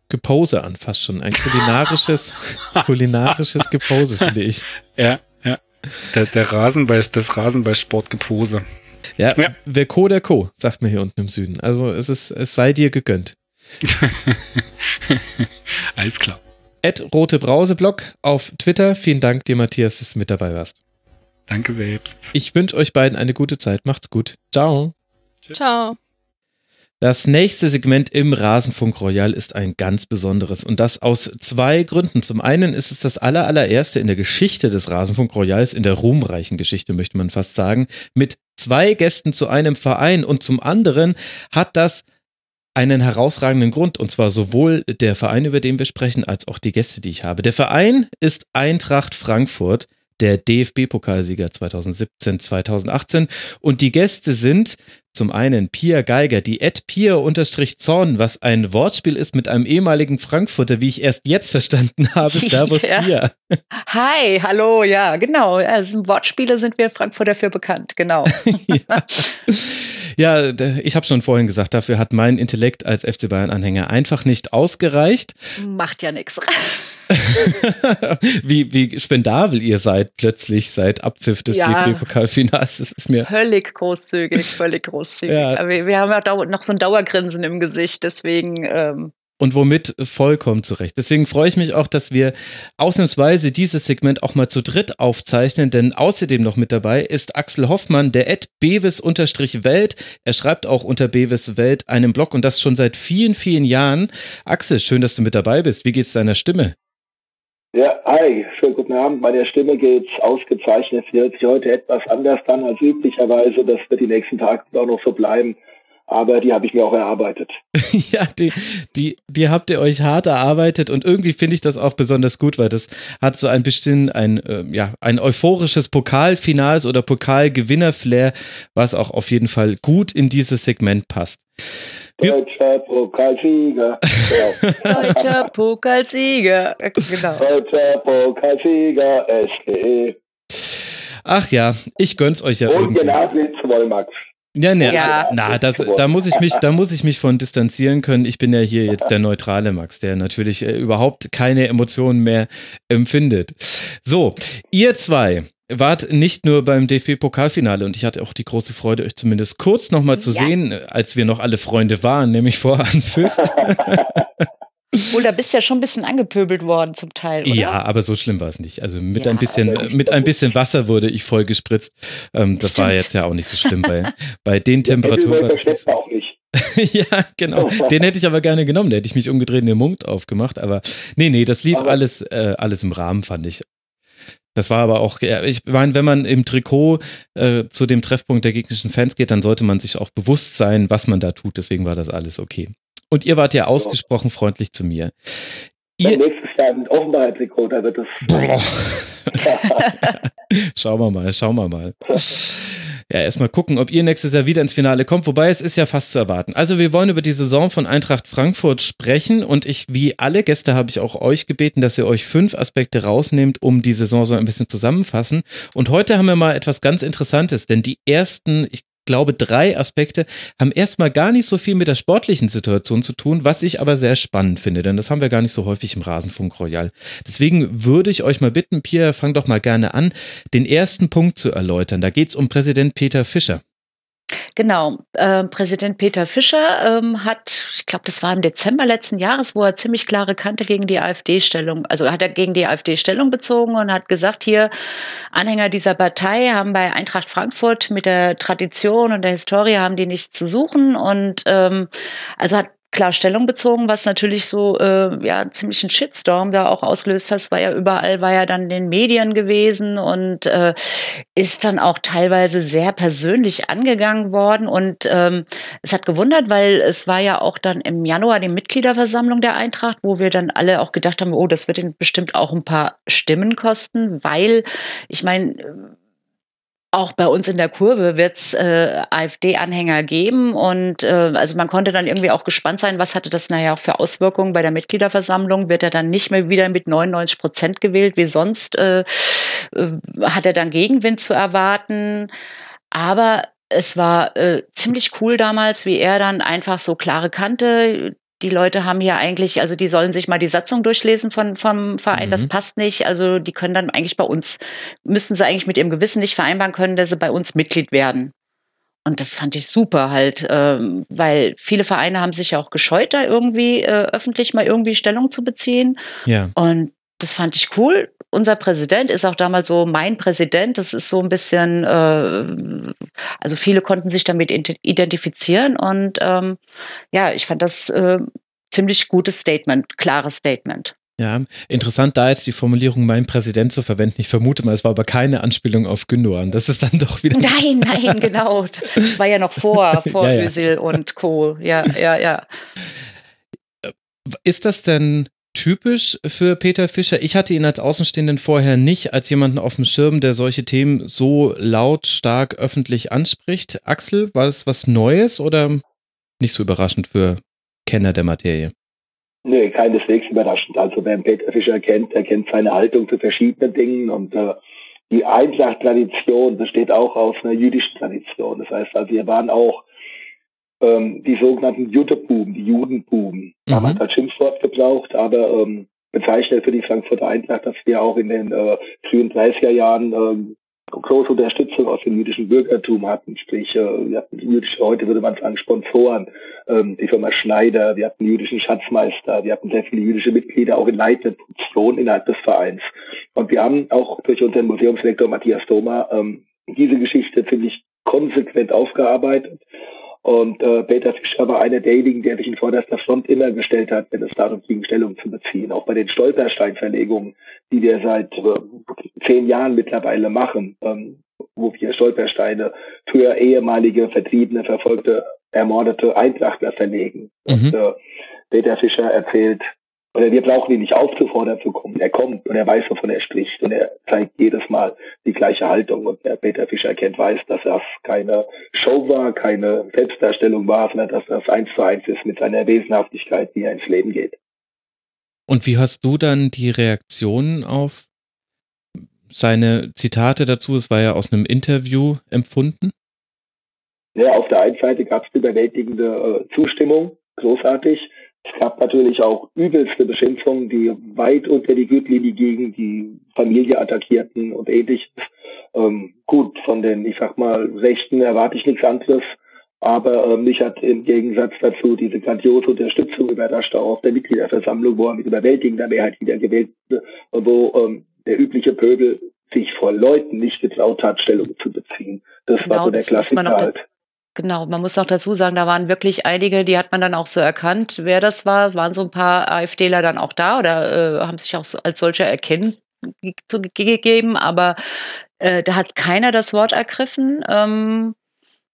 Gepose an, fast schon. Ein kulinarisches, kulinarisches Gepose, finde ich. Ja, ja. Der, der Rasenball, das Rasenballsportgepose. Ja, ja, wer Co, der Co, sagt man hier unten im Süden. Also es ist, es sei dir gegönnt. Alles klar. Ed Rote Brauseblog auf Twitter. Vielen Dank dir, Matthias, dass du mit dabei warst. Danke selbst. Ich wünsche euch beiden eine gute Zeit. Macht's gut. Ciao. Ciao. Das nächste Segment im Rasenfunk Royal ist ein ganz besonderes und das aus zwei Gründen. Zum einen ist es das allerallererste in der Geschichte des Rasenfunk Royals, in der ruhmreichen Geschichte möchte man fast sagen, mit zwei Gästen zu einem Verein und zum anderen hat das einen herausragenden Grund, und zwar sowohl der Verein, über den wir sprechen, als auch die Gäste, die ich habe. Der Verein ist Eintracht Frankfurt, der DFB-Pokalsieger 2017, 2018. Und die Gäste sind zum einen Pia Geiger, die Ed Pia unterstrich Zorn, was ein Wortspiel ist mit einem ehemaligen Frankfurter, wie ich erst jetzt verstanden habe. Servus ja. Pia. Hi, hallo, ja, genau. Also Wortspiele sind wir Frankfurter für bekannt, genau. ja. ja, ich habe schon vorhin gesagt, dafür hat mein Intellekt als FC Bayern-Anhänger einfach nicht ausgereicht. Macht ja nichts. wie, wie spendabel ihr seid plötzlich seit Abpfiff des ja, DFB-Pokalfinals. Das ist mir völlig großzügig, völlig großzügig. Ja. Aber wir, wir haben ja noch so ein Dauergrinsen im Gesicht, deswegen ähm, und womit vollkommen zurecht. Deswegen freue ich mich auch, dass wir ausnahmsweise dieses Segment auch mal zu dritt aufzeichnen, denn außerdem noch mit dabei ist Axel Hoffmann, der Ed Bevis-Welt. Er schreibt auch unter Bevis Welt einen Blog und das schon seit vielen, vielen Jahren. Axel, schön, dass du mit dabei bist. Wie geht's deiner Stimme? Ja, hi, schönen guten Abend. Bei der Stimme geht's ausgezeichnet. Sie hört sich heute etwas anders an als üblicherweise. Das wird die nächsten Tage auch noch so bleiben. Aber die habe ich mir auch erarbeitet. ja, die, die, die habt ihr euch hart erarbeitet und irgendwie finde ich das auch besonders gut, weil das hat so ein bisschen ein, äh, ja, ein euphorisches Pokalfinals oder Pokalgewinner-Flair, was auch auf jeden Fall gut in dieses Segment passt. Deutscher Pokalsieger. Genau. Deutscher Pokalsieger. Genau. Deutscher Pokalsieger, SGE. Ach ja, ich gönn's euch ja Und irgendwie. Und Wollmax. Ja, ne, ja. na, das, da muss ich mich, da muss ich mich von distanzieren können. Ich bin ja hier jetzt der neutrale Max, der natürlich äh, überhaupt keine Emotionen mehr empfindet. So, ihr zwei, wart nicht nur beim DFB-Pokalfinale und ich hatte auch die große Freude, euch zumindest kurz nochmal zu ja. sehen, als wir noch alle Freunde waren, nämlich vor Anpfiff. Obwohl, da bist du ja schon ein bisschen angepöbelt worden zum Teil, oder? Ja, aber so schlimm war es nicht. Also mit ja, ein bisschen, mit ein bisschen Wasser wurde ich voll gespritzt. Ähm, das Stimmt. war jetzt ja auch nicht so schlimm bei, bei den Temperaturen. Das auch nicht. ja, genau. Den hätte ich aber gerne genommen. Da hätte ich mich umgedreht und den Mund aufgemacht. Aber nee, nee, das lief aber alles, äh, alles im Rahmen, fand ich. Das war aber auch, ich meine, wenn man im Trikot äh, zu dem Treffpunkt der gegnerischen Fans geht, dann sollte man sich auch bewusst sein, was man da tut. Deswegen war das alles okay. Und ihr wart ja ausgesprochen so. freundlich zu mir. Ihr nächstes Jahr ein Offenbarheitsrekord, da wird das. Boah. schauen wir mal, schauen wir mal. Ja, erstmal gucken, ob ihr nächstes Jahr wieder ins Finale kommt, wobei es ist ja fast zu erwarten. Also wir wollen über die Saison von Eintracht Frankfurt sprechen und ich, wie alle Gäste, habe ich auch euch gebeten, dass ihr euch fünf Aspekte rausnehmt, um die Saison so ein bisschen zusammenfassen. Und heute haben wir mal etwas ganz Interessantes, denn die ersten, ich glaube, drei Aspekte haben erstmal gar nicht so viel mit der sportlichen Situation zu tun, was ich aber sehr spannend finde, denn das haben wir gar nicht so häufig im Rasenfunk Royal. Deswegen würde ich euch mal bitten, Pierre, fang doch mal gerne an, den ersten Punkt zu erläutern. Da geht es um Präsident Peter Fischer. Genau, äh, Präsident Peter Fischer ähm, hat, ich glaube, das war im Dezember letzten Jahres, wo er ziemlich klare Kante gegen die AfD-Stellung, also hat er gegen die AfD Stellung bezogen und hat gesagt, hier Anhänger dieser Partei haben bei Eintracht Frankfurt mit der Tradition und der Historie haben die nichts zu suchen und ähm, also hat klar Stellung bezogen, was natürlich so äh, ja ziemlich einen Shitstorm da auch ausgelöst hat. War ja überall, war ja dann in den Medien gewesen und äh, ist dann auch teilweise sehr persönlich angegangen worden. Und ähm, es hat gewundert, weil es war ja auch dann im Januar die Mitgliederversammlung der Eintracht, wo wir dann alle auch gedacht haben, oh, das wird ihnen bestimmt auch ein paar Stimmen kosten, weil ich meine, auch bei uns in der Kurve wird es äh, AfD-Anhänger geben und äh, also man konnte dann irgendwie auch gespannt sein, was hatte das nachher auch für Auswirkungen bei der Mitgliederversammlung? Wird er dann nicht mehr wieder mit 99 Prozent gewählt wie sonst? Äh, äh, hat er dann Gegenwind zu erwarten? Aber es war äh, ziemlich cool damals, wie er dann einfach so klare Kante die Leute haben hier eigentlich, also die sollen sich mal die Satzung durchlesen von, vom Verein, mhm. das passt nicht. Also die können dann eigentlich bei uns, müssten sie eigentlich mit ihrem Gewissen nicht vereinbaren können, dass sie bei uns Mitglied werden. Und das fand ich super halt, ähm, weil viele Vereine haben sich ja auch gescheut, da irgendwie äh, öffentlich mal irgendwie Stellung zu beziehen. Ja. Und das fand ich cool. Unser Präsident ist auch damals so mein Präsident. Das ist so ein bisschen, äh, also viele konnten sich damit identifizieren und ähm, ja, ich fand das äh, ziemlich gutes Statement, klares Statement. Ja, interessant, da jetzt die Formulierung mein Präsident zu verwenden. Ich vermute mal, es war aber keine Anspielung auf Gündogan. Das ist dann doch wieder. Nein, nein, genau. Das war ja noch vor, vor ja, ja. Özil und Co. Ja, ja, ja. Ist das denn typisch für Peter Fischer. Ich hatte ihn als Außenstehenden vorher nicht als jemanden auf dem Schirm, der solche Themen so laut, stark öffentlich anspricht. Axel, war es was Neues oder nicht so überraschend für Kenner der Materie? Nee, keineswegs überraschend. Also wer Peter Fischer kennt, der kennt seine Haltung zu verschiedenen Dingen und äh, die Eintracht-Tradition besteht auch aus einer jüdischen Tradition. Das heißt also, wir waren auch ähm, die sogenannten Juttebuben, die Judenbuben. Mhm. Damals als Schimpfwort gebraucht, aber ähm, bezeichnet für die Frankfurter Eintracht, dass wir auch in den äh, frühen 30er Jahren ähm, große Unterstützung aus dem jüdischen Bürgertum hatten. Sprich, äh, wir hatten jüdische, heute würde man sagen, Sponsoren, ähm, die Firma Schneider, wir hatten jüdischen Schatzmeister, wir hatten sehr viele jüdische Mitglieder, auch in leitenden Positionen innerhalb des Vereins. Und wir haben auch durch unseren Museumsdirektor Matthias Thoma ähm, diese Geschichte ziemlich konsequent aufgearbeitet und äh, Peter Fischer war einer derjenigen, der sich in vorderster Front immer gestellt hat, wenn es darum ging, Stellung zu beziehen. Auch bei den Stolperstein-Verlegungen, die wir seit äh, zehn Jahren mittlerweile machen, ähm, wo wir Stolpersteine für ehemalige, vertriebene, verfolgte, ermordete Eintrachtler verlegen. Mhm. Und äh, Peter Fischer erzählt oder wir brauchen ihn nicht aufzufordern zu kommen. Er kommt und er weiß, wovon er spricht und er zeigt jedes Mal die gleiche Haltung. Und der Peter Fischer kennt, weiß, dass das keine Show war, keine Selbstdarstellung war, sondern dass das eins zu eins ist mit seiner Wesenhaftigkeit, wie er ins Leben geht. Und wie hast du dann die Reaktionen auf seine Zitate dazu? Es war ja aus einem Interview empfunden. Ja, auf der einen Seite gab es überwältigende äh, Zustimmung, großartig. Es gab natürlich auch übelste Beschimpfungen, die weit unter die Gürtellinie gingen, die Familie attackierten und ähnliches. Ähm, gut, von den, ich sag mal, Rechten erwarte ich nichts anderes. Aber ähm, mich hat im Gegensatz dazu diese grandiose Unterstützung überrascht, auch auf der Mitgliederversammlung, wo er mit überwältigender Mehrheit wieder gewählt wurde, wo ähm, der übliche Pöbel sich vor Leuten nicht getraut hat, Stellung zu beziehen. Das genau, war so der Klassiker halt. Genau, man muss auch dazu sagen, da waren wirklich einige, die hat man dann auch so erkannt, wer das war. Es waren so ein paar AfDler dann auch da oder äh, haben sich auch als solche erkennen gegeben, aber äh, da hat keiner das Wort ergriffen. Ähm,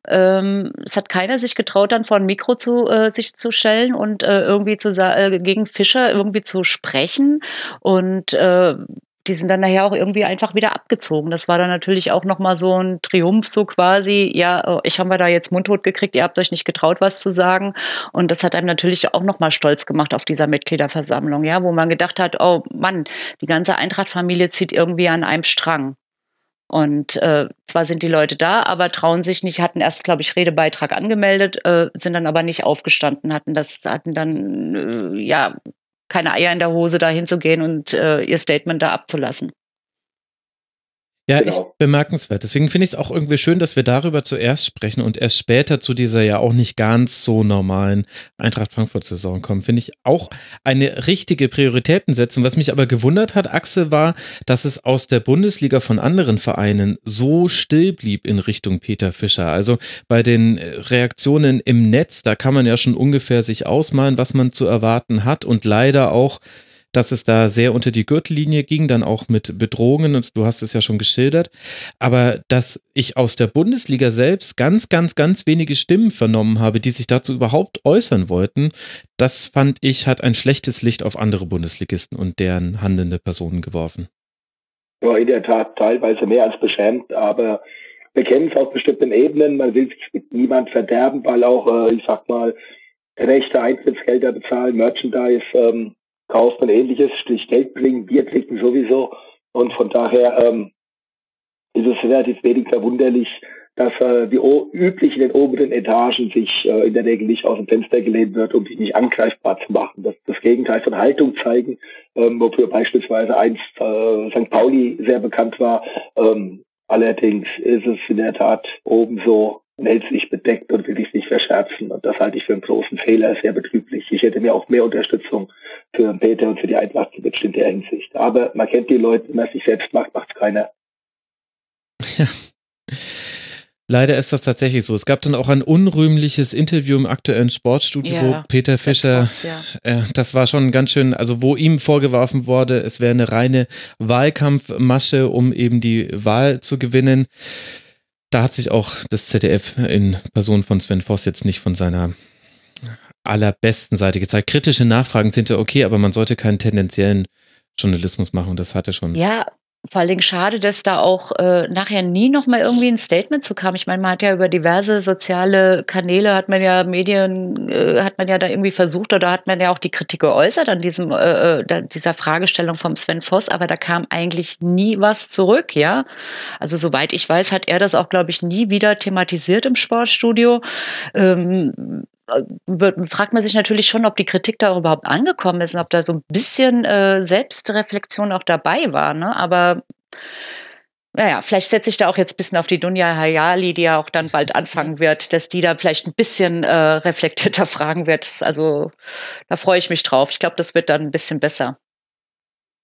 Ähm, es hat keiner sich getraut, dann vor ein Mikro zu äh, sich zu stellen und äh, irgendwie zu äh, gegen Fischer irgendwie zu sprechen. Und äh, die sind dann nachher auch irgendwie einfach wieder abgezogen. Das war dann natürlich auch nochmal so ein Triumph, so quasi, ja, oh, ich habe da jetzt mundtot gekriegt, ihr habt euch nicht getraut, was zu sagen. Und das hat einem natürlich auch nochmal stolz gemacht auf dieser Mitgliederversammlung, ja, wo man gedacht hat, oh Mann, die ganze Eintracht-Familie zieht irgendwie an einem Strang. Und äh, zwar sind die Leute da, aber trauen sich nicht, hatten erst, glaube ich, Redebeitrag angemeldet, äh, sind dann aber nicht aufgestanden, hatten das, hatten dann äh, ja keine Eier in der Hose, da hinzugehen und äh, ihr Statement da abzulassen. Ja, genau. echt bemerkenswert. Deswegen finde ich es auch irgendwie schön, dass wir darüber zuerst sprechen und erst später zu dieser ja auch nicht ganz so normalen Eintracht Frankfurt-Saison kommen. Finde ich auch eine richtige Prioritätensetzung. Was mich aber gewundert hat, Axel, war, dass es aus der Bundesliga von anderen Vereinen so still blieb in Richtung Peter Fischer. Also bei den Reaktionen im Netz, da kann man ja schon ungefähr sich ausmalen, was man zu erwarten hat und leider auch dass es da sehr unter die Gürtellinie ging, dann auch mit Bedrohungen und du hast es ja schon geschildert. Aber dass ich aus der Bundesliga selbst ganz, ganz, ganz wenige Stimmen vernommen habe, die sich dazu überhaupt äußern wollten, das fand ich, hat ein schlechtes Licht auf andere Bundesligisten und deren handelnde Personen geworfen. Ja, in der Tat teilweise mehr als beschämt, aber wir kennen es auf bestimmten Ebenen. Man will sich mit niemand verderben, weil auch, äh, ich sag mal, rechte Eintrittsgelder bezahlen, Merchandise, ähm, kauft und ähnliches, Strich Geld bringen, Bier trinken sowieso. Und von daher ähm, ist es relativ wenig verwunderlich, dass äh, die üblich in den oberen Etagen sich äh, in der Regel nicht aus dem Fenster gelehnt wird, um sich nicht angreifbar zu machen. Das, das Gegenteil von Haltung zeigen, ähm, wofür beispielsweise einst äh, St. Pauli sehr bekannt war. Ähm, allerdings ist es in der Tat oben so, hält sich bedeckt und will sich nicht verscherzen. Und das halte ich für einen großen Fehler, sehr betrüblich. Ich hätte mir auch mehr Unterstützung für Peter und für die Eintracht gewünscht in der Hinsicht. Aber man kennt die Leute, wenn man es sich selbst macht, macht es keiner. Ja. Leider ist das tatsächlich so. Es gab dann auch ein unrühmliches Interview im aktuellen Sportstudio, ja, wo Peter Fischer, krass, ja. äh, das war schon ganz schön, also wo ihm vorgeworfen wurde, es wäre eine reine Wahlkampfmasche, um eben die Wahl zu gewinnen da hat sich auch das ZDF in Person von Sven Voss jetzt nicht von seiner allerbesten Seite gezeigt. Kritische Nachfragen sind ja okay, aber man sollte keinen tendenziellen Journalismus machen und das hatte schon. Ja, vor allen Dingen schade, dass da auch äh, nachher nie noch mal irgendwie ein Statement zu kam. Ich meine, man hat ja über diverse soziale Kanäle, hat man ja Medien, äh, hat man ja da irgendwie versucht oder hat man ja auch die Kritik geäußert an diesem äh, äh dieser Fragestellung vom Sven Voss, aber da kam eigentlich nie was zurück, ja. Also soweit ich weiß, hat er das auch, glaube ich, nie wieder thematisiert im Sportstudio. Ähm, fragt man sich natürlich schon, ob die Kritik da überhaupt angekommen ist und ob da so ein bisschen äh, Selbstreflexion auch dabei war. Ne? Aber naja, vielleicht setze ich da auch jetzt ein bisschen auf die Dunja Hayali, die ja auch dann bald anfangen wird, dass die da vielleicht ein bisschen äh, reflektierter fragen wird. Also da freue ich mich drauf. Ich glaube, das wird dann ein bisschen besser.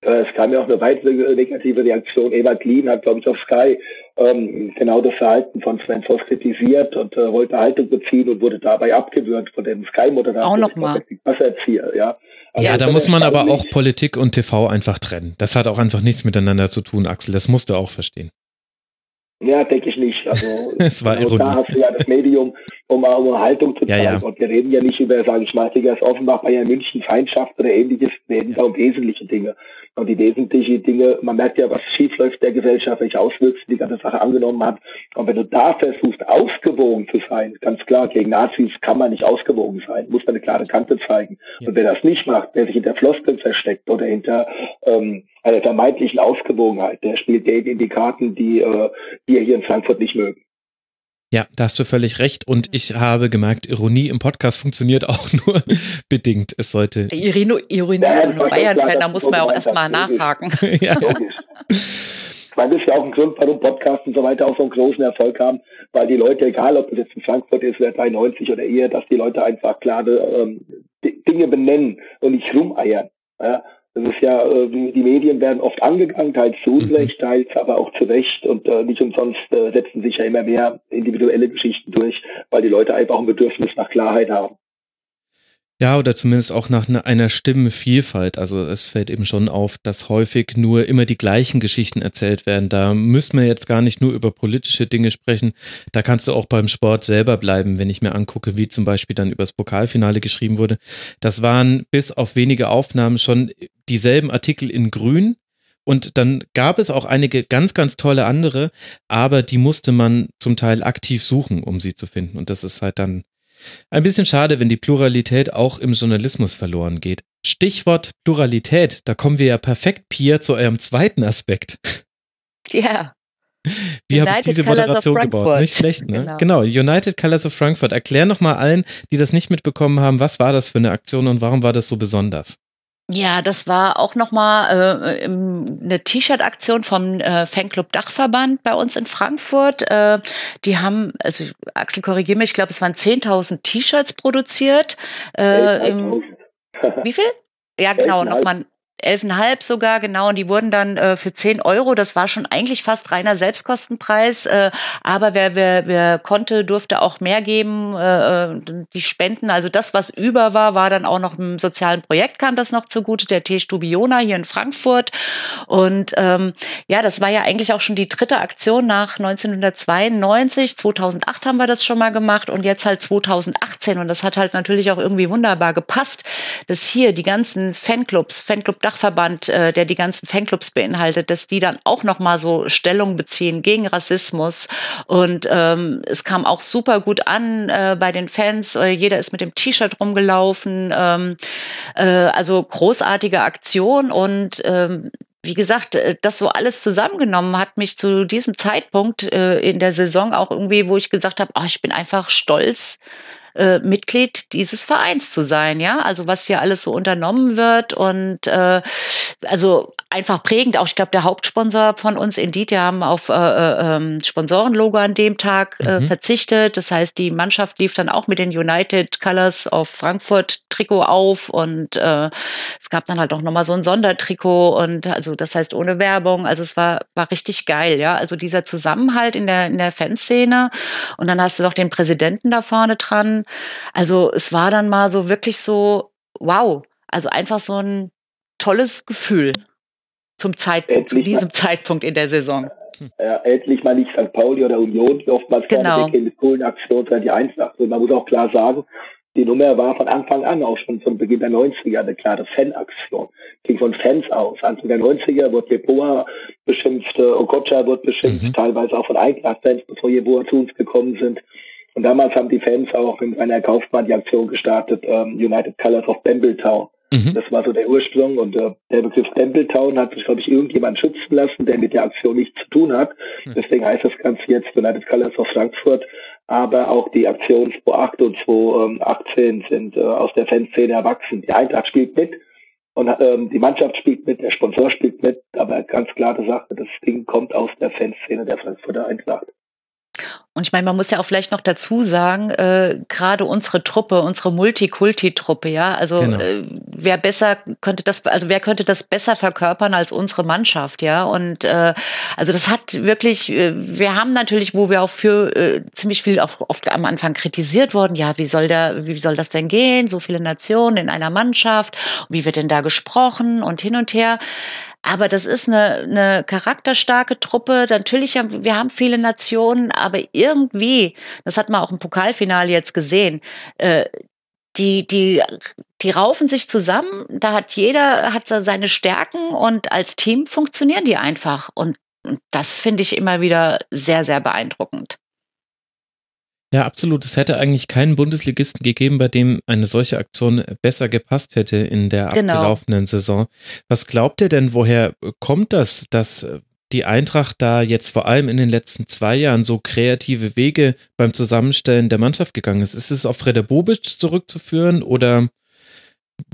Äh, es kam ja auch eine weitere negative Reaktion. Eva Klein hat, glaube ich, auf Sky ähm, genau das Verhalten von Sven Voss kritisiert und äh, wollte Haltung beziehen und wurde dabei abgewürgt von dem Sky-Moderator. Auch nochmal. Ja, also ja da muss man aber auch Politik und TV einfach trennen. Das hat auch einfach nichts miteinander zu tun, Axel. Das musst du auch verstehen. Ja, denke ich nicht. Also es war genau, da hast du ja das Medium, um auch eine Haltung zu zeigen. Ja, ja. Und wir reden ja nicht über, sage ich mal, Digga, Offenbach, Bayern München, Feindschaft oder ähnliches. Wir reden ja. da um wesentliche Dinge. Und die wesentlichen Dinge, man merkt ja, was schief läuft der Gesellschaft, welche Auswirkungen die ganze Sache angenommen hat. Und wenn du da versuchst, ausgewogen zu sein, ganz klar, gegen Nazis kann man nicht ausgewogen sein, muss man eine klare Kante zeigen. Und wer das nicht macht, wer sich hinter Floskeln versteckt oder hinter ähm, einer vermeintlichen Ausgewogenheit. Der spielt denen in die Karten, die äh, wir hier in Frankfurt nicht mögen. Ja, da hast du völlig recht. Und ich habe gemerkt, Ironie im Podcast funktioniert auch nur bedingt. Es sollte. Ironie, Ironie ja, Bayern-Fan, da muss man auch erstmal nachhaken. ja. Logisch. Weil das ist ja auch ein Grund, warum Podcasts und so weiter auch so einen großen Erfolg haben, weil die Leute, egal ob das jetzt in Frankfurt ist oder 93 oder eher, dass die Leute einfach klare ähm, Dinge benennen und nicht rumeiern. Ja? Das ist ja, äh, die Medien werden oft angegangen, teils zu Unrecht, mhm. teils aber auch zu Recht und äh, nicht umsonst äh, setzen sich ja immer mehr individuelle Geschichten durch, weil die Leute einfach ein Bedürfnis nach Klarheit haben. Ja, oder zumindest auch nach ne, einer Stimmenvielfalt. Also es fällt eben schon auf, dass häufig nur immer die gleichen Geschichten erzählt werden. Da müssen wir jetzt gar nicht nur über politische Dinge sprechen. Da kannst du auch beim Sport selber bleiben, wenn ich mir angucke, wie zum Beispiel dann übers Pokalfinale geschrieben wurde. Das waren bis auf wenige Aufnahmen schon dieselben Artikel in Grün. Und dann gab es auch einige ganz, ganz tolle andere, aber die musste man zum Teil aktiv suchen, um sie zu finden. Und das ist halt dann ein bisschen schade, wenn die Pluralität auch im Journalismus verloren geht. Stichwort Pluralität, da kommen wir ja perfekt, Pia, zu eurem zweiten Aspekt. Ja. Wie habe ich diese Moderation gebaut? Nicht schlecht, ne? Genau. genau. United Colors of Frankfurt. Erklär noch mal allen, die das nicht mitbekommen haben, was war das für eine Aktion und warum war das so besonders? Ja, das war auch nochmal äh, eine T-Shirt-Aktion vom äh, Fanclub Dachverband bei uns in Frankfurt. Äh, die haben, also Axel, korrigiere mich, ich glaube, es waren 10.000 T-Shirts produziert. Äh, im, wie viel? Ja, genau, nochmal 11,5 sogar, genau. Und die wurden dann äh, für 10 Euro, das war schon eigentlich fast reiner Selbstkostenpreis, äh, aber wer, wer, wer konnte, durfte auch mehr geben, äh, äh, die Spenden. Also das, was über war, war dann auch noch im sozialen Projekt, kam das noch zugute, der T. Stubiona hier in Frankfurt. Und ähm, ja, das war ja eigentlich auch schon die dritte Aktion nach 1992. 2008 haben wir das schon mal gemacht und jetzt halt 2018. Und das hat halt natürlich auch irgendwie wunderbar gepasst, dass hier die ganzen Fanclubs, Fanclub Dachverband, äh, der die ganzen Fanclubs beinhaltet, dass die dann auch noch mal so Stellung beziehen gegen Rassismus. Und ähm, es kam auch super gut an äh, bei den Fans. Äh, jeder ist mit dem T-Shirt rumgelaufen. Ähm, äh, also großartige Aktion und ähm, wie gesagt, äh, das so alles zusammengenommen hat mich zu diesem Zeitpunkt äh, in der Saison auch irgendwie, wo ich gesagt habe, oh, ich bin einfach stolz, äh, Mitglied dieses Vereins zu sein, ja. Also was hier alles so unternommen wird und äh, also einfach prägend. Auch ich glaube, der Hauptsponsor von uns, Indeed, die haben auf äh, äh, ähm, Sponsorenlogo an dem Tag äh, mhm. verzichtet. Das heißt, die Mannschaft lief dann auch mit den United Colors auf Frankfurt Trikot auf und äh, es gab dann halt auch nochmal so ein Sondertrikot und also das heißt ohne Werbung. Also es war, war richtig geil, ja. Also dieser Zusammenhalt in der, in der Fanszene und dann hast du noch den Präsidenten da vorne dran. Also es war dann mal so wirklich so, wow. Also einfach so ein tolles Gefühl zum Zeitpunkt, zu diesem mal, Zeitpunkt in der Saison. Ja, endlich mal nicht St. Pauli oder Union, die oftmals genau. vorne mit coolen Aktionen die Eintracht. Und man muss auch klar sagen, die Nummer war von Anfang an auch schon von Beginn der 90er eine klare Fanaktion. Ging von Fans aus. Anfang der 90er wurde Jeboa beschimpft, Okocha wurde beschimpft, mhm. teilweise auch von Eintracht-Fans, bevor Jeboa zu uns gekommen sind. Und damals haben die Fans auch mit einer Kaufmann die Aktion gestartet, ähm, United Colors of Bambletown. Mhm. Das war so der Ursprung und äh, der Begriff Bambletown hat sich, glaube ich, irgendjemand schützen lassen, der mit der Aktion nichts zu tun hat. Mhm. Deswegen heißt das Ganze jetzt United Colors of Frankfurt. Aber auch die Aktionen 2008 und 2018 sind äh, aus der Fanszene erwachsen. Die Eintracht spielt mit und ähm, die Mannschaft spielt mit, der Sponsor spielt mit, aber ganz klare Sache, das Ding kommt aus der Fanszene der Frankfurter Eintracht. Und ich meine, man muss ja auch vielleicht noch dazu sagen, äh, gerade unsere Truppe, unsere Multikulti-Truppe, ja, also genau. äh, wer besser könnte das, also wer könnte das besser verkörpern als unsere Mannschaft, ja? Und äh, also das hat wirklich, äh, wir haben natürlich, wo wir auch für äh, ziemlich viel auch oft am Anfang kritisiert worden, ja, wie soll der, wie soll das denn gehen? So viele Nationen in einer Mannschaft, wie wird denn da gesprochen und hin und her? Aber das ist eine, eine charakterstarke Truppe. Natürlich haben wir haben viele Nationen, aber irgendwie, das hat man auch im Pokalfinale jetzt gesehen, äh, die, die, die raufen sich zusammen, da hat jeder hat seine Stärken und als Team funktionieren die einfach. Und, und das finde ich immer wieder sehr, sehr beeindruckend. Ja, absolut. Es hätte eigentlich keinen Bundesligisten gegeben, bei dem eine solche Aktion besser gepasst hätte in der genau. abgelaufenen Saison. Was glaubt ihr denn, woher kommt das, dass die Eintracht da jetzt vor allem in den letzten zwei Jahren so kreative Wege beim Zusammenstellen der Mannschaft gegangen ist? Ist es auf Freda Bobic zurückzuführen oder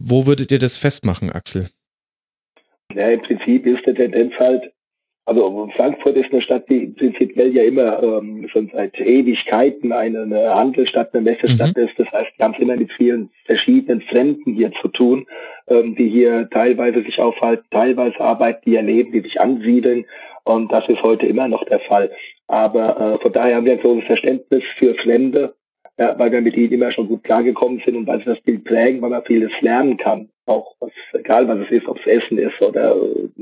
wo würdet ihr das festmachen, Axel? Ja, im Prinzip ist der Tendenz halt, also Frankfurt ist eine Stadt, die prinzipiell ja immer ähm, schon seit Ewigkeiten eine, eine Handelsstadt, eine Messestadt mhm. ist. Das heißt, wir haben es immer mit vielen verschiedenen Fremden hier zu tun, ähm, die hier teilweise sich aufhalten, teilweise arbeiten, die erleben, die sich ansiedeln. Und das ist heute immer noch der Fall. Aber äh, von daher haben wir ein großes Verständnis für Fremde. ja, weil wir mit ihnen immer schon gut klargekommen sind und weil sie das Bild prägen, weil man vieles lernen kann. Auch was, egal was es ist, ob es Essen ist oder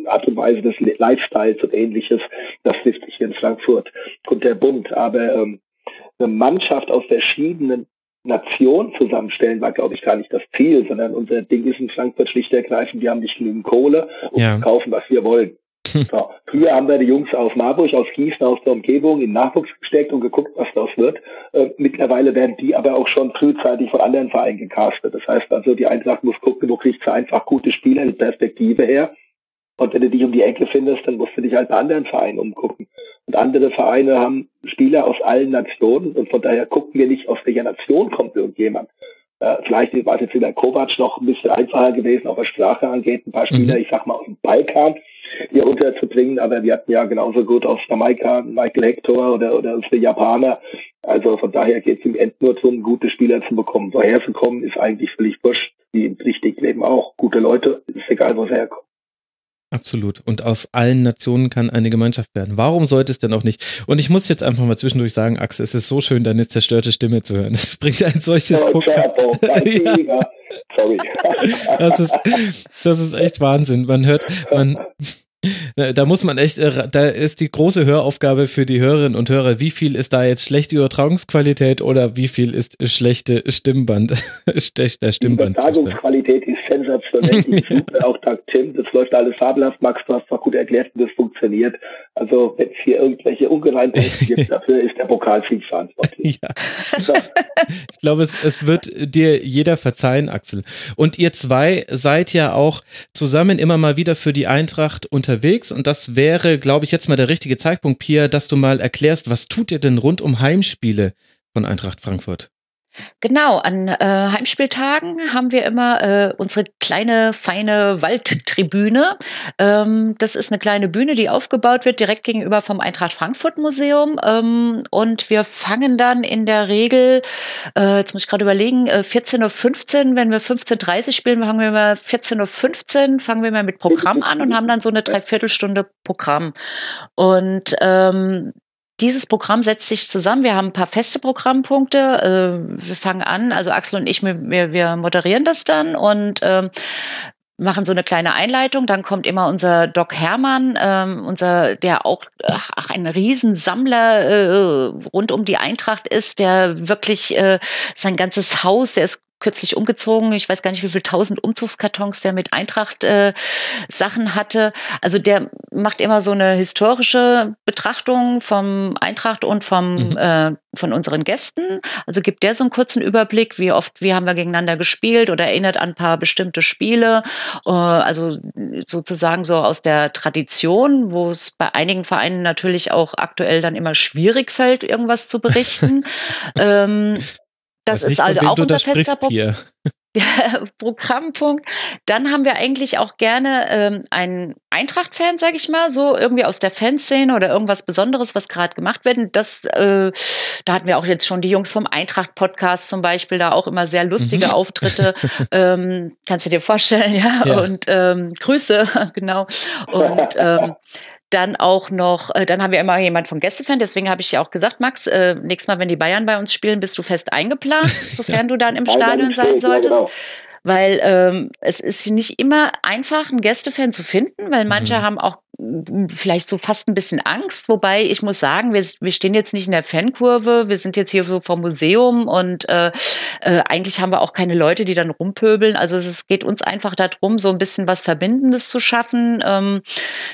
Art und Weise des Lifestyles und ähnliches, das trifft sich hier in Frankfurt und der Bund. Aber ähm, eine Mannschaft aus verschiedenen Nationen zusammenstellen, war, glaube ich, gar nicht das Ziel, sondern unser Ding ist in Frankfurt schlicht ergreifend, wir haben nicht genügend Kohle und ja. kaufen, was wir wollen. So. Früher haben wir die Jungs aus Marburg, aus Gießen, aus der Umgebung in Nachwuchs gesteckt und geguckt, was daraus wird. Äh, mittlerweile werden die aber auch schon frühzeitig von anderen Vereinen gecastet. Das heißt also, die Eintracht muss gucken, wo kriegt sie einfach gute Spieler, die Perspektive her. Und wenn du dich um die Ecke findest, dann musst du dich halt bei anderen Vereinen umgucken. Und andere Vereine haben Spieler aus allen Nationen und von daher gucken wir nicht, aus welcher Nation kommt irgendjemand. Äh, vielleicht war es jetzt wieder Kovac noch ein bisschen einfacher gewesen, auch was Sprache angeht, ein paar Spieler, mhm. ich sag mal, aus dem Balkan hier unterzubringen, aber wir hatten ja genauso gut aus Jamaika Michael Hector oder, oder unsere Japaner. Also von daher geht es im End nur darum, gute Spieler zu bekommen. Woher sie kommen, ist eigentlich völlig wurscht, wie im richtigen Leben auch. Gute Leute, ist egal, wo sie herkommen. Absolut. Und aus allen Nationen kann eine Gemeinschaft werden. Warum sollte es denn auch nicht? Und ich muss jetzt einfach mal zwischendurch sagen, Axel, es ist so schön, deine zerstörte Stimme zu hören. Das bringt ein solches Podcast. ja. Sorry. Das ist, das ist echt Wahnsinn. Man hört, man, da muss man echt, äh, da ist die große Höraufgabe für die Hörerinnen und Hörer, wie viel ist da jetzt schlechte Übertragungsqualität oder wie viel ist schlechte Stimmband, schlechter Stimmband. Die Übertragungsqualität ist sensationell, ja. auch Tag Tim, das läuft alles fabelhaft, Max, du hast zwar gut erklärt, wie das funktioniert. Also wenn es hier irgendwelche Ungereimtheiten gibt, dafür ist der Pokalsieg verantwortlich. Ja. ich glaube, es, es wird dir jeder verzeihen, Axel. Und ihr zwei seid ja auch zusammen immer mal wieder für die Eintracht unter unterwegs und das wäre, glaube ich, jetzt mal der richtige Zeitpunkt, Pia, dass du mal erklärst, was tut ihr denn rund um Heimspiele von Eintracht Frankfurt? Genau, an äh, Heimspieltagen haben wir immer äh, unsere kleine, feine Waldtribüne. Ähm, das ist eine kleine Bühne, die aufgebaut wird direkt gegenüber vom Eintracht Frankfurt Museum. Ähm, und wir fangen dann in der Regel, äh, jetzt muss ich gerade überlegen, äh, 14.15 Uhr, wenn wir 15.30 Uhr spielen, fangen wir mal 14.15 Uhr, fangen wir mal mit Programm an und haben dann so eine Dreiviertelstunde Programm. Und ähm, dieses Programm setzt sich zusammen. Wir haben ein paar feste Programmpunkte. Äh, wir fangen an, also Axel und ich, wir, wir moderieren das dann und ähm, machen so eine kleine Einleitung. Dann kommt immer unser Doc Hermann, ähm, unser, der auch ach, ein Riesensammler äh, rund um die Eintracht ist, der wirklich äh, sein ganzes Haus, der ist kürzlich umgezogen. Ich weiß gar nicht, wie viel tausend Umzugskartons der mit Eintracht äh, Sachen hatte. Also der macht immer so eine historische Betrachtung vom Eintracht und vom mhm. äh, von unseren Gästen. Also gibt der so einen kurzen Überblick, wie oft, wie haben wir gegeneinander gespielt oder erinnert an ein paar bestimmte Spiele. Äh, also sozusagen so aus der Tradition, wo es bei einigen Vereinen natürlich auch aktuell dann immer schwierig fällt, irgendwas zu berichten. ähm, das ist also auch unser fester Programm. Programmpunkt. Dann haben wir eigentlich auch gerne ähm, einen Eintracht-Fan, sage ich mal, so irgendwie aus der Fanszene oder irgendwas Besonderes, was gerade gemacht wird. Das, äh, da hatten wir auch jetzt schon die Jungs vom Eintracht-Podcast zum Beispiel, da auch immer sehr lustige mhm. Auftritte. ähm, kannst du dir vorstellen, ja? ja. Und ähm, Grüße, genau. Und ähm, dann auch noch, äh, dann haben wir immer jemand von Gästefan, deswegen habe ich ja auch gesagt, Max, äh, nächstes Mal, wenn die Bayern bei uns spielen, bist du fest eingeplant, sofern du dann im Stadion sein solltest. Ja, genau weil ähm, es ist nicht immer einfach, einen Gästefan zu finden, weil manche mhm. haben auch vielleicht so fast ein bisschen Angst, wobei ich muss sagen, wir, wir stehen jetzt nicht in der Fankurve, wir sind jetzt hier so vom Museum und äh, äh, eigentlich haben wir auch keine Leute, die dann rumpöbeln. Also es geht uns einfach darum, so ein bisschen was Verbindendes zu schaffen, ähm,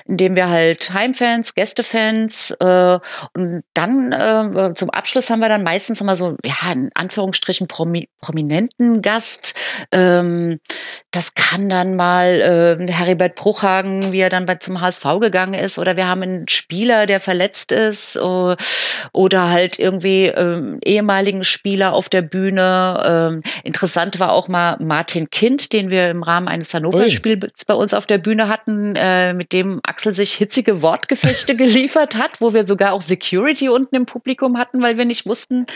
indem wir halt Heimfans, Gästefans äh, und dann äh, zum Abschluss haben wir dann meistens immer so, ja, in Anführungsstrichen promi prominenten Gast. Ähm, das kann dann mal äh, Heribert Bruchhagen, wie er dann bei, zum HSV gegangen ist, oder wir haben einen Spieler, der verletzt ist, äh, oder halt irgendwie ähm, ehemaligen Spieler auf der Bühne. Ähm, interessant war auch mal Martin Kind, den wir im Rahmen eines Hannover-Spiels bei uns auf der Bühne hatten, äh, mit dem Axel sich hitzige Wortgefechte geliefert hat, wo wir sogar auch Security unten im Publikum hatten, weil wir nicht wussten,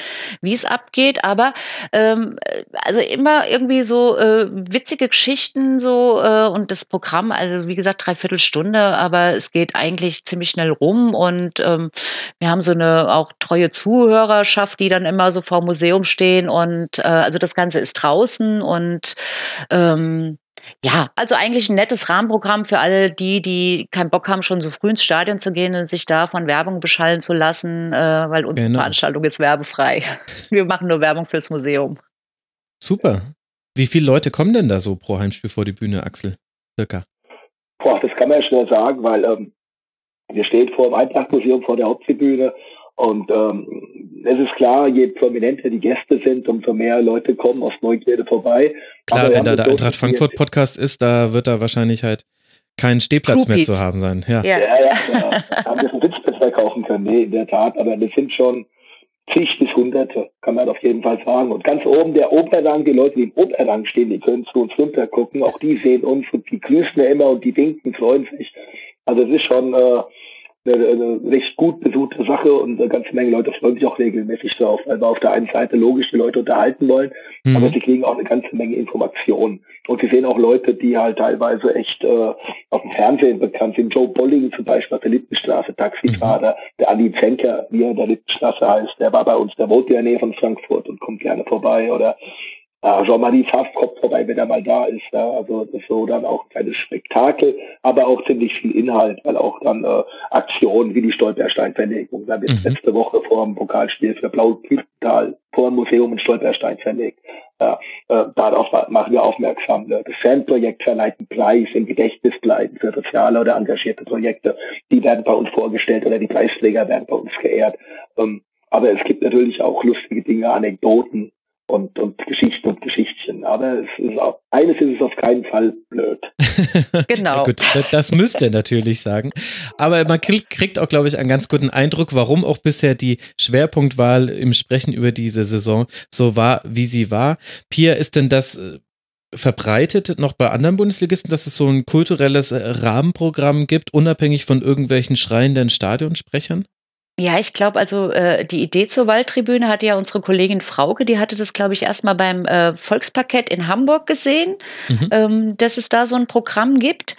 wie es abgeht. Aber ähm, also immer irgendwie so äh, witzige Geschichten so äh, und das Programm, also wie gesagt, dreiviertel Stunde, aber aber es geht eigentlich ziemlich schnell rum und ähm, wir haben so eine auch treue Zuhörerschaft, die dann immer so vor dem Museum stehen und äh, also das Ganze ist draußen und ähm, ja, also eigentlich ein nettes Rahmenprogramm für alle die, die keinen Bock haben, schon so früh ins Stadion zu gehen und sich da von Werbung beschallen zu lassen, äh, weil unsere genau. Veranstaltung ist werbefrei. Wir machen nur Werbung fürs Museum. Super. Wie viele Leute kommen denn da so pro Heimspiel vor die Bühne, Axel? Circa. Boah, das kann man ja schnell sagen, weil ähm, wir stehen vor dem Eintrachtmuseum vor der Haupttribüne und ähm, es ist klar, je prominenter die Gäste sind, umso mehr Leute kommen aus Neugierde vorbei. Klar, Aber wenn da der Eintracht Frankfurt Podcast ist, da wird da wahrscheinlich halt kein Stehplatz mehr zu haben sein. Ja, ja, ja. ja, ja. haben wir einen Sitzplatz verkaufen können, nee, in der Tat. Aber das sind schon zig bis hunderte, kann man auf jeden Fall sagen. Und ganz oben der Oberrang, die Leute, die im Oberrang stehen, die können zu uns runter gucken. Auch die sehen uns und die grüßen ja immer und die winken, freuen sich. Also es ist schon äh, eine, eine recht gut besuchte Sache und eine ganze Menge Leute freuen sich auch regelmäßig drauf, weil wir auf der einen Seite logisch die Leute unterhalten wollen, mhm. aber sie kriegen auch eine ganze Menge Informationen. Und sie sehen auch Leute, die halt teilweise echt äh, auf dem Fernsehen bekannt sind. Joe Bolling zum Beispiel auf der Littenstraße, Taxifahrer, mhm. der Andi Zenker, wie er in der Littenstraße heißt, der war bei uns, der wohnt in der Nähe von Frankfurt und kommt gerne vorbei oder äh, Jean-Marie Pfaff kommt vorbei, wenn er mal da ist. Ja. Also das ist so dann auch ein kleines Spektakel, aber auch ziemlich viel Inhalt, weil auch dann äh, Aktionen wie die Stolperstein-Verlegung. Da wird mhm. letzte Woche vor dem Pokalspiel für Blau-Kühltal vor dem Museum in Stolperstein verlegt. Ja, äh, darauf machen wir aufmerksam. Ne? Das Fanprojekt verleiht einen Preis im Gedächtnis bleiben für soziale oder engagierte Projekte. Die werden bei uns vorgestellt oder die Preisträger werden bei uns geehrt. Ähm, aber es gibt natürlich auch lustige Dinge, Anekdoten, und, und Geschichten und Geschichtchen. Aber es ist auch, eines ist es auf keinen Fall blöd. genau. Ja, gut, das müsste er natürlich sagen. Aber man kriegt auch, glaube ich, einen ganz guten Eindruck, warum auch bisher die Schwerpunktwahl im Sprechen über diese Saison so war, wie sie war. Pia, ist denn das äh, verbreitet noch bei anderen Bundesligisten, dass es so ein kulturelles äh, Rahmenprogramm gibt, unabhängig von irgendwelchen schreienden Stadionsprechern? Ja, ich glaube, also äh, die Idee zur Waldtribüne hatte ja unsere Kollegin Frauke, die hatte das, glaube ich, erstmal beim äh, Volksparkett in Hamburg gesehen, mhm. ähm, dass es da so ein Programm gibt.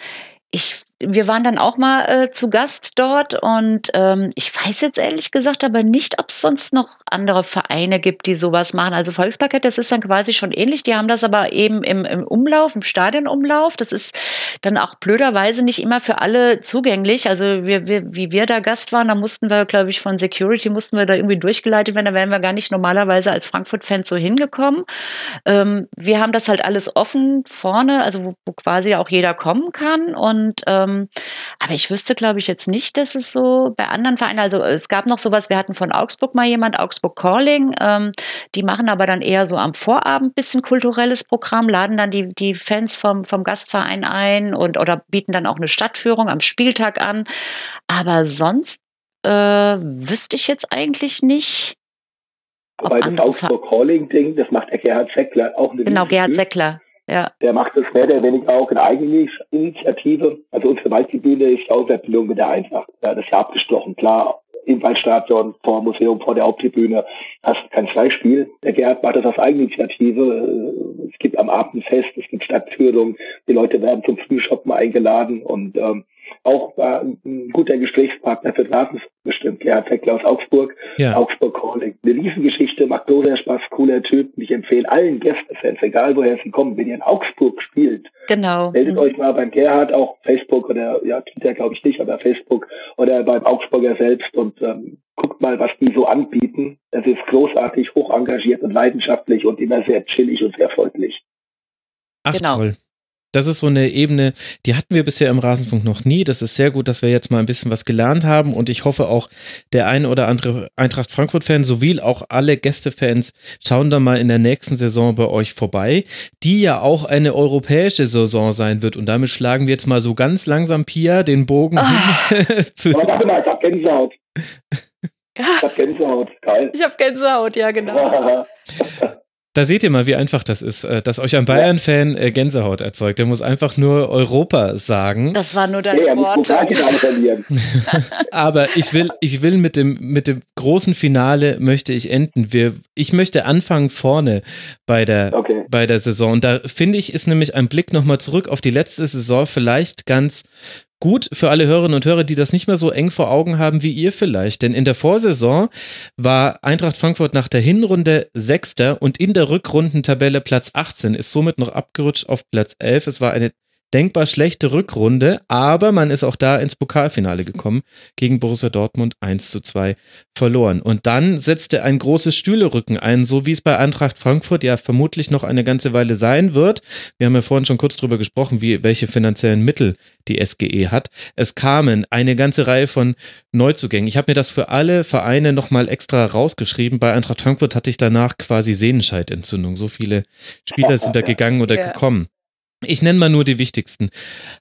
Ich wir waren dann auch mal äh, zu Gast dort und ähm, ich weiß jetzt ehrlich gesagt aber nicht, ob es sonst noch andere Vereine gibt, die sowas machen. Also Volksparkett, das ist dann quasi schon ähnlich. Die haben das aber eben im, im Umlauf, im Stadionumlauf. Das ist dann auch blöderweise nicht immer für alle zugänglich. Also wir, wir, wie wir da Gast waren, da mussten wir, glaube ich, von Security mussten wir da irgendwie durchgeleitet werden. Da wären wir gar nicht normalerweise als Frankfurt-Fans so hingekommen. Ähm, wir haben das halt alles offen vorne, also wo, wo quasi auch jeder kommen kann und ähm, ähm, aber ich wüsste, glaube ich, jetzt nicht, dass es so bei anderen Vereinen, also es gab noch sowas, wir hatten von Augsburg mal jemand, Augsburg Calling, ähm, die machen aber dann eher so am Vorabend bisschen kulturelles Programm, laden dann die, die Fans vom, vom Gastverein ein und oder bieten dann auch eine Stadtführung am Spieltag an. Aber sonst äh, wüsste ich jetzt eigentlich nicht. Wobei das Augsburg Calling-Ding, das macht der Gerhard Seckler auch eine Genau, Gerhard Seckler. Ja. Der macht das mehr oder weniger auch in Eigeninitiative. Also unsere Waldtribüne ist auch Verbindung mit der Eintracht. Ja, das ist ja abgesprochen, klar. Im Waldstadion, vor dem Museum, vor der Haupttribüne hast kein Freispiel. Der Gerhard macht das auf Eigeninitiative. Es gibt am Abend Fest, es gibt Stadtführung, die Leute werden zum Frühshoppen eingeladen und ähm, auch war ein guter Gesprächspartner für Daten bestimmt. Gerhard Heckler aus Augsburg, ja. Augsburg Calling. Eine Riesengeschichte, macht großer Spaß, cooler Typ. Ich empfehle allen Gästefans, egal woher sie kommen, wenn ihr in Augsburg spielt, genau. meldet mhm. euch mal beim Gerhard, auch Facebook oder, ja, Twitter glaube ich nicht, aber Facebook oder beim Augsburger selbst und ähm, guckt mal, was die so anbieten. Es ist großartig, hoch engagiert und leidenschaftlich und immer sehr chillig und sehr freundlich. Ach genau. toll. Das ist so eine Ebene, die hatten wir bisher im Rasenfunk noch nie. Das ist sehr gut, dass wir jetzt mal ein bisschen was gelernt haben und ich hoffe auch der ein oder andere Eintracht Frankfurt-Fan sowie auch alle Gästefans schauen da mal in der nächsten Saison bei euch vorbei, die ja auch eine europäische Saison sein wird und damit schlagen wir jetzt mal so ganz langsam Pia den Bogen ah. hin. zu Aber warte mal, ich hab Gänsehaut. Ich hab Gänsehaut, geil. Ich hab Gänsehaut, ja genau. Da seht ihr mal, wie einfach das ist, äh, dass euch ein Bayern-Fan äh, Gänsehaut erzeugt. Der muss einfach nur Europa sagen. Das war nur dein ja, Wort. Aber ich will, ich will mit dem, mit dem großen Finale möchte ich enden. Wir, ich möchte anfangen vorne bei der, okay. bei der Saison. Und da finde ich, ist nämlich ein Blick nochmal zurück auf die letzte Saison vielleicht ganz gut für alle Hörerinnen und Hörer, die das nicht mehr so eng vor Augen haben wie ihr vielleicht. Denn in der Vorsaison war Eintracht Frankfurt nach der Hinrunde Sechster und in der Rückrundentabelle Platz 18, ist somit noch abgerutscht auf Platz 11. Es war eine denkbar schlechte Rückrunde, aber man ist auch da ins Pokalfinale gekommen, gegen Borussia Dortmund 1 zu 2 verloren. Und dann setzte ein großes Stühlerücken ein, so wie es bei Eintracht Frankfurt ja vermutlich noch eine ganze Weile sein wird. Wir haben ja vorhin schon kurz drüber gesprochen, wie, welche finanziellen Mittel die SGE hat. Es kamen eine ganze Reihe von Neuzugängen. Ich habe mir das für alle Vereine nochmal extra rausgeschrieben. Bei Eintracht Frankfurt hatte ich danach quasi Sehnenscheidentzündung. So viele Spieler sind da gegangen oder ja. gekommen. Ich nenne mal nur die wichtigsten.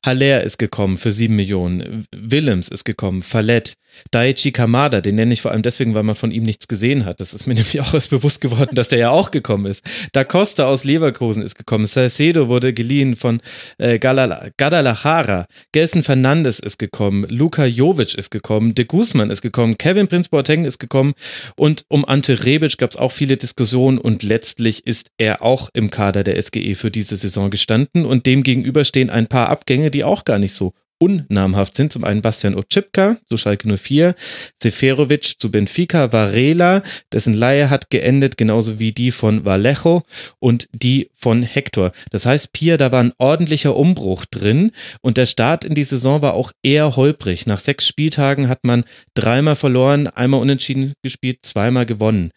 Haller ist gekommen für sieben Millionen. Willems ist gekommen. Fallett. Daichi Kamada, den nenne ich vor allem deswegen, weil man von ihm nichts gesehen hat. Das ist mir nämlich auch erst bewusst geworden, dass der ja auch gekommen ist. Da Costa aus Leverkusen ist gekommen. Salcedo wurde geliehen von äh, Guadalajara. Gelson Fernandes ist gekommen. Luka Jovic ist gekommen. De Guzman ist gekommen. Kevin Prince Boateng ist gekommen. Und um Ante Rebic gab es auch viele Diskussionen und letztlich ist er auch im Kader der SGE für diese Saison gestanden und dem gegenüber stehen ein paar Abgänge, die auch gar nicht so unnamhaft sind. Zum einen Bastian Otschipka zu Schalke 04, Seferovic zu Benfica, Varela, dessen Laie hat geendet, genauso wie die von Vallejo und die von Hector. Das heißt, Pia, da war ein ordentlicher Umbruch drin und der Start in die Saison war auch eher holprig. Nach sechs Spieltagen hat man dreimal verloren, einmal unentschieden gespielt, zweimal gewonnen.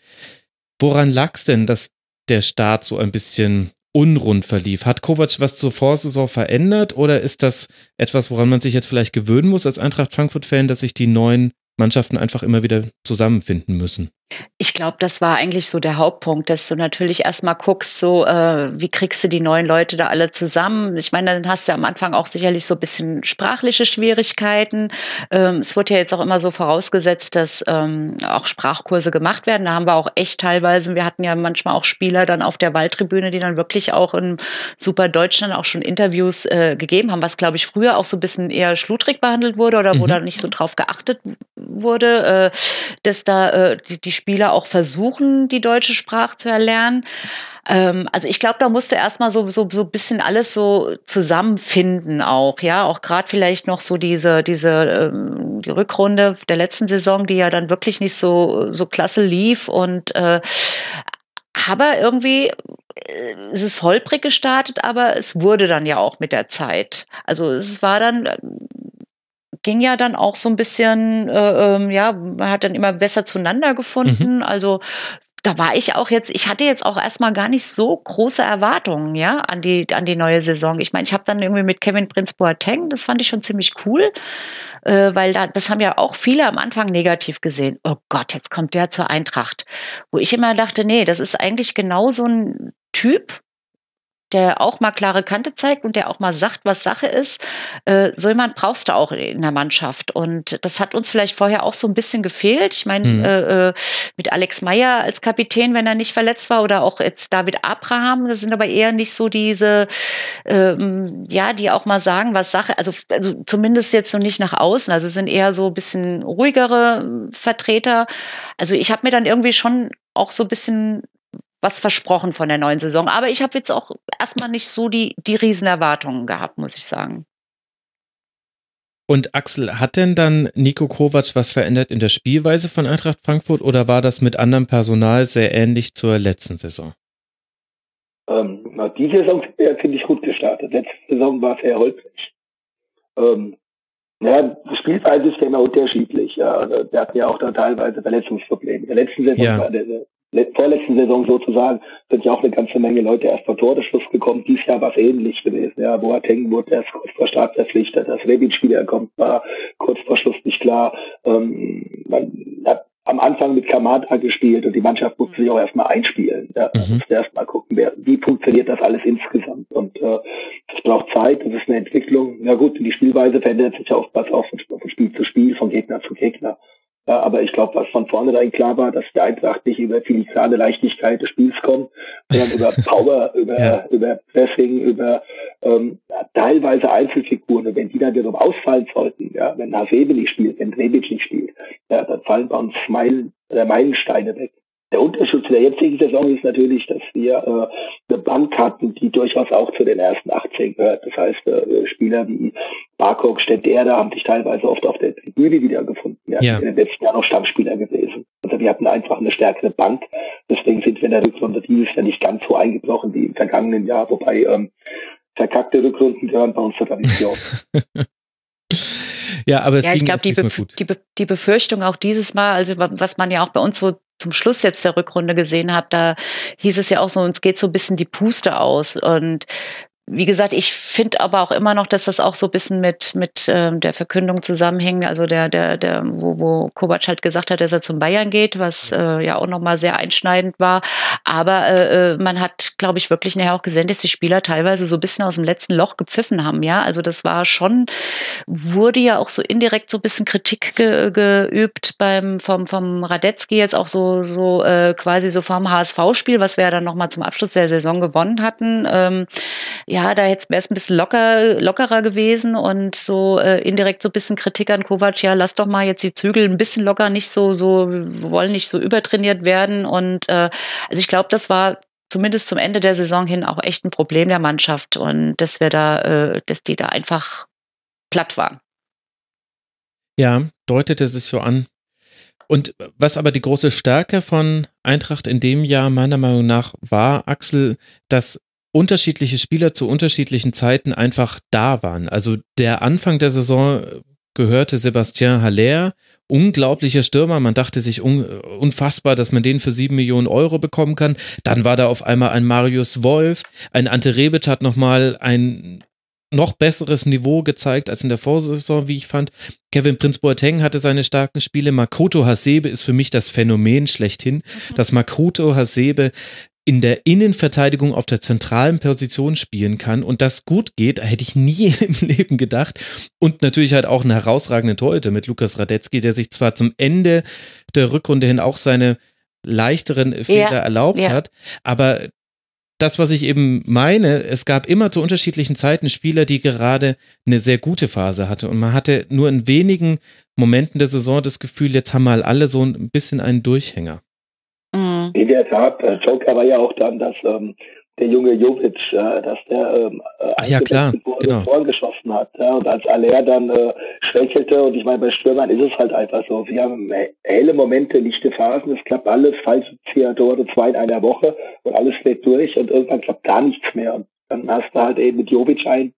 Woran lag es denn, dass der Start so ein bisschen unrund verlief. Hat Kovac was zur Vorsaison verändert oder ist das etwas, woran man sich jetzt vielleicht gewöhnen muss als Eintracht Frankfurt-Fan, dass sich die neuen Mannschaften einfach immer wieder zusammenfinden müssen? Ich glaube, das war eigentlich so der Hauptpunkt, dass du natürlich erstmal guckst, so äh, wie kriegst du die neuen Leute da alle zusammen. Ich meine, dann hast du am Anfang auch sicherlich so ein bisschen sprachliche Schwierigkeiten. Ähm, es wurde ja jetzt auch immer so vorausgesetzt, dass ähm, auch Sprachkurse gemacht werden. Da haben wir auch echt teilweise, wir hatten ja manchmal auch Spieler dann auf der Waldtribüne, die dann wirklich auch in Super Deutschland auch schon Interviews äh, gegeben haben, was glaube ich früher auch so ein bisschen eher schludrig behandelt wurde oder wo mhm. da nicht so drauf geachtet wurde, äh, dass da äh, die, die Spieler auch versuchen, die deutsche Sprache zu erlernen. Ähm, also ich glaube, da musste erstmal so so so bisschen alles so zusammenfinden auch, ja, auch gerade vielleicht noch so diese diese ähm, die Rückrunde der letzten Saison, die ja dann wirklich nicht so so klasse lief und äh, aber irgendwie äh, es ist holprig gestartet, aber es wurde dann ja auch mit der Zeit. Also es war dann ging ja dann auch so ein bisschen, äh, ähm, ja, man hat dann immer besser zueinander gefunden. Mhm. Also da war ich auch jetzt, ich hatte jetzt auch erstmal gar nicht so große Erwartungen, ja, an die, an die neue Saison. Ich meine, ich habe dann irgendwie mit Kevin Prince Boateng, das fand ich schon ziemlich cool, äh, weil da, das haben ja auch viele am Anfang negativ gesehen. Oh Gott, jetzt kommt der zur Eintracht. Wo ich immer dachte, nee, das ist eigentlich genau so ein Typ, der auch mal klare Kante zeigt und der auch mal sagt, was Sache ist. Äh, so jemand brauchst du auch in der Mannschaft. Und das hat uns vielleicht vorher auch so ein bisschen gefehlt. Ich meine, mhm. äh, äh mit Alex Meyer als Kapitän, wenn er nicht verletzt war, oder auch jetzt David Abraham, das sind aber eher nicht so diese, ähm, ja, die auch mal sagen, was Sache, also, also zumindest jetzt noch nicht nach außen, also sind eher so ein bisschen ruhigere Vertreter. Also ich habe mir dann irgendwie schon auch so ein bisschen was versprochen von der neuen Saison. Aber ich habe jetzt auch erstmal nicht so die, die Riesenerwartungen gehabt, muss ich sagen. Und Axel, hat denn dann Nico Kovac was verändert in der Spielweise von Eintracht Frankfurt oder war das mit anderem Personal sehr ähnlich zur letzten Saison? Ähm, na, die Saison finde ich gut gestartet. Letzte Saison war es eher holprig. Ähm, ja, die Spielweise ist ja immer unterschiedlich. Ja. Also, wir hatten ja auch da teilweise Verletzungsprobleme. In der letzten Saison ja. war der vorletzten Saison sozusagen sind ja auch eine ganze Menge Leute erst vor Tordeschluss gekommen. Dies Jahr war es ähnlich gewesen. Ja, Boateng wurde erst kurz vor Start verpflichtet, dass Rebic wiederkommt, war kurz vor Schluss nicht klar. Ähm, man hat am Anfang mit Kamada gespielt und die Mannschaft musste sich auch erstmal einspielen. Ja, mhm. musste erstmal gucken, wer, wie funktioniert das alles insgesamt. Und äh, das braucht Zeit, das ist eine Entwicklung. Ja gut, die Spielweise verändert sich auch was auch von Spiel zu Spiel, von Gegner zu Gegner. Ja, aber ich glaube, was von vornherein klar war, dass die Eintracht nicht über filigrane Leichtigkeit des Spiels kommt, sondern über Power, über, ja. über Pressing, über ähm, ja, teilweise Einzelfiguren. Und wenn die dann wiederum ausfallen sollten, ja, wenn Hasebe nicht spielt, wenn Rebic nicht spielt, ja, dann fallen bei uns Meilen, äh, Meilensteine weg. Der Unterschied zu der jetzigen Saison ist natürlich, dass wir äh, eine Bank hatten, die durchaus auch zu den ersten 18 gehört. Das heißt, äh, Spieler wie Barkok, Stendera haben sich teilweise oft auf der Tribüne wiedergefunden. Ja, ja. in den letzten Jahren auch Stammspieler gewesen. Also wir hatten einfach eine stärkere Bank. Deswegen sind wir in der Rückrunde dieses Jahr nicht ganz so eingebrochen wie im vergangenen Jahr, wobei ähm, verkackte Rückrunden gehören bei uns zur Tradition. ja, aber es ja, ging ich glaube, die, die, Be die Befürchtung auch dieses Mal, also was man ja auch bei uns so zum Schluss jetzt der Rückrunde gesehen hat, da hieß es ja auch so, uns geht so ein bisschen die Puste aus. Und wie gesagt, ich finde aber auch immer noch, dass das auch so ein bisschen mit, mit ähm, der Verkündung zusammenhängt, also der, der, der, wo, wo Kovac halt gesagt hat, dass er zum Bayern geht, was äh, ja auch nochmal sehr einschneidend war. Aber äh, äh, man hat, glaube ich, wirklich nachher auch gesehen, dass die Spieler teilweise so ein bisschen aus dem letzten Loch gepfiffen haben, ja. Also das war schon, wurde ja auch so indirekt so ein bisschen Kritik ge, geübt beim vom, vom Radetzky jetzt auch so, so äh, quasi so vom HSV-Spiel, was wir ja dann nochmal zum Abschluss der Saison gewonnen hatten. Ähm, ja, da hätte es ein bisschen locker, lockerer gewesen und so äh, indirekt so ein bisschen Kritik an Kovac, ja, lass doch mal jetzt die Zügel ein bisschen locker, nicht so, so, wir wollen nicht so übertrainiert werden. Und äh, also ich glaube, das war zumindest zum Ende der Saison hin auch echt ein Problem der Mannschaft und dass wir da, äh, dass die da einfach platt waren. Ja, deutete sich so an. Und was aber die große Stärke von Eintracht in dem Jahr meiner Meinung nach war, Axel, dass unterschiedliche Spieler zu unterschiedlichen Zeiten einfach da waren. Also der Anfang der Saison gehörte Sebastien Haller, unglaublicher Stürmer. Man dachte sich un unfassbar, dass man den für sieben Millionen Euro bekommen kann. Dann war da auf einmal ein Marius Wolf, ein Ante Rebic hat nochmal ein noch besseres Niveau gezeigt als in der Vorsaison, wie ich fand. Kevin Prinz Boateng hatte seine starken Spiele. Makoto Hasebe ist für mich das Phänomen schlechthin, mhm. dass Makoto Hasebe in der Innenverteidigung auf der zentralen Position spielen kann und das gut geht, hätte ich nie im Leben gedacht. Und natürlich halt auch eine herausragende Torhüter mit Lukas Radetzky, der sich zwar zum Ende der Rückrunde hin auch seine leichteren Fehler ja, erlaubt ja. hat, aber das, was ich eben meine, es gab immer zu unterschiedlichen Zeiten Spieler, die gerade eine sehr gute Phase hatte und man hatte nur in wenigen Momenten der Saison das Gefühl, jetzt haben mal alle so ein bisschen einen Durchhänger. In der Tat, äh, Joker war ja auch dann, dass ähm, der junge Jovic, äh, dass der ähm, äh, Ach ja, klar, genau. Tor geschossen hat. Ja, und als Aller dann äh, schwächelte, und ich meine, bei Stürmern ist es halt einfach so, wir haben helle Momente, lichte Phasen, es klappt alles, falsche Tore, zwei in einer Woche und alles fällt durch und irgendwann klappt gar nichts mehr. Und dann hast du halt eben mit Jovic einen,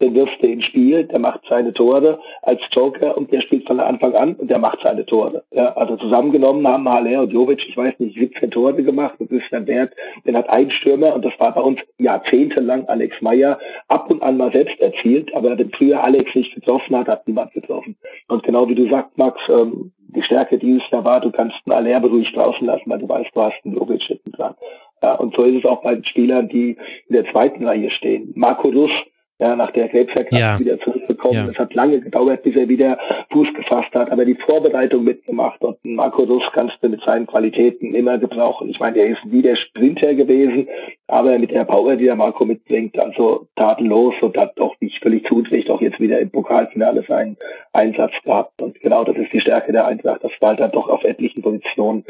den wirfst du ins Spiel, der macht seine Tore als Joker und der spielt von Anfang an und der macht seine Tore. Ja, also zusammengenommen haben Haller und Jovic, ich weiß nicht, 17 Tore gemacht, das ist der Wert, den hat ein Stürmer und das war bei uns jahrzehntelang Alex Meyer, ab und an mal selbst erzielt, aber wenn früher Alex nicht getroffen hat, hat niemand getroffen. Und genau wie du sagst, Max, ähm, die Stärke dieses Jahr war, du kannst einen Aller beruhigt draußen lassen, weil du weißt, du hast einen Jovic hinten dran. Ja, und so ist es auch bei den Spielern, die in der zweiten Reihe stehen. Marco Russ, ja, nach der Krebserkrankung ja. wieder zurückgekommen. Ja. Es hat lange gedauert, bis er wieder Fuß gefasst hat, aber die Vorbereitung mitgemacht und Marco Russ kannst du mit seinen Qualitäten immer gebrauchen. Ich meine, er ist nie der Sprinter gewesen, aber mit der Power, die der Marco mitbringt, also tatenlos und hat auch nicht völlig zuträglich auch jetzt wieder im Pokalfinale seinen Einsatz gehabt. Und genau das ist die Stärke der Eintracht, dass wir halt dann doch auf etlichen Positionen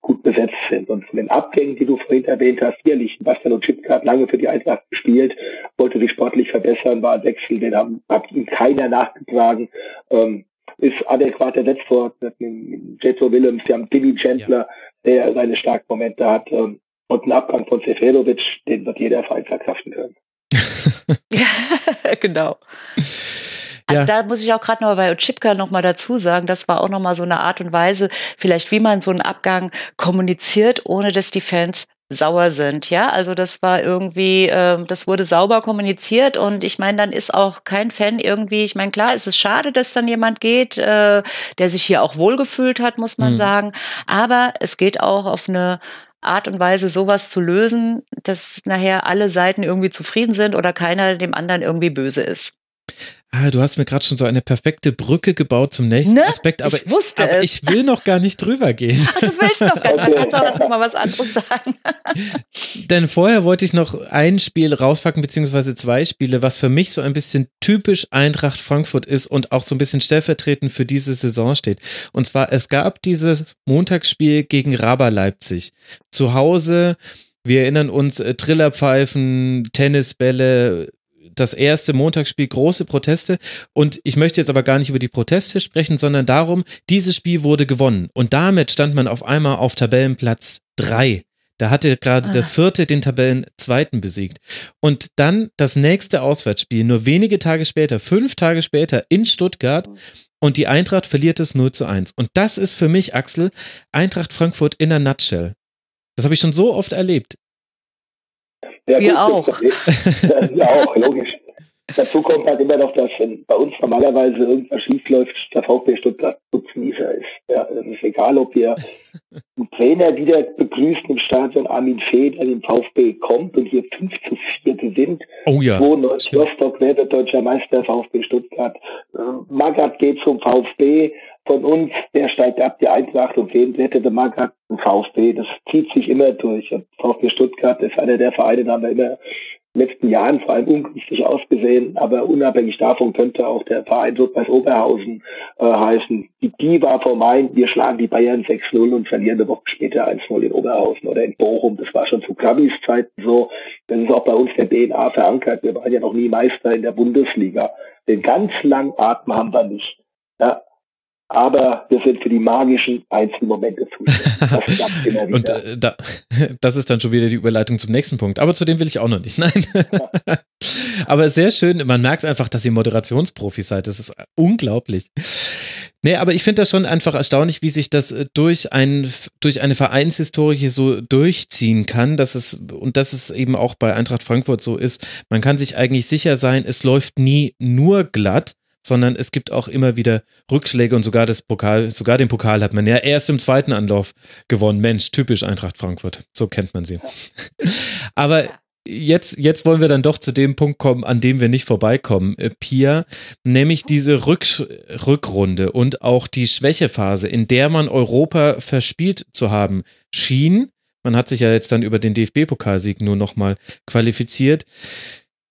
gut besetzt sind. Und von den Abgängen, die du vorhin erwähnt hast, hier liegt Bastian und Chipka hat lange für die Eintracht gespielt, wollte sich sportlich verbessern verbessern, war ein Wechsel, den haben, hat ihm keiner nachgetragen. Ähm, ist adäquat ersetzt worden mit Jetro Willems, wir haben Timmy Chandler, ja. der seine starken Momente hat ähm, und einen Abgang von Seferovic, den wird jeder Verein verkraften können. ja, genau. Also ja. da muss ich auch gerade noch bei Chipka noch mal dazu sagen, das war auch noch mal so eine Art und Weise, vielleicht wie man so einen Abgang kommuniziert, ohne dass die Fans sauer sind. Ja, also das war irgendwie, äh, das wurde sauber kommuniziert und ich meine, dann ist auch kein Fan irgendwie, ich meine, klar, es ist schade, dass dann jemand geht, äh, der sich hier auch wohlgefühlt hat, muss man mhm. sagen, aber es geht auch auf eine Art und Weise, sowas zu lösen, dass nachher alle Seiten irgendwie zufrieden sind oder keiner dem anderen irgendwie böse ist. Ah, du hast mir gerade schon so eine perfekte Brücke gebaut zum nächsten ne? Aspekt, aber, ich, aber ich, will noch gar nicht drüber gehen. Ach, du willst noch gar nicht, kannst auch noch mal was anderes sagen. Denn vorher wollte ich noch ein Spiel rauspacken, beziehungsweise zwei Spiele, was für mich so ein bisschen typisch Eintracht Frankfurt ist und auch so ein bisschen stellvertretend für diese Saison steht. Und zwar, es gab dieses Montagsspiel gegen Raber Leipzig. Zu Hause Wir erinnern uns, äh, Trillerpfeifen, Tennisbälle, das erste Montagsspiel große Proteste. Und ich möchte jetzt aber gar nicht über die Proteste sprechen, sondern darum, dieses Spiel wurde gewonnen. Und damit stand man auf einmal auf Tabellenplatz drei. Da hatte gerade ah. der vierte den Tabellenzweiten besiegt. Und dann das nächste Auswärtsspiel, nur wenige Tage später, fünf Tage später in Stuttgart. Und die Eintracht verliert es 0 zu 1. Und das ist für mich, Axel, Eintracht Frankfurt in a nutshell. Das habe ich schon so oft erlebt. Ja, Wir auch. Wir auch, logisch. Dazu kommt halt immer noch, dass wenn bei uns normalerweise irgendwas schief läuft, der VfB Stuttgart Nutznießer ist. Ja, es ist egal, ob wir einen Trainer wieder begrüßen im Stadion, Armin Fee, der den VfB kommt und hier 5 zu 4 gewinnt. Oh ja. 92 Rostock wäre deutscher Meister, VfB Stuttgart. Äh, Magath geht zum VfB von uns, der steigt ab, die Eintracht und wen rettete Magath? VfB. Das zieht sich immer durch. Und VfB Stuttgart ist einer der Vereine, da haben wir immer letzten Jahren vor allem ungünstig ausgesehen, aber unabhängig davon könnte auch der Verein Rot-Weiß Oberhausen äh, heißen. Die Diva vor Main, wir schlagen die Bayern 6-0 und verlieren eine Woche später 1-0 in Oberhausen oder in Bochum. Das war schon zu Krabis Zeiten so. Das ist auch bei uns der DNA verankert. Wir waren ja noch nie Meister in der Bundesliga. Den ganz langen Atem haben wir nicht. Ja, aber wir sind für die magischen Einzelmomente zuständig. Das Und äh, da, das ist dann schon wieder die Überleitung zum nächsten Punkt. Aber zu dem will ich auch noch nicht. Nein. Ja. aber sehr schön. Man merkt einfach, dass ihr Moderationsprofis seid. Das ist unglaublich. Nee, aber ich finde das schon einfach erstaunlich, wie sich das äh, durch, ein, durch eine Vereinshistorie so durchziehen kann, dass es, und dass es eben auch bei Eintracht Frankfurt so ist. Man kann sich eigentlich sicher sein, es läuft nie nur glatt, sondern es gibt auch immer wieder Rückschläge und sogar das Pokal, sogar den Pokal hat man ja erst im zweiten Anlauf gewonnen. Mensch, typisch Eintracht Frankfurt. So kennt man sie. Aber jetzt, jetzt wollen wir dann doch zu dem Punkt kommen, an dem wir nicht vorbeikommen, äh, Pia, nämlich diese Rück Rückrunde und auch die Schwächephase, in der man Europa verspielt zu haben schien. Man hat sich ja jetzt dann über den DFB-Pokalsieg nur nochmal qualifiziert.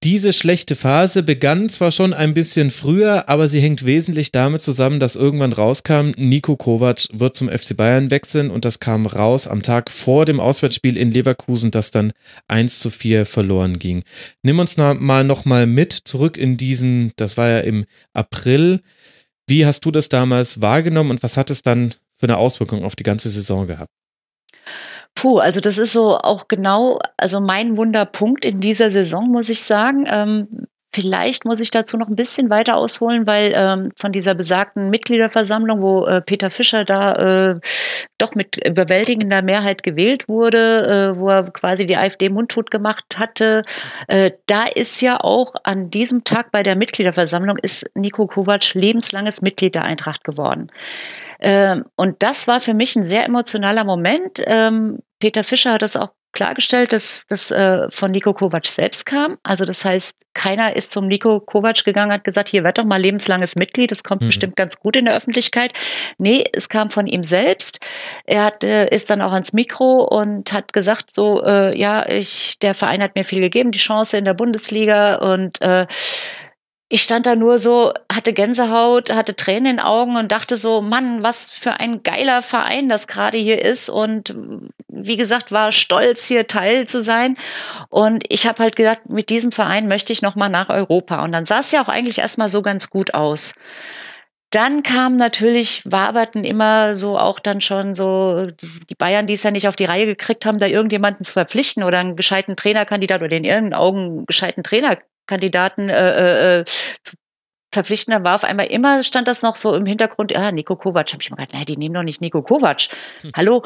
Diese schlechte Phase begann zwar schon ein bisschen früher, aber sie hängt wesentlich damit zusammen, dass irgendwann rauskam, Nico Kovac wird zum FC Bayern wechseln und das kam raus am Tag vor dem Auswärtsspiel in Leverkusen, das dann 1 zu 4 verloren ging. Nimm uns mal nochmal mit zurück in diesen, das war ja im April. Wie hast du das damals wahrgenommen und was hat es dann für eine Auswirkung auf die ganze Saison gehabt? Puh, also das ist so auch genau, also mein Wunderpunkt in dieser Saison, muss ich sagen. Ähm, Vielleicht muss ich dazu noch ein bisschen weiter ausholen, weil ähm, von dieser besagten Mitgliederversammlung, wo äh, Peter Fischer da äh, doch mit überwältigender Mehrheit gewählt wurde, äh, wo er quasi die AfD mundtot gemacht hatte, äh, da ist ja auch an diesem Tag bei der Mitgliederversammlung ist Nico Kovac lebenslanges Mitglied der Eintracht geworden. Ähm, und das war für mich ein sehr emotionaler Moment. Ähm, Peter Fischer hat das auch klargestellt, dass das äh, von Nico Kovac selbst kam. Also das heißt, keiner ist zum Nico Kovac gegangen, hat gesagt, hier werd doch mal lebenslanges Mitglied, das kommt mhm. bestimmt ganz gut in der Öffentlichkeit. Nee, es kam von ihm selbst. Er hat, äh, ist dann auch ans Mikro und hat gesagt, so, äh, ja, ich, der Verein hat mir viel gegeben, die Chance in der Bundesliga und äh, ich stand da nur so, hatte Gänsehaut, hatte Tränen in den Augen und dachte so, Mann, was für ein geiler Verein das gerade hier ist. Und wie gesagt, war stolz, hier Teil zu sein. Und ich habe halt gesagt, mit diesem Verein möchte ich nochmal nach Europa. Und dann sah es ja auch eigentlich erstmal so ganz gut aus. Dann kam natürlich, waberten immer so auch dann schon so die Bayern, die es ja nicht auf die Reihe gekriegt haben, da irgendjemanden zu verpflichten oder einen gescheiten Trainerkandidat oder in ihren Augen gescheiten Trainer Kandidaten äh, äh, zu verpflichten. Da war auf einmal immer, stand das noch so im Hintergrund, ja, Nico Kovac. Habe ich mir gedacht, nein, die nehmen doch nicht Nico Kovac. Hm. Hallo,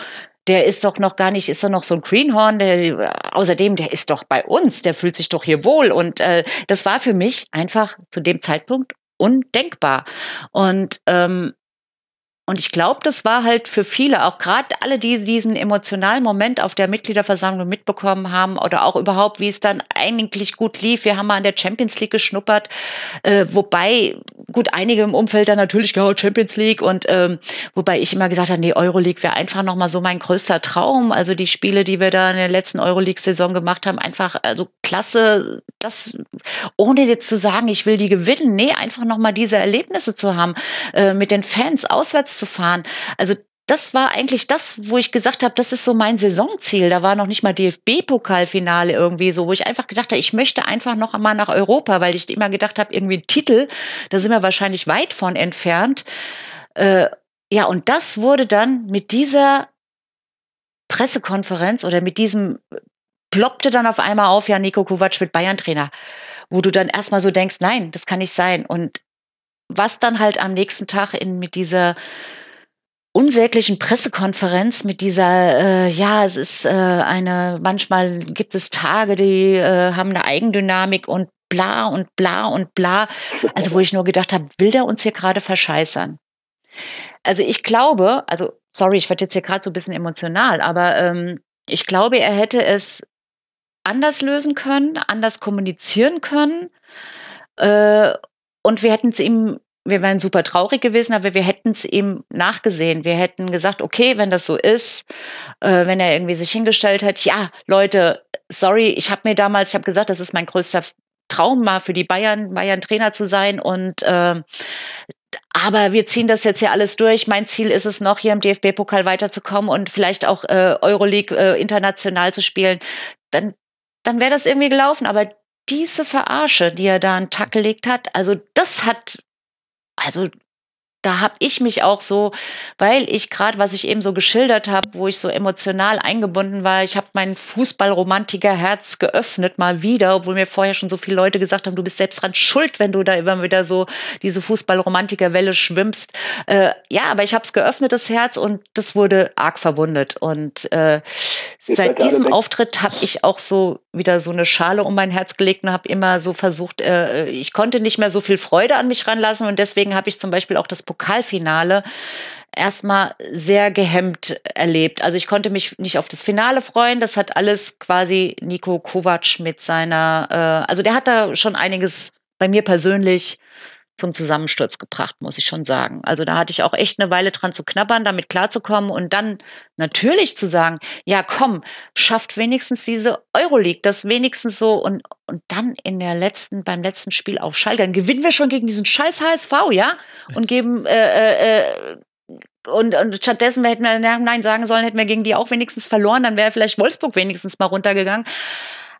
der ist doch noch gar nicht, ist doch noch so ein Greenhorn, der, außerdem, der ist doch bei uns, der fühlt sich doch hier wohl. Und äh, das war für mich einfach zu dem Zeitpunkt undenkbar. Und ähm, und ich glaube, das war halt für viele, auch gerade alle, die diesen emotionalen Moment auf der Mitgliederversammlung mitbekommen haben oder auch überhaupt, wie es dann eigentlich gut lief. Wir haben mal an der Champions League geschnuppert, äh, wobei gut einige im Umfeld dann natürlich ja Champions League und ähm, wobei ich immer gesagt habe, nee, Euroleague wäre einfach noch mal so mein größter Traum. Also die Spiele, die wir da in der letzten Euroleague-Saison gemacht haben, einfach also klasse. Das ohne jetzt zu sagen, ich will die gewinnen, nee, einfach noch mal diese Erlebnisse zu haben, äh, mit den Fans auswärts zu fahren. Also das war eigentlich das, wo ich gesagt habe, das ist so mein Saisonziel. Da war noch nicht mal DFB-Pokalfinale irgendwie so, wo ich einfach gedacht habe, ich möchte einfach noch einmal nach Europa, weil ich immer gedacht habe, irgendwie ein Titel, da sind wir wahrscheinlich weit von entfernt. Äh, ja, und das wurde dann mit dieser Pressekonferenz oder mit diesem ploppte dann auf einmal auf, ja, Nico Kovac wird Bayern-Trainer, wo du dann erstmal so denkst, nein, das kann nicht sein. Und was dann halt am nächsten Tag in, mit dieser unsäglichen Pressekonferenz mit dieser, äh, ja, es ist äh, eine, manchmal gibt es Tage, die äh, haben eine Eigendynamik und bla und bla und bla. Also wo ich nur gedacht habe, will der uns hier gerade verscheißern? Also ich glaube, also sorry, ich werde jetzt hier gerade so ein bisschen emotional, aber ähm, ich glaube, er hätte es anders lösen können, anders kommunizieren können. Äh, und wir hätten es ihm wir wären super traurig gewesen, aber wir hätten es ihm nachgesehen. Wir hätten gesagt, okay, wenn das so ist, äh, wenn er irgendwie sich hingestellt hat, ja, Leute, sorry, ich habe mir damals, ich habe gesagt, das ist mein größter Traum, mal für die Bayern, Bayern Trainer zu sein und äh, aber wir ziehen das jetzt ja alles durch. Mein Ziel ist es noch, hier im DFB-Pokal weiterzukommen und vielleicht auch äh, Euroleague äh, international zu spielen. Dann, dann wäre das irgendwie gelaufen. Aber diese Verarsche, die er da an den Tag gelegt hat, also das hat also da habe ich mich auch so, weil ich gerade, was ich eben so geschildert habe, wo ich so emotional eingebunden war, ich habe mein Fußballromantiker-Herz geöffnet mal wieder, obwohl mir vorher schon so viele Leute gesagt haben, du bist selbst dran schuld, wenn du da immer wieder so diese Fußballromantiker-Welle schwimmst. Äh, ja, aber ich habe es geöffnet, das Herz, und das wurde arg verwundet. Und äh, seit diesem Auftritt habe ich auch so wieder so eine Schale um mein Herz gelegt und habe immer so versucht, äh, ich konnte nicht mehr so viel Freude an mich ranlassen und deswegen habe ich zum Beispiel auch das Pokalfinale erstmal sehr gehemmt erlebt. Also ich konnte mich nicht auf das Finale freuen. Das hat alles quasi Nico Kovac mit seiner, äh, also der hat da schon einiges bei mir persönlich zum Zusammensturz gebracht, muss ich schon sagen. Also da hatte ich auch echt eine Weile dran zu knabbern, damit klarzukommen und dann natürlich zu sagen, ja komm, schafft wenigstens diese Euroleague, das wenigstens so und, und dann in der letzten, beim letzten Spiel auf Schalke, dann gewinnen wir schon gegen diesen scheiß HSV, ja? Und geben, äh, äh, äh und, und stattdessen hätten wir Nein sagen sollen, hätten wir gegen die auch wenigstens verloren, dann wäre vielleicht Wolfsburg wenigstens mal runtergegangen.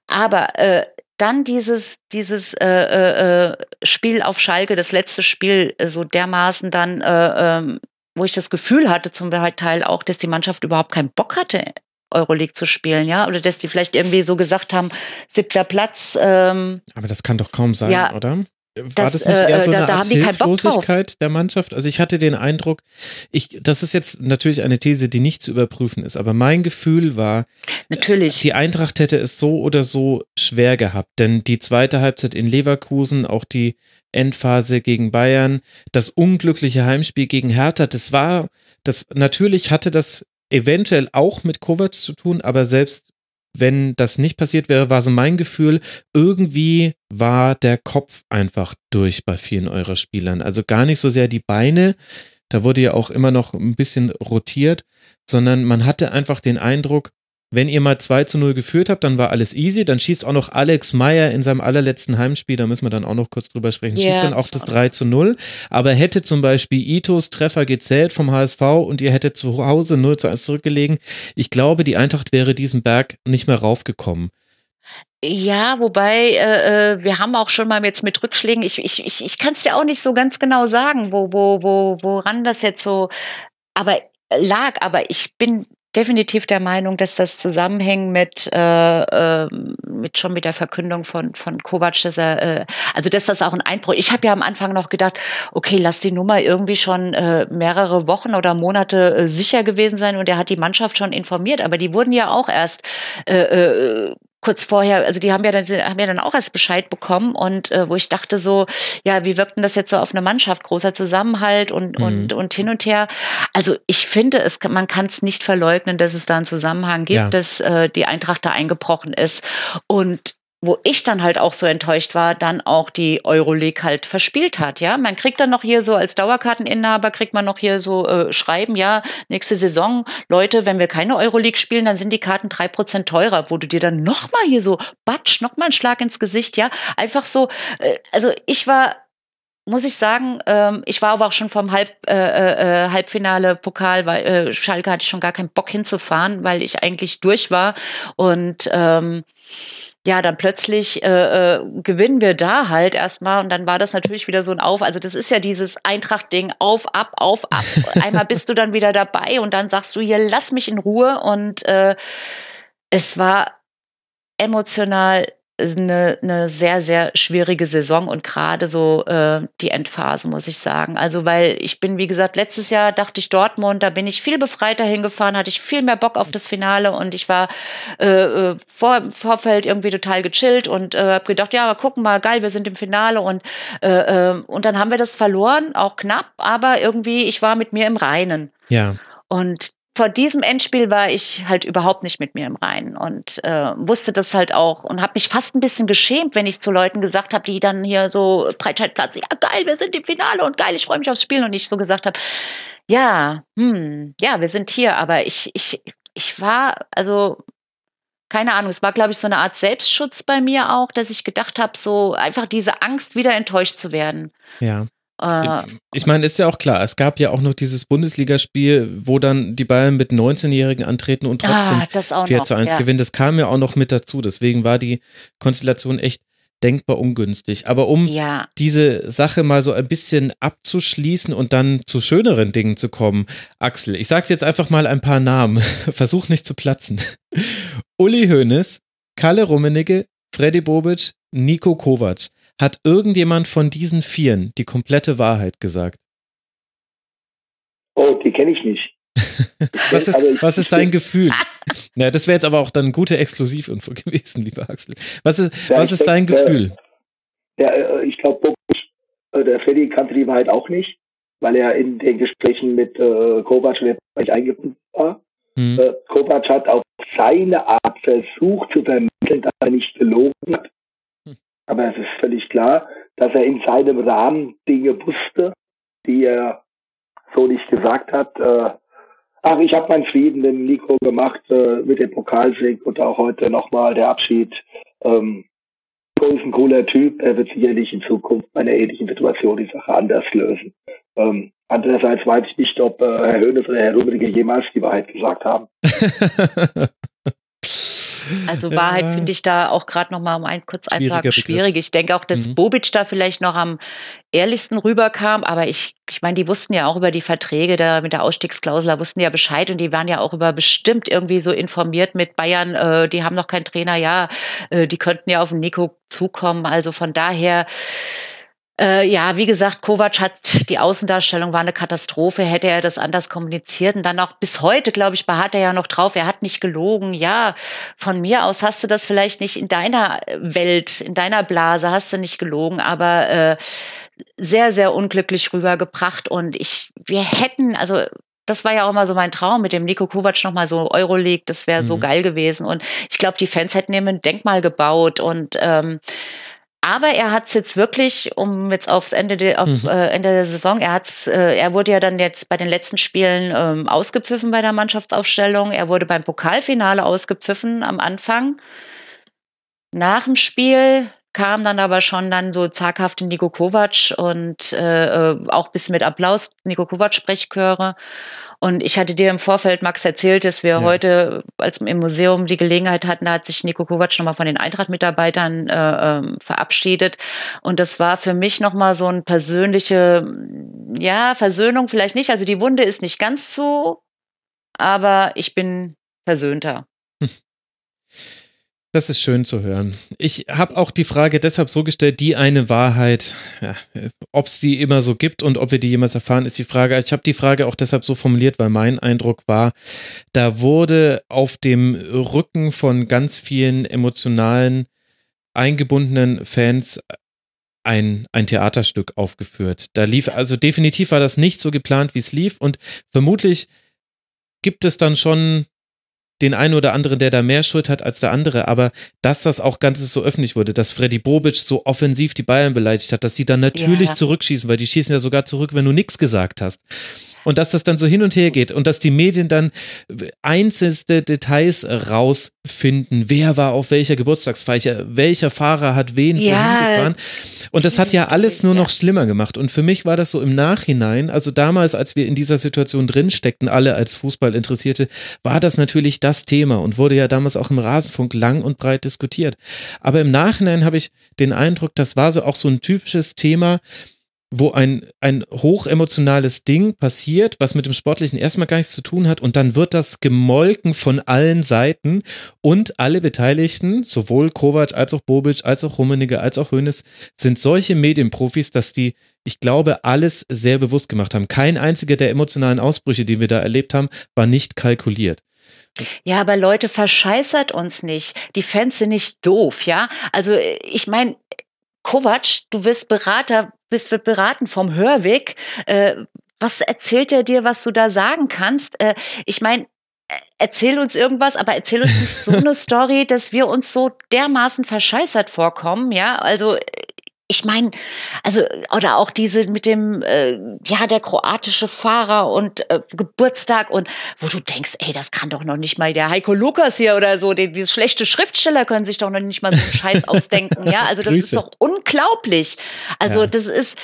Aber äh, dann dieses, dieses äh, äh, äh, Spiel auf Schalke, das letzte Spiel, äh, so dermaßen dann, äh, ähm, wo ich das Gefühl hatte, zum Teil auch, dass die Mannschaft überhaupt keinen Bock hatte, Euroleague zu spielen, ja, oder dass die vielleicht irgendwie so gesagt haben, siebter Platz. Ähm, Aber das kann doch kaum sein, ja, oder? War das, das nicht eher äh, so da, eine Art Hilflosigkeit der Mannschaft? Also ich hatte den Eindruck, ich, das ist jetzt natürlich eine These, die nicht zu überprüfen ist, aber mein Gefühl war, natürlich. die Eintracht hätte es so oder so schwer gehabt, denn die zweite Halbzeit in Leverkusen, auch die Endphase gegen Bayern, das unglückliche Heimspiel gegen Hertha, das war, das, natürlich hatte das eventuell auch mit Kovac zu tun, aber selbst wenn das nicht passiert wäre, war so mein Gefühl, irgendwie war der Kopf einfach durch bei vielen eurer Spielern. Also gar nicht so sehr die Beine, da wurde ja auch immer noch ein bisschen rotiert, sondern man hatte einfach den Eindruck, wenn ihr mal 2 zu 0 geführt habt, dann war alles easy. Dann schießt auch noch Alex Meyer in seinem allerletzten Heimspiel, da müssen wir dann auch noch kurz drüber sprechen, yeah. schießt dann auch das 3 zu 0. Aber hätte zum Beispiel Itos Treffer gezählt vom HSV und ihr hättet zu Hause 0 zu 1 zurückgelegen, ich glaube, die Eintracht wäre diesen Berg nicht mehr raufgekommen. Ja, wobei äh, äh wir haben auch schon mal jetzt mit Rückschlägen, ich, ich, ich, ich kann es ja auch nicht so ganz genau sagen, wo, wo, wo, woran das jetzt so aber lag, aber ich bin definitiv der Meinung, dass das zusammenhängt mit, äh, äh, mit schon mit der Verkündung von, von Kovac, dass er, äh, also dass das auch ein Einbruch. Ich habe ja am Anfang noch gedacht, okay, lass die Nummer irgendwie schon äh, mehrere Wochen oder Monate äh, sicher gewesen sein und er hat die Mannschaft schon informiert, aber die wurden ja auch erst äh, äh, kurz vorher, also die haben ja dann, haben ja dann auch erst Bescheid bekommen und äh, wo ich dachte so, ja, wie wirkt denn das jetzt so auf eine Mannschaft? Großer Zusammenhalt und, mhm. und, und hin und her. Also ich finde, es, man kann es nicht verleugnen, dass es da einen Zusammenhang gibt, ja. dass äh, die Eintracht da eingebrochen ist. Und wo ich dann halt auch so enttäuscht war, dann auch die Euroleague halt verspielt hat. Ja, man kriegt dann noch hier so als Dauerkarteninhaber kriegt man noch hier so äh, Schreiben, ja, nächste Saison, Leute, wenn wir keine Euroleague spielen, dann sind die Karten drei Prozent teurer, wo du dir dann nochmal hier so batsch, nochmal einen Schlag ins Gesicht, ja, einfach so, äh, also ich war muss ich sagen, ähm, ich war aber auch schon vom Halb, äh, äh, Halbfinale Pokal, weil äh, Schalke hatte ich schon gar keinen Bock hinzufahren, weil ich eigentlich durch war. Und ähm, ja, dann plötzlich äh, äh, gewinnen wir da halt erstmal und dann war das natürlich wieder so ein Auf. Also das ist ja dieses Eintracht-Ding, auf, ab, auf, ab. Einmal bist du dann wieder dabei und dann sagst du, hier, lass mich in Ruhe. Und äh, es war emotional eine, eine sehr, sehr schwierige Saison und gerade so äh, die Endphase, muss ich sagen. Also, weil ich bin, wie gesagt, letztes Jahr dachte ich Dortmund, da bin ich viel befreiter hingefahren, hatte ich viel mehr Bock auf das Finale und ich war äh, äh vor Vorfeld irgendwie total gechillt und äh, habe gedacht, ja, aber gucken mal, geil, wir sind im Finale und, äh, äh, und dann haben wir das verloren, auch knapp, aber irgendwie, ich war mit mir im Reinen. Ja. Und vor diesem Endspiel war ich halt überhaupt nicht mit mir im Reinen und äh, wusste das halt auch und habe mich fast ein bisschen geschämt, wenn ich zu Leuten gesagt habe, die dann hier so Breitscheidplatz, ja geil, wir sind im Finale und geil, ich freue mich aufs Spiel und ich so gesagt habe, ja, hm, ja, wir sind hier, aber ich, ich, ich war, also keine Ahnung, es war, glaube ich, so eine Art Selbstschutz bei mir auch, dass ich gedacht habe, so einfach diese Angst, wieder enttäuscht zu werden. Ja. Äh, ich meine, ist ja auch klar, es gab ja auch noch dieses Bundesligaspiel, wo dann die Bayern mit 19-Jährigen antreten und trotzdem ah, 4 zu 1 ja. gewinnen. Das kam ja auch noch mit dazu. Deswegen war die Konstellation echt denkbar ungünstig. Aber um ja. diese Sache mal so ein bisschen abzuschließen und dann zu schöneren Dingen zu kommen, Axel, ich sage jetzt einfach mal ein paar Namen. Versuch nicht zu platzen. Uli Hoeneß, Kalle Rummenigge, Freddy Bobic, Nico Kovac. Hat irgendjemand von diesen Vieren die komplette Wahrheit gesagt? Oh, die kenne ich nicht. was, ist, ich, was ist dein Gefühl? ja, das wäre jetzt aber auch dann gute Exklusivinfo gewesen, lieber Axel. Was ist, ja, was ist dein Gefühl? Ja, äh, ich glaube, äh, der Freddy kannte die Wahrheit auch nicht, weil er in den Gesprächen mit äh, Kovac nicht eingebunden war. Hm. Äh, Kovac hat auf seine Art versucht zu vermitteln, dass er nicht gelogen hat. Aber es ist völlig klar, dass er in seinem Rahmen Dinge wusste, die er so nicht gesagt hat. Äh, ach, ich habe meinen Frieden mit Nico gemacht äh, mit dem Pokalsieg und auch heute nochmal der Abschied. Ähm, Nico ist ein cooler Typ, er wird sicherlich in Zukunft bei einer ähnlichen Situation die Sache anders lösen. Ähm, andererseits weiß ich nicht, ob äh, Herr Höhnes oder Herr Rummenigge jemals die Wahrheit gesagt haben. Also Wahrheit finde ich da auch gerade noch mal um ein kurz eintragen schwierig. Ich denke auch, dass mhm. Bobic da vielleicht noch am ehrlichsten rüberkam, aber ich, ich meine, die wussten ja auch über die Verträge da mit der Ausstiegsklausel, da wussten ja Bescheid und die waren ja auch über bestimmt irgendwie so informiert mit Bayern, äh, die haben noch keinen Trainer, ja, äh, die könnten ja auf den Nico zukommen. Also von daher äh, ja, wie gesagt, Kovac hat die Außendarstellung war eine Katastrophe. Hätte er das anders kommuniziert und dann auch bis heute, glaube ich, beharrt er ja noch drauf. Er hat nicht gelogen. Ja, von mir aus hast du das vielleicht nicht in deiner Welt, in deiner Blase hast du nicht gelogen, aber äh, sehr, sehr unglücklich rübergebracht. Und ich, wir hätten, also das war ja auch immer so mein Traum mit dem Nico Kovac nochmal so Euroleague, das wäre mhm. so geil gewesen. Und ich glaube, die Fans hätten ihm ein Denkmal gebaut und ähm, aber er hat es jetzt wirklich, um jetzt aufs Ende, de, auf, mhm. äh, Ende der Saison, er hat's, äh, er wurde ja dann jetzt bei den letzten Spielen ähm, ausgepfiffen bei der Mannschaftsaufstellung. Er wurde beim Pokalfinale ausgepfiffen am Anfang. Nach dem Spiel kam dann aber schon dann so zaghaft Nico Kovac und äh, äh auch bis mit Applaus Nico Kovac Sprechchöre. Und ich hatte dir im Vorfeld, Max, erzählt, dass wir ja. heute, als wir im Museum die Gelegenheit hatten, da hat sich Nico Kovac nochmal von den Eintracht-Mitarbeitern äh, ähm, verabschiedet. Und das war für mich nochmal so eine persönliche, ja, Versöhnung vielleicht nicht. Also die Wunde ist nicht ganz zu, aber ich bin versöhnter. Das ist schön zu hören. Ich habe auch die Frage deshalb so gestellt, die eine Wahrheit, ja, ob es die immer so gibt und ob wir die jemals erfahren, ist die Frage. Ich habe die Frage auch deshalb so formuliert, weil mein Eindruck war, da wurde auf dem Rücken von ganz vielen emotionalen, eingebundenen Fans ein, ein Theaterstück aufgeführt. Da lief, also definitiv war das nicht so geplant, wie es lief und vermutlich gibt es dann schon den einen oder anderen, der da mehr Schuld hat als der andere, aber dass das auch Ganzes so öffentlich wurde, dass Freddy Bobic so offensiv die Bayern beleidigt hat, dass die dann natürlich ja. zurückschießen, weil die schießen ja sogar zurück, wenn du nichts gesagt hast. Und dass das dann so hin und her geht und dass die Medien dann einzelste Details rausfinden. Wer war auf welcher Geburtstagsfeier? Welcher Fahrer hat wen ja, gefahren? Und das hat ja alles nur noch schlimmer gemacht. Und für mich war das so im Nachhinein, also damals, als wir in dieser Situation drin steckten, alle als Fußballinteressierte, war das natürlich das Thema und wurde ja damals auch im Rasenfunk lang und breit diskutiert. Aber im Nachhinein habe ich den Eindruck, das war so auch so ein typisches Thema, wo ein, ein hochemotionales Ding passiert, was mit dem Sportlichen erstmal gar nichts zu tun hat und dann wird das gemolken von allen Seiten und alle Beteiligten, sowohl Kovac als auch Bobic, als auch Rummenigge, als auch Hoeneß, sind solche Medienprofis, dass die, ich glaube, alles sehr bewusst gemacht haben. Kein einziger der emotionalen Ausbrüche, die wir da erlebt haben, war nicht kalkuliert. Ja, aber Leute, verscheißert uns nicht. Die Fans sind nicht doof, ja? Also ich meine, Kovac, du bist Berater, bist wird beraten vom Hörweg. Äh, was erzählt er dir, was du da sagen kannst? Äh, ich meine, äh, erzähl uns irgendwas, aber erzähl uns nicht so eine Story, dass wir uns so dermaßen verscheißert vorkommen, ja? Also ich meine, also oder auch diese mit dem äh, ja der kroatische Fahrer und äh, Geburtstag und wo du denkst, ey, das kann doch noch nicht mal der Heiko Lukas hier oder so, den, dieses schlechte Schriftsteller können sich doch noch nicht mal so einen Scheiß ausdenken, ja? Also das Grüße. ist doch unglaublich. Also ja. das ist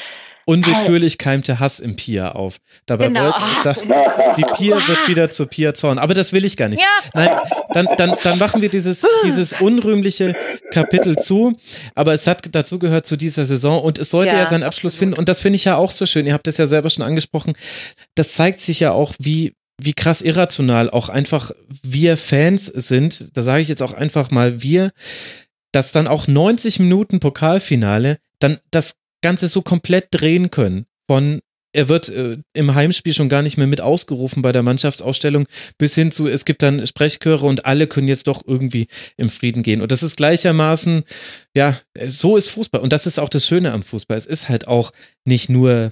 Unwillkürlich keimte Hass im Pia auf. Dabei genau. wollte da, die Pia wird wieder zur Pia Zorn. Aber das will ich gar nicht. Ja. Nein, dann, dann, dann machen wir dieses, dieses unrühmliche Kapitel zu. Aber es hat dazu gehört zu dieser Saison und es sollte ja, ja seinen Abschluss absolut. finden. Und das finde ich ja auch so schön. Ihr habt das ja selber schon angesprochen. Das zeigt sich ja auch, wie, wie krass irrational auch einfach wir Fans sind. Da sage ich jetzt auch einfach mal wir, dass dann auch 90 Minuten Pokalfinale dann das Ganze so komplett drehen können. Von er wird äh, im Heimspiel schon gar nicht mehr mit ausgerufen bei der Mannschaftsausstellung, bis hin zu, es gibt dann Sprechchöre und alle können jetzt doch irgendwie im Frieden gehen. Und das ist gleichermaßen, ja, so ist Fußball. Und das ist auch das Schöne am Fußball. Es ist halt auch nicht nur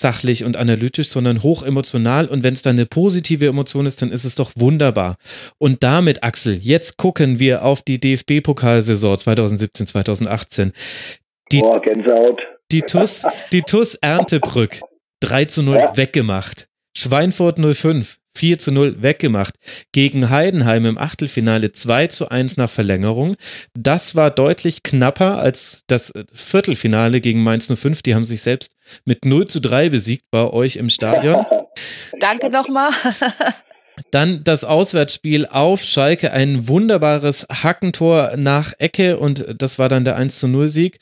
sachlich und analytisch, sondern hoch emotional. Und wenn es dann eine positive Emotion ist, dann ist es doch wunderbar. Und damit, Axel, jetzt gucken wir auf die DFB-Pokalsaison 2017, 2018. Die, oh, Gänsehaut. Die TUS, die TUS Erntebrück 3 zu 0 ja. weggemacht. Schweinfurt 05 4 zu 0 weggemacht. Gegen Heidenheim im Achtelfinale 2 zu 1 nach Verlängerung. Das war deutlich knapper als das Viertelfinale gegen Mainz 05. Die haben sich selbst mit 0 zu 3 besiegt bei euch im Stadion. Danke nochmal. Dann das Auswärtsspiel auf Schalke, ein wunderbares Hackentor nach Ecke und das war dann der 1 zu 0 Sieg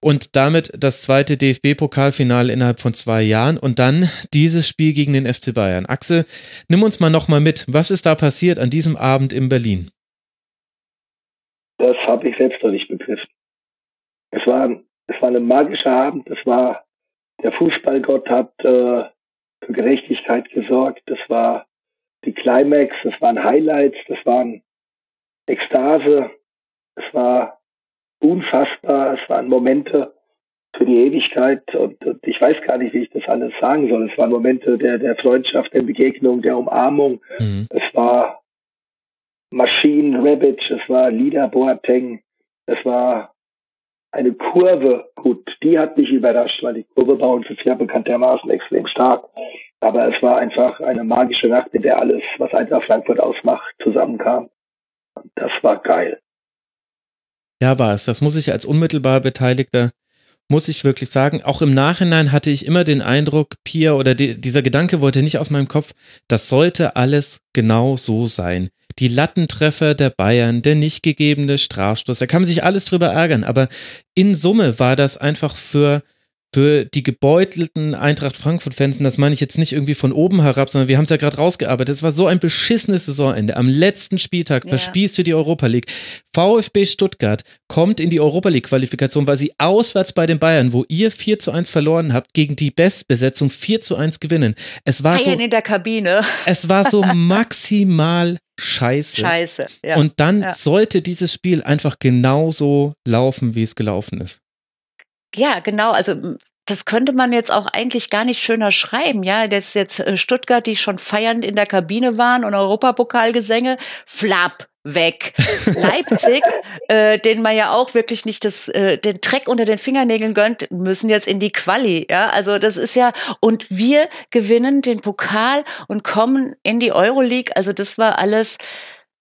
und damit das zweite DFB-Pokalfinale innerhalb von zwei Jahren und dann dieses Spiel gegen den FC Bayern. Axel, nimm uns mal nochmal mit. Was ist da passiert an diesem Abend in Berlin? Das habe ich selbst noch nicht begriffen. Es war, es war ein magischer Abend. Es war, der Fußballgott hat äh, für Gerechtigkeit gesorgt. Es war die Climax, das waren Highlights, das waren Ekstase, es war unfassbar, es waren Momente für die Ewigkeit und, und, ich weiß gar nicht, wie ich das alles sagen soll. Es waren Momente der, der Freundschaft, der Begegnung, der Umarmung. Mhm. Es war Maschinen, Rebic, es war Lida Boateng, es war eine Kurve, gut, die hat mich überrascht, weil die Kurve bei uns ist ja bekanntermaßen extrem stark. Aber es war einfach eine magische Nacht, in der alles, was einfach Frankfurt ausmacht, zusammenkam. Und das war geil. Ja, war es. Das muss ich als unmittelbar Beteiligter, muss ich wirklich sagen. Auch im Nachhinein hatte ich immer den Eindruck, Pia oder die, dieser Gedanke wollte nicht aus meinem Kopf, das sollte alles genau so sein die Lattentreffer der Bayern, der nicht gegebene Strafstoß, da kann man sich alles drüber ärgern, aber in Summe war das einfach für für die gebeutelten Eintracht Frankfurt-Fans, und das meine ich jetzt nicht irgendwie von oben herab, sondern wir haben es ja gerade rausgearbeitet. Es war so ein beschissenes Saisonende. Am letzten Spieltag ja. verspießt du die Europa League. VfB Stuttgart kommt in die Europa League-Qualifikation, weil sie auswärts bei den Bayern, wo ihr 4 zu 1 verloren habt, gegen die Bestbesetzung 4 zu 1 gewinnen. Es war so. in der Kabine. Es war so maximal scheiße. Scheiße, ja. Und dann ja. sollte dieses Spiel einfach genauso laufen, wie es gelaufen ist. Ja, genau. Also das könnte man jetzt auch eigentlich gar nicht schöner schreiben, ja. Das ist jetzt äh, Stuttgart, die schon feiernd in der Kabine waren und Europapokalgesänge, flapp, weg. Leipzig, äh, den man ja auch wirklich nicht das, äh, den Dreck unter den Fingernägeln gönnt, müssen jetzt in die Quali. Ja, also das ist ja und wir gewinnen den Pokal und kommen in die Euroleague. Also das war alles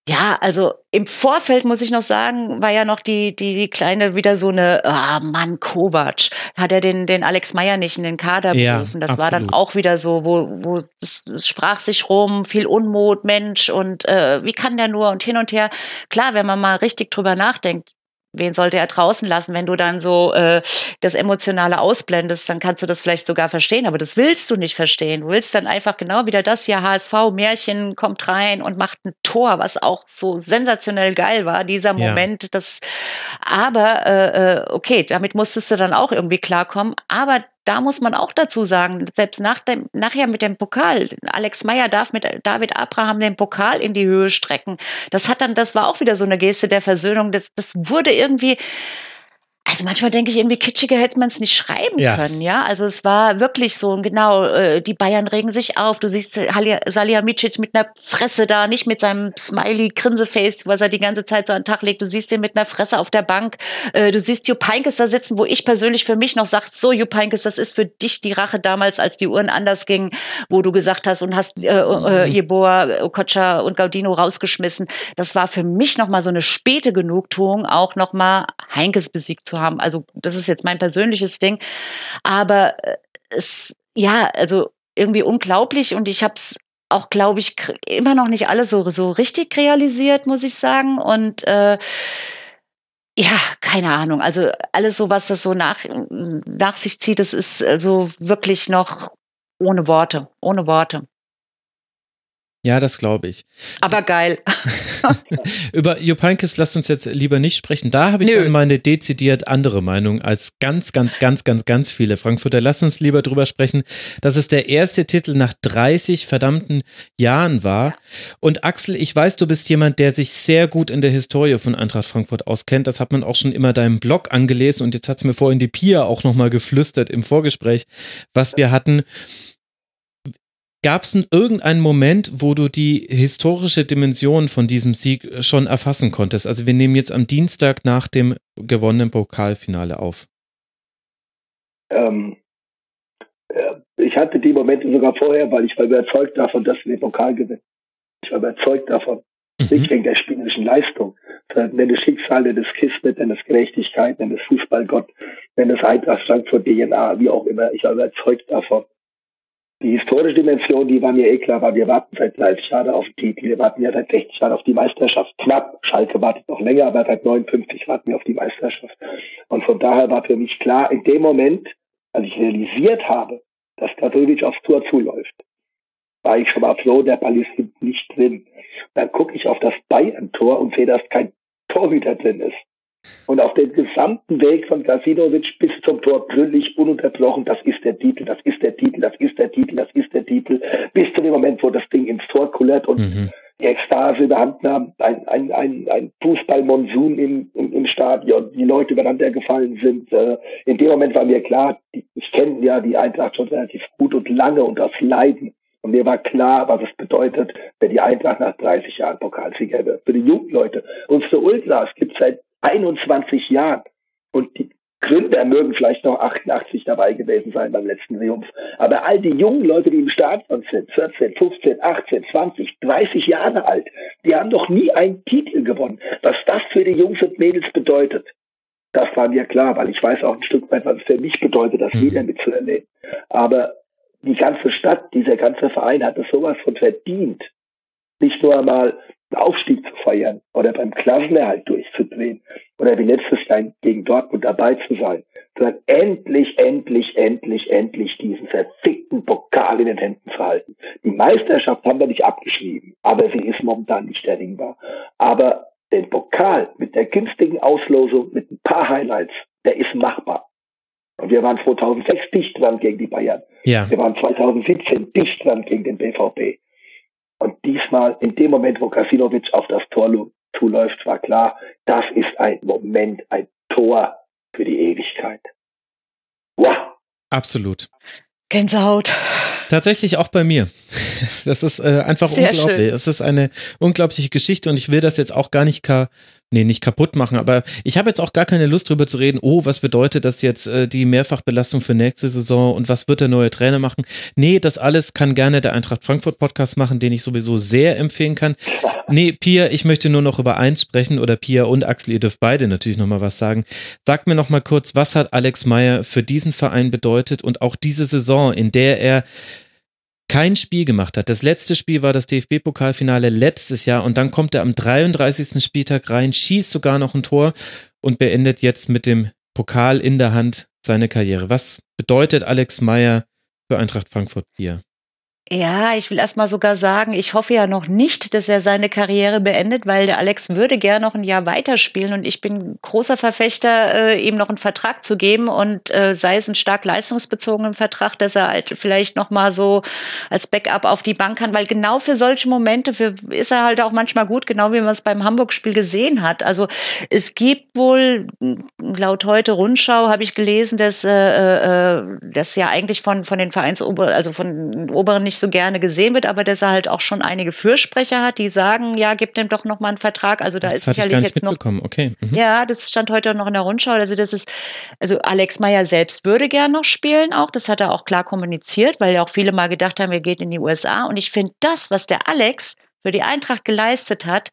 ja, also im Vorfeld muss ich noch sagen, war ja noch die, die, die kleine wieder so eine, ah Mann, Kovac, hat er den, den Alex Meyer nicht in den Kader ja, berufen. Das absolut. war dann auch wieder so, wo, wo es, es sprach sich rum, viel Unmut, Mensch und äh, wie kann der nur und hin und her. Klar, wenn man mal richtig drüber nachdenkt, wen sollte er draußen lassen? Wenn du dann so äh, das Emotionale ausblendest, dann kannst du das vielleicht sogar verstehen, aber das willst du nicht verstehen. Du willst dann einfach genau wieder das hier, HSV, Märchen kommt rein und macht ein Tor, was auch so sensationell geil war, dieser Moment. Ja. Das, aber äh, äh okay, damit musstest du dann auch irgendwie klarkommen. Aber da muss man auch dazu sagen, selbst nach dem, nachher mit dem Pokal, Alex Meyer darf mit David Abraham den Pokal in die Höhe strecken. Das hat dann, das war auch wieder so eine Geste der Versöhnung. Das, das wurde irgendwie, also manchmal denke ich, irgendwie kitschiger hätte man es nicht schreiben ja. können, ja. Also es war wirklich so, genau, äh, die Bayern regen sich auf. Du siehst Salihamidzic mit einer Fresse da, nicht mit seinem smiley Grinseface, was er die ganze Zeit so an den Tag legt. Du siehst ihn mit einer Fresse auf der Bank. Äh, du siehst Jupp Heynckes da sitzen, wo ich persönlich für mich noch sage, so Jupp Heynckes, das ist für dich die Rache damals, als die Uhren anders gingen, wo du gesagt hast und hast äh, äh, mhm. Jeboa, Okocha und Gaudino rausgeschmissen. Das war für mich nochmal so eine späte Genugtuung, auch nochmal Heinkes besiegt zu haben. Also das ist jetzt mein persönliches Ding. Aber äh, es, ja, also irgendwie unglaublich und ich habe es auch, glaube ich, immer noch nicht alles so, so richtig realisiert, muss ich sagen. Und äh, ja, keine Ahnung. Also alles so, was das so nach, nach sich zieht, das ist also wirklich noch ohne Worte, ohne Worte. Ja, das glaube ich. Aber geil. Über Heynckes lasst uns jetzt lieber nicht sprechen. Da habe ich Nö. dann meine dezidiert andere Meinung als ganz, ganz, ganz, ganz, ganz viele Frankfurter. Lasst uns lieber drüber sprechen, dass es der erste Titel nach 30 verdammten Jahren war. Und Axel, ich weiß, du bist jemand, der sich sehr gut in der Historie von Eintracht Frankfurt auskennt. Das hat man auch schon immer deinem Blog angelesen und jetzt hat es mir vorhin die Pia auch nochmal geflüstert im Vorgespräch, was wir hatten. Gab es irgendeinen Moment, wo du die historische Dimension von diesem Sieg schon erfassen konntest? Also wir nehmen jetzt am Dienstag nach dem gewonnenen Pokalfinale auf. Ähm, äh, ich hatte die Momente sogar vorher, weil ich war überzeugt davon, dass wir den Pokal gewinnen. Ich war überzeugt davon. Mhm. Nicht wegen der spielerischen Leistung, sondern nenn es Schicksal, nenn es Kismet, nenn es Gerechtigkeit, nenn es Fußballgott, nenn es Eintracht Frankfurt DNA, wie auch immer. Ich war überzeugt davon. Die historische Dimension, die war mir eh klar, weil wir warten seit 30 Jahren auf den Titel. Wir warten ja seit 60 Jahren auf die Meisterschaft. Knapp. Schalke wartet noch länger, aber seit 59 warten wir auf die Meisterschaft. Und von daher war für mich klar, in dem Moment, als ich realisiert habe, dass Kadrovic aufs Tor zuläuft, war ich schon mal froh, der Ball ist nicht drin. Dann gucke ich auf das Bayern-Tor und sehe, dass kein Torhüter drin ist. Und auf dem gesamten Weg von Gasinovic bis zum Tor brüllig ununterbrochen, das ist der Titel, das ist der Titel, das ist der Titel, das ist der Titel, bis zu dem Moment, wo das Ding ins Tor kullert und mhm. die Ekstase überhand nahm, ein, ein, ein, ein Fußballmonsun im, im, im Stadion, die Leute übereinander gefallen sind. Äh, in dem Moment war mir klar, ich kenne ja die Eintracht schon relativ gut und lange und das Leiden. Und mir war klar, was es bedeutet, wenn die Eintracht nach 30 Jahren Pokalsieger wird. Für die jungen Leute. Unsere Ultras gibt es seit 21 Jahren. Und die Gründer mögen vielleicht noch 88 dabei gewesen sein beim letzten Triumph. Aber all die jungen Leute, die im Stadion sind, 14, 15, 18, 20, 30 Jahre alt, die haben noch nie einen Titel gewonnen. Was das für die Jungs und Mädels bedeutet, das war mir klar, weil ich weiß auch ein Stück weit, was es für mich bedeutet, das mhm. wieder mitzuerleben. Aber die ganze Stadt, dieser ganze Verein hat es sowas von verdient, nicht nur einmal Aufstieg zu feiern oder beim Klassenerhalt durchzudrehen oder wie letztes Jahr gegen Dortmund dabei zu sein, sondern endlich, endlich, endlich, endlich diesen verfickten Pokal in den Händen zu halten. Die Meisterschaft haben wir nicht abgeschrieben, aber sie ist momentan nicht erringbar. Aber den Pokal mit der günstigen Auslosung, mit ein paar Highlights, der ist machbar. Und wir waren 2006 dicht dran gegen die Bayern. Ja. Wir waren 2017 dicht dran gegen den BVB. Und diesmal, in dem Moment, wo Kasinovic auf das Tor zuläuft, war klar, das ist ein Moment, ein Tor für die Ewigkeit. Wow! Absolut. Gänsehaut. Tatsächlich auch bei mir. Das ist äh, einfach Sehr unglaublich. Schön. Es ist eine unglaubliche Geschichte und ich will das jetzt auch gar nicht ka nee, nicht kaputt machen, aber ich habe jetzt auch gar keine Lust drüber zu reden, oh, was bedeutet das jetzt äh, die Mehrfachbelastung für nächste Saison und was wird der neue Trainer machen? Nee, das alles kann gerne der Eintracht Frankfurt Podcast machen, den ich sowieso sehr empfehlen kann. Nee, Pia, ich möchte nur noch über eins sprechen oder Pia und Axel, ihr dürft beide natürlich nochmal was sagen. Sagt mir nochmal kurz, was hat Alex Meyer für diesen Verein bedeutet und auch diese Saison, in der er kein Spiel gemacht hat. Das letzte Spiel war das DFB-Pokalfinale letztes Jahr und dann kommt er am 33. Spieltag rein, schießt sogar noch ein Tor und beendet jetzt mit dem Pokal in der Hand seine Karriere. Was bedeutet Alex Meyer für Eintracht Frankfurt hier? Ja, ich will erstmal sogar sagen, ich hoffe ja noch nicht, dass er seine Karriere beendet, weil der Alex würde gern noch ein Jahr weiterspielen und ich bin großer Verfechter, äh, ihm noch einen Vertrag zu geben und äh, sei es ein stark leistungsbezogenen Vertrag, dass er halt vielleicht noch mal so als Backup auf die Bank kann, weil genau für solche Momente für, ist er halt auch manchmal gut, genau wie man es beim Hamburg-Spiel gesehen hat. Also es gibt wohl, laut heute Rundschau habe ich gelesen, dass äh, äh, das ja eigentlich von, von den Vereinsober, also von Oberen nicht nicht so gerne gesehen wird, aber dass er halt auch schon einige Fürsprecher hat, die sagen, ja, gib dem doch noch mal einen Vertrag. Also da das ist sicherlich jetzt noch. Okay. Mhm. Ja, das stand heute noch in der Rundschau. Also das ist, also Alex Meyer selbst würde gern noch spielen auch. Das hat er auch klar kommuniziert, weil ja auch viele mal gedacht haben, er geht in die USA. Und ich finde das, was der Alex für die Eintracht geleistet hat,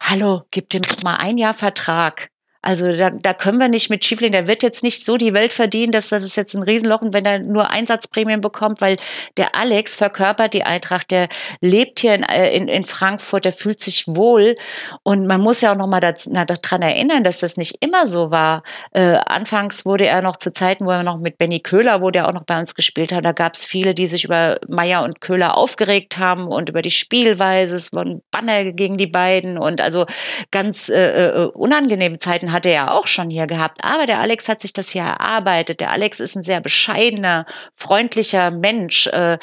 hallo, gib dem noch mal ein Jahr Vertrag. Also da, da können wir nicht mit schieflegen. Der wird jetzt nicht so die Welt verdienen, dass das ist jetzt ein Riesenloch und wenn er nur Einsatzprämien bekommt, weil der Alex verkörpert die Eintracht, der lebt hier in, äh, in, in Frankfurt, der fühlt sich wohl und man muss ja auch noch mal daran erinnern, dass das nicht immer so war. Äh, anfangs wurde er noch zu Zeiten, wo er noch mit Benny Köhler, wo der auch noch bei uns gespielt hat, da gab es viele, die sich über Meier und Köhler aufgeregt haben und über die Spielweise. Es wurden Banner gegen die beiden und also ganz äh, äh unangenehme Zeiten hatte er ja auch schon hier gehabt. Aber der Alex hat sich das hier erarbeitet. Der Alex ist ein sehr bescheidener, freundlicher Mensch äh,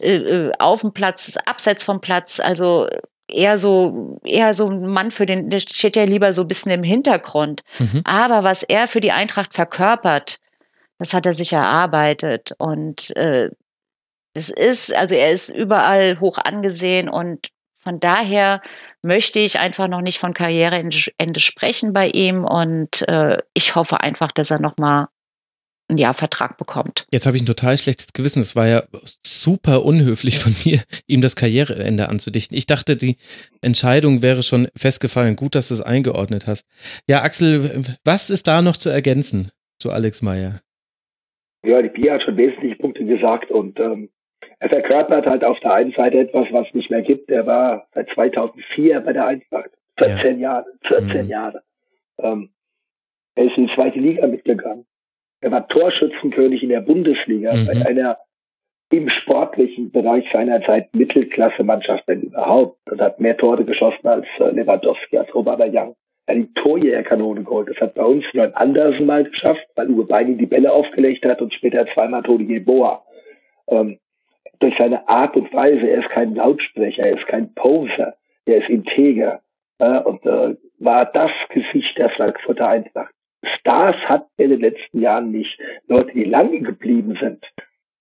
äh, äh auf dem Platz, abseits vom Platz. Also eher so, eher so ein Mann für den, der steht ja lieber so ein bisschen im Hintergrund. Mhm. Aber was er für die Eintracht verkörpert, das hat er sich erarbeitet. Und äh, es ist, also er ist überall hoch angesehen und von daher möchte ich einfach noch nicht von Karriereende sprechen bei ihm und äh, ich hoffe einfach, dass er noch mal ein Jahr Vertrag bekommt. Jetzt habe ich ein total schlechtes Gewissen. Es war ja super unhöflich von mir, ihm das Karriereende anzudichten. Ich dachte, die Entscheidung wäre schon festgefallen. Gut, dass du es eingeordnet hast. Ja, Axel, was ist da noch zu ergänzen zu Alex Meyer? Ja, die Pia hat schon wesentliche Punkte gesagt und ähm, er verkörpert halt auf der einen Seite etwas, was es nicht mehr gibt. Er war seit 2004 bei der Eintracht. 14 ja. Jahre. 14 mhm. Jahre. Ähm, er ist in die zweite Liga mitgegangen. Er war Torschützenkönig in der Bundesliga mhm. bei einer im sportlichen Bereich seiner Zeit Mittelklasse-Mannschaft, wenn überhaupt, und hat mehr Tore geschossen als äh, Lewandowski, als Young. Er hat die Torjägerkanone geholt. Das hat bei uns nur ein Andersen mal geschafft, weil Uwe Beining die Bälle aufgelegt hat und später zweimal Toni Jeboa. Ähm, durch seine Art und Weise, er ist kein Lautsprecher, er ist kein Poser, er ist integer äh, und äh, war das Gesicht der Frankfurter Eintracht. Stars hat er in den letzten Jahren nicht. Leute, die lange geblieben sind.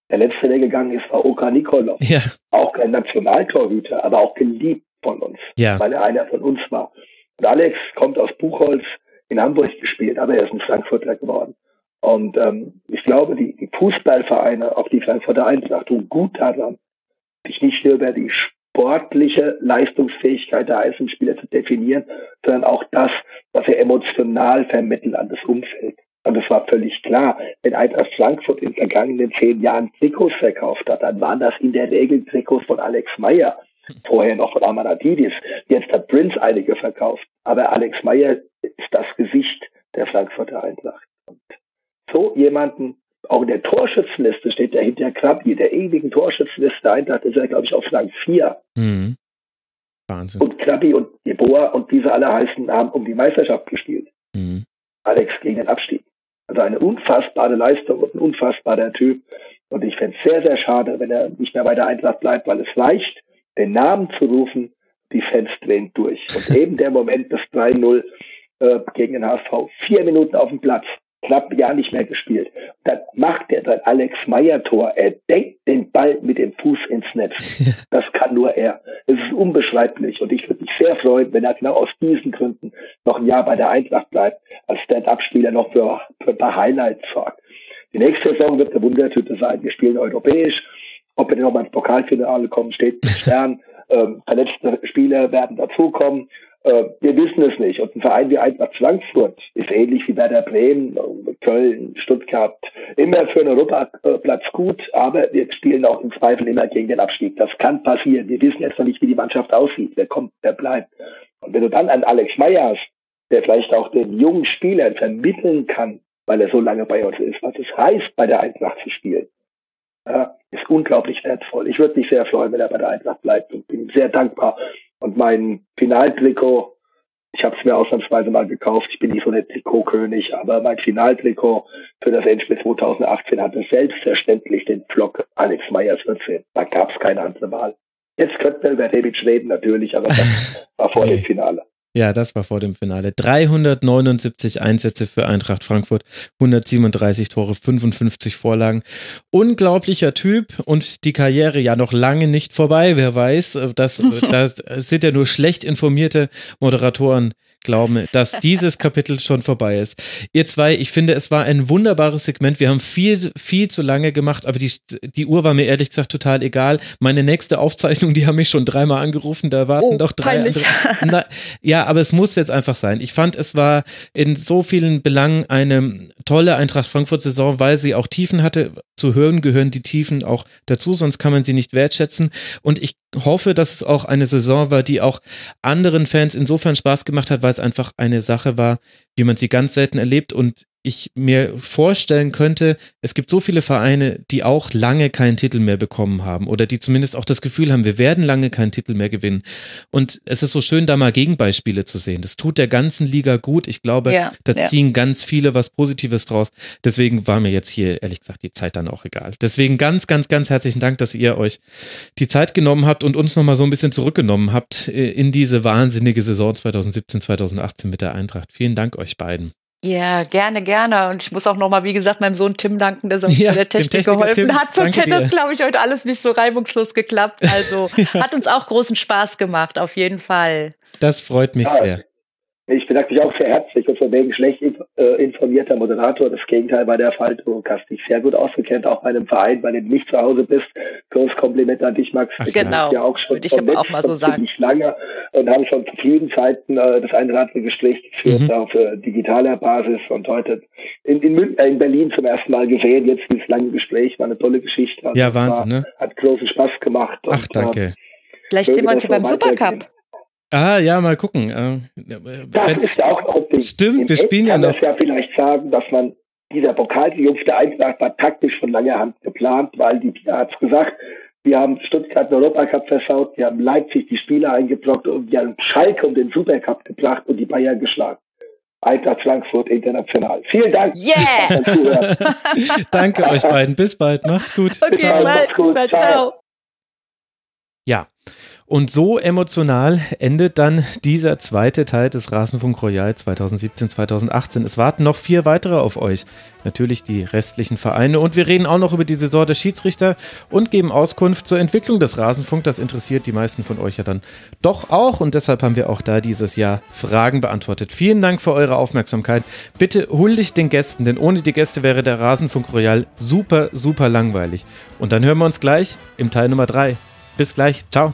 Der letzte, der gegangen ist, war Oka Nikolov. Ja. Auch kein Nationaltorhüter, aber auch geliebt von uns, ja. weil er einer von uns war. Und Alex kommt aus Buchholz in Hamburg gespielt, aber er ist ein Frankfurter geworden. Und ähm, ich glaube, die, die Fußballvereine, auch die Frankfurter Eintracht, tun gut daran, sich nicht nur über die sportliche Leistungsfähigkeit der einzelnen Spieler zu definieren, sondern auch das, was er emotional vermittelt an das Umfeld. Und es war völlig klar, wenn Eintracht Frankfurt in den vergangenen zehn Jahren Trikots verkauft hat, dann waren das in der Regel Trikots von Alex Meyer, vorher noch von Amanatidis. Jetzt hat Prince einige verkauft. Aber Alex Meyer ist das Gesicht der Frankfurter Eintracht. Und so jemanden, auch in der Torschützenliste steht der hinter Krabbi, der ewigen Torschützenliste Eintracht ist er, glaube ich, auf Rang 4. Mhm. Wahnsinn. Und Krabbi und Jeboa und diese alle heißen haben um die Meisterschaft gespielt. Mhm. Alex gegen den Abstieg. Also eine unfassbare Leistung und ein unfassbarer Typ. Und ich fände es sehr, sehr schade, wenn er nicht mehr bei der Eintracht bleibt, weil es reicht, den Namen zu rufen, die Fans drehen durch. Und eben der Moment des 3-0 äh, gegen den HSV. Vier Minuten auf dem Platz knapp Jahr nicht mehr gespielt. Dann macht er sein Alex Meyer Tor. Er denkt den Ball mit dem Fuß ins Netz. Das kann nur er. Es ist unbeschreiblich und ich würde mich sehr freuen, wenn er genau aus diesen Gründen noch ein Jahr bei der Eintracht bleibt, als Stand-up-Spieler noch für, für ein paar Highlights sorgt. Die nächste Saison wird eine Wundertüte sein. Wir spielen europäisch. Ob wir noch mal ins Pokalfinale kommen, steht mit Stern. Ähm, verletzte Spieler werden dazukommen. Äh, wir wissen es nicht. Und ein Verein wie Eintracht Frankfurt ist ähnlich wie Werder Bremen, Köln, Stuttgart, immer für einen Europaplatz gut, aber wir spielen auch im Zweifel immer gegen den Abstieg. Das kann passieren. Wir wissen jetzt noch nicht, wie die Mannschaft aussieht. Wer kommt, wer bleibt. Und wenn du dann einen Alex Meyer hast, der vielleicht auch den jungen Spielern vermitteln kann, weil er so lange bei uns ist, was es heißt, bei der Eintracht zu spielen, ja, ist unglaublich wertvoll. Ich würde mich sehr freuen, wenn er bei der Eintracht bleibt und bin sehr dankbar, und mein Finaltrikot, ich habe es mir ausnahmsweise mal gekauft, ich bin nicht so der Trikotkönig, aber mein Finaltrikot für das Endspiel 2018 hatte selbstverständlich den Block Alex Meyers 14. Da gab es keine andere Wahl. Jetzt könnten wir über David reden natürlich, aber das war vor dem Finale. Ja, das war vor dem Finale. 379 Einsätze für Eintracht Frankfurt, 137 Tore, 55 Vorlagen. Unglaublicher Typ und die Karriere ja noch lange nicht vorbei. Wer weiß, das, das sind ja nur schlecht informierte Moderatoren, glauben, dass dieses Kapitel schon vorbei ist. Ihr zwei, ich finde, es war ein wunderbares Segment. Wir haben viel, viel zu lange gemacht, aber die, die Uhr war mir ehrlich gesagt total egal. Meine nächste Aufzeichnung, die haben mich schon dreimal angerufen, da warten oh, doch drei peinlich. andere. Na, ja, aber es muss jetzt einfach sein. Ich fand, es war in so vielen Belangen eine tolle Eintracht Frankfurt-Saison, weil sie auch Tiefen hatte. Zu hören gehören die Tiefen auch dazu, sonst kann man sie nicht wertschätzen. Und ich hoffe, dass es auch eine Saison war, die auch anderen Fans insofern Spaß gemacht hat, weil es einfach eine Sache war, wie man sie ganz selten erlebt und ich mir vorstellen könnte, es gibt so viele Vereine, die auch lange keinen Titel mehr bekommen haben oder die zumindest auch das Gefühl haben, wir werden lange keinen Titel mehr gewinnen. Und es ist so schön, da mal Gegenbeispiele zu sehen. Das tut der ganzen Liga gut. Ich glaube, ja, da ja. ziehen ganz viele was Positives draus. Deswegen war mir jetzt hier ehrlich gesagt die Zeit dann auch egal. Deswegen ganz, ganz, ganz herzlichen Dank, dass ihr euch die Zeit genommen habt und uns nochmal so ein bisschen zurückgenommen habt äh, in diese wahnsinnige Saison 2017, 2018 mit der Eintracht. Vielen Dank euch beiden. Ja, gerne, gerne. Und ich muss auch nochmal, wie gesagt, meinem Sohn Tim danken, der uns ja, der Technik geholfen Tim, hat. Sonst hätte das, glaube ich, heute alles nicht so reibungslos geklappt. Also ja. hat uns auch großen Spaß gemacht, auf jeden Fall. Das freut mich sehr. Ich bedanke mich auch sehr herzlich und von wegen schlecht äh, informierter Moderator. Das Gegenteil war der Fall. Du hast dich sehr gut ausgekennt, auch bei einem Verein, bei dem du nicht zu Hause bist. Großes Kompliment an dich, Max. Ach, genau. Ja auch schon Würde ich aber auch mal so sagen. lange und haben schon zu vielen Zeiten äh, das eine oder andere Gespräch geführt mhm. auf äh, digitaler Basis und heute in, in, äh, in, Berlin zum ersten Mal gesehen. Jetzt dieses lange Gespräch war eine tolle Geschichte. Also ja, Wahnsinn, war, ne? Hat großen Spaß gemacht. Ach, und, danke. Äh, Vielleicht sehen wir uns ja beim Supercup. Ah, ja, mal gucken. Äh, das ist ja auch noch ein. Stimmt, Im wir spielen ja noch. kann ja vielleicht sagen, dass man dieser Pokaltriumph der Eintracht war taktisch von langer Hand geplant, weil die Pia hat es gesagt, wir haben Stuttgart den Europacup versaut, wir haben Leipzig die Spiele eingebrockt und wir haben Schalke um den Supercup gebracht und die Bayern geschlagen. Eintracht Frankfurt international. Vielen Dank. Yeah! Danke euch beiden. Bis bald. Macht's gut. Okay, ciao. Macht's gut. Ciao. ciao. Und so emotional endet dann dieser zweite Teil des Rasenfunk Royal 2017-2018. Es warten noch vier weitere auf euch. Natürlich die restlichen Vereine. Und wir reden auch noch über die Saison der Schiedsrichter und geben Auskunft zur Entwicklung des Rasenfunk. Das interessiert die meisten von euch ja dann doch auch. Und deshalb haben wir auch da dieses Jahr Fragen beantwortet. Vielen Dank für eure Aufmerksamkeit. Bitte huldigt den Gästen, denn ohne die Gäste wäre der Rasenfunk Royal super, super langweilig. Und dann hören wir uns gleich im Teil Nummer drei. Bis gleich. Ciao.